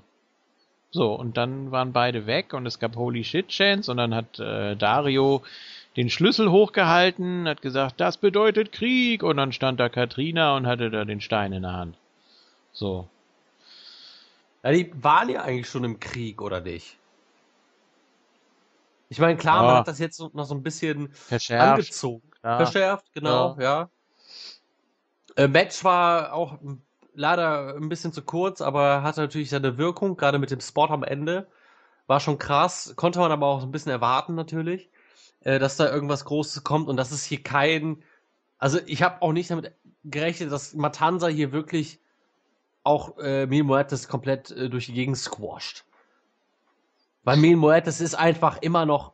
So, und dann waren beide weg und es gab Holy Shit Chance und dann hat äh, Dario den Schlüssel hochgehalten, hat gesagt, das bedeutet Krieg und dann stand da Katrina und hatte da den Stein in der Hand. So. Ja, die waren ja eigentlich schon im Krieg, oder nicht? Ich meine, klar, Ja. man hat das jetzt noch so ein bisschen Verschärft. angezogen. Ja. Verschärft, genau, ja. Äh, Match war auch leider ein bisschen zu kurz, aber hatte natürlich seine Wirkung, gerade mit dem Spot am Ende. War schon krass, konnte man aber auch so ein bisschen erwarten natürlich, äh, dass da irgendwas Großes kommt und das ist hier kein. Also ich habe auch nicht damit gerechnet, dass Matanza hier wirklich auch äh, Mil Muertes komplett äh, durch die Gegend squasht. Weil Mil Muertes ist einfach immer noch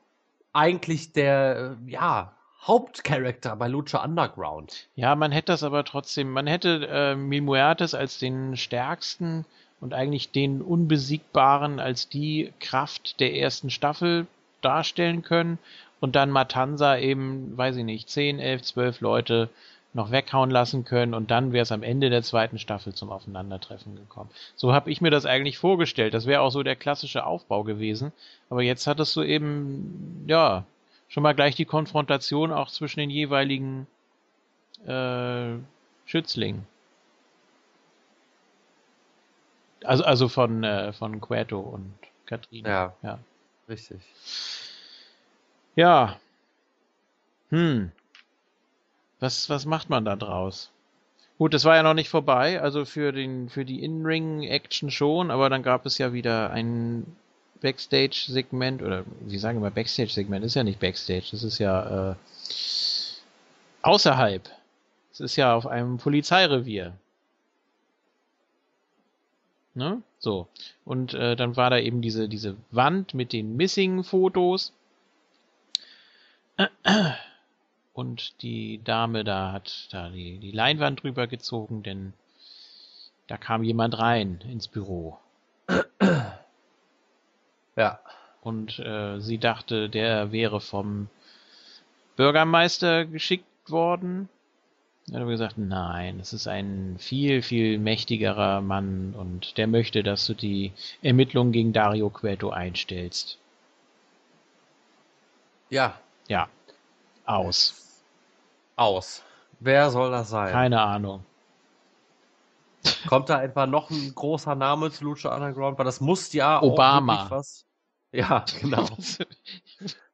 eigentlich der, ja, Hauptcharakter bei Lucha Underground. Ja, man hätte das aber trotzdem, man hätte äh, Mil Muertes als den stärksten und eigentlich den unbesiegbaren als die Kraft der ersten Staffel darstellen können und dann Matanza eben, weiß ich nicht, 10, 11, 12 Leute noch weghauen lassen können und dann wäre es am Ende der zweiten Staffel zum Aufeinandertreffen gekommen. So habe ich mir das eigentlich vorgestellt. Das wäre auch so der klassische Aufbau gewesen. Aber jetzt hattest du eben, ja, schon mal gleich die Konfrontation auch zwischen den jeweiligen äh, Schützlingen. Also, also von, äh, von Queto und Katrina. Ja. ja. Richtig. Ja. Hm. Was, was macht man da draus? Gut, das war ja noch nicht vorbei, also für den, für die In-Ring-Action schon, aber dann gab es ja wieder ein Backstage-Segment, oder wie sagen wir Backstage-Segment, ist ja nicht Backstage, das ist ja äh, außerhalb. Es ist ja auf einem Polizeirevier. Ne? So. Und äh, dann war da eben diese, diese Wand mit den Missing-Fotos. Und die Dame da hat da die, die Leinwand drüber gezogen, denn da kam jemand rein ins Büro. Ja. Und äh, sie dachte, der wäre vom Bürgermeister geschickt worden. Dann haben wir gesagt, nein, es ist ein viel, viel mächtigerer Mann und der möchte, dass du die Ermittlungen gegen Dario Cueto einstellst. Ja. Ja. Aus. Aus. Wer soll das sein? Keine Ahnung. Kommt da etwa noch ein großer Name zu Lucha Underground? Weil das muss ja Obama. auch wirklich was. Ja, genau.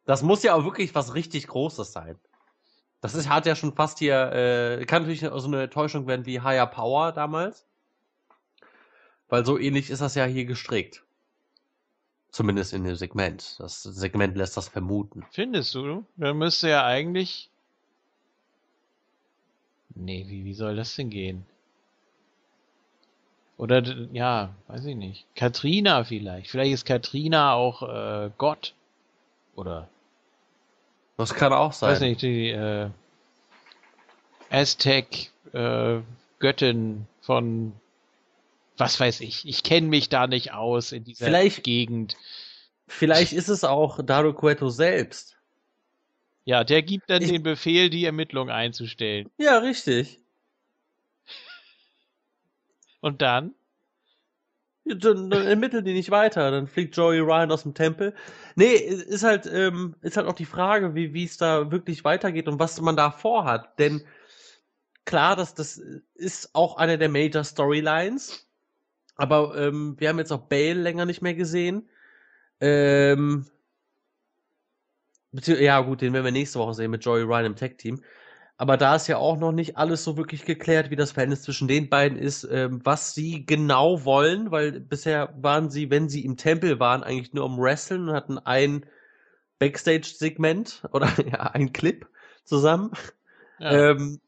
Das muss ja auch wirklich was richtig Großes sein. Das ist, hat ja schon fast hier, äh, kann natürlich so eine Täuschung werden wie Higher Power damals. Weil so ähnlich ist das ja hier gestrickt. Zumindest in dem Segment. Das Segment lässt das vermuten. Findest du? Dann müsste ja eigentlich. Nee, wie, wie soll das denn gehen? Oder, ja, weiß ich nicht. Katrina vielleicht. Vielleicht ist Katrina auch äh, Gott. Oder, Das kann auch sein. weiß nicht, die äh, Aztec äh, Göttin von was weiß ich. Ich kenne mich da nicht aus in dieser Vielleicht- Gegend. Vielleicht ist es auch Dario Cueto selbst. Ja, der gibt dann Ich- den Befehl, die Ermittlung einzustellen. Ja, richtig. Und dann? Ja, Dann, dann ermitteln die nicht weiter, dann fliegt Joey Ryan aus dem Tempel. Nee, ist halt, ähm, ist halt auch die Frage, wie, es da wirklich weitergeht und was man da vorhat. Denn klar, das, das ist auch eine der Major Storylines. Aber ähm, wir haben jetzt auch Bale länger nicht mehr gesehen. Ähm, ja, gut, den werden wir nächste Woche sehen mit Joey Ryan im Tech-Team. Aber da ist ja auch noch nicht alles so wirklich geklärt, wie das Verhältnis zwischen den beiden ist, ähm, was sie genau wollen, weil bisher waren sie, wenn sie im Tempel waren, eigentlich nur am Wrestlen und hatten ein Backstage-Segment oder ja, ein Clip zusammen. Ja. Ähm,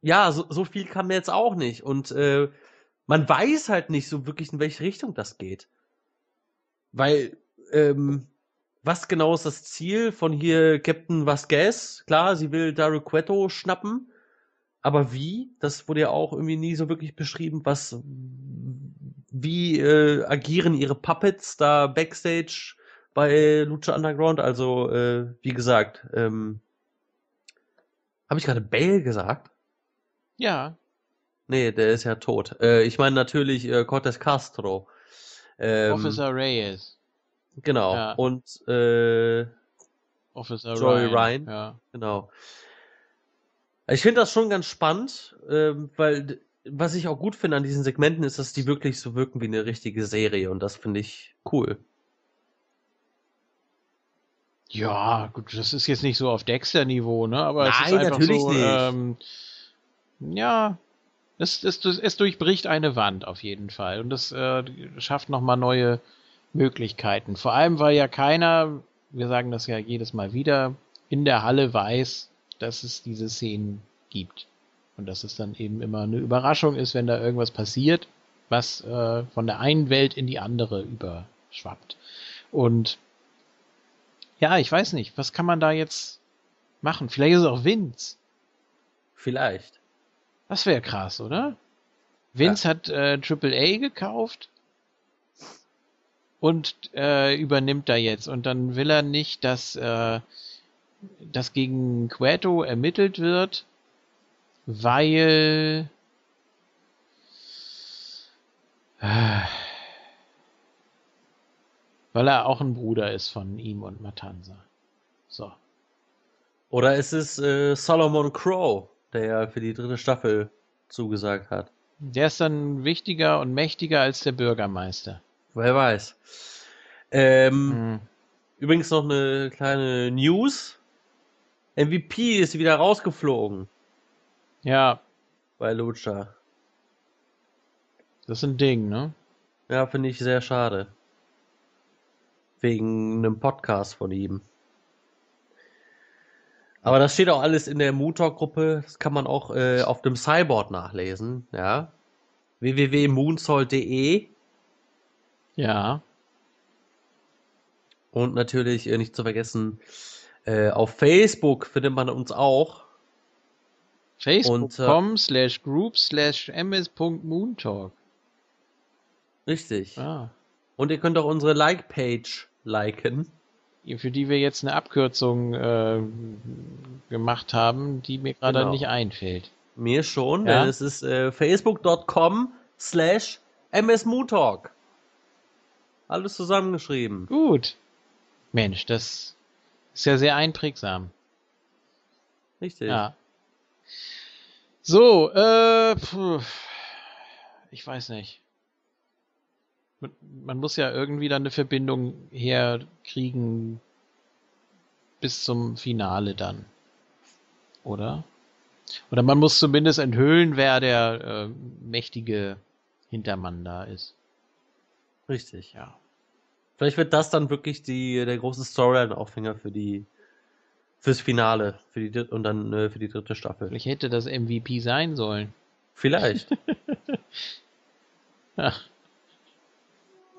ja, so, so viel kam jetzt auch nicht. Und äh, man weiß halt nicht so wirklich, in welche Richtung das geht. Weil, ähm, was genau ist das Ziel von hier Captain Vasquez? Klar, sie will Dario Cueto schnappen. Aber wie? Das wurde ja auch irgendwie nie so wirklich beschrieben. Was, wie äh, agieren ihre Puppets da backstage bei Lucha Underground? Also, äh, wie gesagt, ähm, habe ich gerade Bale gesagt? ja. Nee, der ist ja tot. Äh, ich meine natürlich äh, Cortez Castro. Ähm, Officer Reyes. Genau. Ja. Und äh, Officer Joey Ryan. Ryan. Ja. genau. Ich finde das schon ganz spannend, ähm, weil was ich auch gut finde an diesen Segmenten ist, dass die wirklich so wirken wie eine richtige Serie und das finde ich cool. Ja, gut, das ist jetzt nicht so auf Dexter-Niveau, ne? Aber es ist Nein, einfach natürlich so, nicht. Ähm, ja, es, es, es durchbricht eine Wand auf jeden Fall und es äh, schafft nochmal neue Möglichkeiten. Vor allem, weil ja keiner, wir sagen das ja jedes Mal wieder, in der Halle weiß, dass es diese Szenen gibt. Und dass es dann eben immer eine Überraschung ist, wenn da irgendwas passiert, was äh, von der einen Welt in die andere überschwappt. Und ja, ich weiß nicht, was kann man da jetzt machen? Vielleicht ist es auch Vince. Vielleicht. Das wäre krass, oder? Vince hat äh, Triple A gekauft und äh, übernimmt da jetzt. Und dann will er nicht, dass äh, das gegen Cueto ermittelt wird, weil äh, weil er auch ein Bruder ist von ihm und Matanza. So. Oder ist es äh, Solomon Crow, der ja für die dritte Staffel zugesagt hat? Der ist dann wichtiger und mächtiger als der Bürgermeister. Wer weiß. Ähm, Hm. Übrigens noch eine kleine News. MVP ist wieder rausgeflogen Ja, bei Lucha. das ist ein Ding, ne? Ja, finde ich sehr schade. Wegen einem Podcast von ihm. Aber das steht auch alles in der Moontalk-Gruppe. Das kann man auch äh, auf dem Cyborg nachlesen. Ja. www.moonsault.de Ja. und natürlich äh, nicht zu vergessen, äh, auf Facebook findet man uns auch. Facebook.com slash group slash ms.moontalk. Richtig. Ah. Und ihr könnt auch unsere Like-Page liken. Für die wir jetzt eine Abkürzung äh, gemacht haben, die mir gerade Genau. nicht einfällt. Mir schon, Ja? denn es ist äh, facebook.com slash msmoontalk. Alles zusammengeschrieben. Gut. Mensch, das ist ja sehr einprägsam. Richtig. Ja. So, äh, puh, ich weiß nicht. Man, muss ja irgendwie dann eine Verbindung herkriegen bis zum Finale dann. Oder? Oder man muss zumindest enthüllen, wer der äh, mächtige Hintermann da ist. Richtig. Ja. Vielleicht wird das dann wirklich die, der große Storyline-Aufhänger für die, fürs Finale, für die, und dann äh, für die dritte Staffel. Vielleicht hätte das MVP sein sollen. Vielleicht. Ach,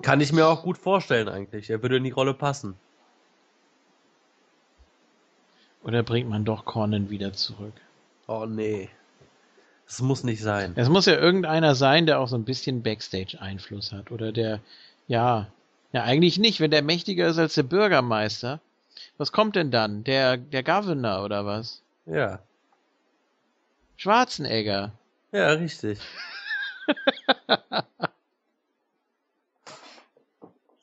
Kann ich mir auch gut vorstellen eigentlich. Er würde in die Rolle passen. oder bringt man doch Conan wieder zurück? Oh nee. Das muss nicht sein. Es muss ja irgendeiner sein, der auch so ein bisschen Backstage-Einfluss hat. Oder der, ja, ja, eigentlich nicht, wenn der mächtiger ist als der Bürgermeister. Was kommt denn dann? Der, der Governor oder was? Ja. Schwarzenegger. Ja, richtig.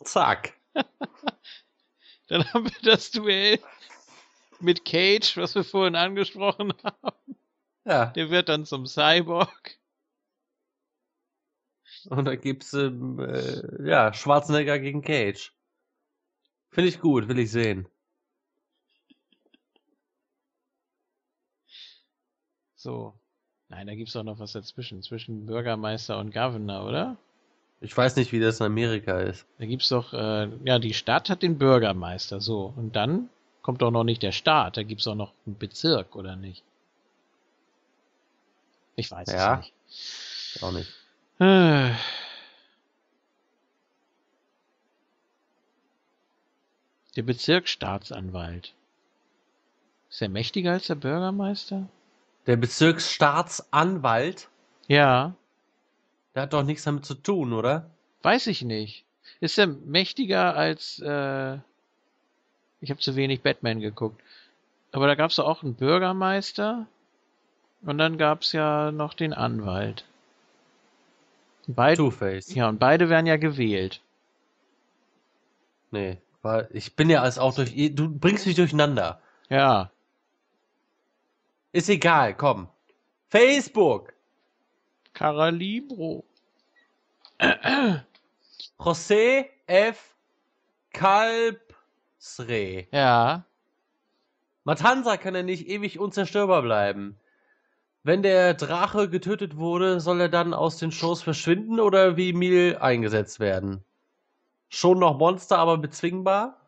Zack. Dann haben wir das Duell mit Cage, was wir vorhin angesprochen haben. Ja. Der wird dann zum Cyborg. Und da gibt's ähm, äh, ja Schwarzenegger gegen Cage. Finde ich gut, will ich sehen. So. Nein, da gibt's doch noch was dazwischen. Zwischen Bürgermeister und Governor, oder? Ich weiß nicht, wie das in Amerika ist. Da gibt's doch, äh, ja, die Stadt hat den Bürgermeister, so. Und dann kommt doch noch nicht der Staat, da gibt's auch noch einen Bezirk, oder nicht? Ich weiß Ja. es nicht. Auch nicht. Äh. Der Bezirksstaatsanwalt. Ist er mächtiger als der Bürgermeister? Der Bezirksstaatsanwalt, Ja, der hat doch nichts damit zu tun, oder? weiß ich nicht. Ist er mächtiger als, äh, ich habe zu wenig Batman geguckt. Aber da gab's doch auch einen Bürgermeister und dann gab's ja noch den Anwalt. Beide, Two-Face. ja, und beide werden ja gewählt. Nee, weil ich bin ja als auch durch. Du bringst mich durcheinander. Ja, Ist egal, komm. Facebook. Caralibro. José F. Kalbsre. Ja, Matanza kann ja nicht ewig unzerstörbar bleiben. Wenn der Drache getötet wurde, soll er dann aus den Shows verschwinden oder wie Mil eingesetzt werden? Schon noch Monster, aber bezwingbar?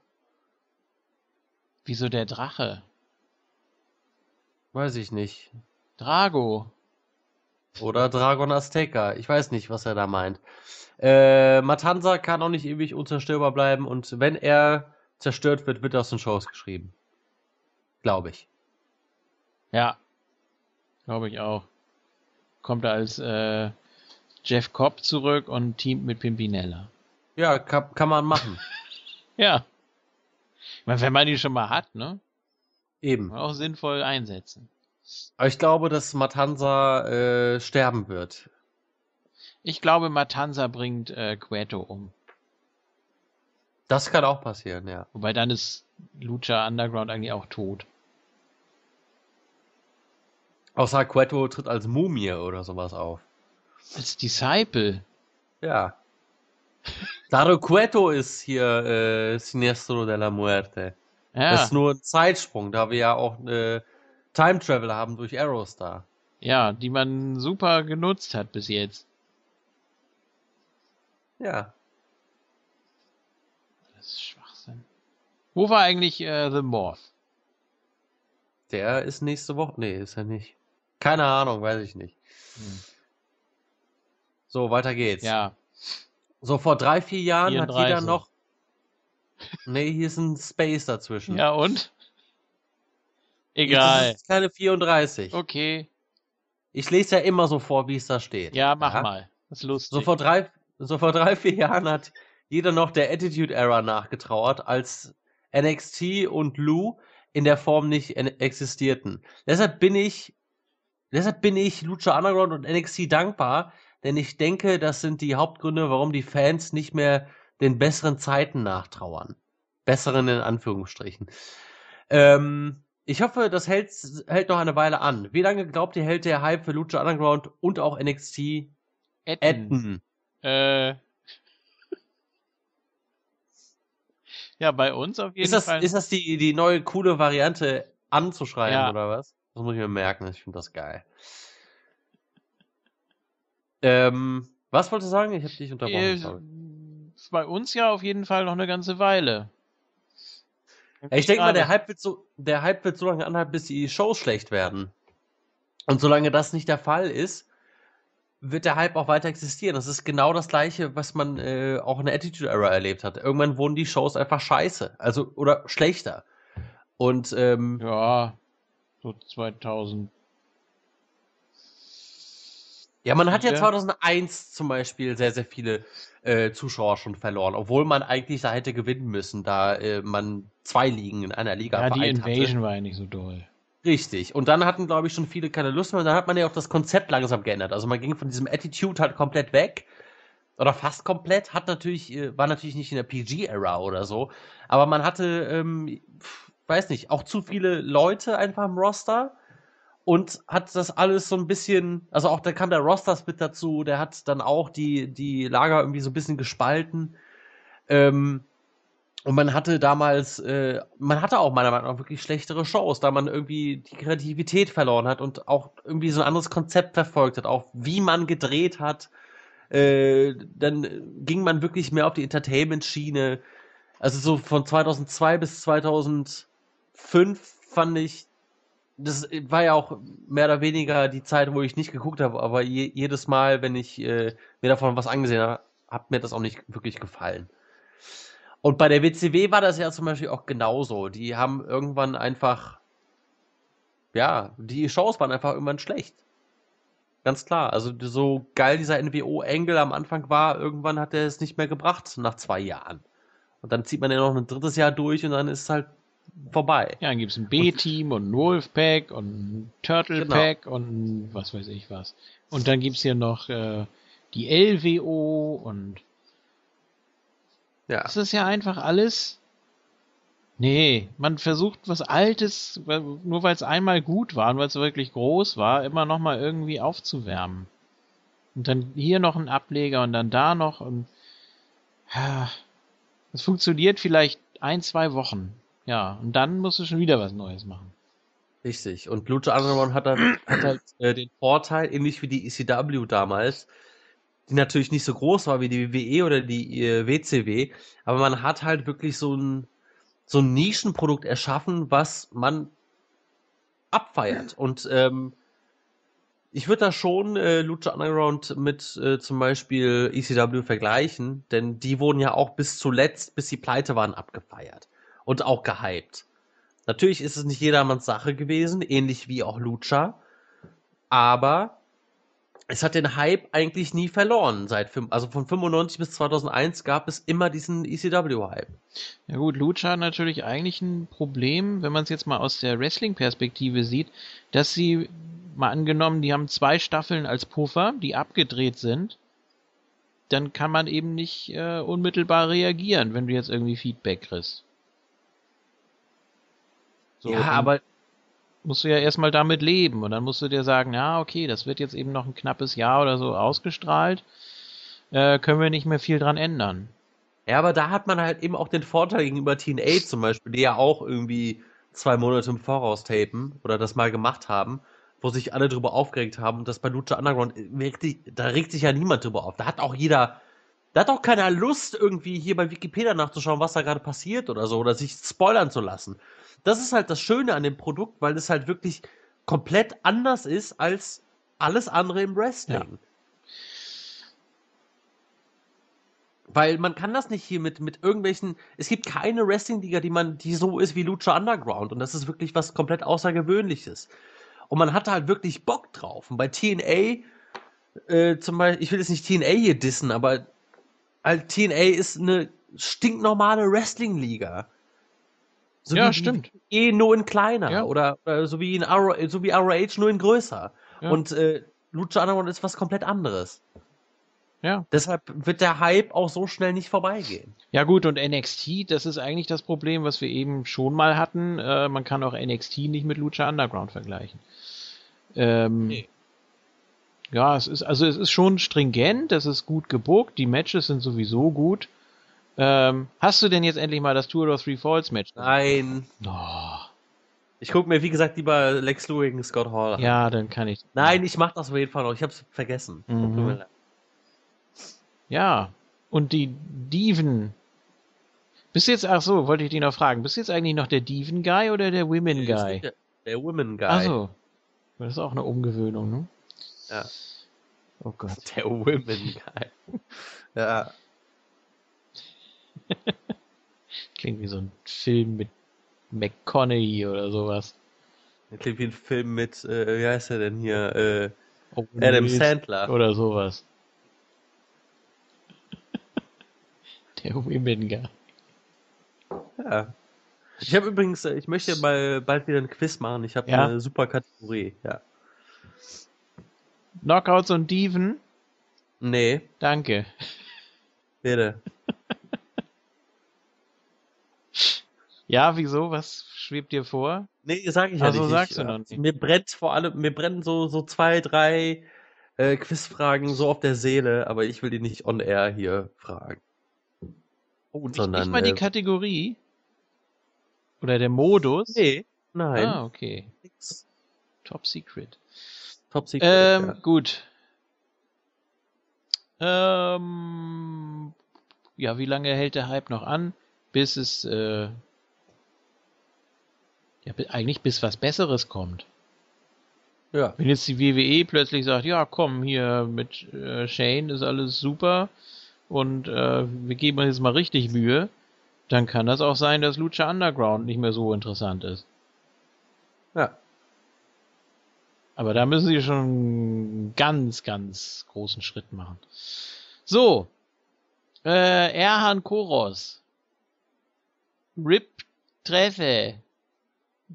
wieso der Drache? Weiß ich nicht. Drago. Oder Dragon Azteca. Ich weiß nicht, was er da meint. Äh, Matanza kann auch nicht ewig unzerstörbar bleiben und wenn er zerstört wird, wird er aus den Shows geschrieben. Glaube ich. Ja, glaube ich auch. Kommt er als äh, Jeff Cobb zurück und teamt mit Pimpinella. Ja, kann, kann man machen. Ja. Ich meine, wenn man die schon mal hat, ne? Eben. Auch sinnvoll einsetzen. Aber ich glaube, dass Matanza äh, sterben wird. Ich glaube, Matanza bringt äh, Queto um. Das kann auch passieren, ja. Wobei dann ist Lucha Underground eigentlich auch tot. Außer Queto tritt als Mumie oder sowas auf. Als Disciple. Ja. Claro, Queto ist hier äh, Sinestro de la Muerte. Ja, Das ist nur ein Zeitsprung, da wir ja auch äh, Time Travel haben durch Aerostar. ja, die man super genutzt hat bis jetzt. Ja. Das ist Schwachsinn. Wo war eigentlich äh, The Morph? Der ist nächste Woche. Nee, ist er nicht. Keine Ahnung, weiß ich nicht. Hm. So, weiter geht's. Ja, So, vor drei, vier Jahren hat jeder 34. noch. Nee, hier ist ein Space dazwischen. ja und? Das Egal. ist keine 34. Okay. Ich lese ja immer so vor, wie es da steht. Ja, mach mal. Das ist lustig. So vor drei, so vor drei, vier Jahren hat jeder noch der Attitude Era nachgetrauert, als NXT und Lou in der Form nicht en- existierten. Deshalb bin ich, deshalb bin ich Lucha Underground und NXT dankbar, denn ich denke, das sind die Hauptgründe, warum die Fans nicht mehr den besseren Zeiten nachtrauern. Besseren in Anführungsstrichen. Ähm, ich hoffe, das hält, hält noch eine Weile an. Wie lange glaubt ihr, hält der Hype für Lucha Underground und auch NXT Etten. Äh. Ja, bei uns auf jeden Ist das, Fall. ist das die, die neue coole Variante anzuschreiben Ja. oder was? Das muss ich mir merken, ich finde das geil. Ähm, was wolltest du sagen? Ich habe dich unterbrochen. äh, ist bei uns ja auf jeden Fall noch eine ganze Weile. Ja, ich denke mal, der. Hype, wird so, der Hype wird so lange anhalten, bis die Shows schlecht werden. Und solange das nicht der Fall ist, wird der Hype auch weiter existieren. Das ist genau das gleiche, was man äh, auch in der Attitude Era erlebt hat. Irgendwann wurden die Shows einfach scheiße. Also, oder schlechter. Und ähm, Ja, so 2000. Ja, man hat ja Ja. 2001 zum Beispiel sehr, sehr viele äh, Zuschauer schon verloren, obwohl man eigentlich da hätte gewinnen müssen, da äh, man zwei Ligen in einer Liga Ja, die vereint Invasion war ja nicht so doll. hatte. Richtig. Und dann hatten, glaube ich, schon viele keine Lust mehr. Und dann hat man ja auch das Konzept langsam geändert. Also man ging von diesem Attitude halt komplett weg. Oder fast komplett. Hat natürlich, äh, war natürlich nicht in der PG-Era oder so. Aber man hatte, ähm, weiß nicht, auch zu viele Leute einfach im Roster und hat das alles so ein bisschen, also auch da kam der Roster-Split dazu, der hat dann auch die, die Lager irgendwie so ein bisschen gespalten. Ähm, und man hatte damals, äh, man hatte auch meiner Meinung nach wirklich schlechtere Shows, da man irgendwie die Kreativität verloren hat und auch irgendwie so ein anderes Konzept verfolgt hat, auch wie man gedreht hat, Äh, dann ging man wirklich mehr auf die Entertainment-Schiene. Also so von 2002 bis 2005 fand ich, das war ja auch mehr oder weniger die Zeit, wo ich nicht geguckt habe, aber je, jedes Mal, wenn ich äh, mir davon was angesehen habe, hat mir das auch nicht wirklich gefallen. Und bei der WCW war das ja zum Beispiel auch genauso. Die haben irgendwann einfach, ja, die Shows waren einfach irgendwann schlecht. Ganz klar. Also so geil dieser NWO-Engel am Anfang war, irgendwann hat er es nicht mehr gebracht nach zwei Jahren. Und dann zieht man ja noch ein drittes Jahr durch und dann ist es halt vorbei. Ja, dann gibt es ein B-Team und ein Wolfpack und ein Turtle Genau. Pack und was weiß ich was. Und dann gibt's hier noch äh, die LWO und Ja. das ist ja einfach alles. Nee, man versucht was Altes, nur weil es einmal gut war und weil es wirklich groß war, immer noch mal irgendwie aufzuwärmen. Und dann hier noch ein Ableger und dann da noch und es funktioniert vielleicht ein, zwei Wochen. Ja, und dann musst du schon wieder was Neues machen. Richtig. Und Lucha Underground hat, dann, hat halt äh, den Vorteil, ähnlich wie die ECW damals, die natürlich nicht so groß war wie die WWE oder die äh, WCW, aber man hat halt wirklich so ein, so ein Nischenprodukt erschaffen, was man abfeiert. Und ähm, ich würde da schon äh, Lucha Underground mit äh, zum Beispiel ECW vergleichen, denn die wurden ja auch bis zuletzt, bis sie pleite waren, abgefeiert und auch gehypt. Natürlich ist es nicht jedermanns Sache gewesen, ähnlich wie auch Lucha, aber es hat den Hype eigentlich nie verloren. Seit also von 95 bis 2001 gab es immer diesen ECW-Hype. Ja gut, Lucha hat natürlich eigentlich ein Problem, wenn man es jetzt mal aus der Wrestling-Perspektive sieht, dass sie, mal angenommen, die haben zwei Staffeln als Puffer, die abgedreht sind, dann kann man eben nicht äh, unmittelbar reagieren, wenn du jetzt irgendwie Feedback kriegst. So, ja, aber musst du ja erstmal damit leben und dann musst du dir sagen, ja, okay, das wird jetzt eben noch ein knappes Jahr oder so ausgestrahlt, äh, können wir nicht mehr viel dran ändern. Ja, aber da hat man halt eben auch den Vorteil gegenüber TNA zum Beispiel, die ja auch irgendwie zwei Monate im Voraus tapen oder das mal gemacht haben, wo sich alle drüber aufgeregt haben. Und das bei Lucha Underground, äh, da regt sich ja niemand drüber auf. Da hat auch jeder, da hat auch keiner Lust, irgendwie hier bei Wikipedia nachzuschauen, was da gerade passiert oder so, oder sich spoilern zu lassen. Das ist halt das Schöne an dem Produkt, weil es halt wirklich komplett anders ist als alles andere im Wrestling. Weil man kann das nicht hier mit, mit irgendwelchen. Es gibt keine Wrestling-Liga, die man, die so ist wie Lucha Underground. Und das ist wirklich was komplett Außergewöhnliches. Und man hatte halt wirklich Bock drauf. Und bei TNA, äh, zum Beispiel, ich will jetzt nicht TNA hier dissen, aber halt TNA ist eine stinknormale Wrestling-Liga. So Ja, wie stimmt. Eh nur in kleiner. Ja. Oder, oder so wie in ROH, so wie ROH nur in größer. Ja. Und äh, Lucha Underground ist was komplett anderes. Ja. Deshalb wird der Hype auch so schnell nicht vorbeigehen. Ja gut, und NXT, das ist eigentlich das Problem, was wir eben schon mal hatten. Äh, man kann auch NXT nicht mit Lucha Underground vergleichen. Ähm, Nee. Ja, es ist, also es ist schon stringent, es ist gut gebuckt, die Matches sind sowieso gut. Ähm, hast du denn jetzt endlich mal das Tour of Three Falls Match? Nein. Oh, Ich gucke mir, wie gesagt, lieber Lex Luger gegen Scott Hall an. ja, dann kann ich. Nein, ich mach das auf jeden Fall noch. Ich hab's vergessen. Mhm. Ja, und die Diven. Bist du jetzt, ach so, wollte ich dich noch fragen, bist du jetzt eigentlich noch der Diven Guy oder der Women Guy? Der, der Women Guy. Ach so. Das ist auch eine Umgewöhnung, ne? Ja. Oh Gott. Der Women Guy. ja. Klingt wie so ein Film mit McConaughey oder sowas. Klingt wie ein Film mit, äh, wie heißt er denn hier? Äh, Owen Adam Sandler. Oder sowas. Der Women Guy. Ja. Ich habe übrigens, äh, ich möchte mal bald wieder ein Quiz machen. Ich habe Ja. eine super Kategorie. Ja. Knockouts und Diven? Nee, Danke. bitte. Ja, wieso? Was schwebt dir vor? Nee, sag ich ja Ach so, nicht. sagst ich, du äh, noch nicht. Mir brennt vor allem, mir brennen so, so zwei, drei äh, Quizfragen so auf der Seele, aber ich will die nicht on air hier fragen. Oh, nicht, Sondern, nicht mal die äh, Kategorie? Oder der Modus? Nee, nein. Ah, okay. Nix. Top Secret. Top Secret. Ähm, ja. gut. Ähm, ja, wie lange hält der Hype noch an? Bis es, äh, ja, eigentlich bis was Besseres kommt. Ja. Wenn jetzt die WWE plötzlich sagt, ja, komm, hier mit äh, Shane ist alles super und äh, wir geben uns jetzt mal richtig Mühe, dann kann das auch sein, dass Lucha Underground nicht mehr so interessant ist. Ja. Aber da müssen sie schon einen ganz, ganz großen Schritt machen. So. Äh, Erhan Koros. Rip Treffe.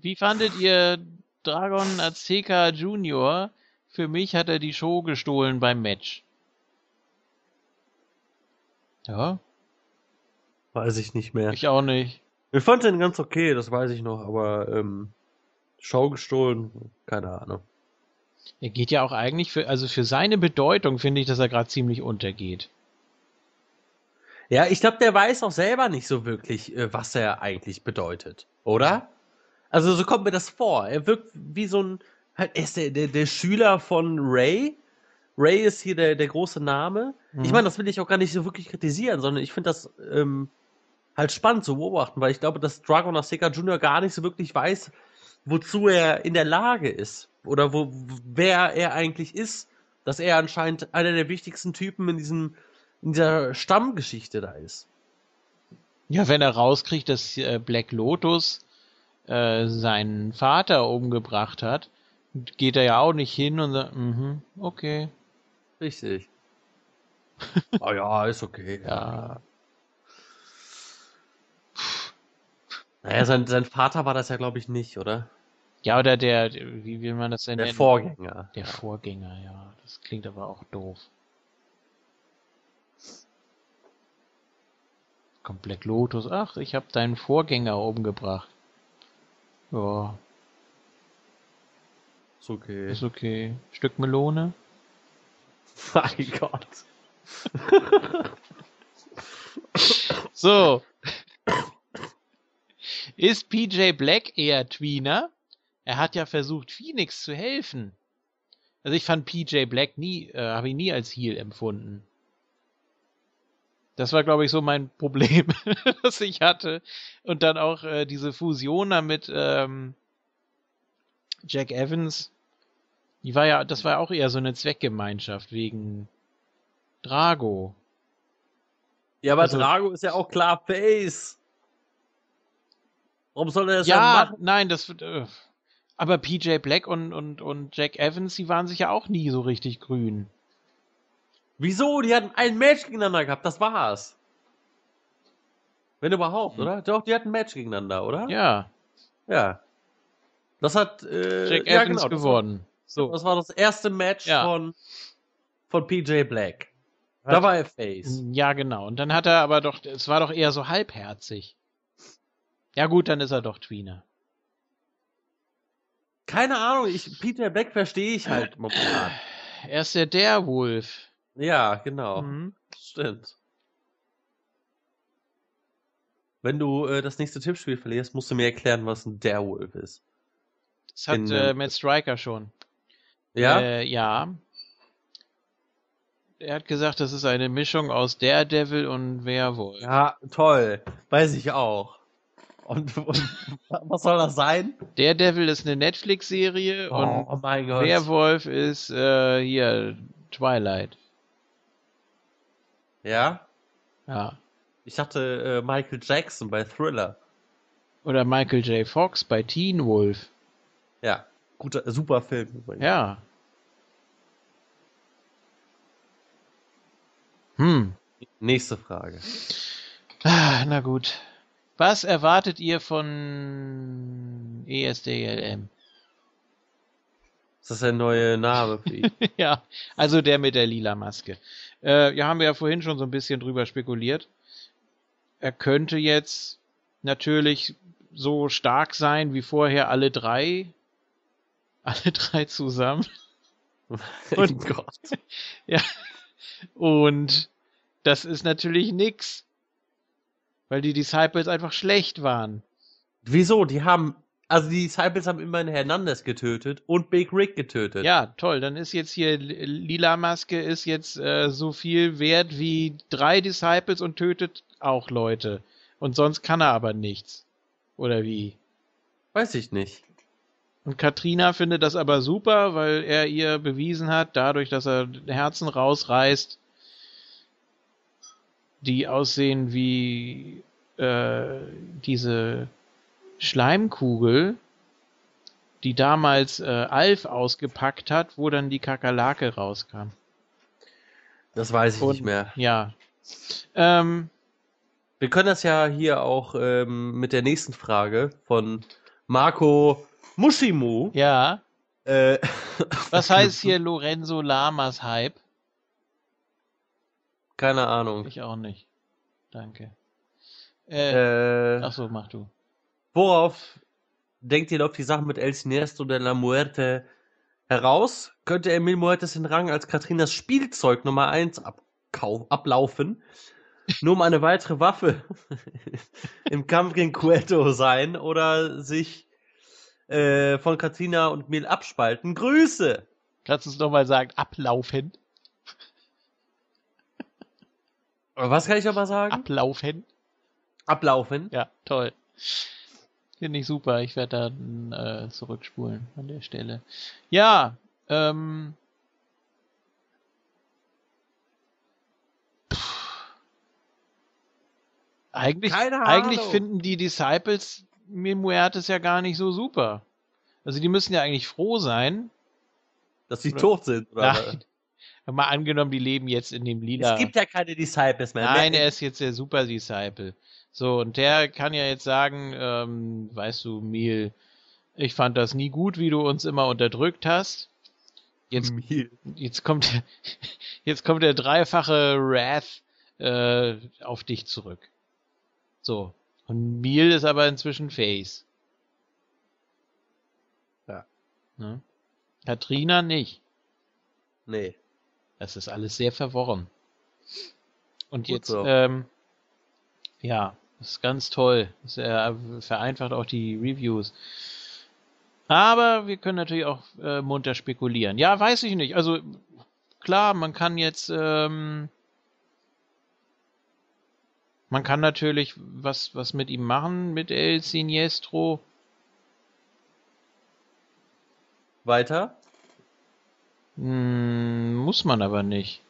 Wie fandet ihr Dragon Azteca Junior? Für mich hat er die Show gestohlen beim Match. Ja, Weiß ich nicht mehr. ich auch nicht. Ich fand den ganz okay, das weiß ich noch, aber ähm, Show gestohlen, keine Ahnung. Er geht ja auch eigentlich für, also für seine Bedeutung finde ich, dass er gerade ziemlich untergeht. Ja, ich glaube, der weiß auch selber nicht so wirklich, äh, was er eigentlich bedeutet, oder? Also so kommt mir das vor. Er wirkt wie so ein, halt, er ist der, der, der Schüler von Ray. Ray ist hier der, der große Name. Ich Mhm. meine, das will ich auch gar nicht so wirklich kritisieren, sondern ich finde das ähm, halt spannend zu beobachten, weil ich glaube, dass Dragon Azteca Jr. gar nicht so wirklich weiß, wozu er in der Lage ist. Oder wo, wer er eigentlich ist. Dass er anscheinend einer der wichtigsten Typen in diesem, in dieser Stammgeschichte da ist. Ja, wenn er rauskriegt, dass äh, Black Lotus äh, seinen Vater umgebracht hat, geht er ja auch nicht hin und sagt, mhm, okay. Richtig. Ah ja, ist okay. Ja. Naja, sein, sein Vater war das ja, glaube ich, nicht, oder? Ja, oder der, wie will man das denn Der nennen? Vorgänger. Der Vorgänger, ja. Das klingt aber auch doof. Kommt Black Lotus. Ach, ich habe deinen Vorgänger umgebracht. Ja, Ist okay. ist okay. Stück Melone? Mein Gott. So. Ist PJ Black eher Tweener? Er hat ja versucht, Phoenix zu helfen. Also ich fand PJ Black nie, äh, habe ihn nie als Heel empfunden. Das war, glaube ich, so mein Problem, das ich hatte. Und dann auch äh, diese Fusion mit ähm, Jack Evans. Die war ja, das war auch eher so eine Zweckgemeinschaft wegen Drago. Ja, aber Also- Drago ist ja auch klar Face. Warum soll er das ja, Ja, machen? nein, das wird. Äh, aber PJ Black und, und, und Jack Evans, die waren sich ja auch nie so richtig grün. Wieso? Die hatten ein Match gegeneinander gehabt, das war's. Wenn überhaupt, Mhm. oder? Doch, die hatten ein Match gegeneinander, oder? Ja, Ja. Das hat äh, Jack ja, Evans genau, das. War, So. das war das erste Match Ja. von, von PJ Black. Da Hat- war er Face. Ja, genau. Und dann hat er aber doch, es war doch eher so halbherzig. Ja gut, dann ist er doch Tweener. Keine Ahnung, ich, PJ Black verstehe ich halt momentan. Er ist der Derwolf. Ja, genau. Mhm. Stimmt. Wenn du äh, das nächste Tippspiel verlierst, musst du mir erklären, was ein Derewolf ist. Das hat In, äh, ähm, Matt Striker schon. Ja? Äh, ja. Er hat gesagt, das ist eine Mischung aus Daredevil und Werwolf. ja, toll. Weiß ich auch. Und, und was soll das sein? Daredevil ist eine Netflix-Serie und oh mein Gott. Werwolf ist äh, hier Twilight. Ja? Ja. Ich dachte äh, Michael Jackson bei Thriller. Oder Michael J. Fox bei Teen Wolf. Ja, guter, super Film übrigens. Ja. Hm. Nächste Frage. Ah, na gut. Was erwartet ihr von ESDLM? Ist das der neue Name für ihn? ja, also der mit der lila Maske. Äh, ja, haben wir ja vorhin schon so ein bisschen drüber spekuliert. Er könnte jetzt natürlich so stark sein wie vorher alle drei. Alle drei zusammen. oh Gott. Ja. Und das ist natürlich nix. Weil die Disciples einfach schlecht waren. Wieso? Die haben Also die Disciples haben immerhin Hernandez getötet und Big Rick getötet. Ja, toll. Dann ist jetzt hier Lila Maske ist jetzt äh, so viel wert wie drei Disciples und tötet auch Leute. Und sonst kann er aber nichts. Oder wie? Weiß ich nicht. Und Katrina findet das aber super, weil er ihr bewiesen hat, dadurch, dass er Herzen rausreißt, die aussehen wie äh, diese Schleimkugel, die damals äh, Alf ausgepackt hat, wo dann die Kakerlake rauskam. Das weiß ich Und- nicht mehr. Ja. Ähm, Wir können das ja hier auch ähm, mit der nächsten Frage von Marco Mushimu. ja. Äh, Was heißt hier Lorenzo Lamas Hype? Keine Ahnung. Ich auch nicht. Danke. Äh, Äh, ach so, mach du. Worauf denkt ihr, läuft die Sache mit El Siniestro de la Muerte heraus? Könnte Emil Muertes den Rang als Katrinas Spielzeug Nummer 1 abkau- ablaufen? Nur um eine weitere Waffe im Kampf gegen Cueto sein oder sich äh, von Katrina und Mil abspalten? Grüße! Kannst du es nochmal sagen? Ablaufen. Was kann ich aber sagen? Ablaufen. Ablaufen. Ja, toll. Finde ich super. Ich werde dann äh, zurückspulen an der Stelle. Ja, ähm. pff. Eigentlich, eigentlich finden die Disciples Memuertes ja gar nicht so super. Also die müssen ja eigentlich froh sein. Dass sie Oder- tot sind, oder? Nein. Mal angenommen, die leben jetzt in dem lila. Es gibt ja keine Disciples mehr. Nein, er ist jetzt der Super Disciple. So, und der kann ja jetzt sagen, ähm, weißt du, Mil, ich fand das nie gut, wie du uns immer unterdrückt hast. Jetzt, jetzt kommt, der- jetzt kommt der dreifache Wrath äh, auf dich zurück. So. Und Mil ist aber inzwischen Face. Ja. Ne? Katrina nicht. Nee. Das ist alles sehr verworren. Und Gut jetzt, so. ähm, ja, das ist ganz toll. Das äh, vereinfacht auch die Reviews. Aber wir können natürlich auch äh, munter spekulieren. Ja, weiß ich nicht. Also klar, man kann jetzt, ähm, man kann natürlich was, was mit ihm machen, mit El Siniestro. Weiter? Hm, muss man aber nicht.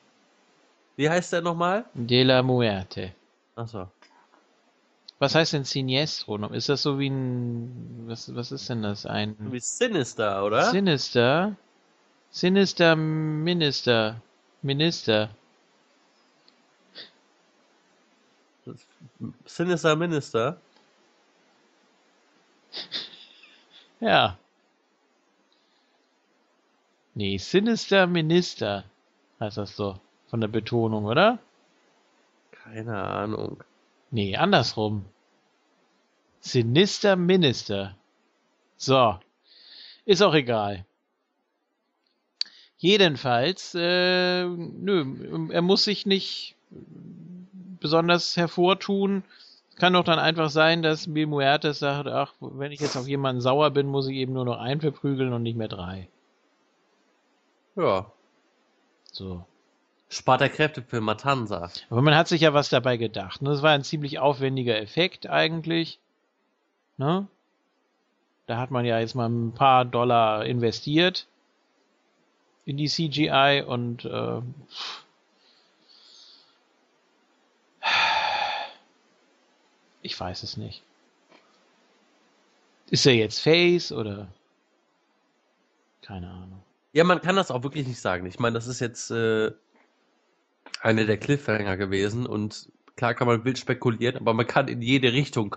Wie heißt der nochmal? De la Muerte. Achso. Was heißt denn Siniestro? Ist das so wie ein. Was, was ist denn das? Ein. Wie Sinister, oder? Sinister? Sinister Minister. Minister. Sinister Minister. Ja. Nee, Sinister Minister heißt das so. Von der Betonung, oder? Keine Ahnung. Nee, andersrum. Sinister Minister. So. Ist auch egal. Jedenfalls, äh, nö, er muss sich nicht besonders hervortun. Kann doch dann einfach sein, dass Muertes sagt, ach, wenn ich jetzt auf jemanden sauer bin, muss ich eben nur noch einen verprügeln und nicht mehr drei. Ja. So. Spart er Kräfte für Matanza. Aber man hat sich ja was dabei gedacht. Ne? Das war ein ziemlich aufwendiger Effekt eigentlich. Ne? Da hat man ja jetzt mal ein paar Dollar investiert in die CGI und äh, ich weiß es nicht. Ist er jetzt Face oder keine Ahnung. Ja, man kann das auch wirklich nicht sagen. Ich meine, das ist jetzt äh, eine der Cliffhanger gewesen und klar kann man wild spekulieren, aber man kann in jede Richtung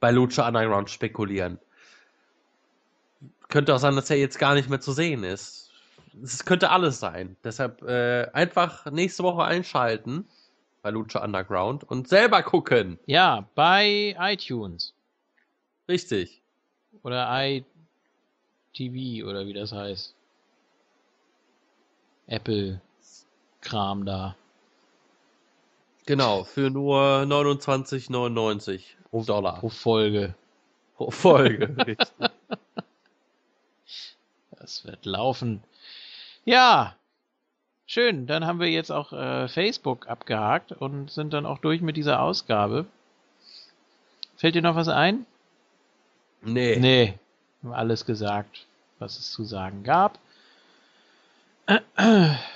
bei Lucha Underground spekulieren. Könnte auch sein, dass er jetzt gar nicht mehr zu sehen ist. Es könnte alles sein. Deshalb äh, einfach nächste Woche einschalten bei Lucha Underground und selber gucken. Ja, bei iTunes Richtig. oder iTV oder wie das heißt. Apple Kram da. Genau, für nur 29,99 Dollar. pro Folge. pro Folge. Richtig. Das wird laufen. Ja, schön. Dann haben wir jetzt auch äh, Facebook abgehakt und sind dann auch durch mit dieser Ausgabe. Fällt dir noch was ein? Nee. Nee, haben alles gesagt, was es zu sagen gab.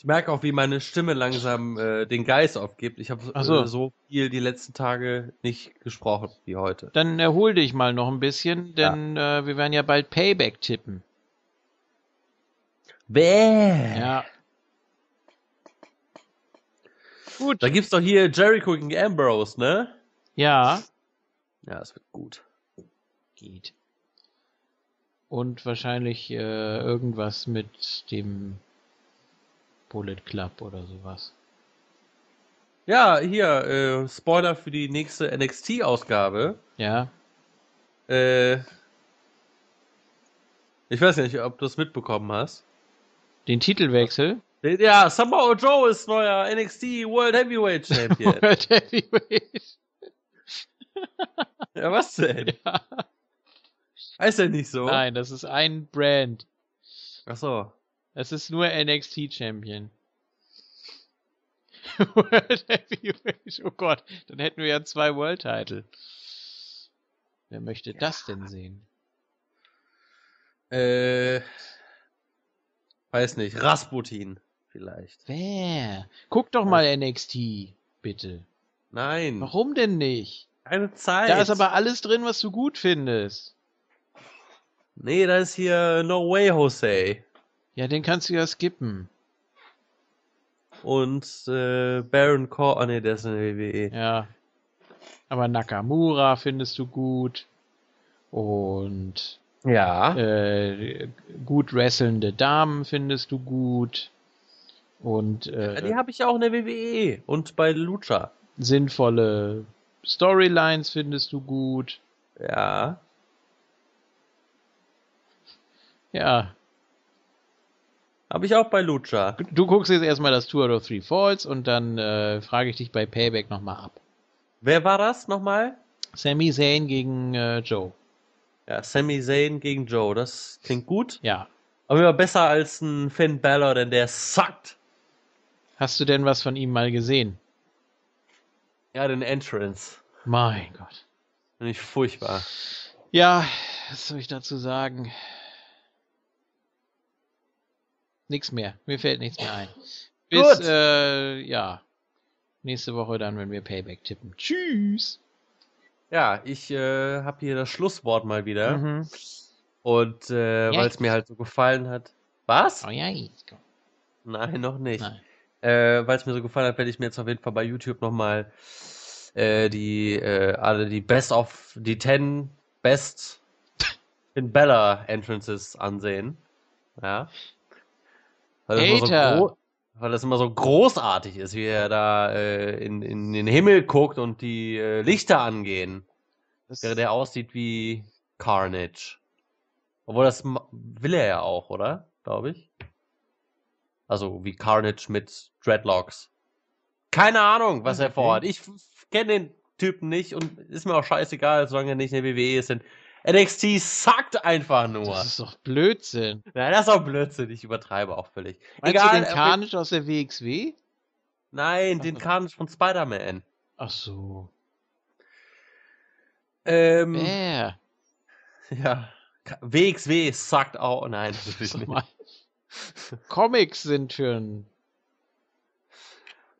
Ich merke auch, wie meine Stimme langsam äh, den Geist aufgibt. Ich habe so. äh, so viel die letzten Tage nicht gesprochen wie heute. Dann erhol dich mal noch ein bisschen, denn äh, wir werden ja bald Payback tippen. Bäh. Ja. Gut. Da gibt's doch hier Jericho gegen Ambrose, ne? Ja, Ja, das wird gut. geht. Und wahrscheinlich äh, irgendwas mit dem Bullet Club oder sowas. Ja, hier, äh, Spoiler für die nächste NXT-Ausgabe. Ja, Äh, ich weiß nicht, ob du es mitbekommen hast. den Titelwechsel. Ja, Samoa Joe ist neuer NXT World Heavyweight Champion. World Heavyweight. ja, was denn? Ja. Heißt er nicht so? Nein, das ist ein Brand. Ach so. Das ist nur NXT Champion. World Heavyweight. Oh Gott, dann hätten wir ja zwei World Title. Wer möchte das denn sehen? Äh, weiß nicht. Rasputin vielleicht. Wer? Guck doch mal NXT, bitte. Nein. Warum denn nicht? Keine Zeit. Da ist aber alles drin, was du gut findest. Nee, da ist hier No Way Jose. Ja, den kannst du ja skippen. Und äh, Baron Cor... Oh nee, der ist in der WWE. Ja. Aber Nakamura findest du gut. Und Ja. äh, gut wrestlende Damen findest du gut. Und Ja, äh, Die habe ich auch in der WWE. Und bei Lucha. sinnvolle Storylines findest du gut. Ja. Ja, Habe ich auch bei Lucha. du guckst jetzt erstmal das Tour of Three Falls und dann äh, frage ich dich bei Payback nochmal ab. Wer war das nochmal? Sami Zayn gegen äh, Joe. Ja, Sami Zayn gegen Joe. Das klingt gut. Ja. Aber immer besser als ein Finn Balor, denn der suckt. Hast du denn was von ihm mal gesehen? Ja, den Entrance. Mein Gott. Finde ich furchtbar. Ja, was soll ich dazu sagen? Nix mehr. Mir fällt nichts mehr ein. Bis, Gut. äh, ja. Nächste Woche dann, wenn wir Payback tippen. Tschüss. Ja, ich äh, habe hier das Schlusswort mal wieder. Mhm. Und äh, weil es mir halt so gefallen hat. Was? Oh ja, jetzt. Nein, noch nicht. Nein. Äh, weil es mir so gefallen hat, werde ich mir jetzt auf jeden Fall bei YouTube nochmal äh, die äh, alle die Best of die 10 Best in Bella Entrances ansehen. Ja. Weil das, immer so weil das immer so großartig ist, wie er da äh, in, in den Himmel guckt und die äh, Lichter angehen. Das, Wäre der aussieht wie Carnage. Obwohl das will er ja auch, oder? Glaube ich. Also wie Carnage mit Dreadlocks. Keine Ahnung, was er Okay. vorhat. Ich kenne den Typen nicht und ist mir auch scheißegal, solange er nicht in der WWE ist. Denn NXT sagt einfach nur. das ist doch Blödsinn. Nein, das ist auch Blödsinn. Ich übertreibe auch völlig. Meinst Egal. du den Carnage aus der WXW? Nein, den. Carnage von Spider-Man. Ach so. Ähm, Wer? ja. WXW sagt auch. Nein, natürlich Sag nicht. mal. Comics sind für ein.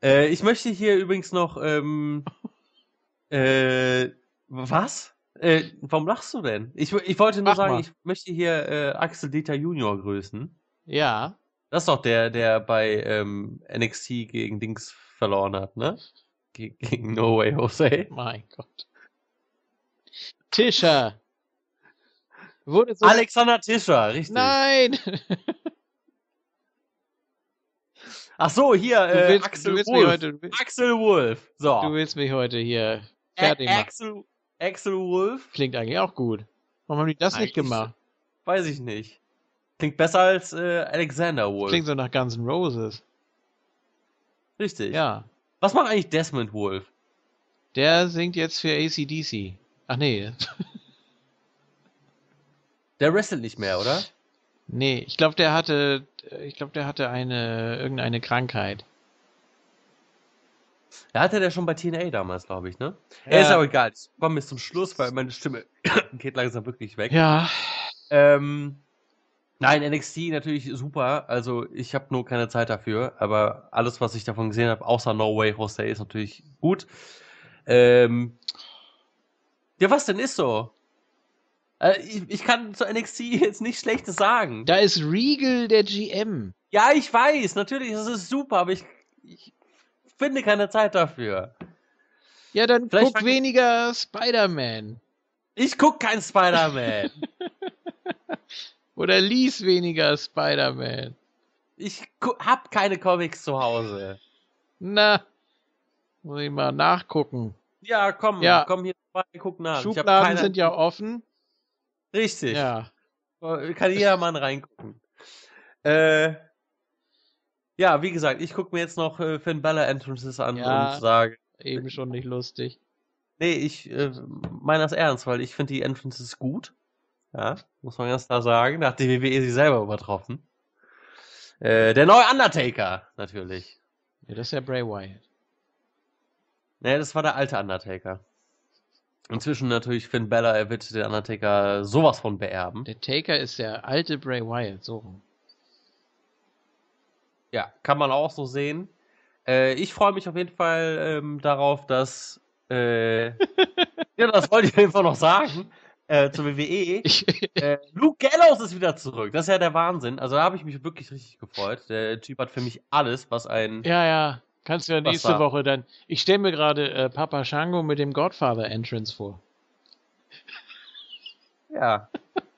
Äh, ich möchte hier übrigens noch, ähm, äh, was? Äh, warum lachst du denn? Ich, ich wollte nur Mach sagen, mal. ich möchte hier äh, Axel Dieter Junior grüßen. Ja. Das ist doch der, der bei ähm, NXT gegen Dings verloren hat, ne? Ge gegen No Way Jose. Mein Gott. Tischer. Wurde so. Alexander Tischer, richtig. Nein! Ach so, hier, äh, willst, Axel Wolf. heute. Du willst, Axel Wolf. So. du willst mich heute hier fertig machen. Axel, Axel Wolf? Klingt eigentlich auch gut. Warum haben die das nicht Eigentlich gemacht? Weiß ich nicht. Klingt besser als äh, Alexander Wolf. Klingt so nach Guns N' Roses. Richtig. Ja. Was macht eigentlich Desmond Wolf? Der singt jetzt für ACDC. Ach nee. Der wrestelt nicht mehr, oder? Nee, ich glaube, der hatte, ich glaube, der hatte eine, irgendeine Krankheit. Ja, hatte der schon bei TNA damals, glaube ich, ne? Ja. Ist aber egal. Ich komme jetzt zum Schluss, weil meine Stimme geht langsam wirklich weg. Ja, Ähm, nein, NXT natürlich super. Also ich habe nur keine Zeit dafür, aber alles, was ich davon gesehen habe, außer No Way Jose, ist natürlich gut. Ähm, ja, was denn ist so? Äh, ich, ich kann zu NXT jetzt nicht Schlechtes sagen. da ist Regal der GM. Ja, ich weiß, natürlich, es ist super, aber ich, ich finde keine Zeit dafür. Ja, dann Vielleicht guck weniger Spider-Man. Ich guck kein Spider-Man. Oder lies weniger Spider-Man. ich hab keine Comics zu Hause. Na, muss ich mal nachgucken. Ja, komm, Ja. komm hier vorbei, guck nach. Schubladen keine- sind ja offen. Richtig. Ja. Kann jedermann reingucken. Äh, ja, wie gesagt, ich gucke mir jetzt noch äh, Finn Balor Entrances an Ja. und sage, Eben schon nicht lustig. nee, ich äh, meine das ernst, weil ich finde die Entrances gut. Ja, muss man ganz klar sagen. Da hat die WWE sie selber übertroffen. Äh, der neue Undertaker, natürlich. Ja, das ist ja Bray Wyatt. Nee, das war der alte Undertaker. Inzwischen natürlich Finn Balor, er wird den Undertaker sowas von beerben. Der Taker ist der alte Bray Wyatt, so rum. Ja, kann man auch so sehen. Äh, ich freue mich auf jeden Fall ähm, darauf, dass. Äh, ja, das wollte ich einfach noch sagen. Äh, zur WWE. Äh, Luke Gallows ist wieder zurück. Das ist ja der Wahnsinn. Also da habe ich mich wirklich richtig gefreut. Der Typ hat für mich alles, was ein. ja, ja. Kannst du ja nächste da? Woche dann. Ich stelle mir gerade äh, Papa Shango mit dem Godfather Entrance vor. Ja.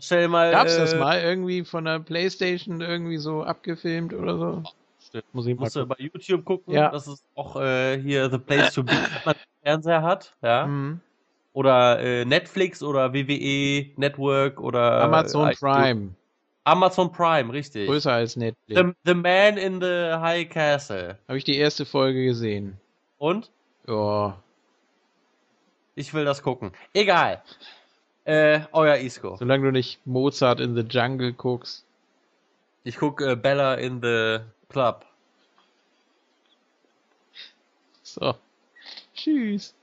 Stell mal. Gab's äh, das mal irgendwie von der Playstation irgendwie so abgefilmt oder so? Stimmt. Muss ich mal Musst du gucken. bei YouTube gucken. Ja. Das ist auch äh, hier The Place to Be, wenn man Fernseher hat. Ja. Mhm. Oder äh, Netflix oder WWE Network oder. Amazon äh, Prime. Amazon Prime, richtig. Größer als Netflix. The, the Man in the High Castle. Habe ich die erste Folge gesehen. Und? Ja. Ich will das gucken. Egal. Äh, euer Isco. Solange du nicht Mozart in the Jungle guckst. Ich guck äh, Bella in the Club. So. Tschüss.